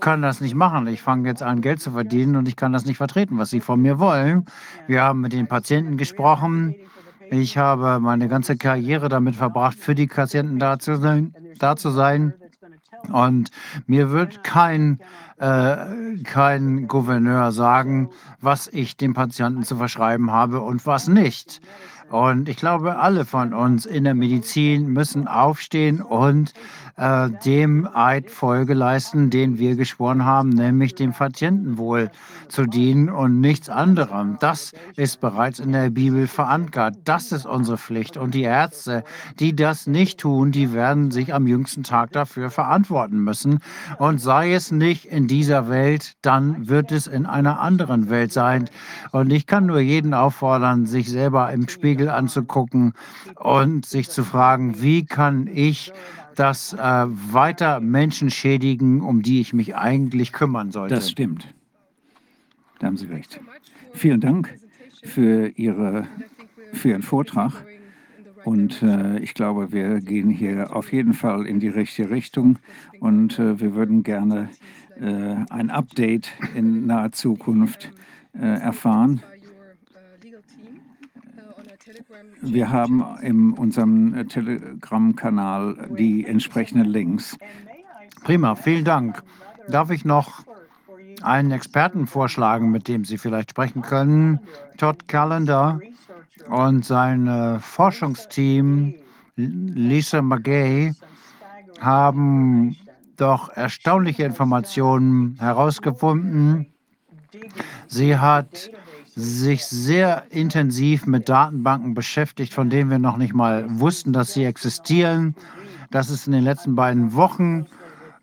kann das nicht machen. Ich fange jetzt an, Geld zu verdienen und ich kann das nicht vertreten, was sie von mir wollen. Wir haben mit den Patienten gesprochen. Ich habe meine ganze Karriere damit verbracht, für die Patienten da zu sein. Da zu sein. Und mir wird kein, äh, kein Gouverneur sagen, was ich dem Patienten zu verschreiben habe und was nicht. Und ich glaube, alle von uns in der Medizin müssen aufstehen und äh, dem Eid Folge leisten, den wir geschworen haben, nämlich dem Patientenwohl zu dienen und nichts anderem. Das ist bereits in der Bibel verankert. Das ist unsere Pflicht. Und die Ärzte, die das nicht tun, die werden sich am jüngsten Tag dafür verantworten müssen. Und sei es nicht in dieser Welt, dann wird es in einer anderen Welt sein. Und ich kann nur jeden auffordern, sich selber im Spiegel anzugucken und sich zu fragen, wie kann ich das äh, weiter Menschen schädigen, um die ich mich eigentlich kümmern sollte. Das stimmt. Da haben Sie recht. Vielen Dank für, Ihre, für Ihren Vortrag. Und äh, ich glaube, wir gehen hier auf jeden Fall in die richtige Richtung. Und äh, wir würden gerne äh, ein Update in naher Zukunft äh, erfahren. Wir haben in unserem äh, Telegram-Kanal die entsprechenden Links. Prima, vielen Dank. Darf ich noch einen Experten vorschlagen, mit dem Sie vielleicht sprechen können? Todd Callender und sein äh, Forschungsteam Lisa McGay haben doch erstaunliche Informationen herausgefunden. Sie hat sich sehr intensiv mit Datenbanken beschäftigt, von denen wir noch nicht mal wussten, dass sie existieren. Das ist in den letzten beiden Wochen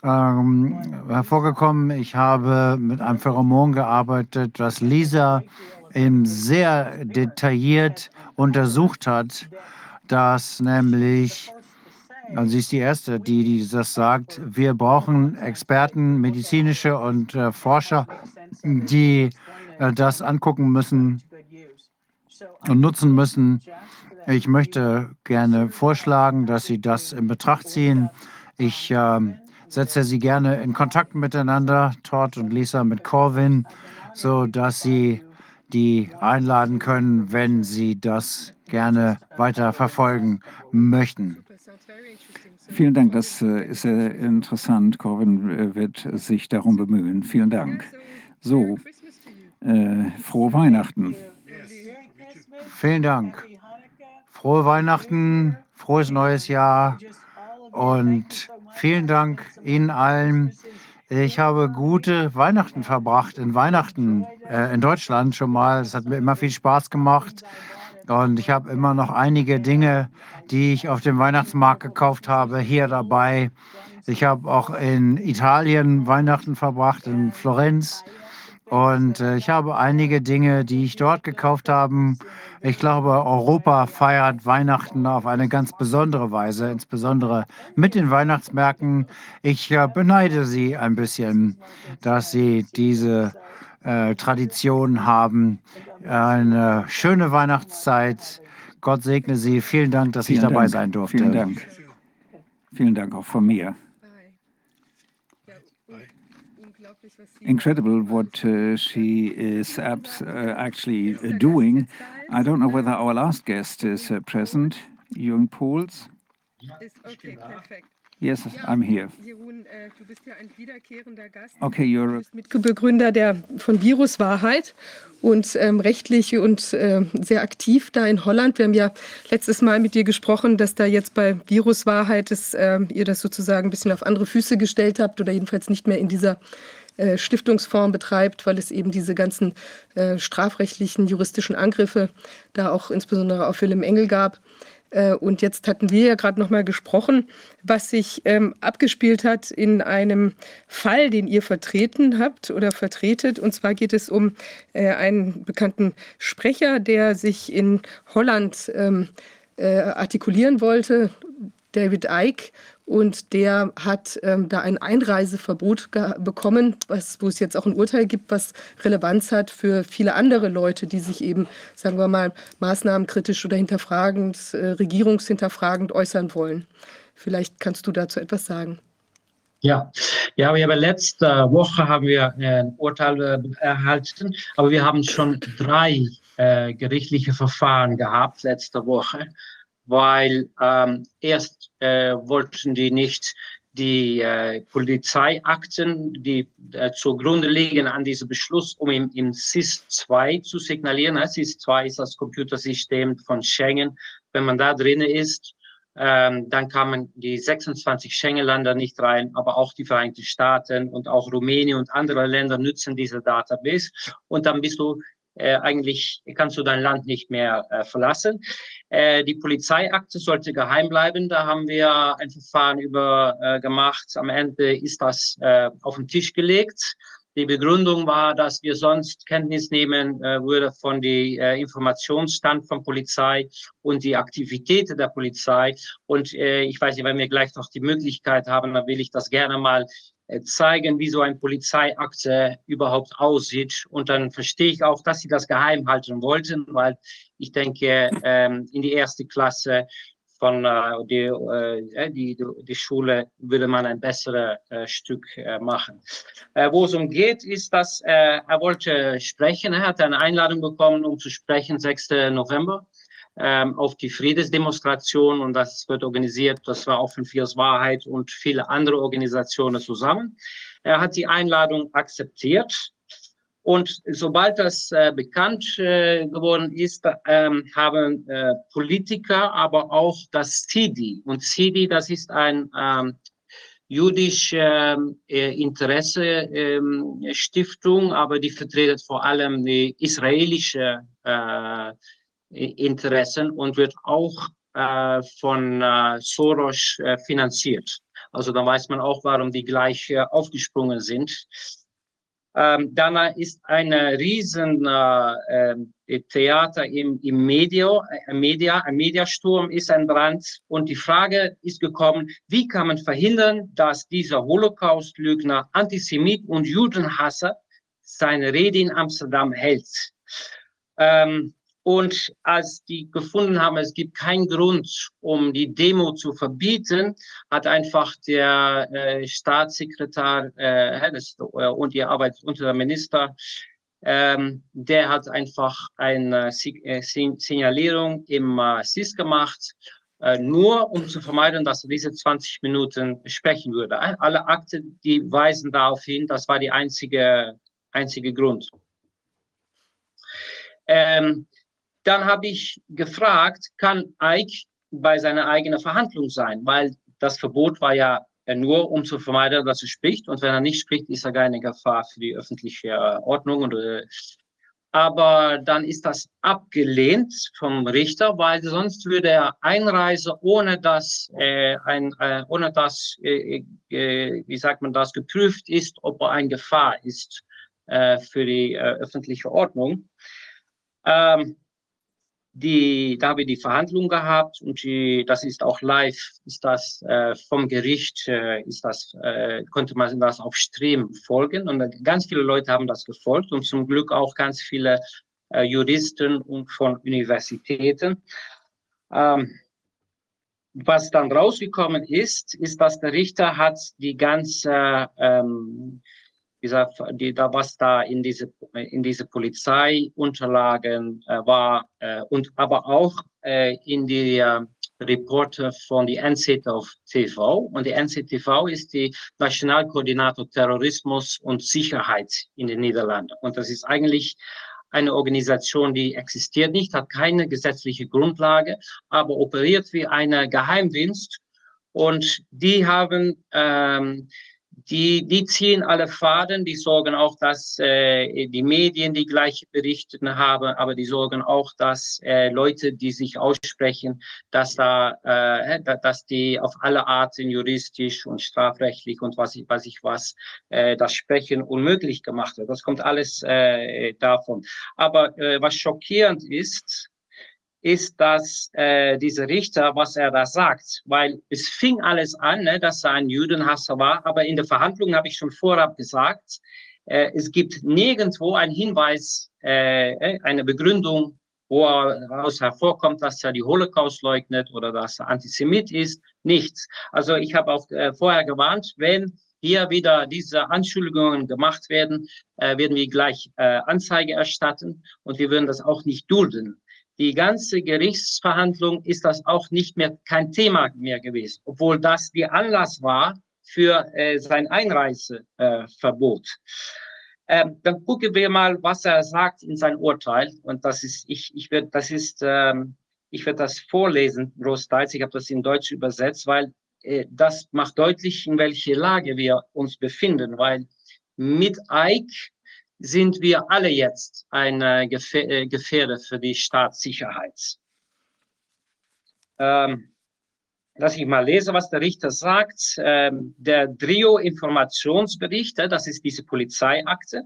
ähm, hervorgekommen. Ich habe mit einem Pheromon gearbeitet, das Lisa eben sehr detailliert untersucht hat, dass nämlich, also sie ist die Erste, die, die das sagt, wir brauchen Experten, medizinische und äh, Forscher, die das angucken müssen und nutzen müssen. Ich möchte gerne vorschlagen, dass Sie das in Betracht ziehen. Ich äh, setze Sie gerne in Kontakt miteinander, Todd und Lisa mit Corwin, sodass Sie die einladen können, wenn Sie das gerne weiter verfolgen möchten. Vielen Dank, das äh, ist sehr interessant. Corwin äh, wird sich darum bemühen. Vielen Dank. So, äh, frohe Weihnachten. Vielen Dank. Frohe Weihnachten, frohes neues Jahr und vielen Dank Ihnen allen. Ich habe gute Weihnachten verbracht in Weihnachten äh, in Deutschland schon mal. Es hat mir immer viel Spaß gemacht. Und ich habe immer noch einige Dinge, die ich auf dem Weihnachtsmarkt gekauft habe, hier dabei. Ich habe auch in Italien Weihnachten verbracht, in Florenz. Und äh, ich habe einige Dinge, die ich dort gekauft habe. Ich glaube, Europa feiert Weihnachten auf eine ganz besondere Weise, insbesondere mit den Weihnachtsmärkten. Ich äh, beneide Sie ein bisschen, dass Sie diese äh, Tradition haben. Eine schöne Weihnachtszeit. Gott segne Sie. Vielen Dank, dass Vielen ich dabei Dank. sein durfte. Vielen Dank. Vielen Dank auch von mir. Incredible what uh, she is abs- uh, actually uh, doing. I don't know whether our last guest is uh, present, Jürgen Pohls. Okay. Yes, I'm here. Jeroen, äh, du bist ja ein wiederkehrender Gast. Okay, you're Mitbegründer der, von Viruswahrheit und ähm, rechtlich und äh, sehr aktiv da in Holland. Wir haben ja letztes Mal mit dir gesprochen, dass da jetzt bei Viruswahrheit äh, ihr das sozusagen ein bisschen auf andere Füße gestellt habt oder jedenfalls nicht mehr in dieser äh, Stiftungsform betreibt, weil es eben diese ganzen äh, strafrechtlichen, juristischen Angriffe da auch insbesondere auf Willem Engel gab. Äh, Und jetzt hatten wir ja gerade noch mal gesprochen, was sich ähm, abgespielt hat in einem Fall, den ihr vertreten habt oder vertretet. Und zwar geht es um einen bekannten Sprecher, der sich in Holland ähm, äh, artikulieren wollte, David Icke. Und der hat ähm, da ein Einreiseverbot bekommen, was, wo es jetzt auch ein Urteil gibt, was Relevanz hat für viele andere Leute, die sich eben, sagen wir mal, maßnahmenkritisch oder hinterfragend, äh, regierungshinterfragend äußern wollen. Vielleicht kannst du dazu etwas sagen. Ja, ja, wir haben letzte Woche haben wir ein Urteil äh, erhalten, aber wir haben schon drei äh, gerichtliche Verfahren gehabt letzte Woche, weil ähm, erst äh, wollten die nicht die äh, Polizeiakten, die äh, zugrunde liegen an diesem Beschluss, um im, im SIS-2 zu signalieren. SIS-2 ist das Computersystem von Schengen. Wenn man da drin ist, ähm, dann kamen die 26 Schengen-Länder nicht rein, aber auch die Vereinigten Staaten und auch Rumänien und andere Länder nutzen diese Database. Und dann bist du äh, eigentlich, kannst du dein Land nicht mehr äh, verlassen. Äh, die Polizeiakte sollte geheim bleiben. Da haben wir ein Verfahren über äh, gemacht. Am Ende ist das äh, auf den Tisch gelegt. Die Begründung war, dass wir sonst Kenntnis nehmen äh, würde von die äh, Informationsstand von Polizei und die Aktivitäten der Polizei. Und äh, ich weiß nicht, wenn wir gleich noch die Möglichkeit haben, dann will ich das gerne mal zeigen, wie so ein Polizeiakte überhaupt aussieht. Und dann verstehe ich auch, dass sie das geheim halten wollten, weil ich denke, ähm, in die erste Klasse von äh, die, äh, die, die Schule würde man ein besseres äh, Stück äh, machen. Äh, wo es umgeht, ist, dass äh, er wollte sprechen. Er hat eine Einladung bekommen, um zu sprechen, 6. November ähm, auf die Friedensdemonstration und das wird organisiert. Das war auch von Fios Wahrheit und viele andere Organisationen zusammen. Er hat die Einladung akzeptiert. Und sobald das äh, bekannt äh, geworden ist, ähm, haben äh, Politiker, aber auch das CIDI. Und CIDI, das ist ein ähm, jüdische ähm, äh, Interesse Stiftung, aber die vertreten vor allem die israelische äh, Interessen und wird auch äh, von äh, Soros äh, finanziert. Also da weiß man auch, warum die gleich äh, aufgesprungen sind. Ähm, dann ist ein riesen äh, äh, Theater im, im Media, äh, Media, ein Mediasturm ist Brand. Und die Frage ist gekommen, wie kann man verhindern, dass dieser Holocaust-Lügner, Antisemit und Judenhasser seine Rede in Amsterdam hält? Ähm, und als die gefunden haben, es gibt keinen Grund, um die Demo zu verbieten, hat einfach der äh, Staatssekretär äh, äh, und die Arbeit unter der Minister, ähm, der hat einfach eine äh, Signalierung im äh, SIS gemacht, äh, nur um zu vermeiden, dass er diese 20 Minuten sprechen würde. Alle Akte, die weisen darauf hin, das war die einzige, einzige Grund. Ähm, dann habe ich gefragt, kann Ike bei seiner eigenen Verhandlung sein? Weil das Verbot war ja nur, um zu vermeiden, dass er spricht. Und wenn er nicht spricht, ist er keine Gefahr für die öffentliche Ordnung. Und, äh, aber dann ist das abgelehnt vom Richter, weil sonst würde er einreisen, ohne dass, äh, ein, äh, ohne dass äh, äh, wie sagt man das, geprüft ist, ob er eine Gefahr ist äh, für die äh, öffentliche Ordnung. Ähm, die, da haben wir die Verhandlung gehabt und die, das ist auch live, ist das äh, vom Gericht, äh, ist das, äh, konnte man das auf Stream folgen und ganz viele Leute haben das gefolgt und zum Glück auch ganz viele äh, Juristen und von Universitäten. Ähm, was dann rausgekommen ist, ist, dass der Richter hat die ganze ähm, dieser, die, da, was da in diese, in diese Polizeiunterlagen äh, war äh, und aber auch äh, in die äh, Reporte von die NCTV. Und die NCTV ist die Nationalkoordinator Terrorismus und Sicherheit in den Niederlanden. Und das ist eigentlich eine Organisation, die existiert nicht, hat keine gesetzliche Grundlage, aber operiert wie eine Geheimdienst. Und die haben ähm, die, die ziehen alle Faden, die sorgen auch, dass äh, die Medien die gleiche berichten haben, aber die sorgen auch, dass äh, Leute, die sich aussprechen, dass da, äh, dass die auf alle Arten juristisch und strafrechtlich und was ich, was ich was, äh, das Sprechen unmöglich gemacht wird. Das kommt alles äh, davon. Aber äh, was schockierend ist, ist, dass äh, dieser Richter, was er da sagt, weil es fing alles an, ne, dass er ein Judenhasser war, aber in der Verhandlung habe ich schon vorab gesagt, äh, es gibt nirgendwo einen Hinweis, äh, äh eine Begründung, wo daraus hervorkommt, dass er die Holocaust leugnet oder dass er Antisemit ist, nichts. Also ich habe auch äh, vorher gewarnt, wenn hier wieder diese Anschuldigungen gemacht werden, äh, werden wir gleich äh, Anzeige erstatten und wir würden das auch nicht dulden die ganze Gerichtsverhandlung ist das auch nicht mehr kein Thema mehr gewesen, obwohl das die Anlass war für äh, sein Einreiseverbot. Äh, ähm, dann gucken wir mal, was er sagt in sein Urteil. Und das ist, ich, ich werde, das ist, ähm, ich werde das vorlesen, großteils. Ich habe das in Deutsch übersetzt, weil äh, das macht deutlich, in welche Lage wir uns befinden. Weil mit Ike sind wir alle jetzt eine äh, Gefährde für die Staatssicherheit. Ähm, lass ich mal lesen, was der Richter sagt. Ähm, der Drio-Informationsbericht, das ist diese Polizeiakte,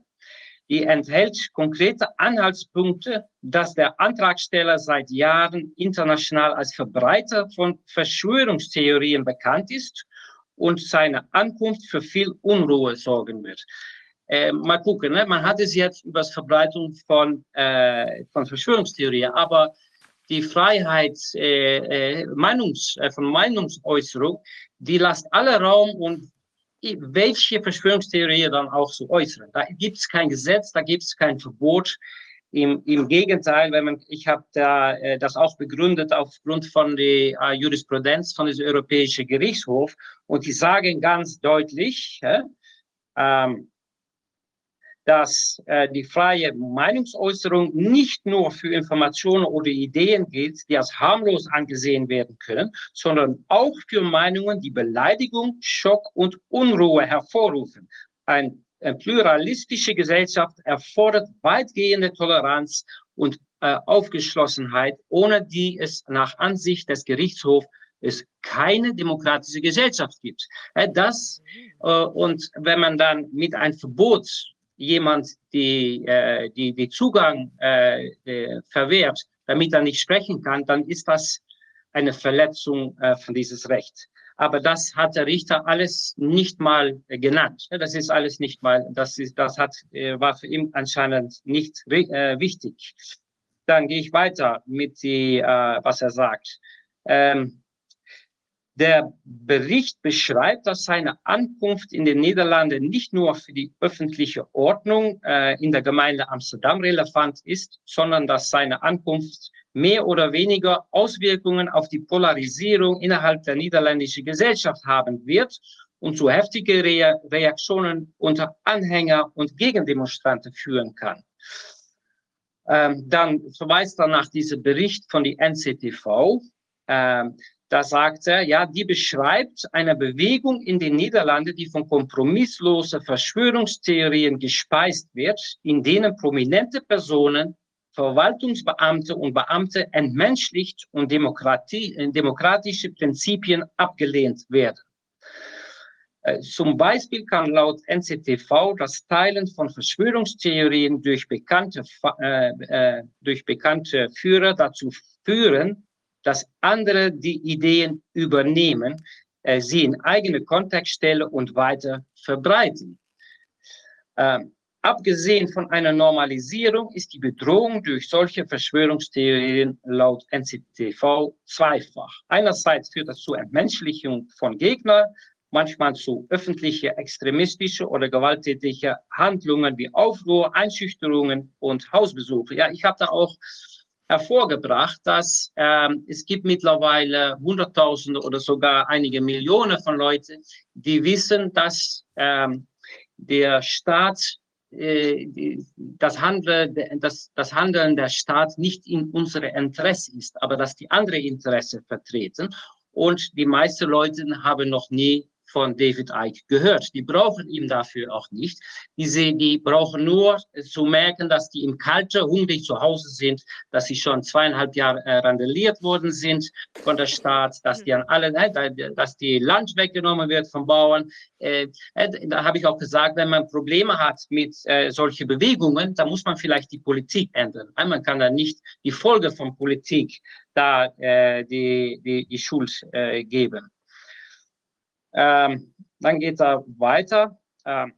die enthält konkrete Anhaltspunkte, dass der Antragsteller seit Jahren international als Verbreiter von Verschwörungstheorien bekannt ist und seine Ankunft für viel Unruhe sorgen wird. Äh, mal gucken, ne? man hat es jetzt über das Verbreitung von, äh, von Verschwörungstheorien, aber die Freiheit äh, äh, Meinungs, äh, von Meinungsäußerung, die lässt alle Raum und welche Verschwörungstheorie dann auch zu äußern. Da gibt es kein Gesetz, da gibt es kein Verbot. Im, Im Gegenteil, wenn man, ich habe da äh, das auch begründet aufgrund von der äh, Jurisprudenz von dem Europäischen Gerichtshof und die sagen ganz deutlich, äh, ähm, dass äh, die freie Meinungsäußerung nicht nur für Informationen oder Ideen gilt, die als harmlos angesehen werden können, sondern auch für Meinungen, die Beleidigung, Schock und Unruhe hervorrufen. Ein, eine pluralistische Gesellschaft erfordert weitgehende Toleranz und äh, Aufgeschlossenheit, ohne die es nach Ansicht des Gerichtshofs es keine demokratische Gesellschaft gibt. Äh, das, äh, und wenn man dann mit einem Verbot jemand die, äh, die, die Zugang äh, äh, verwehrt, damit er nicht sprechen kann, dann ist das eine Verletzung äh, von dieses Recht. Aber das hat der Richter alles nicht mal äh, genannt. Das ist alles nicht mal, das ist, das hat, äh, war für ihn anscheinend nicht äh, wichtig. Dann gehe ich weiter mit die, äh, was er sagt. Ähm, der Bericht beschreibt, dass seine Ankunft in den Niederlanden nicht nur für die öffentliche Ordnung äh, in der Gemeinde Amsterdam relevant ist, sondern dass seine Ankunft mehr oder weniger Auswirkungen auf die Polarisierung innerhalb der niederländischen Gesellschaft haben wird und zu heftigen Re Reaktionen unter Anhänger und Gegendemonstranten führen kann. Ähm, dann verweist er nach diesem Bericht von die NCTV, ähm, da sagt er, ja, die beschreibt eine Bewegung in den Niederlanden, die von kompromisslosen Verschwörungstheorien gespeist wird, in denen prominente Personen, Verwaltungsbeamte und Beamte entmenschlicht und Demokratie, demokratische Prinzipien abgelehnt werden. Äh, zum Beispiel kann laut NCTV das Teilen von Verschwörungstheorien durch bekannte, äh, äh, durch bekannte Führer dazu führen, dass andere die Ideen übernehmen, äh, sie in eigene Kontext stellen und weiter verbreiten. Ähm, abgesehen von einer Normalisierung ist die Bedrohung durch solche Verschwörungstheorien laut NCTV zweifach. Einerseits führt das zur Entmenschlichung von Gegnern, manchmal zu öffentliche extremistische oder gewalttätige Handlungen wie Aufruhr, Einschüchterungen und Hausbesuche. Ja, ich habe da auch hervorgebracht, dass ähm, es gibt mittlerweile Hunderttausende oder sogar einige Millionen von Leuten, die wissen, dass ähm, der Staat äh, das, Handeln, das, das Handeln der Staat nicht in unserem Interesse ist, aber dass die andere Interesse vertreten. Und die meisten Leute haben noch nie von David Icke gehört. Die brauchen ihn dafür auch nicht. Die, die brauchen nur zu merken, dass die im Kalter hungrig zu Hause sind, dass sie schon zweieinhalb Jahre äh, randaliert worden sind von der Staat, dass die an alle, äh, dass die Land weggenommen wird von Bauern. Äh, äh, da habe ich auch gesagt, wenn man Probleme hat mit äh, solchen Bewegungen, dann muss man vielleicht die Politik ändern. Man kann da nicht die Folge von Politik da äh, die, die, die Schuld äh, geben. Ähm, dann geht er weiter. Ähm,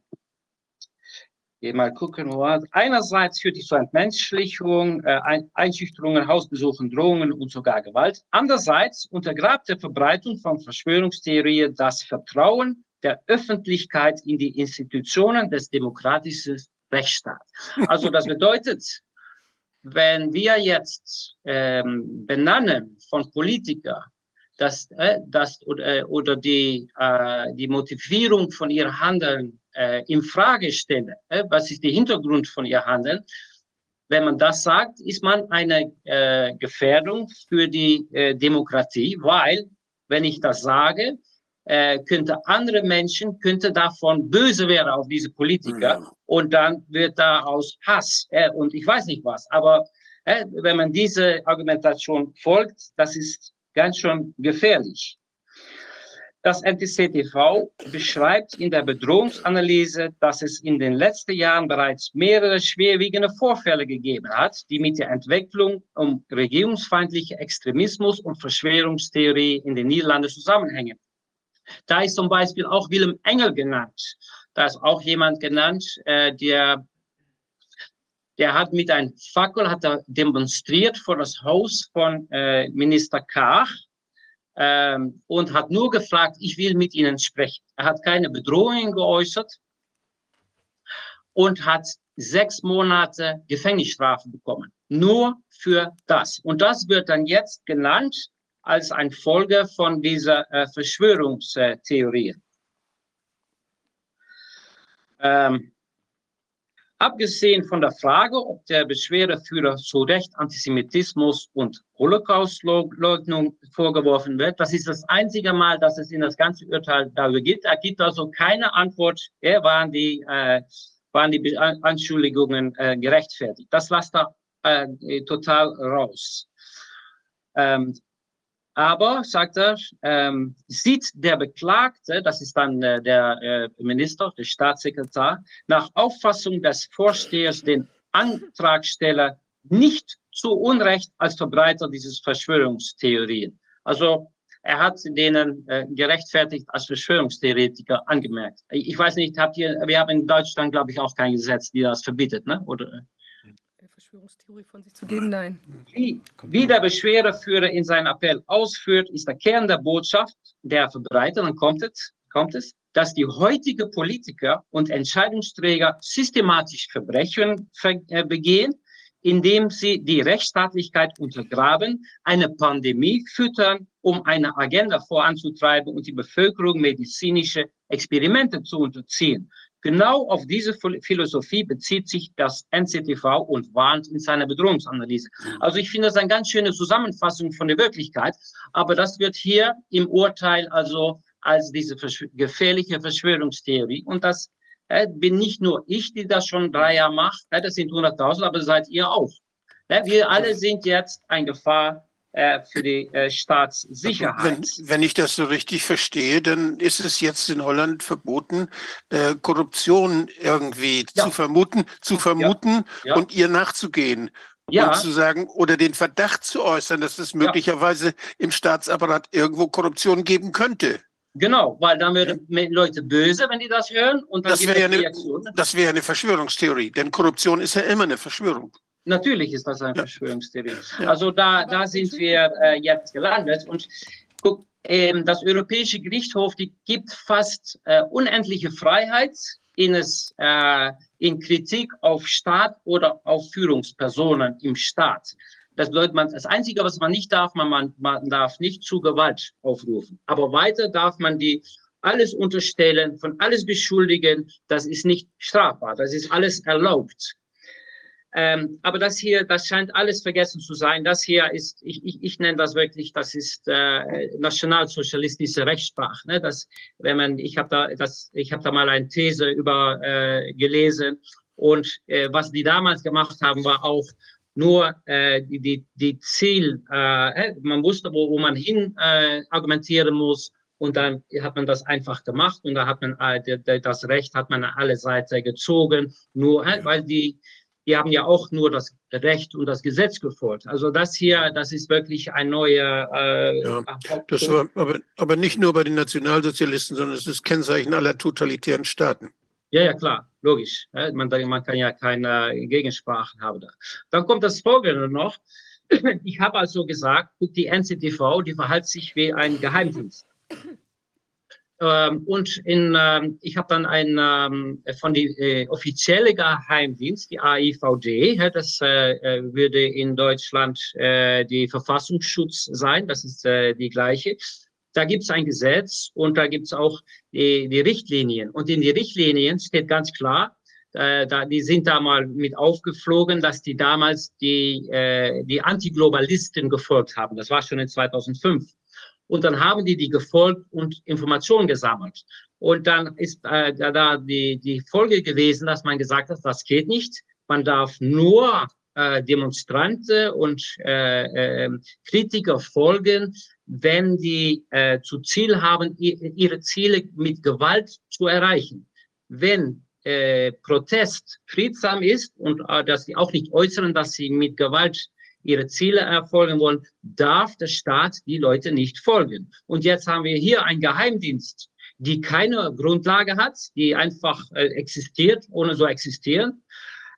mal gucken, wo einerseits führt die zur Entmenschlichung, äh, Einschüchterungen, Hausbesuchen, Drohungen und sogar Gewalt. Andererseits untergrabt die Verbreitung von Verschwörungstheorien das Vertrauen der Öffentlichkeit in die Institutionen des demokratischen Rechtsstaats. Also das bedeutet, wenn wir jetzt ähm, benennen von Politikern, dass, äh, dass oder, äh, oder die, äh, die Motivierung von ihr Handeln äh, in Frage stelle. Äh, was ist der Hintergrund von ihr Handeln? Wenn man das sagt, ist man eine äh, Gefährdung für die äh, Demokratie, weil, wenn ich das sage, äh, könnte andere Menschen, könnte davon böse werden auf diese Politiker mhm. und dann wird da aus Hass äh, und ich weiß nicht was. Aber äh, wenn man diese Argumentation folgt, das ist ganz schön gefährlich. Das NTCTV beschreibt in der Bedrohungsanalyse, dass es in den letzten Jahren bereits mehrere schwerwiegende Vorfälle gegeben hat, die mit der Entwicklung um regierungsfeindliche Extremismus und Verschwörungstheorie in den Niederlanden zusammenhängen. Da ist zum Beispiel auch Willem Engel genannt. Da ist auch jemand genannt, äh, der der hat mit einem Fackel hat er demonstriert vor das Haus von äh, Minister Kach ähm, und hat nur gefragt, ich will mit Ihnen sprechen. Er hat keine Bedrohung geäußert und hat sechs Monate Gefängnisstrafe bekommen. Nur für das. Und das wird dann jetzt genannt als ein Folge von dieser äh, Verschwörungstheorie. Ähm, Abgesehen von der Frage, ob der Beschwerdeführer zu Recht Antisemitismus und Holocaustleugnung vorgeworfen wird, das ist das einzige Mal, dass es in das ganze Urteil darüber gibt. Er gibt also keine Antwort, er waren die, äh, waren die Anschuldigungen äh, gerechtfertigt. Das lasst er äh, total raus. Ähm, aber, sagt er, ähm, sieht der Beklagte, das ist dann äh, der äh, Minister, der Staatssekretär, nach Auffassung des Vorstehers den Antragsteller nicht zu Unrecht als Verbreiter dieses Verschwörungstheorien. Also er hat denen äh, gerechtfertigt als Verschwörungstheoretiker angemerkt. Ich weiß nicht, habt ihr, wir haben in Deutschland, glaube ich, auch kein Gesetz, die das verbietet, ne? Oder? Verschwörungstheorie von sich zu geben? Nein. Wie, wie der Beschwerdeführer in seinem Appell ausführt, ist der Kern der Botschaft, der verbreitet, dann kommt es, kommt es, dass die heutige Politiker und Entscheidungsträger systematisch Verbrechen äh, begehen, indem sie die Rechtsstaatlichkeit untergraben, eine Pandemie füttern, um eine Agenda voranzutreiben und die Bevölkerung medizinische Experimente zu unterziehen. Genau auf diese Philosophie bezieht sich das NCTV und warnt in seiner Bedrohungsanalyse. Mhm. Also ich finde das eine ganz schöne Zusammenfassung von der Wirklichkeit, aber das wird hier im Urteil also als diese Verschw gefährliche Verschwörungstheorie und das äh, bin nicht nur ich, die das schon drei Jahre macht, äh, das sind 100.000, aber seid ihr auch. Äh, wir alle sind jetzt eine Gefahr für die äh, Staatssicherheit. Wenn, wenn, ich das so richtig verstehe, dann ist es jetzt in Holland verboten, äh, Korruption irgendwie ja. zu vermuten, zu vermuten ja. Ja. und ihr nachzugehen. Ja. Und zu sagen oder den Verdacht zu äußern, dass es möglicherweise im Staatsapparat irgendwo Korruption geben könnte. Genau, weil dann werden Leute böse, wenn die das hören. Und dann das wäre eine, das wär eine Verschwörungstheorie, denn Korruption ist ja immer eine Verschwörung. Natürlich ist das eine ja. Verschwörungstheorie. Ja. Also da, da sind wir äh, jetzt gelandet. Und guck, ähm, das Europäische Gerichtshof die gibt fast äh, unendliche Freiheit in, es, äh, in Kritik auf Staat oder auf Führungspersonen im Staat. Das bedeutet, man, das Einzige, was man nicht darf, man, man, man darf nicht zu Gewalt aufrufen. Aber weiter darf man die alles unterstellen, von alles beschuldigen. Das ist nicht strafbar. Das ist alles erlaubt. Ähm, aber das hier, das scheint alles vergessen zu sein. Das hier ist, ich, ich, ich nenne das wirklich, das ist äh, nationalsozialistische Rechtssprache. Ne? Das, wenn man, ich habe da, das, ich habe da mal eine These über äh, gelesen und äh, was die damals gemacht haben, war auch nur äh, die, die, die Ziel, äh, man wusste, wo, wo man hin äh, argumentieren muss und dann hat man das einfach gemacht und da hat man äh, das Recht hat man an alle Seiten gezogen, nur äh, weil die die haben ja auch nur das Recht und das Gesetz gefordert. Also das hier, das ist wirklich ein neuer. Äh, ja, das war aber, aber nicht nur bei den Nationalsozialisten, sondern es ist Kennzeichen aller totalitären Staaten. Ja, ja, klar, logisch. Man, man kann ja keine Gegensprachen haben. Dann kommt das Folgende noch. Ich habe also gesagt, die NCTV, die verhält sich wie ein Geheimdienst. Ähm, und in, ähm, ich habe dann ein ähm, von die äh, offizielle Geheimdienst, die AIVD, das äh, äh, würde in Deutschland äh, die Verfassungsschutz sein, das ist die gleiche. Da gibt es ein Gesetz und da gibt es auch die, die Richtlinien. Und in die Richtlinien steht ganz klar, da, die sind da mal mit aufgeflogen, dass die damals die, die Antiglobalisten gefolgt haben. Das war schon in 2005. Und dann haben die die gefolgt und Informationen gesammelt. Und dann ist äh, da die, die Folge gewesen, dass man gesagt hat, das geht nicht. Man darf nur äh, Demonstranten und äh, äh, Kritiker folgen, wenn die äh, zu Ziel haben, ihre Ziele mit Gewalt zu erreichen. Wenn äh, Protest friedsam ist und äh, dass sie auch nicht äußern, dass sie mit Gewalt ihre Ziele erfolgen wollen, darf der Staat die Leute nicht folgen. Und jetzt haben wir hier einen Geheimdienst, die keine Grundlage hat, die einfach äh, existiert, ohne so existieren.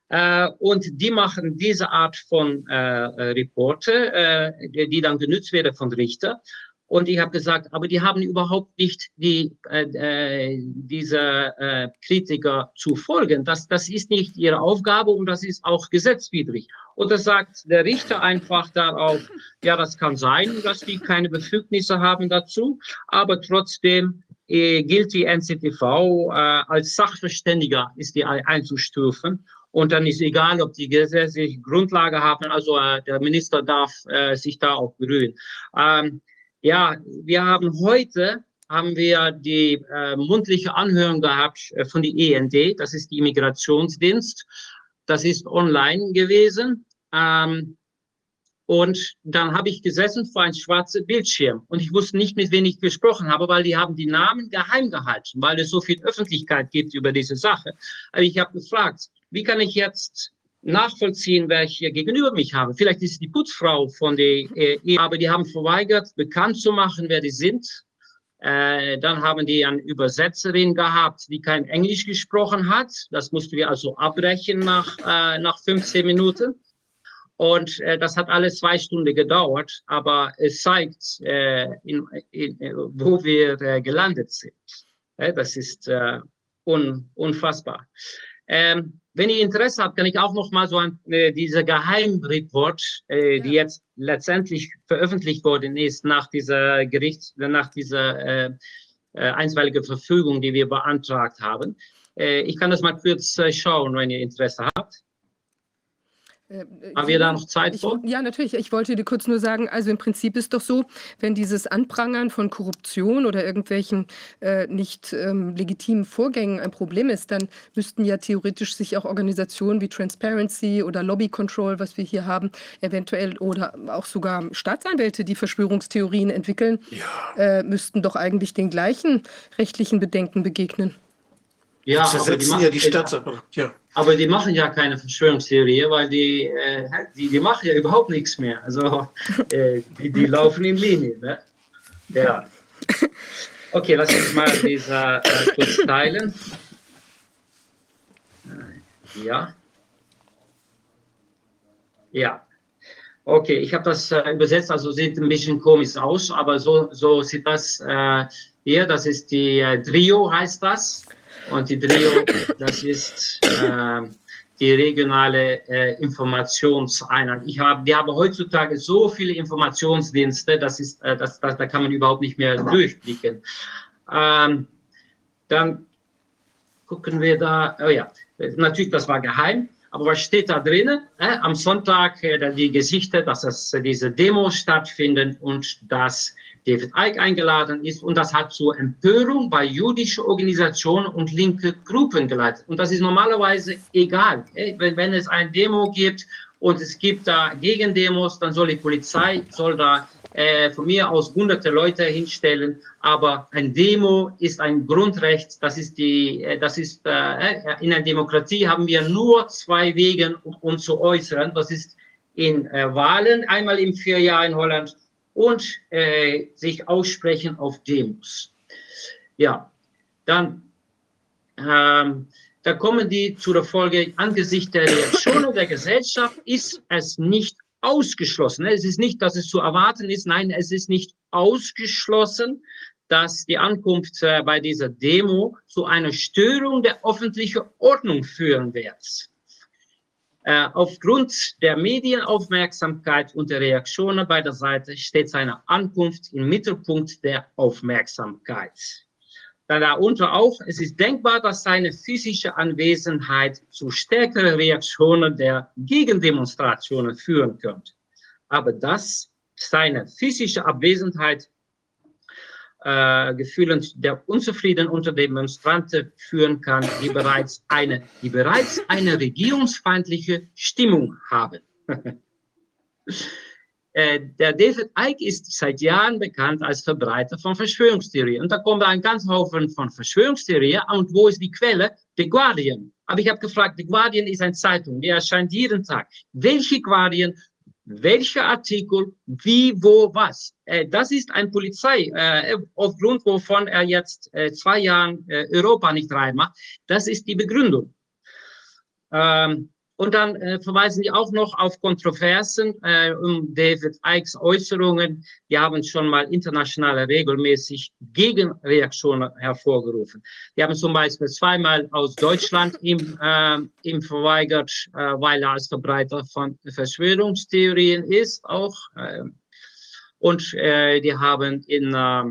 Äh, und die machen diese Art von äh, Reporte, äh, die dann genützt werden von Richter. Und ich habe gesagt, aber die haben überhaupt nicht die, äh, äh, diese äh, Kritiker zu folgen. Das, das ist nicht ihre Aufgabe und das ist auch gesetzwidrig. Und da sagt der Richter einfach darauf, ja, das kann sein, dass die keine Befugnisse haben dazu, aber trotzdem äh, gilt die NCTV äh, als Sachverständiger, ist die einzustufen. Und dann ist egal, ob die gesetzliche Grundlage haben, also äh, der Minister darf äh, sich da auch berühren. Ähm, ja, wir haben heute haben wir die äh, mundliche Anhörung gehabt äh, von die END, das ist die Immigrationsdienst. Das ist online gewesen. Ähm, und dann habe ich gesessen vor einem schwarzen Bildschirm und ich wusste nicht, mit wem ich gesprochen habe, weil die haben die Namen geheim gehalten, weil es so viel Öffentlichkeit gibt über diese Sache. Also ich habe gefragt, wie kann ich jetzt nachvollziehen, wer ich hier gegenüber mich habe. Vielleicht ist die Putzfrau von der äh, aber die haben verweigert, bekannt zu machen, wer die sind. Äh, dann haben die eine Übersetzerin gehabt, die kein Englisch gesprochen hat. Das mussten wir also abbrechen nach, äh, nach 15 Minuten. Und äh, das hat alles zwei Stunden gedauert, aber es zeigt, äh, in, in, wo wir äh, gelandet sind. Äh, das ist äh, un, unfassbar. Ähm, wenn ihr Interesse habt, kann ich auch noch mal so ein, äh, diese Geheimreport, äh, die jetzt letztendlich veröffentlicht worden ist nach dieser Gerichts, nach dieser äh, äh, einstweiligen Verfügung, die wir beantragt haben. Äh, ich kann das mal kurz äh, schauen, wenn ihr Interesse habt. Haben wir da noch Zeit ich, Ja, natürlich. Ich wollte dir kurz nur sagen, also im Prinzip ist doch so, wenn dieses Anprangern von Korruption oder irgendwelchen äh, nicht ähm, legitimen Vorgängen ein Problem ist, dann müssten ja theoretisch sich auch Organisationen wie Transparency oder Lobby Control, was wir hier haben, eventuell oder auch sogar Staatsanwälte, die Verschwörungstheorien entwickeln, ja. äh, müssten doch eigentlich den gleichen rechtlichen Bedenken begegnen. Ja, aber die machen, ja die Staatsanwälte. Ja. Aber die machen ja keine Verschwörungstheorie, weil die, äh, die, die machen ja überhaupt nichts mehr. Also äh, die, die laufen in Linie. Ne? Ja. Okay, lass uns mal diese äh, kurz teilen. Äh, ja. Ja. Okay, ich habe das äh, übersetzt, also sieht ein bisschen komisch aus, aber so, so sieht das äh, hier. Das ist die äh, Trio, heißt das. Und die DRIO, das ist äh, die regionale äh, Informationseinheit. Ich habe, wir haben heutzutage so viele Informationsdienste, das ist, äh, das, das, da kann man überhaupt nicht mehr durchblicken. Ähm, dann gucken wir da, oh ja, natürlich, das war geheim. Aber was steht da drinnen? Äh, am Sonntag äh, die Gesichter, dass es, diese Demos stattfinden und dass David Icke eingeladen ist. Und das hat zur Empörung bei jüdischen Organisationen und linke Gruppen geleitet. Und das ist normalerweise egal. Äh, wenn, wenn es ein Demo gibt und es gibt da Gegendemos, dann soll die Polizei, soll da äh, von mir aus hunderte Leute hinstellen, aber ein Demo ist ein Grundrecht, das ist die, äh, das ist, äh, in einer Demokratie haben wir nur zwei Wege, um uns zu äußern, das ist in äh, Wahlen, einmal im vier Jahr in Holland und äh, sich aussprechen auf Demos. Ja, dann, ähm, da kommen die zu der Folge, angesichts der Reaktionen der Gesellschaft ist es nicht ausgeschlossen. Es ist nicht, dass es zu erwarten ist. Nein, es ist nicht ausgeschlossen, dass die Ankunft äh, bei dieser Demo zu einer Störung der öffentlichen Ordnung führen wird. Äh, aufgrund der Medienaufmerksamkeit und der Reaktionen bei der Seite steht seine Ankunft im Mittelpunkt der Aufmerksamkeit darunter auch, es ist denkbar, dass seine physische Anwesenheit zu stärkeren Reaktionen der Gegendemonstrationen führen könnte. Aber dass seine physische Abwesenheit äh, Gefühlen der Unzufriedenheit unter Demonstranten führen kann, die bereits eine, die bereits eine regierungsfeindliche Stimmung haben. Äh, der David Icke ist seit Jahren bekannt als Verbreiter von Verschwörungstheorien. Und da kommen ein ganz Haufen von Verschwörungstheorien. Und wo ist die Quelle? The Guardian. Aber ich habe gefragt, The Guardian ist eine Zeitung, die erscheint jeden Tag. Welche Guardian? Welcher Artikel? Wie, wo, was? Äh, das ist ein Polizei, äh, aufgrund wovon er jetzt zwei Jahren Europa nicht reinmacht. Das ist die Begründung. Ähm, und dann äh, verweisen die auch noch auf Kontroversen äh, um David Ikes Äußerungen. Die haben schon mal internationale regelmäßig Gegenreaktionen hervorgerufen. Die haben zum Beispiel zweimal aus Deutschland ihm, äh, ihm verweigert, äh, weil er als Verbreiter von Verschwörungstheorien ist auch. Äh, und äh, die haben in äh,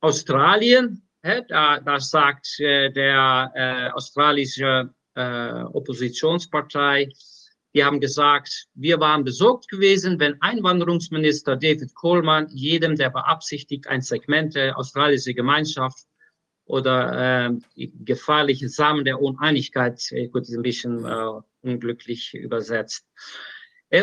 Australien, äh, da, da sagt äh, der äh, australische äh, Oppositionspartei, die haben gesagt, wir waren besorgt gewesen, wenn Einwanderungsminister David Coleman jedem, der beabsichtigt, ein Segment der australischen Gemeinschaft oder äh, gefährliche Samen der Uneinigkeit, äh, gut, ist ein bisschen äh, unglücklich übersetzt,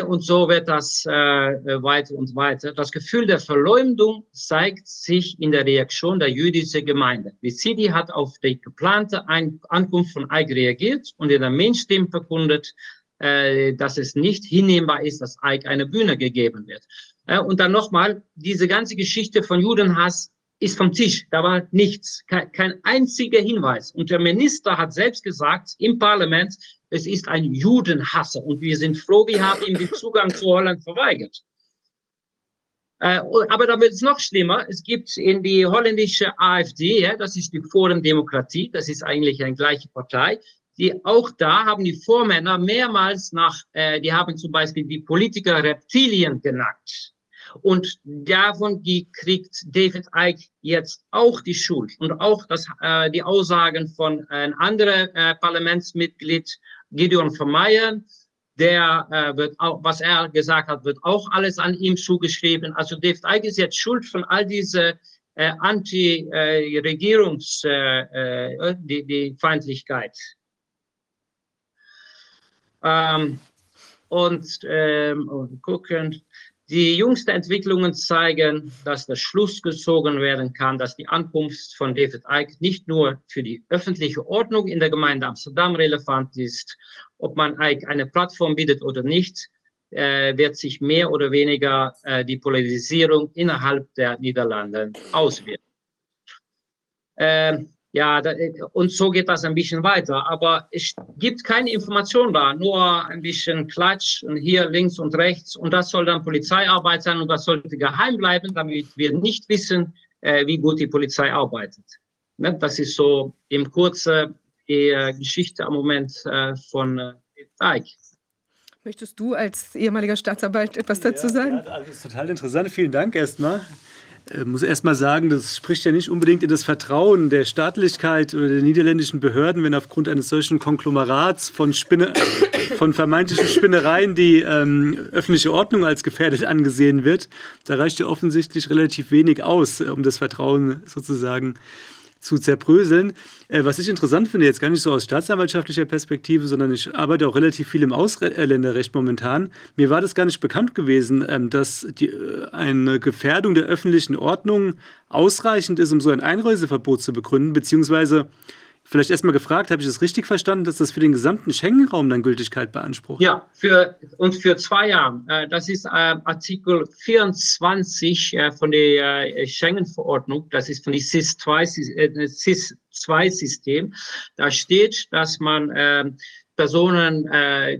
und so wird das äh, weiter und weiter. Das Gefühl der Verleumdung zeigt sich in der Reaktion der jüdischen Gemeinde. Die hat auf die geplante Ein Ankunft von Eig reagiert und in der Mainstream verkundet, äh, dass es nicht hinnehmbar ist, dass Eig eine Bühne gegeben wird. Äh, und dann nochmal, diese ganze Geschichte von Judenhass ist vom Tisch. Da war nichts, kein, kein einziger Hinweis. Und der Minister hat selbst gesagt im Parlament, es ist ein Judenhasser und wir sind froh, wir haben ihm den Zugang zu Holland verweigert. Äh, aber da wird es noch schlimmer. Es gibt in die holländische AfD, ja, das ist die Forum Demokratie, das ist eigentlich eine gleiche Partei, die auch da haben die Vormänner mehrmals nach, äh, die haben zum Beispiel die Politiker Reptilien genannt. Und davon kriegt David Icke jetzt auch die Schuld. Und auch das, äh, die Aussagen von einem anderen äh, Parlamentsmitglied, Gideon Vermeyer, der äh, wird auch, was er gesagt hat, wird auch alles an ihm zugeschrieben. Also David Icke ist jetzt schuld von all diese äh, Anti-Regierungs, äh, äh, die, die Feindlichkeit. Ähm, und, ähm, gucken, die jüngsten Entwicklungen zeigen, dass der Schluss gezogen werden kann, dass die Ankunft von David Icke nicht nur für die öffentliche Ordnung in der Gemeinde Amsterdam relevant ist. Ob man Icke eine Plattform bietet oder nicht, äh, wird sich mehr oder weniger äh, die Polarisierung innerhalb der Niederlande auswirken. Ähm, ja, da, und so geht das ein bisschen weiter. Aber es gibt keine Information da, nur ein bisschen Klatsch und hier links und rechts. Und das soll dann Polizeiarbeit sein und das sollte geheim bleiben, damit wir nicht wissen, äh, wie gut die Polizei arbeitet. Ne? Das ist so im Kurze die äh, Geschichte am Moment äh, von äh, Teig. Möchtest du als ehemaliger Staatsanwalt etwas dazu sagen? Ja, das ist total interessant. Vielen Dank erstmal. Ich äh, muss erst mal sagen, das spricht ja nicht unbedingt in das Vertrauen der Staatlichkeit oder der niederländischen Behörden, wenn aufgrund eines solchen Konglomerats von, Spinne, von vermeintlichen Spinnereien die ähm, öffentliche Ordnung als gefährdet angesehen wird. Da reicht ja offensichtlich relativ wenig aus, um das Vertrauen sozusagen zu zerbröseln. Äh, was ich interessant finde, jetzt gar nicht so aus staatsanwaltschaftlicher Perspektive, sondern ich arbeite auch relativ viel im Ausländerrecht momentan. Mir war das gar nicht bekannt gewesen, ähm, dass die, äh, eine Gefährdung der öffentlichen Ordnung ausreichend ist, um so ein Einreiseverbot zu begründen, beziehungsweise Vielleicht erstmal gefragt, habe ich das richtig verstanden, dass das für den gesamten Schengen-Raum dann Gültigkeit beansprucht? Ja, für, und für zwei Jahre. Äh, das ist äh, Artikel 24 äh, von der Schengen-Verordnung. Das ist von dem SIS-2-System. Da steht, dass man Personen,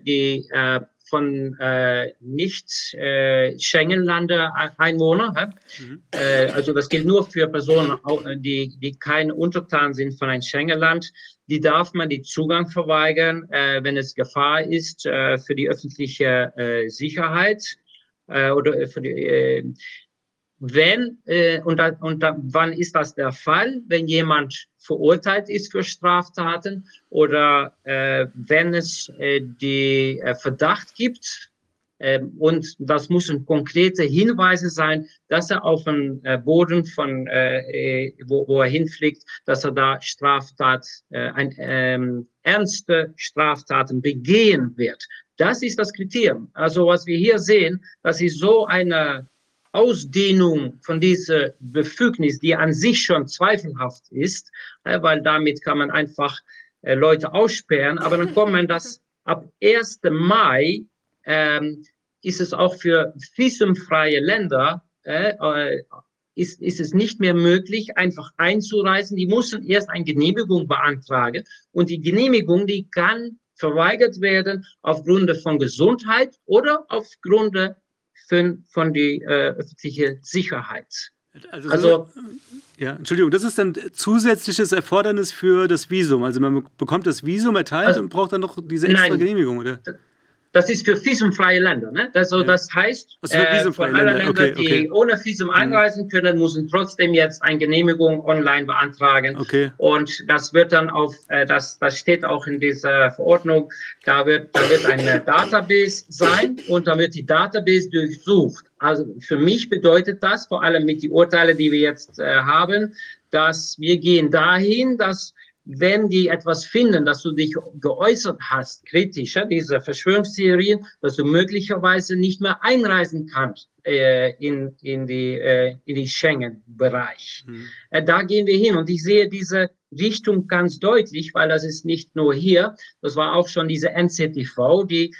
die von äh, nicht äh, Einwohner. Mhm. Äh, also das gilt nur für Personen, die, die kein Untertan sind von einem Schengen-Land. Die darf man die Zugang verweigern, äh, wenn es Gefahr ist äh, für die öffentliche äh, Sicherheit äh, oder für die äh, wenn äh, und, da, und da, wann ist das der Fall, wenn jemand verurteilt ist für Straftaten oder äh, wenn es äh, die äh, Verdacht gibt äh, und das müssen konkrete Hinweise sein, dass er auf dem äh, Boden von äh, äh wo, wo er hinfliegt, dass er da Straftat ein, ähm, ernste Straftaten begehen wird. Das ist das Kriterium. Also was wir hier sehen, das ist so eine Ausdehnung von dieser Befugnis, die an sich schon zweifelhaft ist, äh, weil damit kann man einfach äh, Leute aussperren, aber dann kommt man das ab 1. Mai ähm, ist es auch für visumfreie Länder äh, äh, ist, ist es nicht mehr möglich, einfach einzureisen. Die müssen erst eine Genehmigung beantragen und die Genehmigung, die kann verweigert werden aufgrund von Gesundheit oder aufgrund von, von die äh, öffentliche Sicherheit. Also, also ja, Entschuldigung, das ist dann zusätzliches Erfordernis für das Visum. Also man bekommt das Visum erteilt also, und braucht dann noch diese extra nein, Genehmigung, oder? Das ist für visumfreie Länder. Ne? Also, ja. Das heißt, also äh, für alle Länder, okay, die okay. ohne Visum mhm. einreisen können, müssen trotzdem jetzt eine Genehmigung online beantragen. Okay. Und das wird dann auf, äh, das, das steht auch in dieser Verordnung, da wird, da wird eine Database sein und da wird die Database durchsucht. Also für mich bedeutet das, vor allem mit den Urteilen, die wir jetzt äh, haben, dass wir gehen dahin, dass wenn die etwas finden, dass du dich geäußert hast, kritisch, ja, diese Verschwörungstheorien, dass du möglicherweise nicht mehr einreisen kannst äh, in, in die, äh, in die Schengen-Bereich. Mhm. Äh, da gehen wir hin und ich sehe diese Richtung ganz deutlich, weil das ist nicht nur hier, das war auch schon diese NCTV, die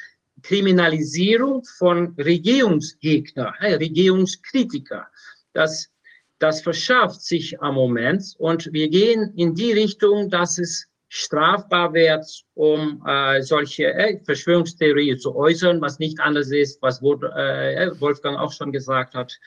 Kriminalisierung von Regierungsgegner, äh, Regierungskritiker. Das das verschärft sich am Moment und wir gehen in die Richtung, dass es strafbar wird, um äh, solche äh, Verschwörungstheorien zu äußern, was nicht anders ist, was äh, Wolfgang auch schon gesagt hat,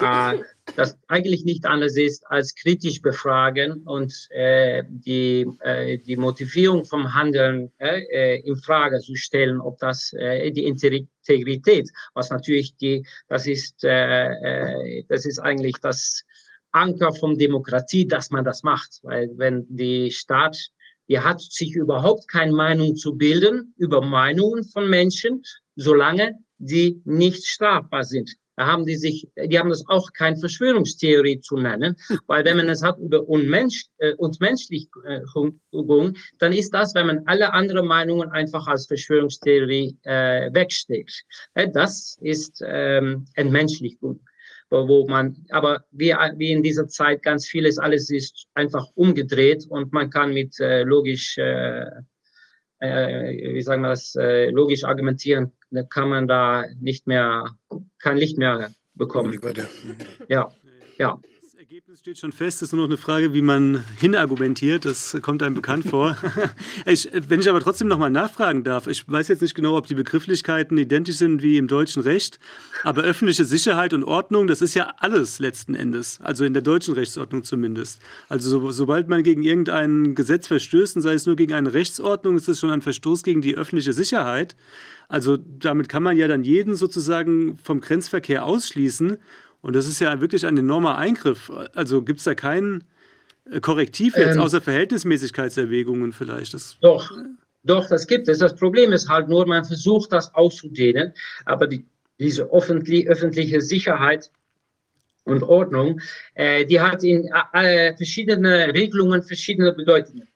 äh, das eigentlich nicht anders ist als kritisch befragen und äh, die, äh, die Motivierung vom Handeln äh, äh in Frage zu stellen, ob das äh, die Integrität, was natürlich die, das ist, äh, äh, das ist eigentlich das Anker von Demokratie, dass man das macht. Weil wenn die Staat Die hat sich überhaupt keine Meinung zu bilden über Meinungen von Menschen, solange die nicht strafbar sind. Da haben die sich, die haben das auch keine Verschwörungstheorie zu nennen, weil wenn man es hat über Unmensch, äh, Unmenschlichung, dann ist das, wenn man alle anderen Meinungen einfach als Verschwörungstheorie äh, wegsteckt. Äh, das ist ähm, Entmenschlichung wo man, aber wie, wie in dieser Zeit ganz vieles, alles ist einfach umgedreht und man kann mit äh, logisch, äh, äh, wie sagen wir das, äh, logisch argumentieren, kann man da nicht mehr, kein Licht mehr bekommen. Ja, ja. Ergebnis steht schon fest, es ist nur noch eine Frage, wie man hinargumentiert. Das kommt einem bekannt vor. Ich, wenn ich aber trotzdem noch mal nachfragen darf, ich weiß jetzt nicht genau, ob die Begrifflichkeiten identisch sind wie im deutschen Recht, aber öffentliche Sicherheit und Ordnung, das ist ja alles letzten Endes, also in der deutschen Rechtsordnung zumindest. Also so, sobald man gegen irgendein Gesetz verstößt, und sei es nur gegen eine Rechtsordnung, ist es schon ein Verstoß gegen die öffentliche Sicherheit. Also damit kann man ja dann jeden sozusagen vom Grenzverkehr ausschließen. Und das ist ja wirklich ein enormer Eingriff. Also gibt es da kein äh, Korrektiv jetzt, ähm, außer Verhältnismäßigkeitserwägungen vielleicht? Das, doch, doch, das gibt es. Das Problem ist halt nur, man versucht das auszudehnen, aber die, diese öffentlich, öffentliche Sicherheit und Ordnung, äh, die hat in äh, verschiedene Regelungen verschiedene Bedeutungen.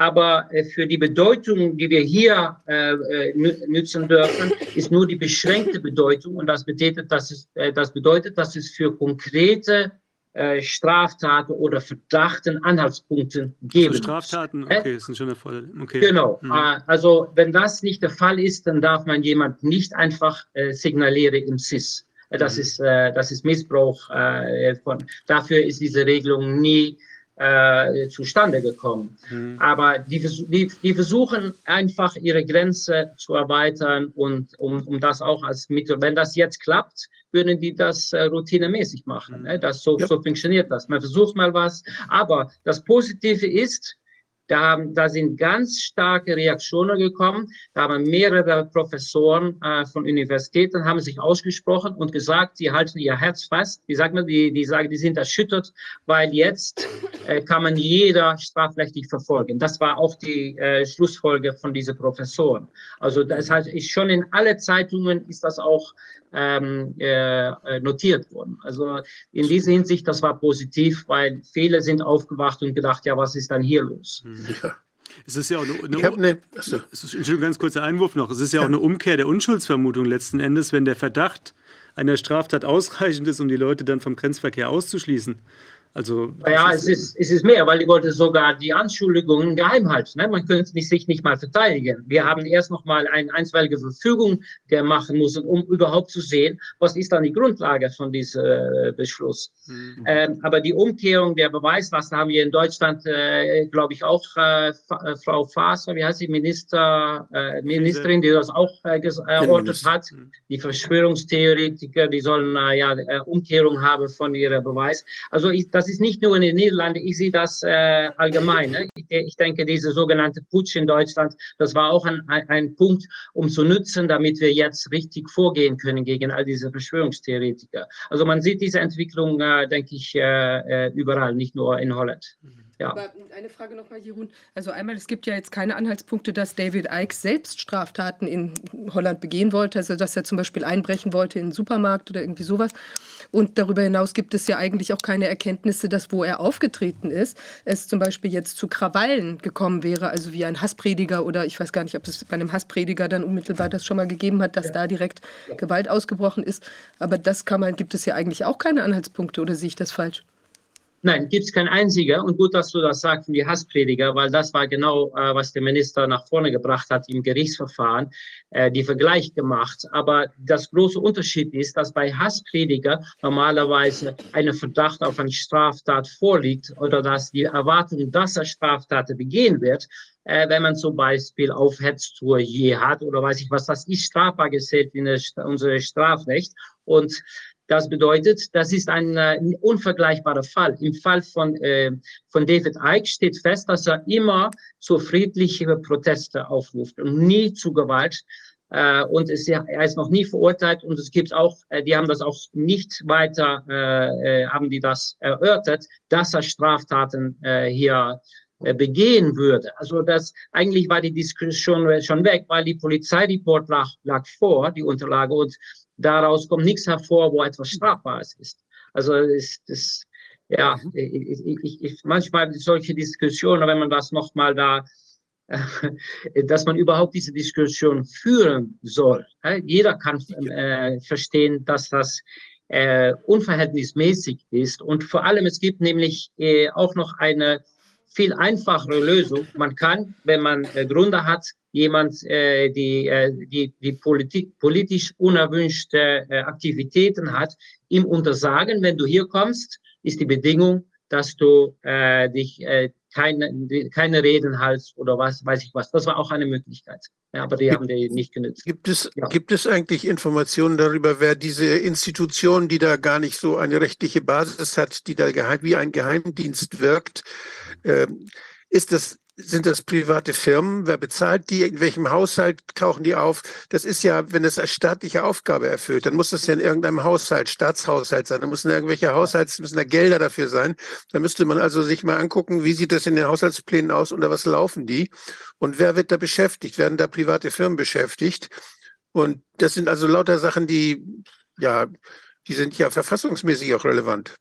Aber äh, für die Bedeutung, die wir hier äh, äh nützen dürfen, ist nur die beschränkte Bedeutung. Und das bedeutet, dass es, äh, das bedeutet, dass es für konkrete äh, Straftaten oder Verdachten Anhaltspunkte geben. Für Straftaten, okay, ist ein schöner Fall. Okay. Genau. Mhm. Also wenn das nicht der Fall ist, dann darf man jemand nicht einfach äh, signalieren im SIS. Das mhm. ist das ist Missbrauch von. Dafür ist diese Regelung nie äh, zustande gekommen. Mhm. Aber die, die, die, versuchen einfach ihre Grenze zu erweitern und um, um das auch als Mittel. Wenn das jetzt klappt, würden die das äh, routinemäßig machen. Ne? Das, so, ja. so funktioniert das. Man versucht mal was. Aber das Positive ist, da, da sind ganz starke Reaktionen gekommen. Da haben mehrere Professoren äh, von Universitäten haben sich ausgesprochen und gesagt, sie halten ihr Herz fest. Die sagen, die, die sagen, die sind erschüttert, weil jetzt äh, kann man jeder strafrechtlich verfolgen. Das war auch die äh, Schlussfolge von diesen Professoren. Also das heißt, ist schon in alle Zeitungen ist das auch ähm, äh, notiert worden. Also in dieser Hinsicht, das war positiv, weil viele sind aufgewacht und gedacht, ja, was ist dann hier los? Ja. Es ist ja auch eine, eine, eine es ist, Entschuldigung, ganz kurzer Einwurf noch. Es ist ja auch eine Umkehr der Unschuldsvermutung letzten Endes, wenn der Verdacht einer Straftat ausreichend ist, um die Leute dann vom Grenzverkehr auszuschließen. Also, ja, es ist, es ist mehr, weil die wollte sogar die Anschuldigungen geheim halten. Ne? Man könnte sich nicht mal verteidigen. Wir haben erst noch mal eine einstweilige Verfügung, der machen muss, um überhaupt zu sehen, was ist dann die Grundlage von diesem äh, Beschluss. Mhm. Ähm, aber die Umkehrung der Beweislast haben wir in Deutschland, äh, glaube ich, auch äh, äh, Frau Faser, wie heißt sie, Minister, äh, Ministerin, die das auch erörtert hat. Mhm. Die Verschwörungstheoretiker, die sollen ja Umkehrung haben von ihrer Beweis. Also ich, das ist nicht nur in den Niederlanden, ich sehe das äh, allgemein. Ne? Ich, ich, denke, diese sogenannte Putsch in Deutschland, das war auch ein, ein, Punkt, um zu nutzen, damit wir jetzt richtig vorgehen können gegen all diese Verschwörungstheoretiker. Also man sieht diese Entwicklung, äh, denke ich, äh, äh überall, nicht nur in Holland. Ja. Aber eine Frage nochmal, Jeroen. Also einmal, es gibt ja jetzt keine Anhaltspunkte, dass David Icke selbst Straftaten in Holland begehen wollte, also dass er zum Beispiel einbrechen wollte in den Supermarkt oder irgendwie sowas. Und darüber hinaus gibt es ja eigentlich auch keine Erkenntnisse, dass wo er aufgetreten ist, es zum Beispiel jetzt zu Krawallen gekommen wäre, also wie ein Hassprediger oder ich weiß gar nicht, ob es bei einem Hassprediger dann unmittelbar das schon mal gegeben hat, dass ja. da direkt Gewalt ausgebrochen ist. Aber das kann man, gibt es ja eigentlich auch keine Anhaltspunkte oder sehe ich das falsch? Nein, gibt es kein einziger. Und gut, dass du das sagst, die Hassprediger, weil das war genau, äh, was der Minister nach vorne gebracht hat im Gerichtsverfahren, äh, die Vergleich gemacht. Aber das große Unterschied ist, dass bei Hassprediger normalerweise ein Verdacht auf eine Straftat vorliegt oder dass die Erwartung, dass er Straftaten begehen wird, äh, wenn man zum Beispiel auf Hetztour je hat oder weiß ich was, das ist strafbar gezählt in unser Strafrecht. Und das bedeutet, das ist ein, äh, unvergleichbarer Fall. Im Fall von, äh, von David Icke steht fest, dass er immer zu friedlichen Protesten aufruft und nie zu Gewalt. Äh, und es, er ist noch nie verurteilt und es gibt auch, äh, die haben das auch nicht weiter, äh, äh haben die das erörtert, dass er Straftaten äh, hier äh, begehen würde. Also das eigentlich war die Diskussion schon weg, weil die Polizeireport lag, lag vor, die Unterlage, und daraus kommt nichts hervor, wo etwas Strafbares ist. Also ist das ja, mhm. ich, ich, ich, manchmal solche Diskussionen, wenn man das nochmal da, äh, dass man überhaupt diese Diskussion führen soll. Äh, jeder kann äh, verstehen, dass das äh, unverhältnismäßig ist. Und vor allem, es gibt nämlich äh, auch noch eine viel einfachere Lösung. Man kann, wenn man äh, Gründe hat, jemand, äh, die, äh, die, die Politik, politisch unerwünschte äh, Aktivitäten hat, ihm untersagen, wenn du hier kommst, ist die Bedingung, dass du äh, dich äh, keine, keine Reden hältst oder was, weiß ich was. Das war auch eine Möglichkeit. Ja, aber die gibt, haben die nicht genutzt. Gibt es, ja. gibt es eigentlich Informationen darüber, wer diese Institution, die da gar nicht so eine rechtliche Basis hat, die da geheim, wie ein Geheimdienst wirkt, äh, ist das sind das private Firmen? Wer bezahlt die? In welchem Haushalt tauchen die auf? Das ist ja, wenn es als staatliche Aufgabe erfüllt, dann muss das ja in irgendeinem Haushalt, Staatshaushalt sein. Da müssen irgendwelche Haushalts, müssen da Gelder dafür sein. Da müsste man also sich mal angucken, wie sieht das in den Haushaltsplänen aus, unter was laufen die? Und wer wird da beschäftigt? Werden da private Firmen beschäftigt? Und das sind also lauter Sachen, die, ja, die sind ja verfassungsmäßig auch relevant.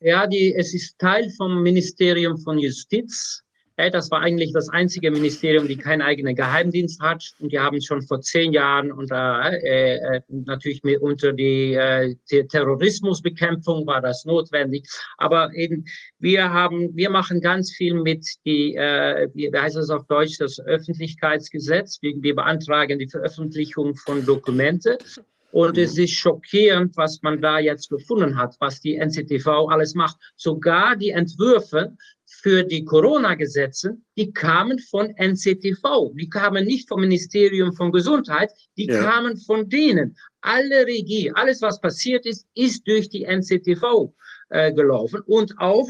Ja, die, es ist Teil vom Ministerium von Justiz. Das war eigentlich das einzige Ministerium, die keinen eigenen Geheimdienst hat. Und die haben schon vor zehn Jahren unter, äh, äh natürlich mit, unter die, äh, die Terrorismusbekämpfung war das notwendig. Aber eben, wir haben, wir machen ganz viel mit die, äh, wie heißt es auf Deutsch, das Öffentlichkeitsgesetz. Wir, wir beantragen die Veröffentlichung von Dokumente. Und es ist schockierend, was man da jetzt gefunden hat, was die NCTV alles macht. Sogar die Entwürfe für die Corona-Gesetze, die kamen von NCTV, die kamen nicht vom Ministerium von Gesundheit, die ja. kamen von denen. Alle Regie, alles was passiert ist, ist durch die NCTV äh, gelaufen und auch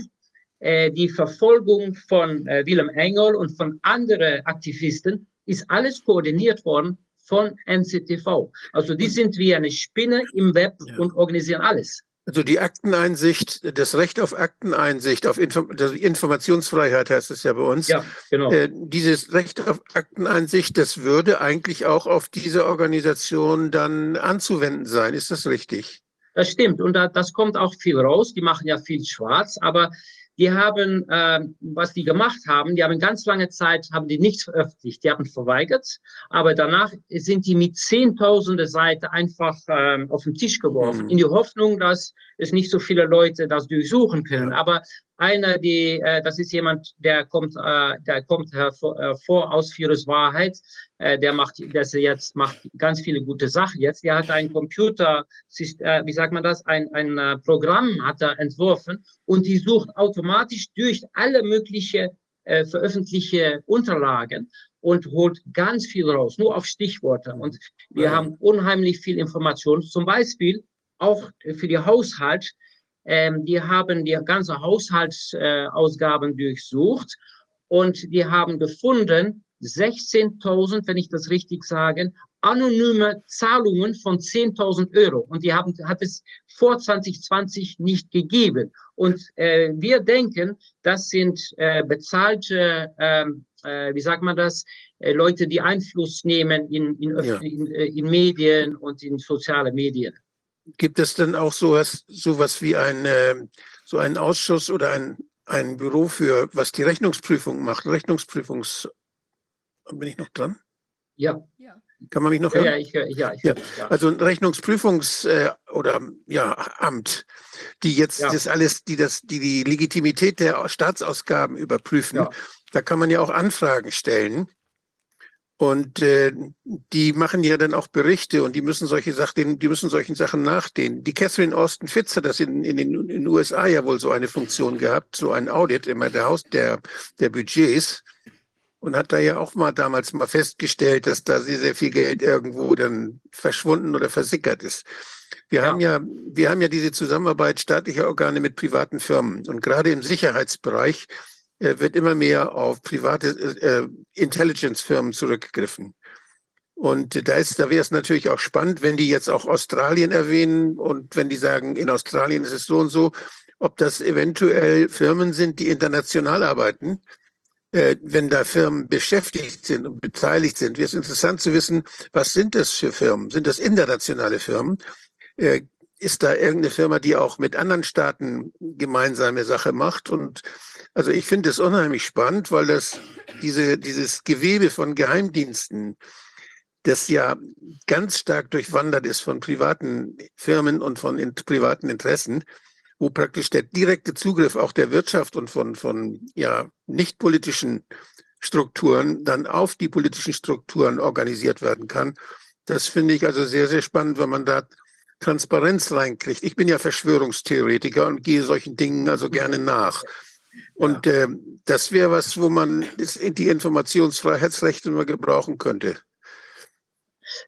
äh, die Verfolgung von äh, Willem Engel und von anderen Aktivisten ist alles koordiniert worden von NCTV. Also die sind wie eine Spinne im Web ja. und organisieren alles. Also die Akteneinsicht, das Recht auf Akteneinsicht, auf Inform Informationsfreiheit heißt es ja bei uns. Ja, genau. Äh, dieses Recht auf Akteneinsicht, das würde eigentlich auch auf diese Organisation dann anzuwenden sein. Ist das richtig? Das stimmt. Und da, das kommt auch viel raus. Die machen ja viel schwarz. Aber die haben, äh, was die gemacht haben, die haben ganz lange Zeit, haben die nichts veröffentlicht, die haben verweigert, aber danach sind die mit zehntausende Seiten einfach äh, auf den Tisch geworfen, mhm. in die Hoffnung, dass es nicht so viele Leute das durchsuchen können. Aber einer, die, äh, das ist jemand, der kommt, äh, der kommt hervor, hervor aus Virus Wahrheit, äh, der macht, der jetzt macht ganz viele gute Sachen jetzt. Der hat ein Computer, äh, wie sagt man das, ein, ein äh, Programm hat er entworfen und die sucht automatisch durch alle möglichen äh, veröffentlichte Unterlagen und holt ganz viel raus, nur auf Stichworte. Und wir ja. haben unheimlich viel Information, zum Beispiel auch für die Haushalt ähm, die haben die ganze Haushaltsausgaben durchsucht und die haben gefunden 16.000, wenn ich das richtig sage, anonyme Zahlungen von 10.000 Euro. Und die haben, hat es vor 2020 nicht gegeben. Und äh, wir denken, das sind äh, bezahlte, ähm, äh, wie sagt man das, äh, Leute, die Einfluss nehmen in, in, ja. in, äh, in Medien und in soziale Medien gibt es denn auch sowas, sowas wie ein, äh, so einen Ausschuss oder ein, ein Büro für, was die Rechnungsprüfung macht? Rechnungsprüfungs. Bin ich noch dran? Ja. Kann man mich noch hören? Ja, ich, ja, ich, ja. ja. Also ein Rechnungsprüfungs- äh, oder ja, Amt, die jetzt ja. das alles, die das, die die Legitimität der Staatsausgaben überprüfen. Ja. Da kann man ja auch Anfragen stellen. Und äh, die machen ja dann auch Berichte und die müssen solche Sachen, die müssen solchen Sachen nachdehnen. Die Catherine Austin Fitz hat das in, in, den, in den USA ja wohl so eine Funktion gehabt, so ein Audit immer der Haus der, der Budgets und hat da ja auch mal damals mal festgestellt, dass da sehr, sehr viel Geld irgendwo dann verschwunden oder versickert ist. Wir ja. haben ja, wir haben ja diese Zusammenarbeit staatlicher Organe mit privaten Firmen und gerade im Sicherheitsbereich wird immer mehr auf private äh, Intelligence-Firmen zurückgegriffen. Und da ist, da wäre es natürlich auch spannend, wenn die jetzt auch Australien erwähnen und wenn die sagen, in Australien ist es so und so, ob das eventuell Firmen sind, die international arbeiten, äh, wenn da Firmen beschäftigt sind und beteiligt sind. Wäre es interessant zu wissen, was sind das für Firmen? Sind das internationale Firmen? Äh, ist da irgendeine Firma, die auch mit anderen Staaten gemeinsame Sache macht? Und also ich finde es unheimlich spannend, weil das diese, dieses Gewebe von Geheimdiensten, das ja ganz stark durchwandert ist von privaten Firmen und von in, privaten Interessen, wo praktisch der direkte Zugriff auch der Wirtschaft und von, von ja, nicht politischen Strukturen dann auf die politischen Strukturen organisiert werden kann. Das finde ich also sehr, sehr spannend, wenn man da Transparenz reinkriegt. Ich bin ja Verschwörungstheoretiker und gehe solchen Dingen also gerne nach. Und äh, das wäre was, wo man die Informationsfreiheitsrechte nur gebrauchen könnte.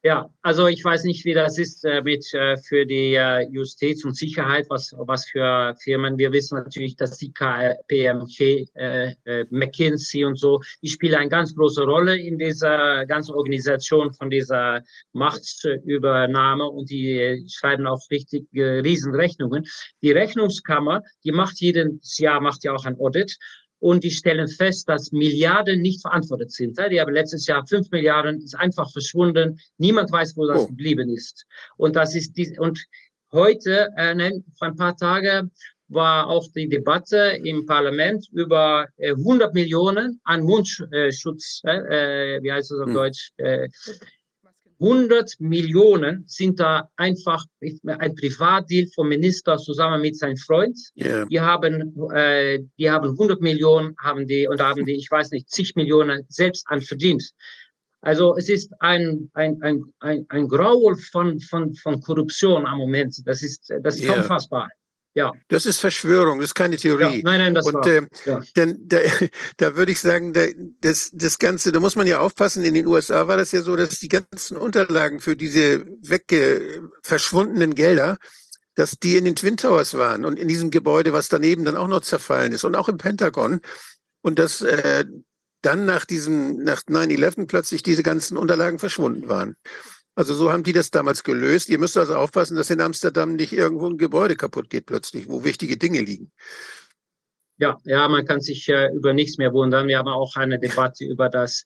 Ja, also ich weiß nicht, wie das ist äh, mit äh, für die äh, Justiz und Sicherheit, was, was für Firmen. Wir wissen natürlich, dass die KPMG, äh, äh, McKinsey und so, die spielen eine ganz große Rolle in dieser ganzen Organisation von dieser Machtübernahme und die äh, schreiben auch richtig Riesenrechnungen. Die Rechnungskammer, die macht jedes Jahr, macht ja auch ein Audit und die stellen fest, dass Milliarden nicht verantwortet sind. Die haben letztes Jahr fünf Milliarden, ist einfach verschwunden. Niemand weiß, wo das oh. geblieben ist. Und das ist die, und heute, äh, vor ein paar Tagen, war auch die Debatte im Parlament über äh, 100 Millionen an Mundschutz, äh, äh, wie heißt es auf hm. Deutsch, äh, 100 Millionen sind da einfach ein Privatdeal vom Minister zusammen mit seinem Freund. Yeah. Die haben, äh, die haben 100 Millionen, haben die und haben die, ich weiß nicht, zig Millionen selbst an verdient. Also es ist ein, ein, ein, ein, ein Graul von, von, von Korruption am Moment. Das ist, das ist yeah. unfassbar. Ja. Das ist Verschwörung, das ist keine Theorie. Ja, nein, nein, das Und, war, äh, ja. denn da, da würde ich sagen, da, das, das Ganze, da muss man ja aufpassen, in den USA war das ja so, dass die ganzen Unterlagen für diese wegge verschwundenen Gelder, dass die in den Twin Towers waren und in diesem Gebäude, was daneben dann auch noch zerfallen ist und auch im Pentagon. Und dass äh, dann nach diesem, nach 9-11 plötzlich diese ganzen Unterlagen verschwunden waren. Also so haben die das damals gelöst. Ihr müsst also aufpassen, dass in Amsterdam nicht irgendwo ein Gebäude kaputt geht plötzlich, wo wichtige Dinge liegen. Ja, ja, man kann sich äh, über nichts mehr wundern. Wir haben auch eine Debatte über das,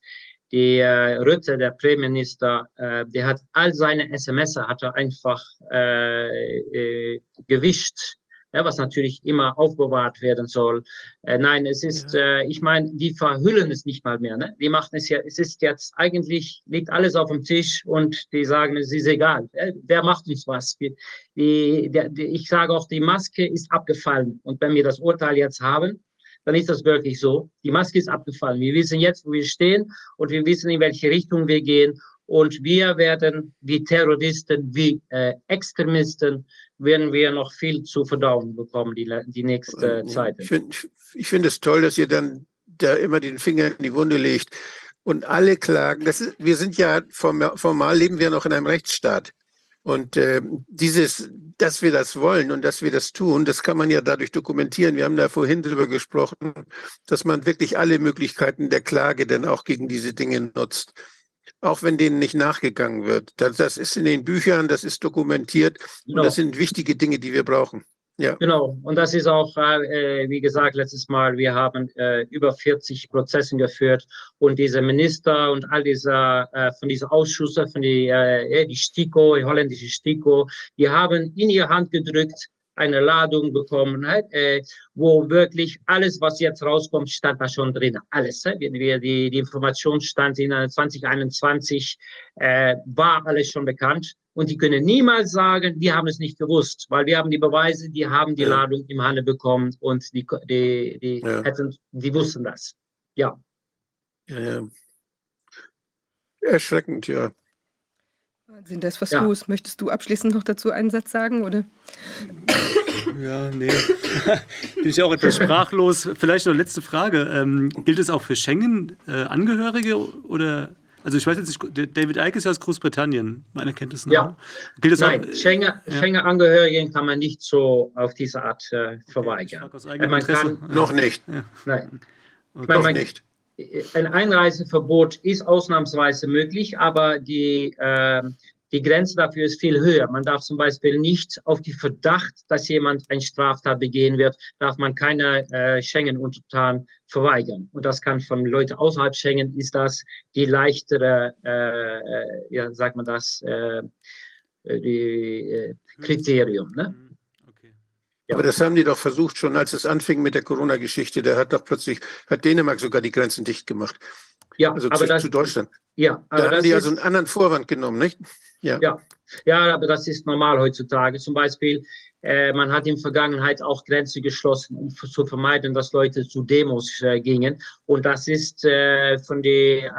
die äh, Rütte, der Premierminister, äh, der hat all seine SMS hat er einfach äh, äh, gewischt ja, was natürlich immer aufbewahrt werden soll. Äh, nein, es ist, äh, ich meine, die verhüllen es nicht mal mehr. Ne? Die machen es ja, es ist jetzt eigentlich, liegt alles auf dem Tisch und die sagen, es ist egal. Äh, wer macht uns was? Die, die, die, ich sage auch, die Maske ist abgefallen. Und wenn wir das Urteil jetzt haben, dann ist das wirklich so. Die Maske ist abgefallen. Wir wissen jetzt, wo wir stehen und wir wissen, in welche Richtung wir gehen. Und wir werden wie Terroristen, wie äh, Extremisten werden wir noch viel zu verdauen bekommen die, die nächste Zeit. Ich finde ich find es toll, dass ihr dann da immer den Finger in die Wunde legt und alle klagen. Das ist, wir sind ja formal, formal leben wir noch in einem Rechtsstaat. Und äh, dieses, dass wir das wollen und dass wir das tun, das kann man ja dadurch dokumentieren. Wir haben da vorhin drüber gesprochen, dass man wirklich alle Möglichkeiten der Klage dann auch gegen diese Dinge nutzt auch wenn denen nicht nachgegangen wird. Das, das ist in den Büchern, das ist dokumentiert genau. und das sind wichtige Dinge, die wir brauchen. Ja. Genau, und das ist auch, äh, wie gesagt, letztes Mal, wir haben äh, über 40 Prozesse geführt und diese Minister und all diese, äh, von diesen Ausschüssen, von die, äh, die STIKO, die holländische STIKO, die haben in ihre Hand gedrückt, eine Ladung bekommen hat, äh, wo wirklich alles, was jetzt rauskommt, stand da schon drin. Alles. Äh? Wir, die, die Information stand in 2021, äh, war alles schon bekannt. Und die können niemals sagen, wir haben es nicht gewusst, weil wir haben die Beweise, die haben die ja. Ladung im Handel bekommen und die, die, die, ja. hätten, die wussten das. Ja. ja, ja. Erschreckend, ja. Wahnsinn, das was ja. los. Möchtest du abschließend noch dazu einen Satz sagen, oder? Ja, nee. Bin ich auch etwas sprachlos. Vielleicht noch letzte Frage. Ähm, gilt es auch für Schengen-Angehörige äh, oder also ich weiß jetzt nicht, David Icke ist ja aus Großbritannien, meine Kenntnis nach. Ja. Gilt das Nein, auch, Schengen-Angehörigen ja. kann man nicht so auf diese Art äh, verweigern. Okay, man kann, noch nicht. Ja. Nein. Okay. Ich meine, man, nicht ein Einreiseverbot ist ausnahmsweise möglich, aber die, äh, die Grenze dafür ist viel höher. Man darf zum Beispiel nicht auf die Verdacht, dass jemand eine Straftat begehen wird, darf man keine äh, Schengen-Untertan verweigern. Und das kann von Leuten außerhalb Schengen, ist das die leichtere, äh, äh ja, sagt man das, äh, die äh, Kriterium. Ne? Ja. Aber das haben die doch versucht, schon als es anfing mit der Corona-Geschichte. Da hat doch plötzlich, hat Dänemark sogar die Grenzen dicht gemacht. Ja, also zu, das, zu Deutschland. Ja, aber da haben die also einen anderen Vorwand genommen, nicht? Ja. ja. Ja, aber das ist normal heutzutage. Zum Beispiel, äh, man hat in der Vergangenheit auch Grenzen geschlossen, um zu vermeiden, dass Leute zu Demos äh, gingen. Und das ist äh, von den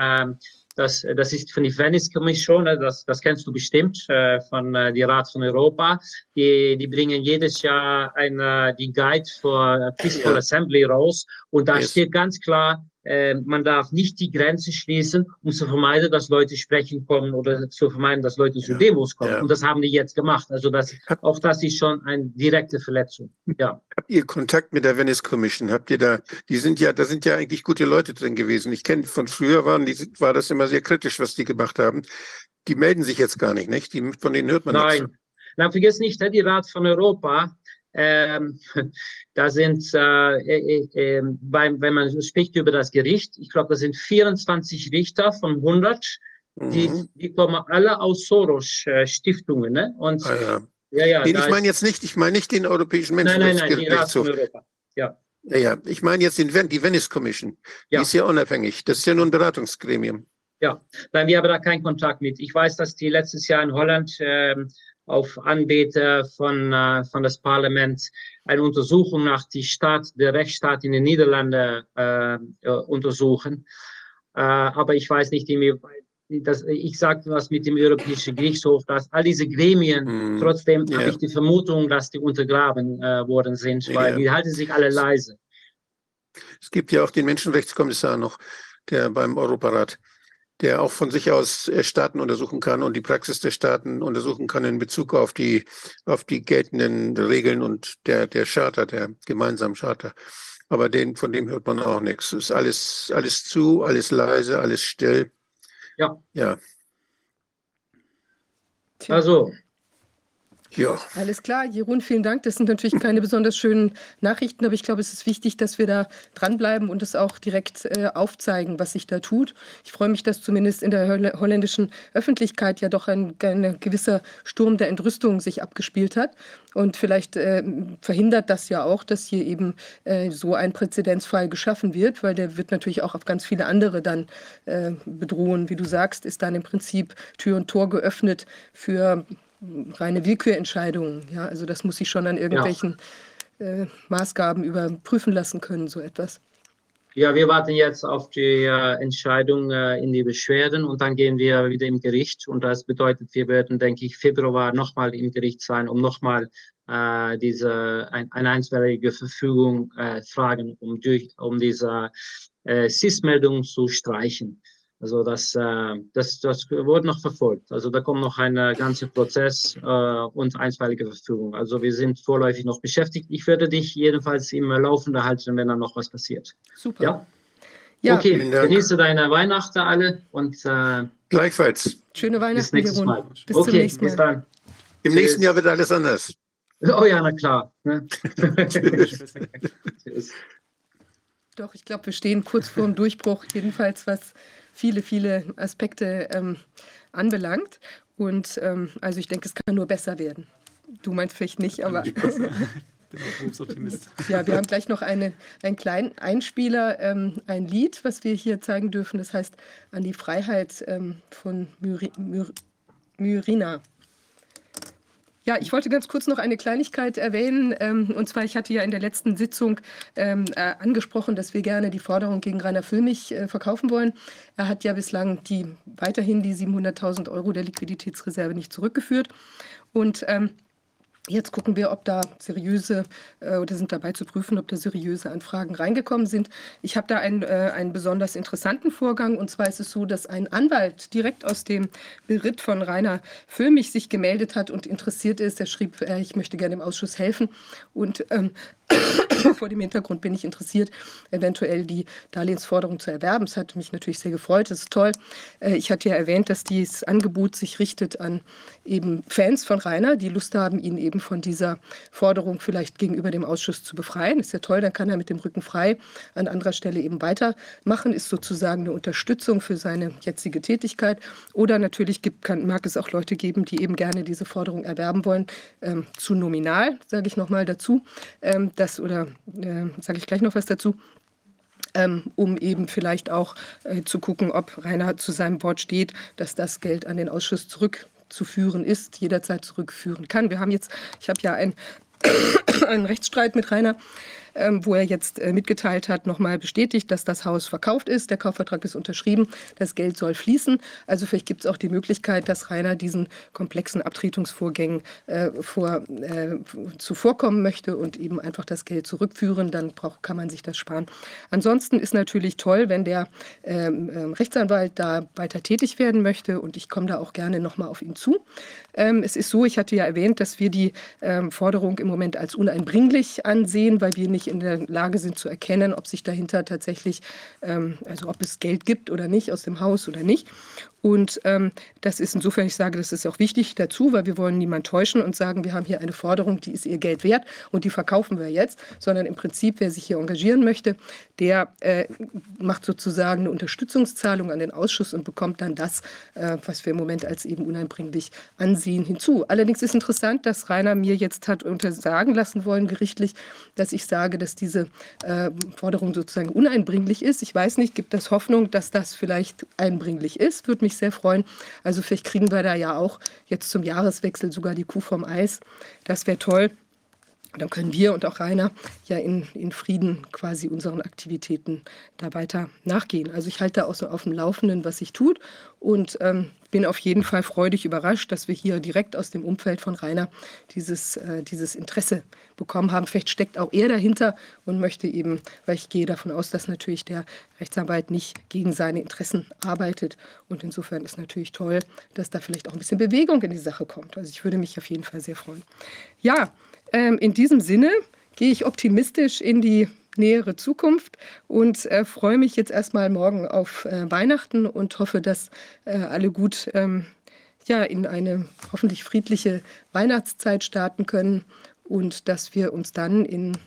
das, das ist von der Venice Commission, das, das kennst du bestimmt, äh, von äh, die Rat von Europa. Die, die bringen jedes Jahr eine, die Guide für Peaceful. Assembly raus und da yes. steht ganz klar, äh, man darf nicht die Grenze schließen, um zu vermeiden, dass Leute sprechen kommen oder zu vermeiden, dass Leute zu Demos kommen. Ja. Und das haben die jetzt gemacht. Also das, auch das ist schon eine direkte Verletzung. Ja. Habt ihr Kontakt mit der Venice Commission? Habt ihr da, die sind ja, da sind ja eigentlich gute Leute drin gewesen. Ich kenne von früher waren, die, war das immer sehr kritisch, was die gemacht haben. Die melden sich jetzt gar nicht, nicht? Die, von denen hört man Nein. nichts. Nein, vergiss nicht, die Rat von Europa ähm, da sind, äh, äh, äh, beim, wenn man spricht über das Gericht, ich glaube, da sind 24 Richter von 100, die, mhm. die kommen alle aus Soros-Stiftungen. Ne? Und, ah, ja. Ja, ja, den, ich meine jetzt nicht, ich meine nicht den Europäischen Menschenrechtsgerichtshof. Ja. Ja, ja, ich meine jetzt den, die Venice Commission. Die ist ja unabhängig. Das ist ja nur ein Beratungsgremium. Ja, nein, wir haben da keinen Kontakt mit. Ich weiß, dass die letztes Jahr in Holland ähm, auf Anbieter von, äh, von das Parlament eine Untersuchung nach die Staat, der Rechtsstaat in den Niederlanden äh, äh, untersuchen. Äh, aber ich weiß nicht, das, ich sage was mit dem Europäischen Gerichtshof, dass all diese Gremien, mm, trotzdem yeah. habe ich die Vermutung, dass die untergraben äh, worden sind, weil yeah. die halten sich alle leise. Es gibt ja auch den Menschenrechtskommissar noch, der beim Europarat der auch von sich aus äh, Staaten untersuchen kann und die Praxis der Staaten untersuchen kann in Bezug auf die, auf die geltenden Regeln und der, der Charta, der gemeinsamen Charta. Aber den, von dem hört man auch nichts. Es ist alles, alles zu, alles leise, alles still. Ja. Ja. Also, ja. Alles klar, Jeroen, vielen Dank. Das sind natürlich keine besonders schönen Nachrichten, aber ich glaube, es ist wichtig, dass wir da dranbleiben und es auch direkt äh, aufzeigen, was sich da tut. Ich freue mich, dass zumindest in der holländischen Öffentlichkeit ja doch ein, ein gewisser Sturm der Entrüstung sich abgespielt hat. Und vielleicht äh, verhindert das ja auch, dass hier eben äh, so ein Präzedenzfall geschaffen wird, weil der wird natürlich auch auf ganz viele andere dann äh, bedrohen. Wie du sagst, ist dann im Prinzip Tür und Tor geöffnet für reine Willkürentscheidungen. Ja, also das muss sich schon an irgendwelchen ja. äh, Maßgaben überprüfen lassen können, so etwas. Ja, wir warten jetzt auf die äh, Entscheidung äh, in die Beschwerden und dann gehen wir wieder im Gericht. Und das bedeutet, wir werden, denke ich, Februar nochmal im Gericht sein, um nochmal äh, diese ein, eine einstweilige Verfügung äh, fragen, um, durch, um diese äh, SIS-Meldung zu streichen. Also das, äh, das, das wurde noch verfolgt. Also da kommt noch ein ganzer Prozess äh, und einstweilige Verfügung. Also wir sind vorläufig noch beschäftigt. Ich werde dich jedenfalls im Laufenden halten, wenn da noch was passiert. Super. Ja? ja okay, genieße deine Weihnachten alle und äh, gleichfalls. Schöne Weihnachten. Bis nächstes Mal. Bis okay, zum nächsten Mal. Bis dann. Im nächsten Jahr wird alles anders. Oh ja, na klar. Ne? Doch, ich glaube, wir stehen kurz vor dem Durchbruch, jedenfalls was viele, viele Aspekte ähm, anbelangt. Und ähm, also ich denke, es kann nur besser werden. Du meinst vielleicht nicht, aber. ja, wir haben gleich noch eine, einen kleinen Einspieler, ähm, ein Lied, was wir hier zeigen dürfen. Das heißt An die Freiheit ähm, von Myri, Myr, Myrina. Ja, ich wollte ganz kurz noch eine Kleinigkeit erwähnen. Ähm, und zwar, ich hatte ja in der letzten Sitzung ähm, äh, angesprochen, dass wir gerne die Forderung gegen Rainer Füllmich äh, verkaufen wollen. Er hat ja bislang die, weiterhin die 700.000 Euro der Liquiditätsreserve nicht zurückgeführt. Und ähm, Jetzt gucken wir, ob da seriöse äh, oder sind dabei zu prüfen, ob da seriöse Anfragen reingekommen sind. Ich habe da einen, äh, einen besonders interessanten Vorgang und zwar ist es so, dass ein Anwalt direkt aus dem Beritt von Rainer Föhmich sich gemeldet hat und interessiert ist. Er schrieb, äh, ich möchte gerne im Ausschuss helfen und ähm, vor dem Hintergrund bin ich interessiert, eventuell die Darlehensforderung zu erwerben. Es hat mich natürlich sehr gefreut, das ist toll. Ich hatte ja erwähnt, dass dieses Angebot sich richtet an eben Fans von Rainer, die Lust haben, ihn eben von dieser Forderung vielleicht gegenüber dem Ausschuss zu befreien. Ist ja toll, dann kann er mit dem Rücken frei an anderer Stelle eben weitermachen, ist sozusagen eine Unterstützung für seine jetzige Tätigkeit. Oder natürlich gibt, kann, mag es auch Leute geben, die eben gerne diese Forderung erwerben wollen, ähm, zu nominal, sage ich nochmal dazu. Ähm, das oder äh, sage ich gleich noch was dazu. Ähm, um eben vielleicht auch äh, zu gucken, ob Rainer zu seinem Wort steht, dass das Geld an den Ausschuss zurückzuführen ist, jederzeit zurückführen kann. Wir haben jetzt, ich habe ja ein, einen Rechtsstreit mit Rainer wo er jetzt äh, mitgeteilt hat, nochmal bestätigt, dass das Haus verkauft ist. Der Kaufvertrag ist unterschrieben. Das Geld soll fließen. Also vielleicht gibt es auch die Möglichkeit, dass Rainer diesen komplexen Abtretungsvorgängen äh, vor, äh, zuvorkommen möchte und eben einfach das Geld zurückführen. Dann brauch, kann man sich das sparen. Ansonsten ist natürlich toll, wenn der ähm, ähm Rechtsanwalt da weiter tätig werden möchte und ich komme da auch gerne nochmal auf ihn zu. Ähm, es ist so, ich hatte ja erwähnt, dass wir die ähm, Forderung im Moment als uneinbringlich ansehen, weil wir nicht in der Lage sind zu erkennen, ob sich dahinter tatsächlich, ähm, also ob es Geld gibt oder nicht aus dem Haus oder nicht. Und ähm, das ist insofern, ich sage, das ist auch wichtig dazu, weil wir wollen niemand täuschen und sagen, wir haben hier eine Forderung, die ist ihr Geld wert und die verkaufen wir jetzt, sondern im Prinzip, wer sich hier engagieren möchte, der äh, macht sozusagen eine Unterstützungszahlung an den Ausschuss und bekommt dann das, äh, was wir im Moment als eben uneinbringlich ansehen, hinzu. Allerdings ist interessant, dass Rainer mir jetzt hat untersagen lassen wollen, gerichtlich, dass ich sage, dass diese äh, Forderung sozusagen uneinbringlich ist. Ich weiß nicht, gibt es Hoffnung, dass das vielleicht einbringlich ist? Würde mich mich sehr freuen. Also vielleicht kriegen wir da ja auch jetzt zum Jahreswechsel sogar die Kuh vom Eis. Das wäre toll. Dann können wir und auch Rainer ja in, in Frieden quasi unseren Aktivitäten da weiter nachgehen. Also ich halte da auch so auf dem Laufenden, was sich tut und ähm, bin auf jeden Fall freudig überrascht, dass wir hier direkt aus dem Umfeld von Rainer dieses, äh, dieses Interesse bekommen haben. Vielleicht steckt auch er dahinter und möchte eben, weil ich gehe davon aus, dass natürlich der Rechtsanwalt nicht gegen seine Interessen arbeitet. Und insofern ist natürlich toll, dass da vielleicht auch ein bisschen Bewegung in die Sache kommt. Also ich würde mich auf jeden Fall sehr freuen. Ja, ähm, in diesem Sinne gehe ich optimistisch in die nähere Zukunft und äh, freue mich jetzt erstmal morgen auf äh, Weihnachten und hoffe, dass äh, alle gut ähm, ja, in eine hoffentlich friedliche Weihnachtszeit starten können und dass wir uns dann in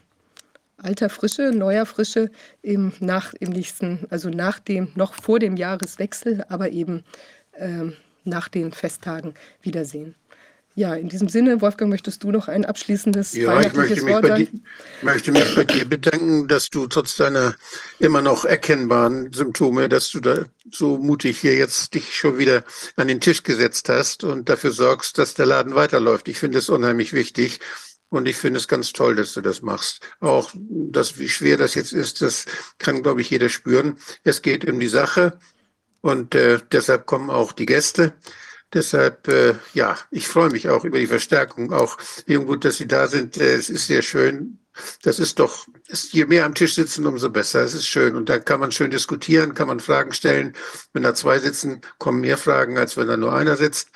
alter Frische, neuer Frische im, nach, im nächsten, also nach dem, noch vor dem Jahreswechsel, aber eben ähm, nach den Festtagen wiedersehen. Ja, in diesem Sinne, Wolfgang, möchtest du noch ein abschließendes ja, ich möchte mich, Wort bei dir, möchte mich bei dir bedanken, dass du trotz deiner immer noch erkennbaren Symptome, dass du da so mutig hier jetzt dich schon wieder an den Tisch gesetzt hast und dafür sorgst, dass der Laden weiterläuft. Ich finde es unheimlich wichtig. Und ich finde es ganz toll, dass du das machst. Auch das, wie schwer das jetzt ist, das kann, glaube ich, jeder spüren. Es geht um die Sache und äh, deshalb kommen auch die Gäste. Deshalb, äh, ja, ich freue mich auch über die Verstärkung, auch gut, dass Sie da sind. Äh, es ist sehr schön. Das ist doch, ist, je mehr am Tisch sitzen, umso besser. Es ist schön. Und da kann man schön diskutieren, kann man Fragen stellen. Wenn da zwei sitzen, kommen mehr Fragen, als wenn da nur einer sitzt.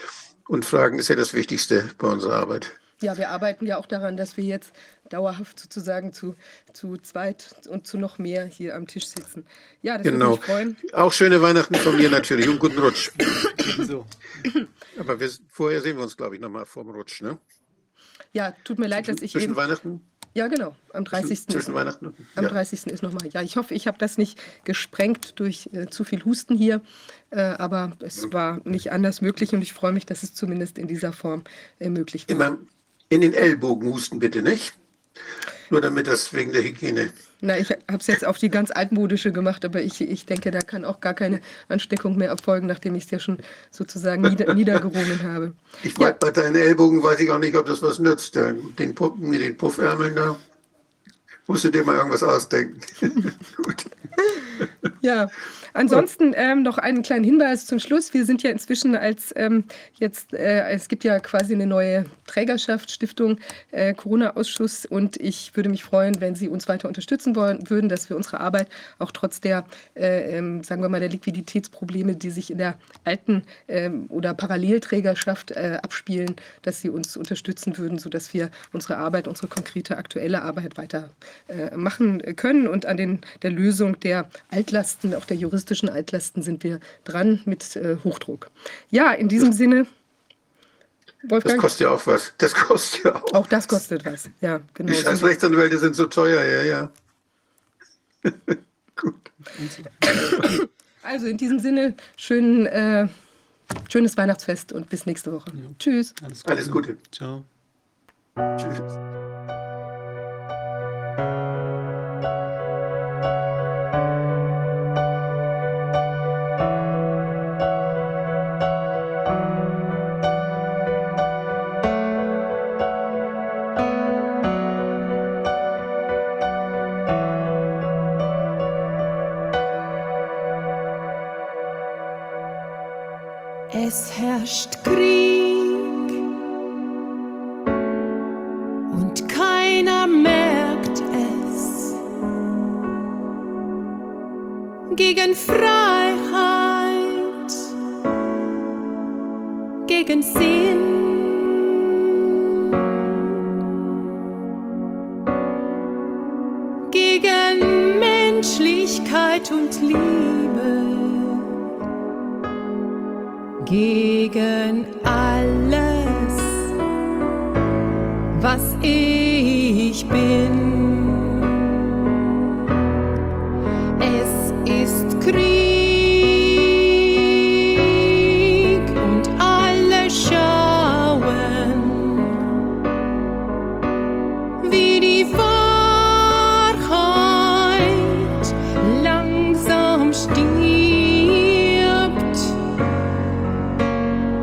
Und Fragen ist ja das Wichtigste bei unserer Arbeit. Ja, wir arbeiten ja auch daran, dass wir jetzt dauerhaft sozusagen zu, zu zweit und zu noch mehr hier am Tisch sitzen. Ja, das genau. würde mich freuen. Auch schöne Weihnachten von mir natürlich und guten Rutsch. so. Aber wir, vorher sehen wir uns, glaube ich, nochmal vorm Rutsch, ne? Ja, tut mir leid, dass ich Zwischen eben... Weihnachten? Ja, genau. Am 30. Zwischen Weihnachten. Am ja. 30. ist nochmal. Ja, ich hoffe, ich habe das nicht gesprengt durch äh, zu viel Husten hier. Äh, aber es war nicht anders möglich und ich freue mich, dass es zumindest in dieser Form äh, möglich war. Immer in den Ellbogen husten, bitte, nicht? Nur damit das wegen der Hygiene. Na, ich habe es jetzt auf die ganz altmodische gemacht, aber ich, ich denke, da kann auch gar keine Ansteckung mehr erfolgen, nachdem ich es ja schon sozusagen nieder, niedergerungen habe. Ich ja. bei deinen Ellbogen weiß ich auch nicht, ob das was nützt. Den, Puff, den Puffärmeln da musst du dir mal irgendwas ausdenken. Gut. Ja, Ansonsten ähm, noch einen kleinen Hinweis zum Schluss. Wir sind ja inzwischen als ähm, jetzt, äh, es gibt ja quasi eine neue Trägerschaft, Stiftung äh, Corona-Ausschuss und ich würde mich freuen, wenn Sie uns weiter unterstützen wollen, würden, dass wir unsere Arbeit auch trotz der, äh, ähm, sagen wir mal, der Liquiditätsprobleme, die sich in der alten ähm, oder Parallelträgerschaft äh, abspielen, dass Sie uns unterstützen würden, sodass wir unsere Arbeit, unsere konkrete aktuelle Arbeit weiter äh, machen können und an den, der Lösung der Altlasten, auch der juristischen Altlasten sind wir dran mit äh, Hochdruck. Ja, in diesem Sinne. Wolfgang? Das kostet ja auch was. Das kostet ja auch. Auch das kostet was, ja, genau. Die scheiß Rechtsanwälte sind so teuer, ja, ja. Gut. Also in diesem Sinne, schön, äh, schönes Weihnachtsfest und bis nächste Woche. Ja. Tschüss. Alles Gute. Alles Gute. Ciao. Tschüss. Es herrscht Krieg und keiner merkt es. Gegen Freiheit,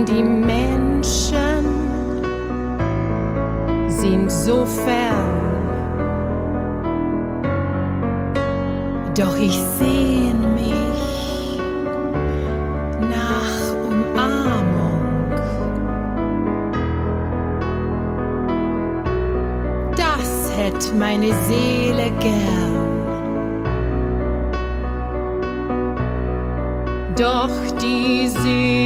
und die Menschen sind so fern. Doch ich sehne mich meine Seele gern. Doch die Seele